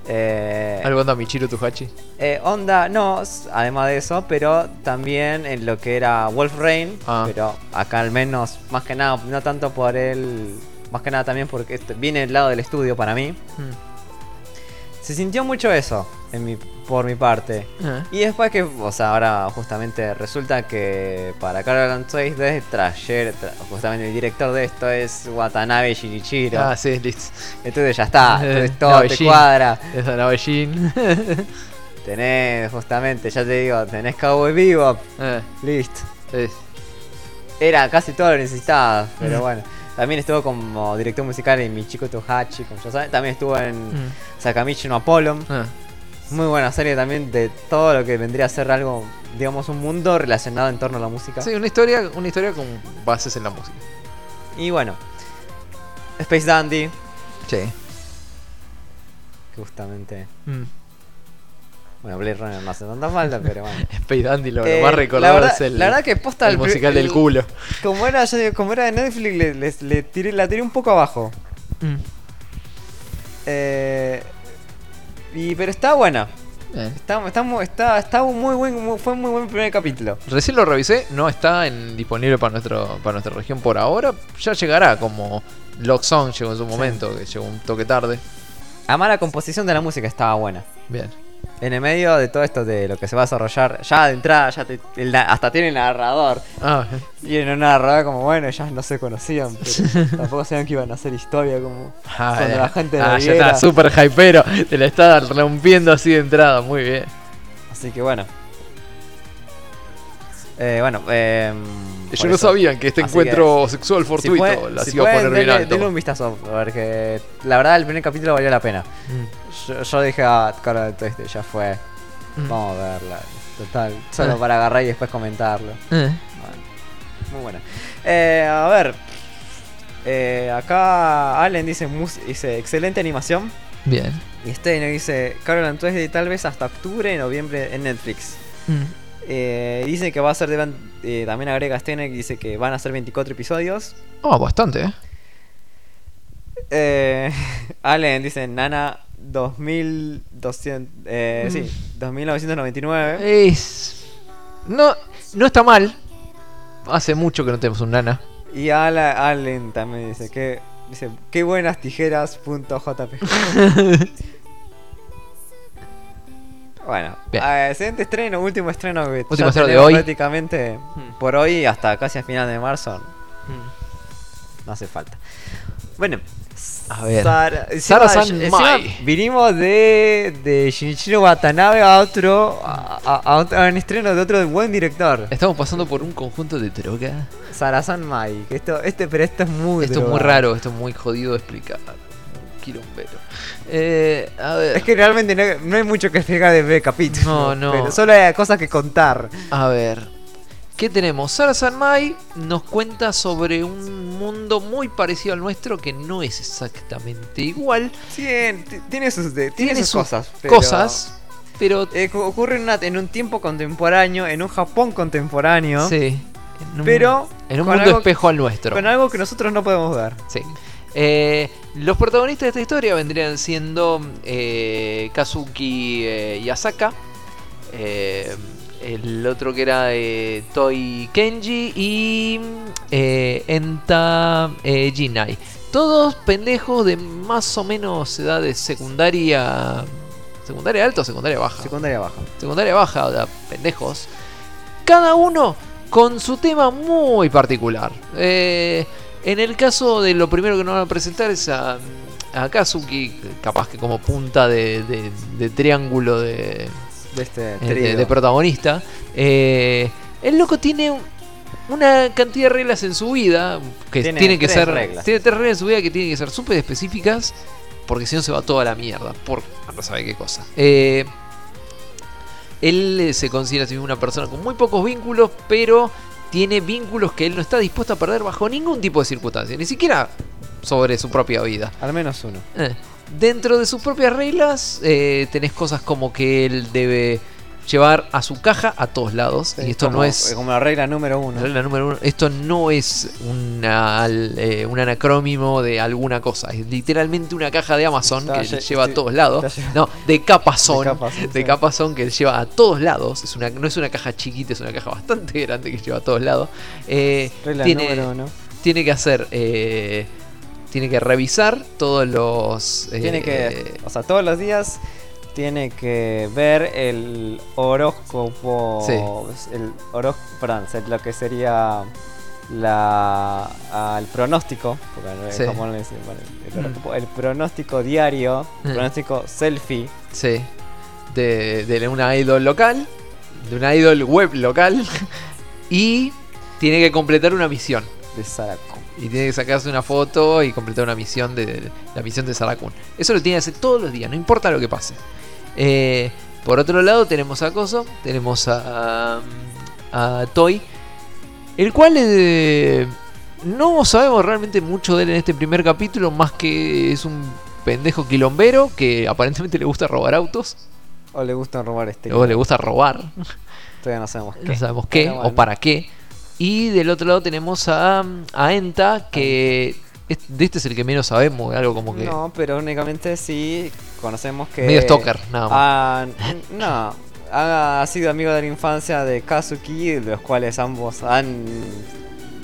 Eh, algo anda Michiro Tuhachi. eh, onda, no, además de eso, pero también en lo que era Wolf Rain. Ah. Pero acá al menos, más que nada, no tanto por él, más que nada también porque este- viene del lado del estudio para mí. Mm. Se sintió mucho eso en mi, por mi parte. Y después que, o sea, ahora justamente resulta que para Carol and Tuesday, Trasher, tra- justamente el director de esto es Watanabe Shinichiro. Ah, sí, listo. Entonces ya está, entonces todo te cuadra. Es la Navellín. Tenés, justamente, ya te digo, tenés Cowboy Bebop, eh, listo. sí. Era casi todo lo necesitaba, pero bueno. También estuvo como director musical en Michiko Tohachi, como ya saben. También estuvo en Mm. Sakamichi no Apollo. Ah, Muy buena serie también de todo lo que vendría a ser algo, digamos, un mundo relacionado en torno a la música. Sí, una historia, una historia con bases en la música. Y bueno, Space Dandy, Sí. justamente. Mm. Bueno, Blade Runner no hace tanta falta, pero bueno. Space Dandy lo, lo Eh, más la recordado verdad- es el, la verdad que posta el musical del el- culo. Como era, yo digo, como era de Netflix, le, le- le tiré, la tiré un poco abajo. Mm. Eh, y, pero está buena. Eh. Está, está, está, está muy buen, muy- fue muy buen primer capítulo. Recién lo revisé, no está en, disponible para nuestro para nuestra región por ahora. Ya llegará como Lock Song llegó en su momento, que llegó un toque tarde. Además la composición de la música estaba buena. Bien. En el medio de todo esto de lo que se va a desarrollar, ya de entrada, ya te- el hasta tiene narrador. Ah, Y en un narrador como, bueno, ya no se conocían, pero tampoco sabían que iban a hacer historia como... ah, Cuando la gente ah, lo ya está, súper hypero. Te la está rompiendo así de entrada, muy bien. Así que bueno. Eh, bueno, eh, Ellos no sabían que este Así encuentro sexual si fortuito puede- las si iba a poner bien alto. denle un vistazo, porque la verdad el primer capítulo valió la pena. Mm. Yo, yo dije a cara este, ya fue. Mm. Vamos a verla. Total, solo Eh. para agarrar y después comentarlo. Eh. Bueno, muy buena. Eh, a ver. Eh, acá Allen dice, dice excelente animación. Bien. Y Steiner dice Carol Tuesday tal vez hasta octubre, noviembre en Netflix. Mm. Eh, dice que va a ser de eh, también agrega Steiner que dice que van a ser 24 episodios. Ah, bastante, ¿eh? Eh, Allen dice Nana 2200 eh, Mm. sí, 2999. Es. No, no está mal. Hace mucho que no tenemos un nana. Y Ala- Allen también dice que dice qué buenas tijeras punto JP. bueno, eh, siguiente estreno, último estreno que Último estreno de hoy. prácticamente Mm. por hoy hasta casi a final de marzo. No hace falta. Bueno, A ver. Sara, Sara-san encima Mai. vinimos de, de Shinichiro Watanabe a otro a, a- a otro- a un estreno de otro buen director. Estamos pasando por un conjunto de droga. Sarasan Mai. Que esto, este, pero esto es muy Esto es muy raro, esto es muy jodido de explicar. Quilombero. Eh, a ver. Es que realmente no, no hay mucho que explicar de B capítulo. No, no. Pero solo hay cosas que contar. A ver. ¿Qué tenemos? Sara Sanmai nos cuenta sobre un mundo muy parecido al nuestro que no es exactamente igual. Tiene, tiene sus, tiene Tiene sus sus cosas. pero- Cosas, pero eh, cu- ocurre en, una- en un tiempo contemporáneo, en un Japón contemporáneo. sí. En un, Pero en un mundo algo- espejo al nuestro. Con algo que nosotros no podemos ver. Sí. Eh, los protagonistas de esta historia vendrían siendo eh, Kazuki eh, Yasaka, eh, el otro que era Toi Kenji y Enta Jinai. Todos pendejos de más o menos edad de secundaria. ¿Secundaria alta o secundaria baja? Secundaria baja. secundaria baja, o sea, pendejos. Cada uno con su tema muy particular. Eh, en el caso de lo primero que nos van a presentar es a, a Kazuki, capaz que como punta de, de- de triángulo de, De este eh, protagonista. Eh, el loco tiene un- una cantidad de reglas en su vida que Tiene tienen que ser. reglas. Tiene tres reglas en su vida que tienen que ser súper específicas. Porque si no se va toda la mierda. Por no sabe qué cosa. Eh, él se considera a sí mismo una persona con muy pocos vínculos, pero tiene vínculos que él no está dispuesto a perder bajo ningún tipo de circunstancia, ni siquiera sobre su propia vida. Al menos uno. Eh, Dentro de sus propias reglas, eh, tenés cosas como que él debe llevar a su caja a todos lados. y esto como, no es. Como la regla número uno. Regla número uno. Esto no es una, eh, un anacrónimo de alguna cosa. Es literalmente una caja de Amazon Está que lleva a todos lados. No, de capazón. De capazón, De sí. capazón que lleva a todos lados. Es una, no es una caja chiquita, es una caja bastante grande que lleva a todos lados. Eh, Regla tiene, número uno. tiene que hacer. eh, tiene que revisar todos los. Tiene que. O sea, todos los días tiene que ver el horóscopo. Sí. El horóscopo. Perdón, lo que sería. La, ah, el pronóstico, porque en Sí. Japón bueno, el, Mm. horóscopo, el pronóstico diario, Mm. pronóstico selfie, Sí. De, de una idol local. De una idol web local. Y tiene que completar una misión. de Sarako. Y tiene que sacarse una foto y completar una misión de la misión de Sarakun. Eso lo tiene que hacer todos los días, no importa lo que pase. Eh, por otro lado tenemos a Koso, tenemos a, a, a Toy, el cual eh, no sabemos realmente mucho de él en este primer capítulo, más que es un pendejo quilombero que aparentemente le gusta robar autos, O le gusta robar este. o le gusta robar, Todavía no sabemos qué. no sabemos qué o para qué. Y del otro lado tenemos a, a Enta, que de este es el que menos sabemos, algo como que... No, pero únicamente sí conocemos que. Medio stalker, nada más. Ah, no. Ha sido amigo de la infancia de Kazuki, de los cuales ambos han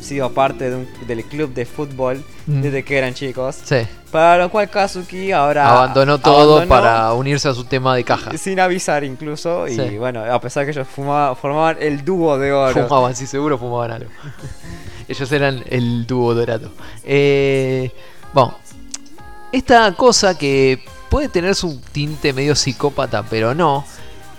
sido parte de un- del club de fútbol Mm. desde que eran chicos. Sí. Para lo cual Kazuki ahora abandonó todo abandonó para unirse a su tema de caja. sin avisar incluso y Sí. bueno, a pesar que ellos fumaba- formaban el dúo de oro. Fumaban, sí, seguro fumaban algo. Ellos eran el dúo dorado. Eh, bueno, esta cosa que puede tener su tinte medio psicópata, pero no,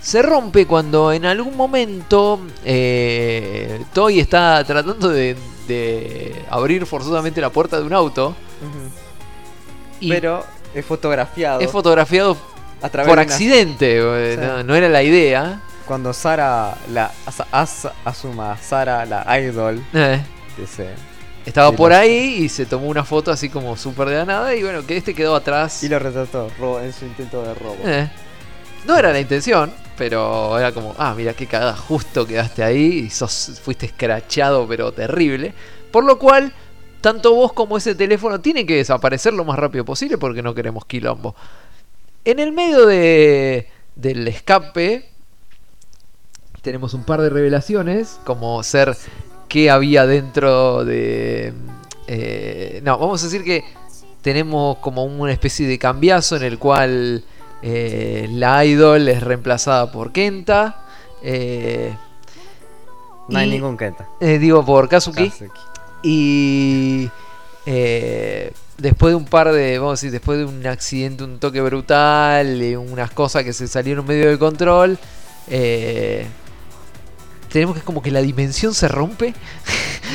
se rompe cuando en algún momento eh, Toy está tratando de, de abrir forzosamente la puerta de un auto. Y Pero es fotografiado es fotografiado a través por de accidente. eh, Sí. no, no era la idea. cuando Sara la Asa- Asuma Sara la idol Eh, estaba Sí, por lo- ahí y se tomó una foto así como súper de la nada y bueno, que este quedó atrás. Y lo retrató en su intento de robo. Eh, No era la intención, pero era como, ah, mira qué cagada, justo quedaste ahí y sos, fuiste escrachado, pero terrible. Por lo cual, tanto vos como ese teléfono tienen que desaparecer lo más rápido posible porque no queremos quilombo. En el medio de, del escape, tenemos un par de revelaciones, como ser qué había dentro de... eh, no, vamos a decir que tenemos como una especie de cambiazo en el cual eh, la idol es reemplazada por Kenta. eh, No hay y- ningún Kenta. digo, por Kazuki. Kazuki. Y después de un par de, vamos a decir, después de un accidente, un toque brutal, y unas cosas que se salieron medio de control, eh, tenemos que como que la dimensión se rompe.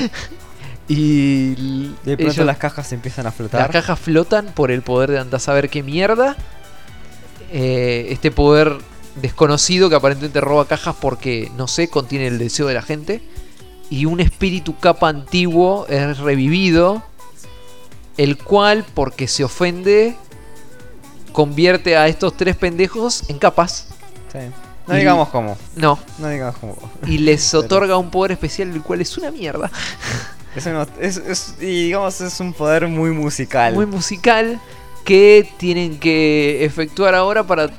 y De pronto ellos- las cajas se empiezan a flotar. las cajas flotan por el poder de andar a saber qué mierda. Eh, este poder desconocido que aparentemente roba cajas porque, no sé, contiene el deseo de la gente. Y un espíritu capa antiguo es revivido. El cual, porque se ofende, convierte a estos tres pendejos en capas. Sí. No Y- digamos cómo. No. No digamos cómo. Y les otorga un poder especial, el cual es una mierda. Es uno- es- es- y digamos, es un poder muy musical. muy musical que tienen que efectuar ahora para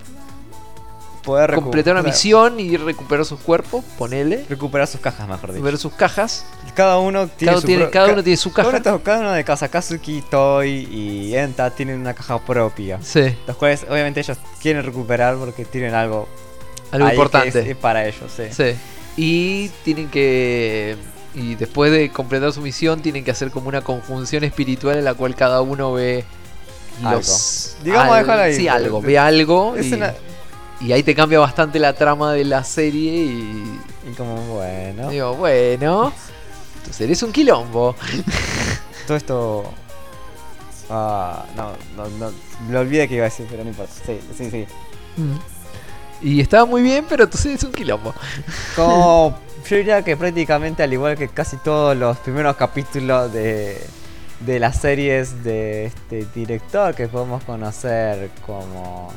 poder completar una misión y recuperar sus cuerpos, ponele, Recuperar sus cajas, mejor dicho. ver sus cajas. Cada uno tiene Cada, su tiene- cada ca- uno tiene su Cada caja. uno, cada uno de casa, Kazuki, Toy y Enta tienen una caja propia. Sí, Los cuales obviamente ellos quieren recuperar porque tienen algo, algo ahí importante. es- es para ellos. Sí. Sí. Y tienen que. Y después de completar su misión, tienen que hacer como una conjunción espiritual en la cual cada uno ve. Algo. Los, Digamos, al- déjalo ahí. Sí, algo. Ve algo. Es y, una- y ahí te cambia bastante la trama de la serie. Y Y como, bueno. digo, bueno. Entonces eres un quilombo. Todo esto. Ah, no, no, no. Lo olvidé que iba a decir, pero no importa. Sí, sí, sí. Y estaba muy bien, pero entonces eres un quilombo. Como yo diría que prácticamente al igual que casi todos los primeros capítulos de, de las series de este director que podemos conocer como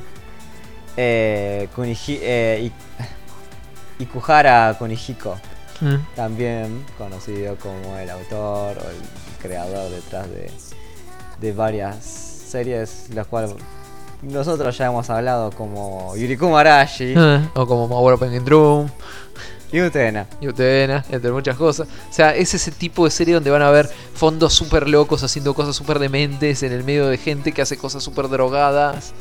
eh, Kuniji- eh, Ikuhara Kunihiko, también conocido como el autor o el creador detrás de, de varias series, las cuales nosotros ya hemos hablado como Yurikuma Arashi o como Mauro Penguin Drum. y Utena. y Utena, entre muchas cosas. O sea, es ese tipo de serie donde van a ver fondos súper locos haciendo cosas súper dementes en el medio de gente que hace cosas súper drogadas.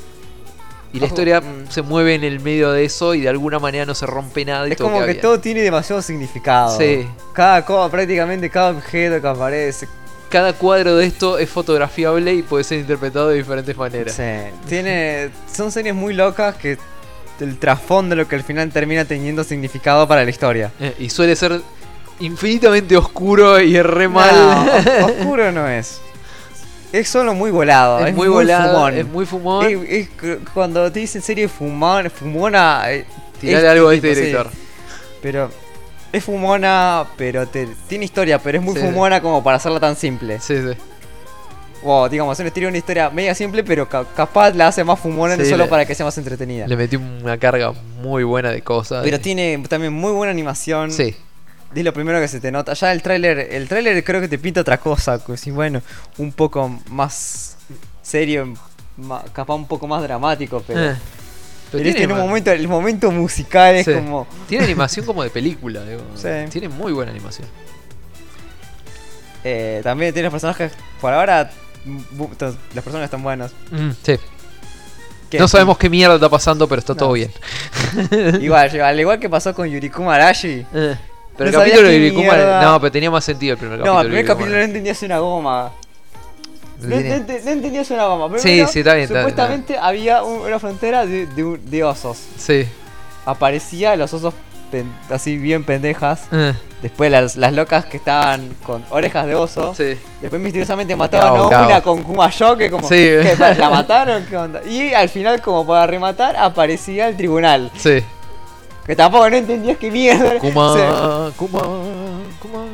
Y la historia mm. se mueve en el medio de eso y de alguna manera no se rompe nada. Y Es todo como que bien. todo tiene demasiado significado. Sí. Cada cosa, prácticamente cada objeto que aparece. Cada cuadro de esto es fotografiable y puede ser interpretado de diferentes maneras. Sí, tiene, son series muy locas que el trasfondo lo que al final termina teniendo significado para la historia. Eh, y suele ser infinitamente oscuro y re mal. No, os- oscuro no es. Es solo muy volado. es, Es, muy volado, fumón. es muy fumón. Es- es cu- cuando te dicen serie fumón, fumona. eh, Tirale es algo a este sí. director. Pero es fumona, pero te- tiene historia, pero es muy Sí. fumona como para hacerla tan simple. Sí, sí. O digamos, historia, una historia media simple, pero ca- capaz la hace más fumona Sí, solo le- para que sea más entretenida. Le metí una carga muy buena de cosas. Pero y- tiene también muy buena animación. Sí. Es lo primero que se te nota. Ya el tráiler, el tráiler creo que te pinta otra cosa. Que si bueno, un poco más serio, capaz un poco más dramático, pero. Eh. Pero tiene este en un ma- momento, el momento musical es Sí. como. Tiene animación como de película, digo. Sí. Tiene muy buena animación. eh, también tiene personajes. Por ahora, las personas están buenas. sí. Que- No sabemos qué mierda está pasando, pero está No. todo bien. Igual, al igual que pasó con Yurikuma Arashi. Eh, Pero el No capítulo de Yurikuma. mierda- No, pero tenía más sentido el primer capítulo. No, el primer capítulo no entendías una goma. No, no no entendías una goma. Sí, Primero, sí, está bien, está bien, Supuestamente había un- una frontera de, de un- de osos. Sí. Aparecía los osos pen- así bien pendejas. Eh, Después las, las locas que estaban con orejas de oso. sí. Después misteriosamente mataban a una con Kumayo que como Sí. que la mataron, ¿qué onda? Y al final como para rematar aparecía el tribunal. Sí. Que tampoco no entendías qué mierda. Kuma, O sea, Kuma, Kuma.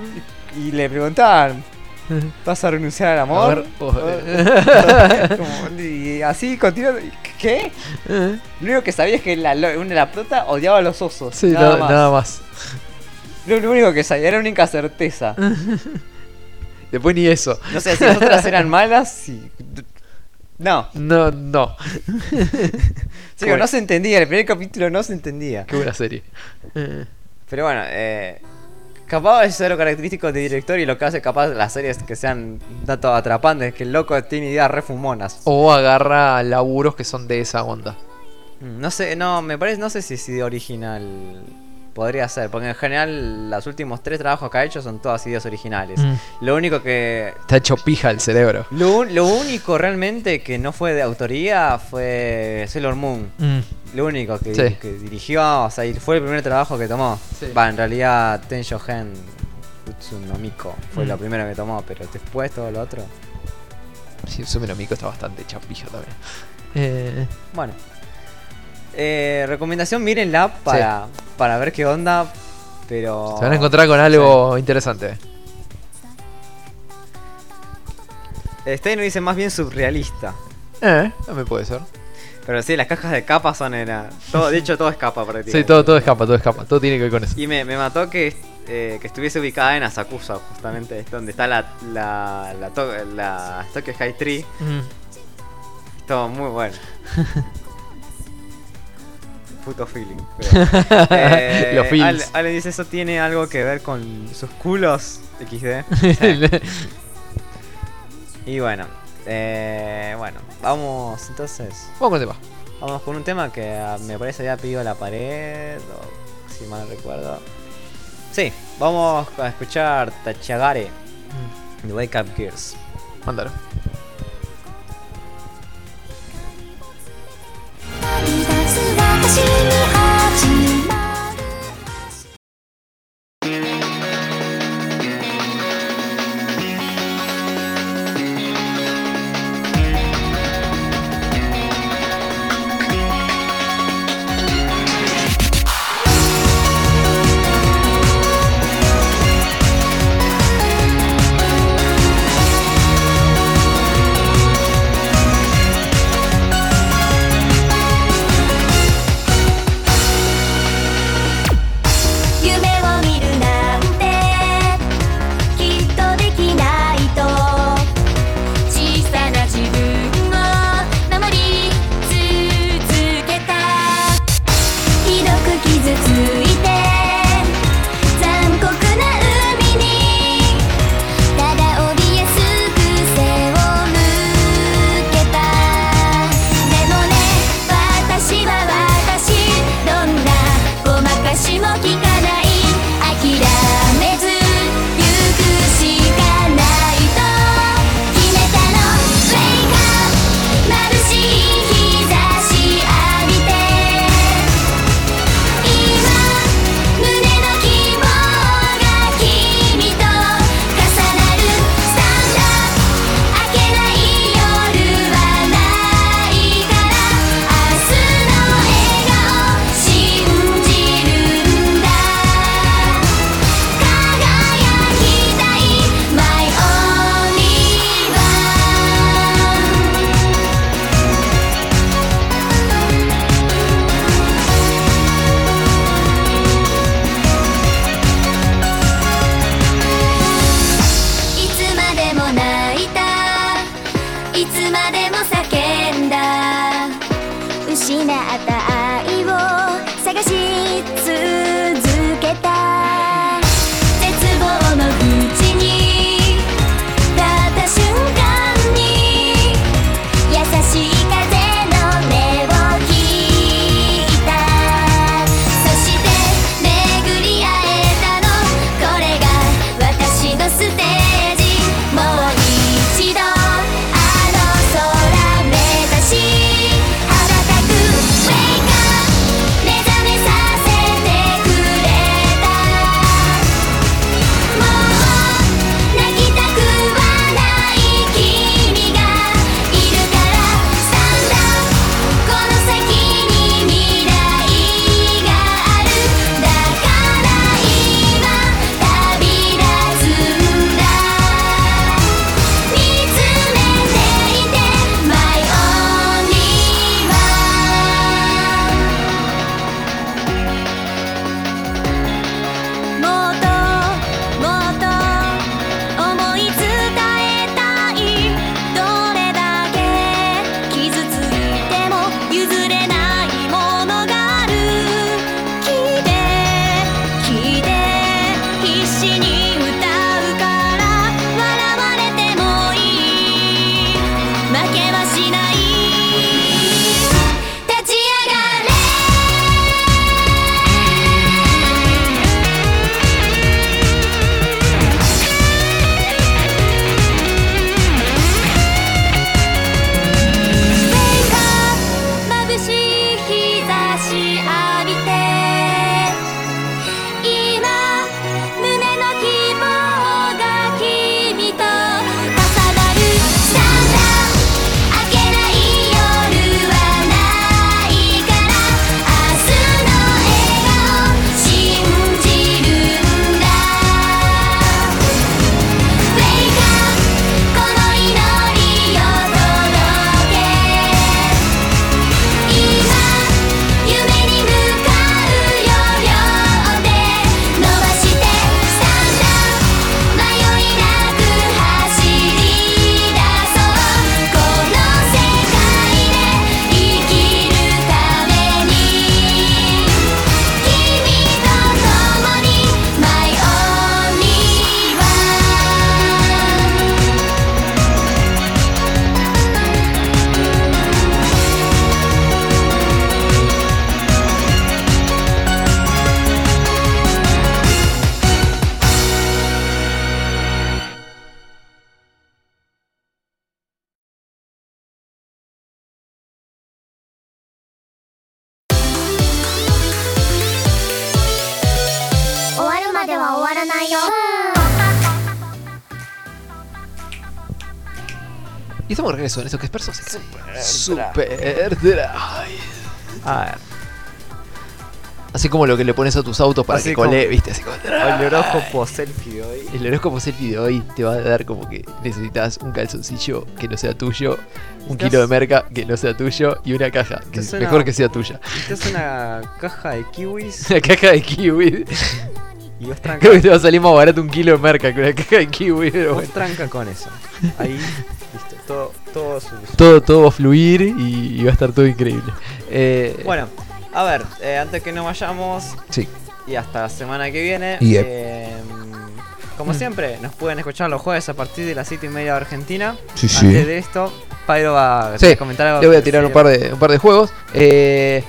y le preguntaban, ¿Vas a renunciar al amor? Como- y así continúa. ¿Qué? Lo único que sabía es que la, una de la prota odiaba a los osos. Sí, nada, no- más. nada más. Lo, lo único que sabía era una única certeza. Después ni eso. No sé si las otras eran malas. Sí. No. No, no. No se entendía. El primer capítulo no se entendía. Qué buena serie. Pero bueno, eh, capaz es lo característico de director y lo que hace capaz las series que sean tanto atrapantes, que el loco tiene ideas refumonas. O agarra laburos que son de esa onda. Mm, No sé, no, me parece, no sé si es idea original. Podría ser, porque en general los últimos tres trabajos que ha hecho son todas ideas originales. Mm. Lo único que... Está hecho pija el cerebro. Lo único realmente que no fue de autoría fue Sailor Moon. Mm. Lo único que, Sí. que dirigió, o sea, y fue el primer trabajo que tomó. Sí. Va, en realidad Tensho Gen Utsunomiko fue Mm. lo primero que tomó, pero después todo lo otro. Sí, Sumero Miko está bastante pija también. Eh, Bueno. Eh, recomendación, mírenla para, para ver qué onda, pero... se van a encontrar con algo interesante. Este no dice más bien surrealista. Eh, me puede ser. Pero sí, las cajas de capa son era, todo, de hecho todo es capa prácticamente. Sí, todo, todo escapa, todo escapa. Todo tiene que ver con eso. Y me, me mató que, eh, que estuviese ubicada en Asakusa, justamente, es donde está la, la, la, to- la Tokyo High Tree. Mm. Todo muy bueno. Puto feeling. pero, eh, Los. Ale, Ale dice, ¿eso tiene algo que ver con sus culos? XD. y bueno, eh, bueno, vamos entonces. Vamos con el tema. Vamos con un tema que ah, me parece había pedido la pared, o si mal recuerdo. Sí, vamos a escuchar Tachagare de Wake Up Gears. Mándalo. En esto que es Persona Super Drive. A ver. Así como lo que le pones a tus autos para Así que cole, como- viste, así como. El horóscopo selfie de hoy. El horóscopo selfie de hoy te va a dar como que necesitas un calzoncillo que no sea tuyo, un kilo de merca que no sea tuyo y una caja que mejor que sea tuya. Esta es una caja de kiwis Una caja de kiwi. y vos Creo que tranca, te va a salir más barato un kilo de merca que una caja de kiwi, pero vos bueno. tranca con eso. Ahí. Todo, todo su- Todo, todo va a fluir y, y va a estar todo increíble. Eh, Bueno, a ver, eh, antes que nos vayamos Sí. y hasta la semana que viene, Yep. eh, como siempre, nos pueden escuchar los jueves a partir de las 7 y media de Argentina. Sí, sí. Antes de esto, Pyro va a Sí, comentar algo. Le voy a tirar un par de, un par de juegos. Eh,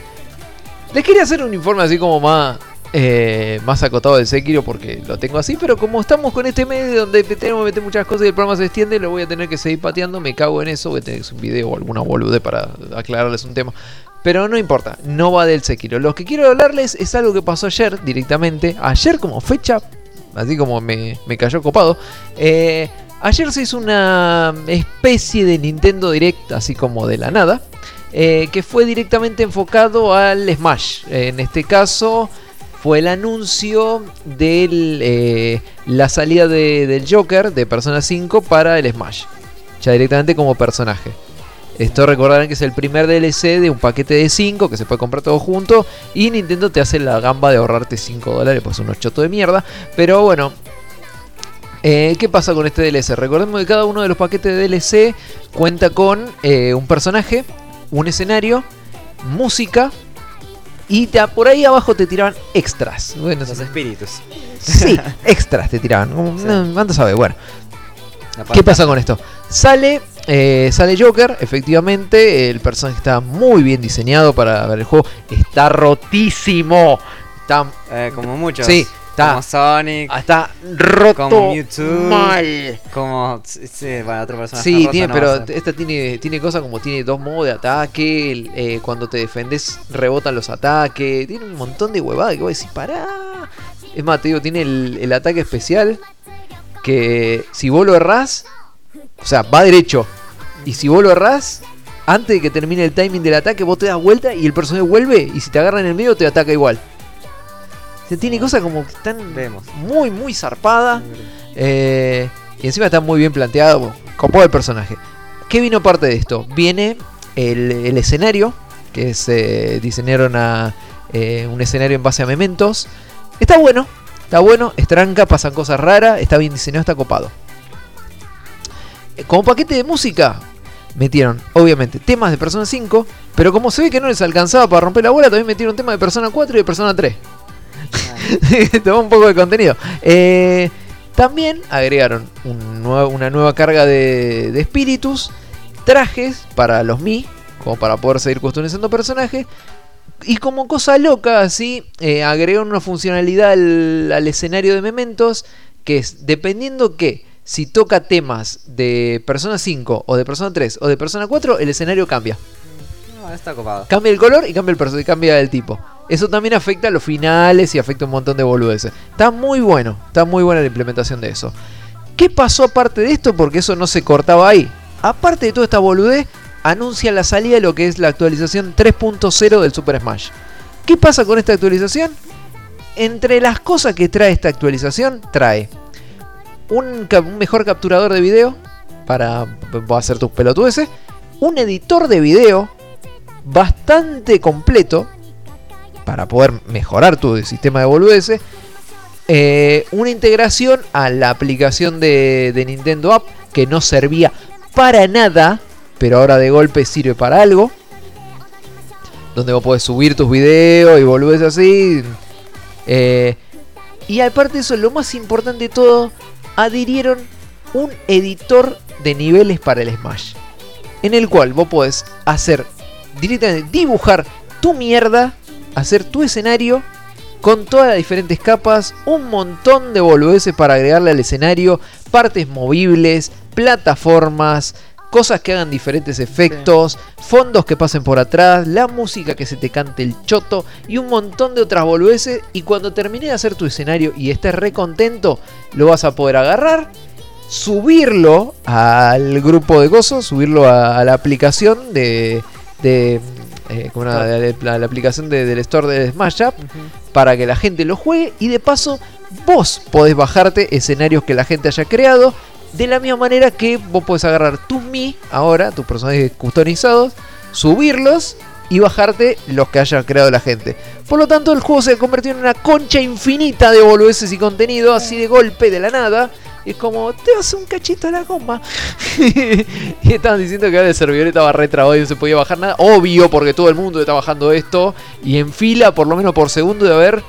les quería hacer un informe así como más, eh, más acotado del Sekiro porque lo tengo así, pero como estamos con este medio donde tenemos que meter muchas cosas y el programa se extiende, lo voy a tener que seguir pateando. Me cago en eso, voy a tener un video o alguna bolude para aclararles un tema. Pero no importa, no va del Sekiro. Lo que quiero hablarles es algo que pasó ayer directamente. Ayer como fecha, así como me, me cayó copado. Eh, ayer se hizo una especie de Nintendo Direct, así como de la nada. eh, que fue directamente enfocado al Smash. En este caso fue el anuncio de la salida de- del Joker de Persona 5 para el Smash. Ya directamente como personaje. Esto recordarán que es el primer DLC de un paquete de 5 que se puede comprar todo junto. Y Nintendo te hace la gamba de ahorrarte 5 dólares, pues unos chotos de mierda. Pero bueno, eh, ¿qué pasa con este DLC? Recordemos que cada uno de los paquetes de DLC cuenta con eh, un personaje, un escenario, música. Y te- por ahí abajo te tiraban extras. Bueno, Los espíritus. Sí, extras te tiraban. como, Sí. ¿Cuánto sabe? Bueno. ¿Qué pasa con esto? Sale, eh, sale Joker, efectivamente, el personaje está muy bien diseñado para ver el juego, está rotísimo, está, Eh, como muchos. Sí, está- Como Sonic. está roto Como Mewtwo. mal. Como. Sí, bueno, otro personaje. Sí, tiene, no pero esta tiene, tiene cosas como tiene dos modos de ataque, el- eh, cuando te defendes rebotan los ataques, tiene un montón de huevadas que voy a decir, pará. Es más, te digo, tiene el, el ataque especial que si vos lo errás, o sea, va derecho. Y si vos lo errás, antes de que termine el timing del ataque, vos te das vuelta y el personaje vuelve y si te agarra en el medio te ataca igual. Tiene cosas como que están Vemos. muy, muy zarpada. Eh, y encima está muy bien planteado. Copó el personaje. ¿Qué vino parte de esto? Viene el, el escenario. Que se diseñaron a eh, un escenario en base a mementos. Está bueno. Está bueno. Es tranca. Pasan cosas raras. Está bien diseñado. Está copado. Eh, Como paquete de música. Metieron, obviamente, temas de Persona 5. Pero como se ve que no les alcanzaba para romper la bola, también metieron temas de Persona 4 y de Persona 3. Tomó un poco de contenido. Eh, también agregaron un nuevo- una nueva carga de, de espíritus, trajes para los Mi, como para poder seguir customizando personajes. Y como cosa loca, así, eh, agregaron una funcionalidad al, al escenario de Mementos, que es, dependiendo que, si toca temas de Persona 5, o de Persona 3, o de Persona 4, el escenario cambia. No, está copado. Cambia el color y cambia el y cambia el tipo. Eso también afecta a los finales y afecta un montón de boludeces. Está muy bueno, está muy buena la implementación de eso. ¿Qué pasó aparte de esto? Porque eso no se cortaba ahí. Aparte de toda esta boludez, anuncia la salida de lo que es la actualización 3.0 del Super Smash. ¿Qué pasa con esta actualización? Entre las cosas que trae esta actualización, trae un, un mejor capturador de video para hacer tus pelotudeces, un editor de video bastante completo para poder mejorar tu sistema de boludeces. eh, una integración a la aplicación de, Nintendo App que no servía para nada, pero ahora de golpe sirve para algo. Donde vos podés subir tus videos y boludeces así. Eh, y aparte de eso, lo más importante de todo, adhirieron un editor de niveles para el Smash. En el cual vos podés hacer directamente dibujar tu mierda, hacer tu escenario con todas las diferentes capas, un montón de boludeces para agregarle al escenario, partes movibles, plataformas, cosas que hagan diferentes efectos, fondos que pasen por atrás, la música que se te cante el choto y un montón de otras boludeces. Y cuando termine de hacer tu escenario y estés re contento, lo vas a poder agarrar subirlo al grupo de Gozo, subirlo a, a la aplicación de. de eh, la aplicación de- del store de Smash Up para que la gente lo juegue y de paso vos podés bajarte escenarios que la gente haya creado de la misma manera que vos podés agarrar tus Mi ahora, tus personajes customizados, subirlos y bajarte los que haya creado la gente. Por lo tanto, el juego se convirtió en una concha infinita de boludeces y contenido, así de golpe, de la nada. Y es como, te vas un cachito a la goma. y estaban diciendo que ahora el servidor estaba retrabado y no se podía bajar nada. Obvio, porque todo el mundo está bajando esto. Y en fila, por lo menos por segundo, de haber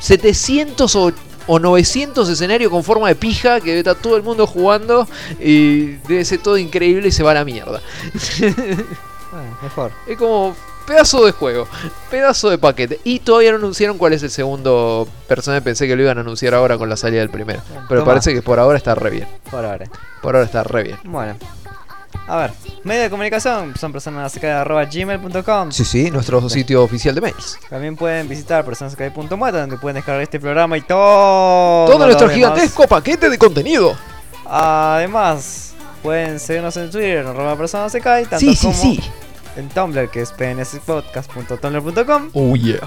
700 o, o 900 escenarios con forma de pija que debe estar todo el mundo jugando. Y debe ser todo increíble y se va a la mierda. Bueno, mejor. Es como pedazo de juego, pedazo de paquete. Y todavía no anunciaron cuál es el segundo personaje. Pensé que lo iban a anunciar ahora con la salida del primero. Pero Toma. parece que por ahora está re bien. Por ahora. Por ahora está re bien. Bueno. A ver, medio de comunicación son personasacay.gmail.com Sí, sí, nuestro sitio oficial de mails. También pueden visitar personasacay.net donde pueden descargar este programa y todo. Todo nuestro gigantesco paquete de contenido. Además, pueden seguirnos en Twitter, en arroba tanto Sí, sí, como sí. En Tumblr, que es pnspodcast.tumblr.com. Oh yeah.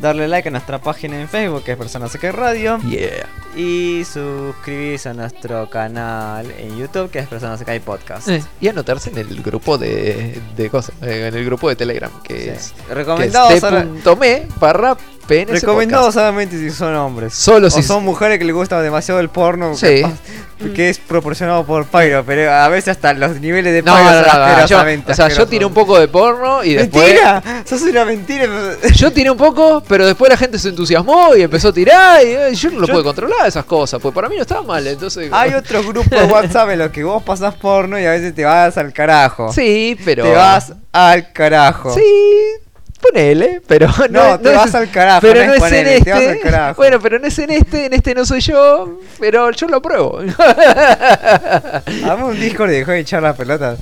Darle like a nuestra página en Facebook, que es Personas Acá Radio. Yeah. Y suscribirse a nuestro canal en YouTube, que es Personas Acá Podcast. Eh, y anotarse en el grupo de, de cosas, eh, en el grupo de Telegram, que Sí. es Recomendado que es t.me barra Recomendado solamente si son hombres. Solo o si- son mujeres que les gusta demasiado el porno. Sí. Que es proporcionado por Pyro, pero a veces hasta los niveles de No, Pyro no, son no, no, yo, o sea, yo tiré un poco de porno y después... ¡Mentira! ¡Sos una mentira! Yo tiré un poco, pero después la gente se entusiasmó y empezó a tirar y eh, yo no lo Yo- pude controlar esas cosas, pues para mí no estaba mal, entonces... Hay otros grupos de WhatsApp en los que vos pasás porno y a veces te vas al carajo. Sí, pero... Te vas al carajo. Sí, ponele, pero no, No, te es- vas al carajo, Pero no no, es es ponele, en te vas al este. carajo. Bueno, pero no es en este, en este no soy yo, pero yo lo pruebo. Hagamos un Discord y dejó de echar la pelota.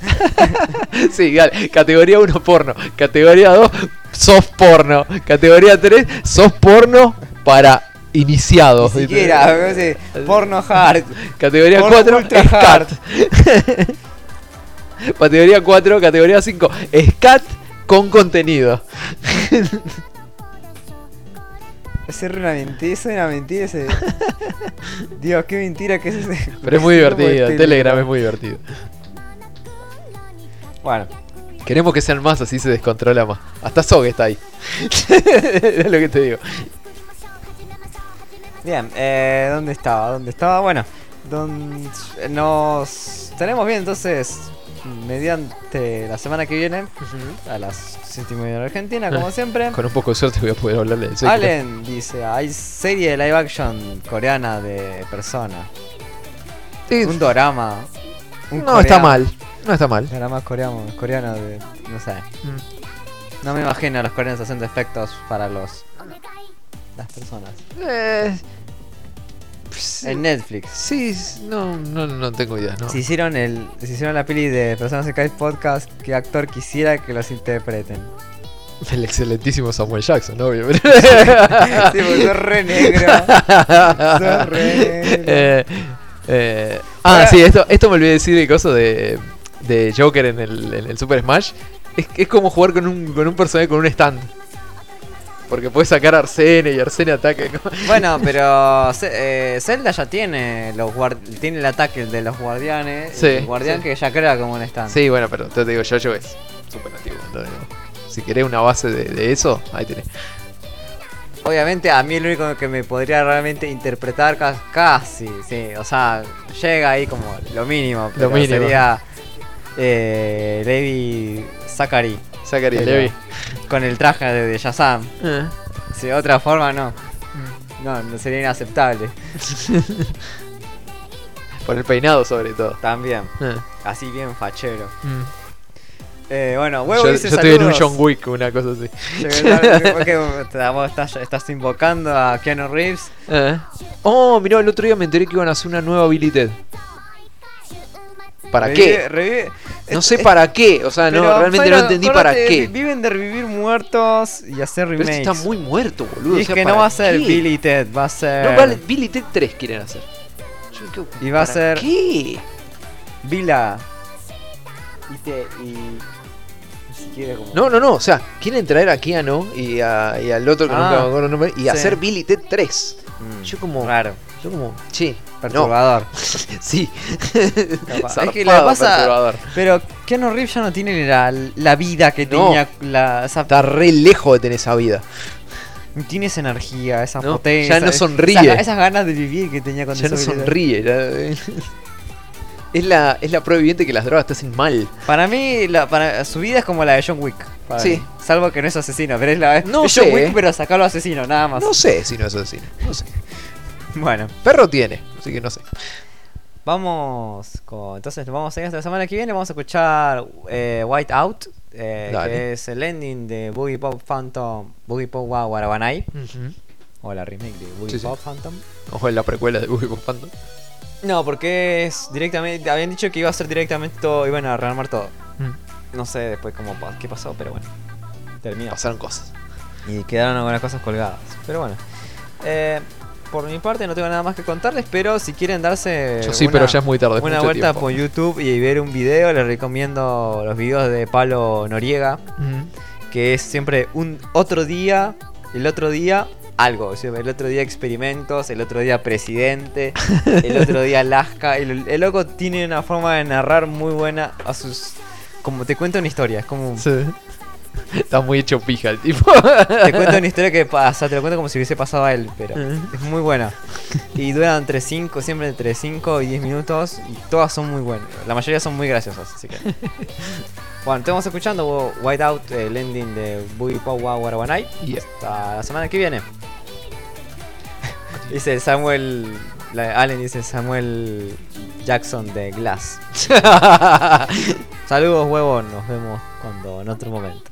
sí, dale. Categoría 1 porno, categoría 2 soft porno, categoría 3 soft porno para iniciados. Ni siquiera, porno hard. Categoría Porno 4 ultra scat. categoría 4, categoría 5 scat con contenido. Ese era una mentira, eso era una mentira ese. Dios, qué mentira que es ese. Pero es muy divertido, Telegram es muy divertido. Bueno, Queremos que sean más, así se descontrola más. Hasta Sog está ahí. es lo que te digo. bien, eh, ¿dónde estaba? ¿Dónde estaba? Bueno, don- nos tenemos bien entonces mediante la semana que viene a las 7 y media de Argentina, como siempre. Con un poco de suerte voy a poder hablarle del. Allen dice, hay serie de live action coreana de persona. Sí, Un dorama. un no está mal. No está mal. Dorama coreano, coreano de... no sé. No me imagino a los coreanos haciendo efectos para los... las personas. Eh, pues, En Netflix. sí, no, no, no tengo idea. No. Si hicieron el. Hicieron la peli de Personas Secais Podcast, ¿qué actor quisiera que los interpreten? El excelentísimo Samuel Jackson, obvio. sí, porque sos re negro. Sos re negro. Eh, eh, ah, sí, esto, esto me olvidé decir de cosas de, de Joker en el, en el Super Smash. Es, es como jugar con un, con un personaje con un stand. Porque puedes sacar a Arsene y Arsene ataca. Bueno, pero eh, Zelda ya tiene los tiene el ataque de los guardianes. Sí, el guardián sí. que ya crea como un stand. Sí, bueno, pero te digo, Jojo es súper nativo. entonces, Si querés una base de, de eso, ahí tenés. Obviamente a mí el único que me podría realmente interpretar ca- casi, sí, o sea, llega ahí como lo mínimo, pero Lo mínimo. sería eh, Levi Zachary. Zachary Levi. Con el traje de, de Shazam. Eh. Si de otra forma no. No, no sería inaceptable. Por el peinado sobre todo. También. Eh. Así bien fachero. Mm. Eh, bueno, huevo Yo, dice yo estoy en un. John Wick, una cosa así. Estás, estás invocando a Keanu Reeves. Eh. Oh, mirá, el otro día me enteré que iban a hacer una nueva Billy Ted. ¿Para Revive- qué? revive- No sé es- para qué. O sea, no, pero, realmente pero, no entendí para qué. Viven de revivir muertos y hacer Pero remakes. este está muy muerto, boludo. Y o es sea, que no ¿para va a ser qué? Billy Ted, va a ser. No, vale, Billy Ted 3 quieren hacer. Yo Y va a ¿para ser- ¿Qué? Vila. ¿Viste? Y. Ni siquiera como. No, no, no. O sea, quieren traer a Keanu y, a- y al otro que Ah, nunca me acuerdo el nombre y sí. hacer Billy Ted 3. Mm, Yo como. Raro. Yo como. Che, Perturbador. no. sí. Capaz. Es que Zarpado pasa. Pero Keanu Reeves ya no tiene la, la vida que No. tenía. La, esa, Está re lejos de tener esa vida. tiene esa energía, esa No, potencia. ya no sonríe. Esas, esas ganas de vivir que tenía cuando Ya no sonríe. ya- Es la, es la prueba evidente que las drogas te hacen mal. Para mí, la, para, su vida es como la de John Wick. Sí. mí. Salvo que no es asesino, pero es la No es John sé, Wick, eh. pero sacarlo asesino, nada más. No sé si no es asesino. No sé. Bueno, Perro tiene, así que no sé. vamos con. Entonces, vamos a ir hasta la semana que viene. Vamos a escuchar eh, White Out, eh, que es el ending de Boogie Pop Phantom, Boogie Pop Wa Warabanai, o la remake de Boogie Sí, sí. Pop Phantom. Ojo en la precuela de Boogie Phantom. No, porque es directamente. Habían dicho que iba a ser directamente todo, iban a rearmar todo. No sé después cómo qué pasó, pero bueno. Terminó. Pasaron cosas. Y quedaron algunas cosas colgadas. Pero bueno. Eh, por mi parte no tengo nada más que contarles, pero si quieren darse Yo sí, una- pero ya es muy tarde. una vuelta tiempo. por YouTube y ver un video, les recomiendo los videos de Pablo Noriega, que es siempre un otro día, el otro día algo, o sea, el otro día experimentos, el otro día presidente, el otro día Alaska, el, el loco tiene una forma de narrar muy buena a sus como te cuenta una historia, es como Sí. Está muy hecho pija el tipo. te cuenta una historia que pasa, te lo cuento como si hubiese pasado a él, pero es muy buena. Y duran entre 5, siempre entre 5 y 10 minutos y todas son muy buenas. La mayoría son muy graciosas, así que. Bueno, estamos escuchando White Out, el ending de Boogie Wa Warabanai. Yeah. Hasta la semana que viene. Dice Samuel. la- Allen dice Samuel Jackson de Glass. Saludos, huevón. Nos vemos cuando en otro momento.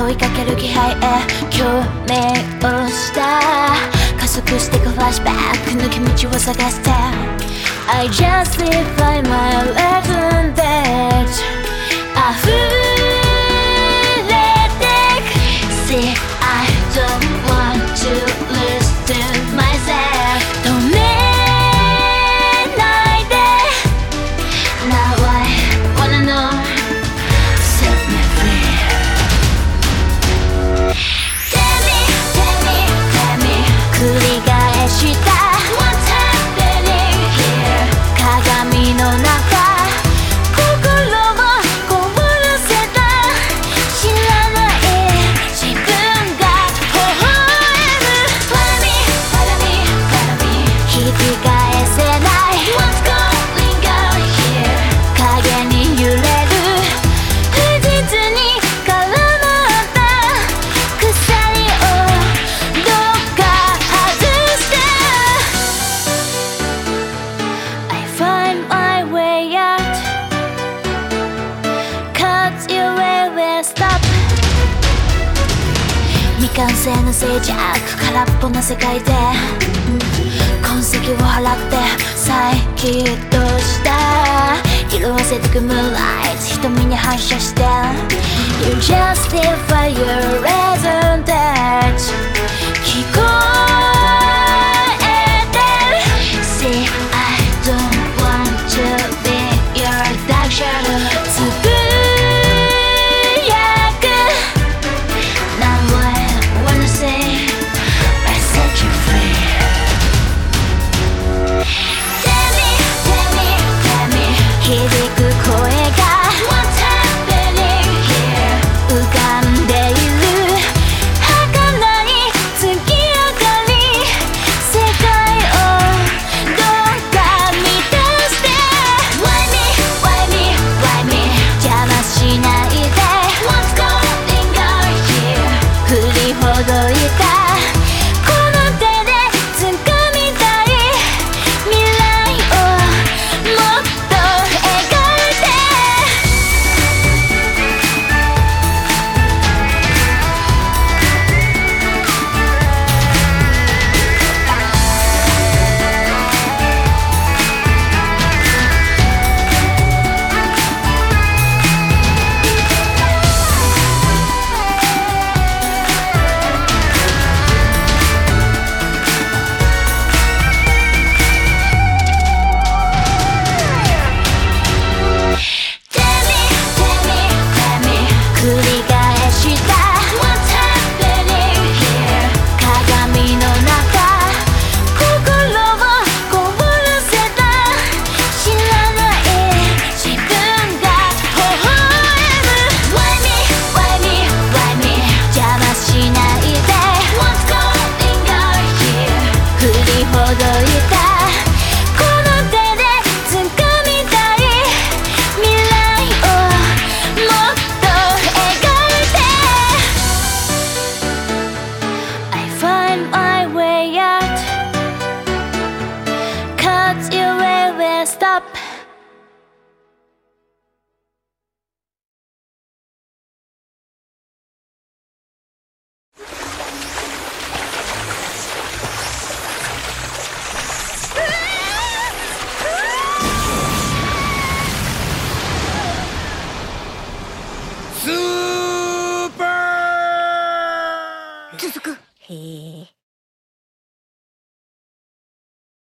問いかける気配へ共鳴をした。加速してくフラッシュバック抜け道を探して。I justify my lesson that 溢れ歩な世界で。痕跡を払って再起動した。色あせてくムーンライト。瞳に反射して。You justify your reason that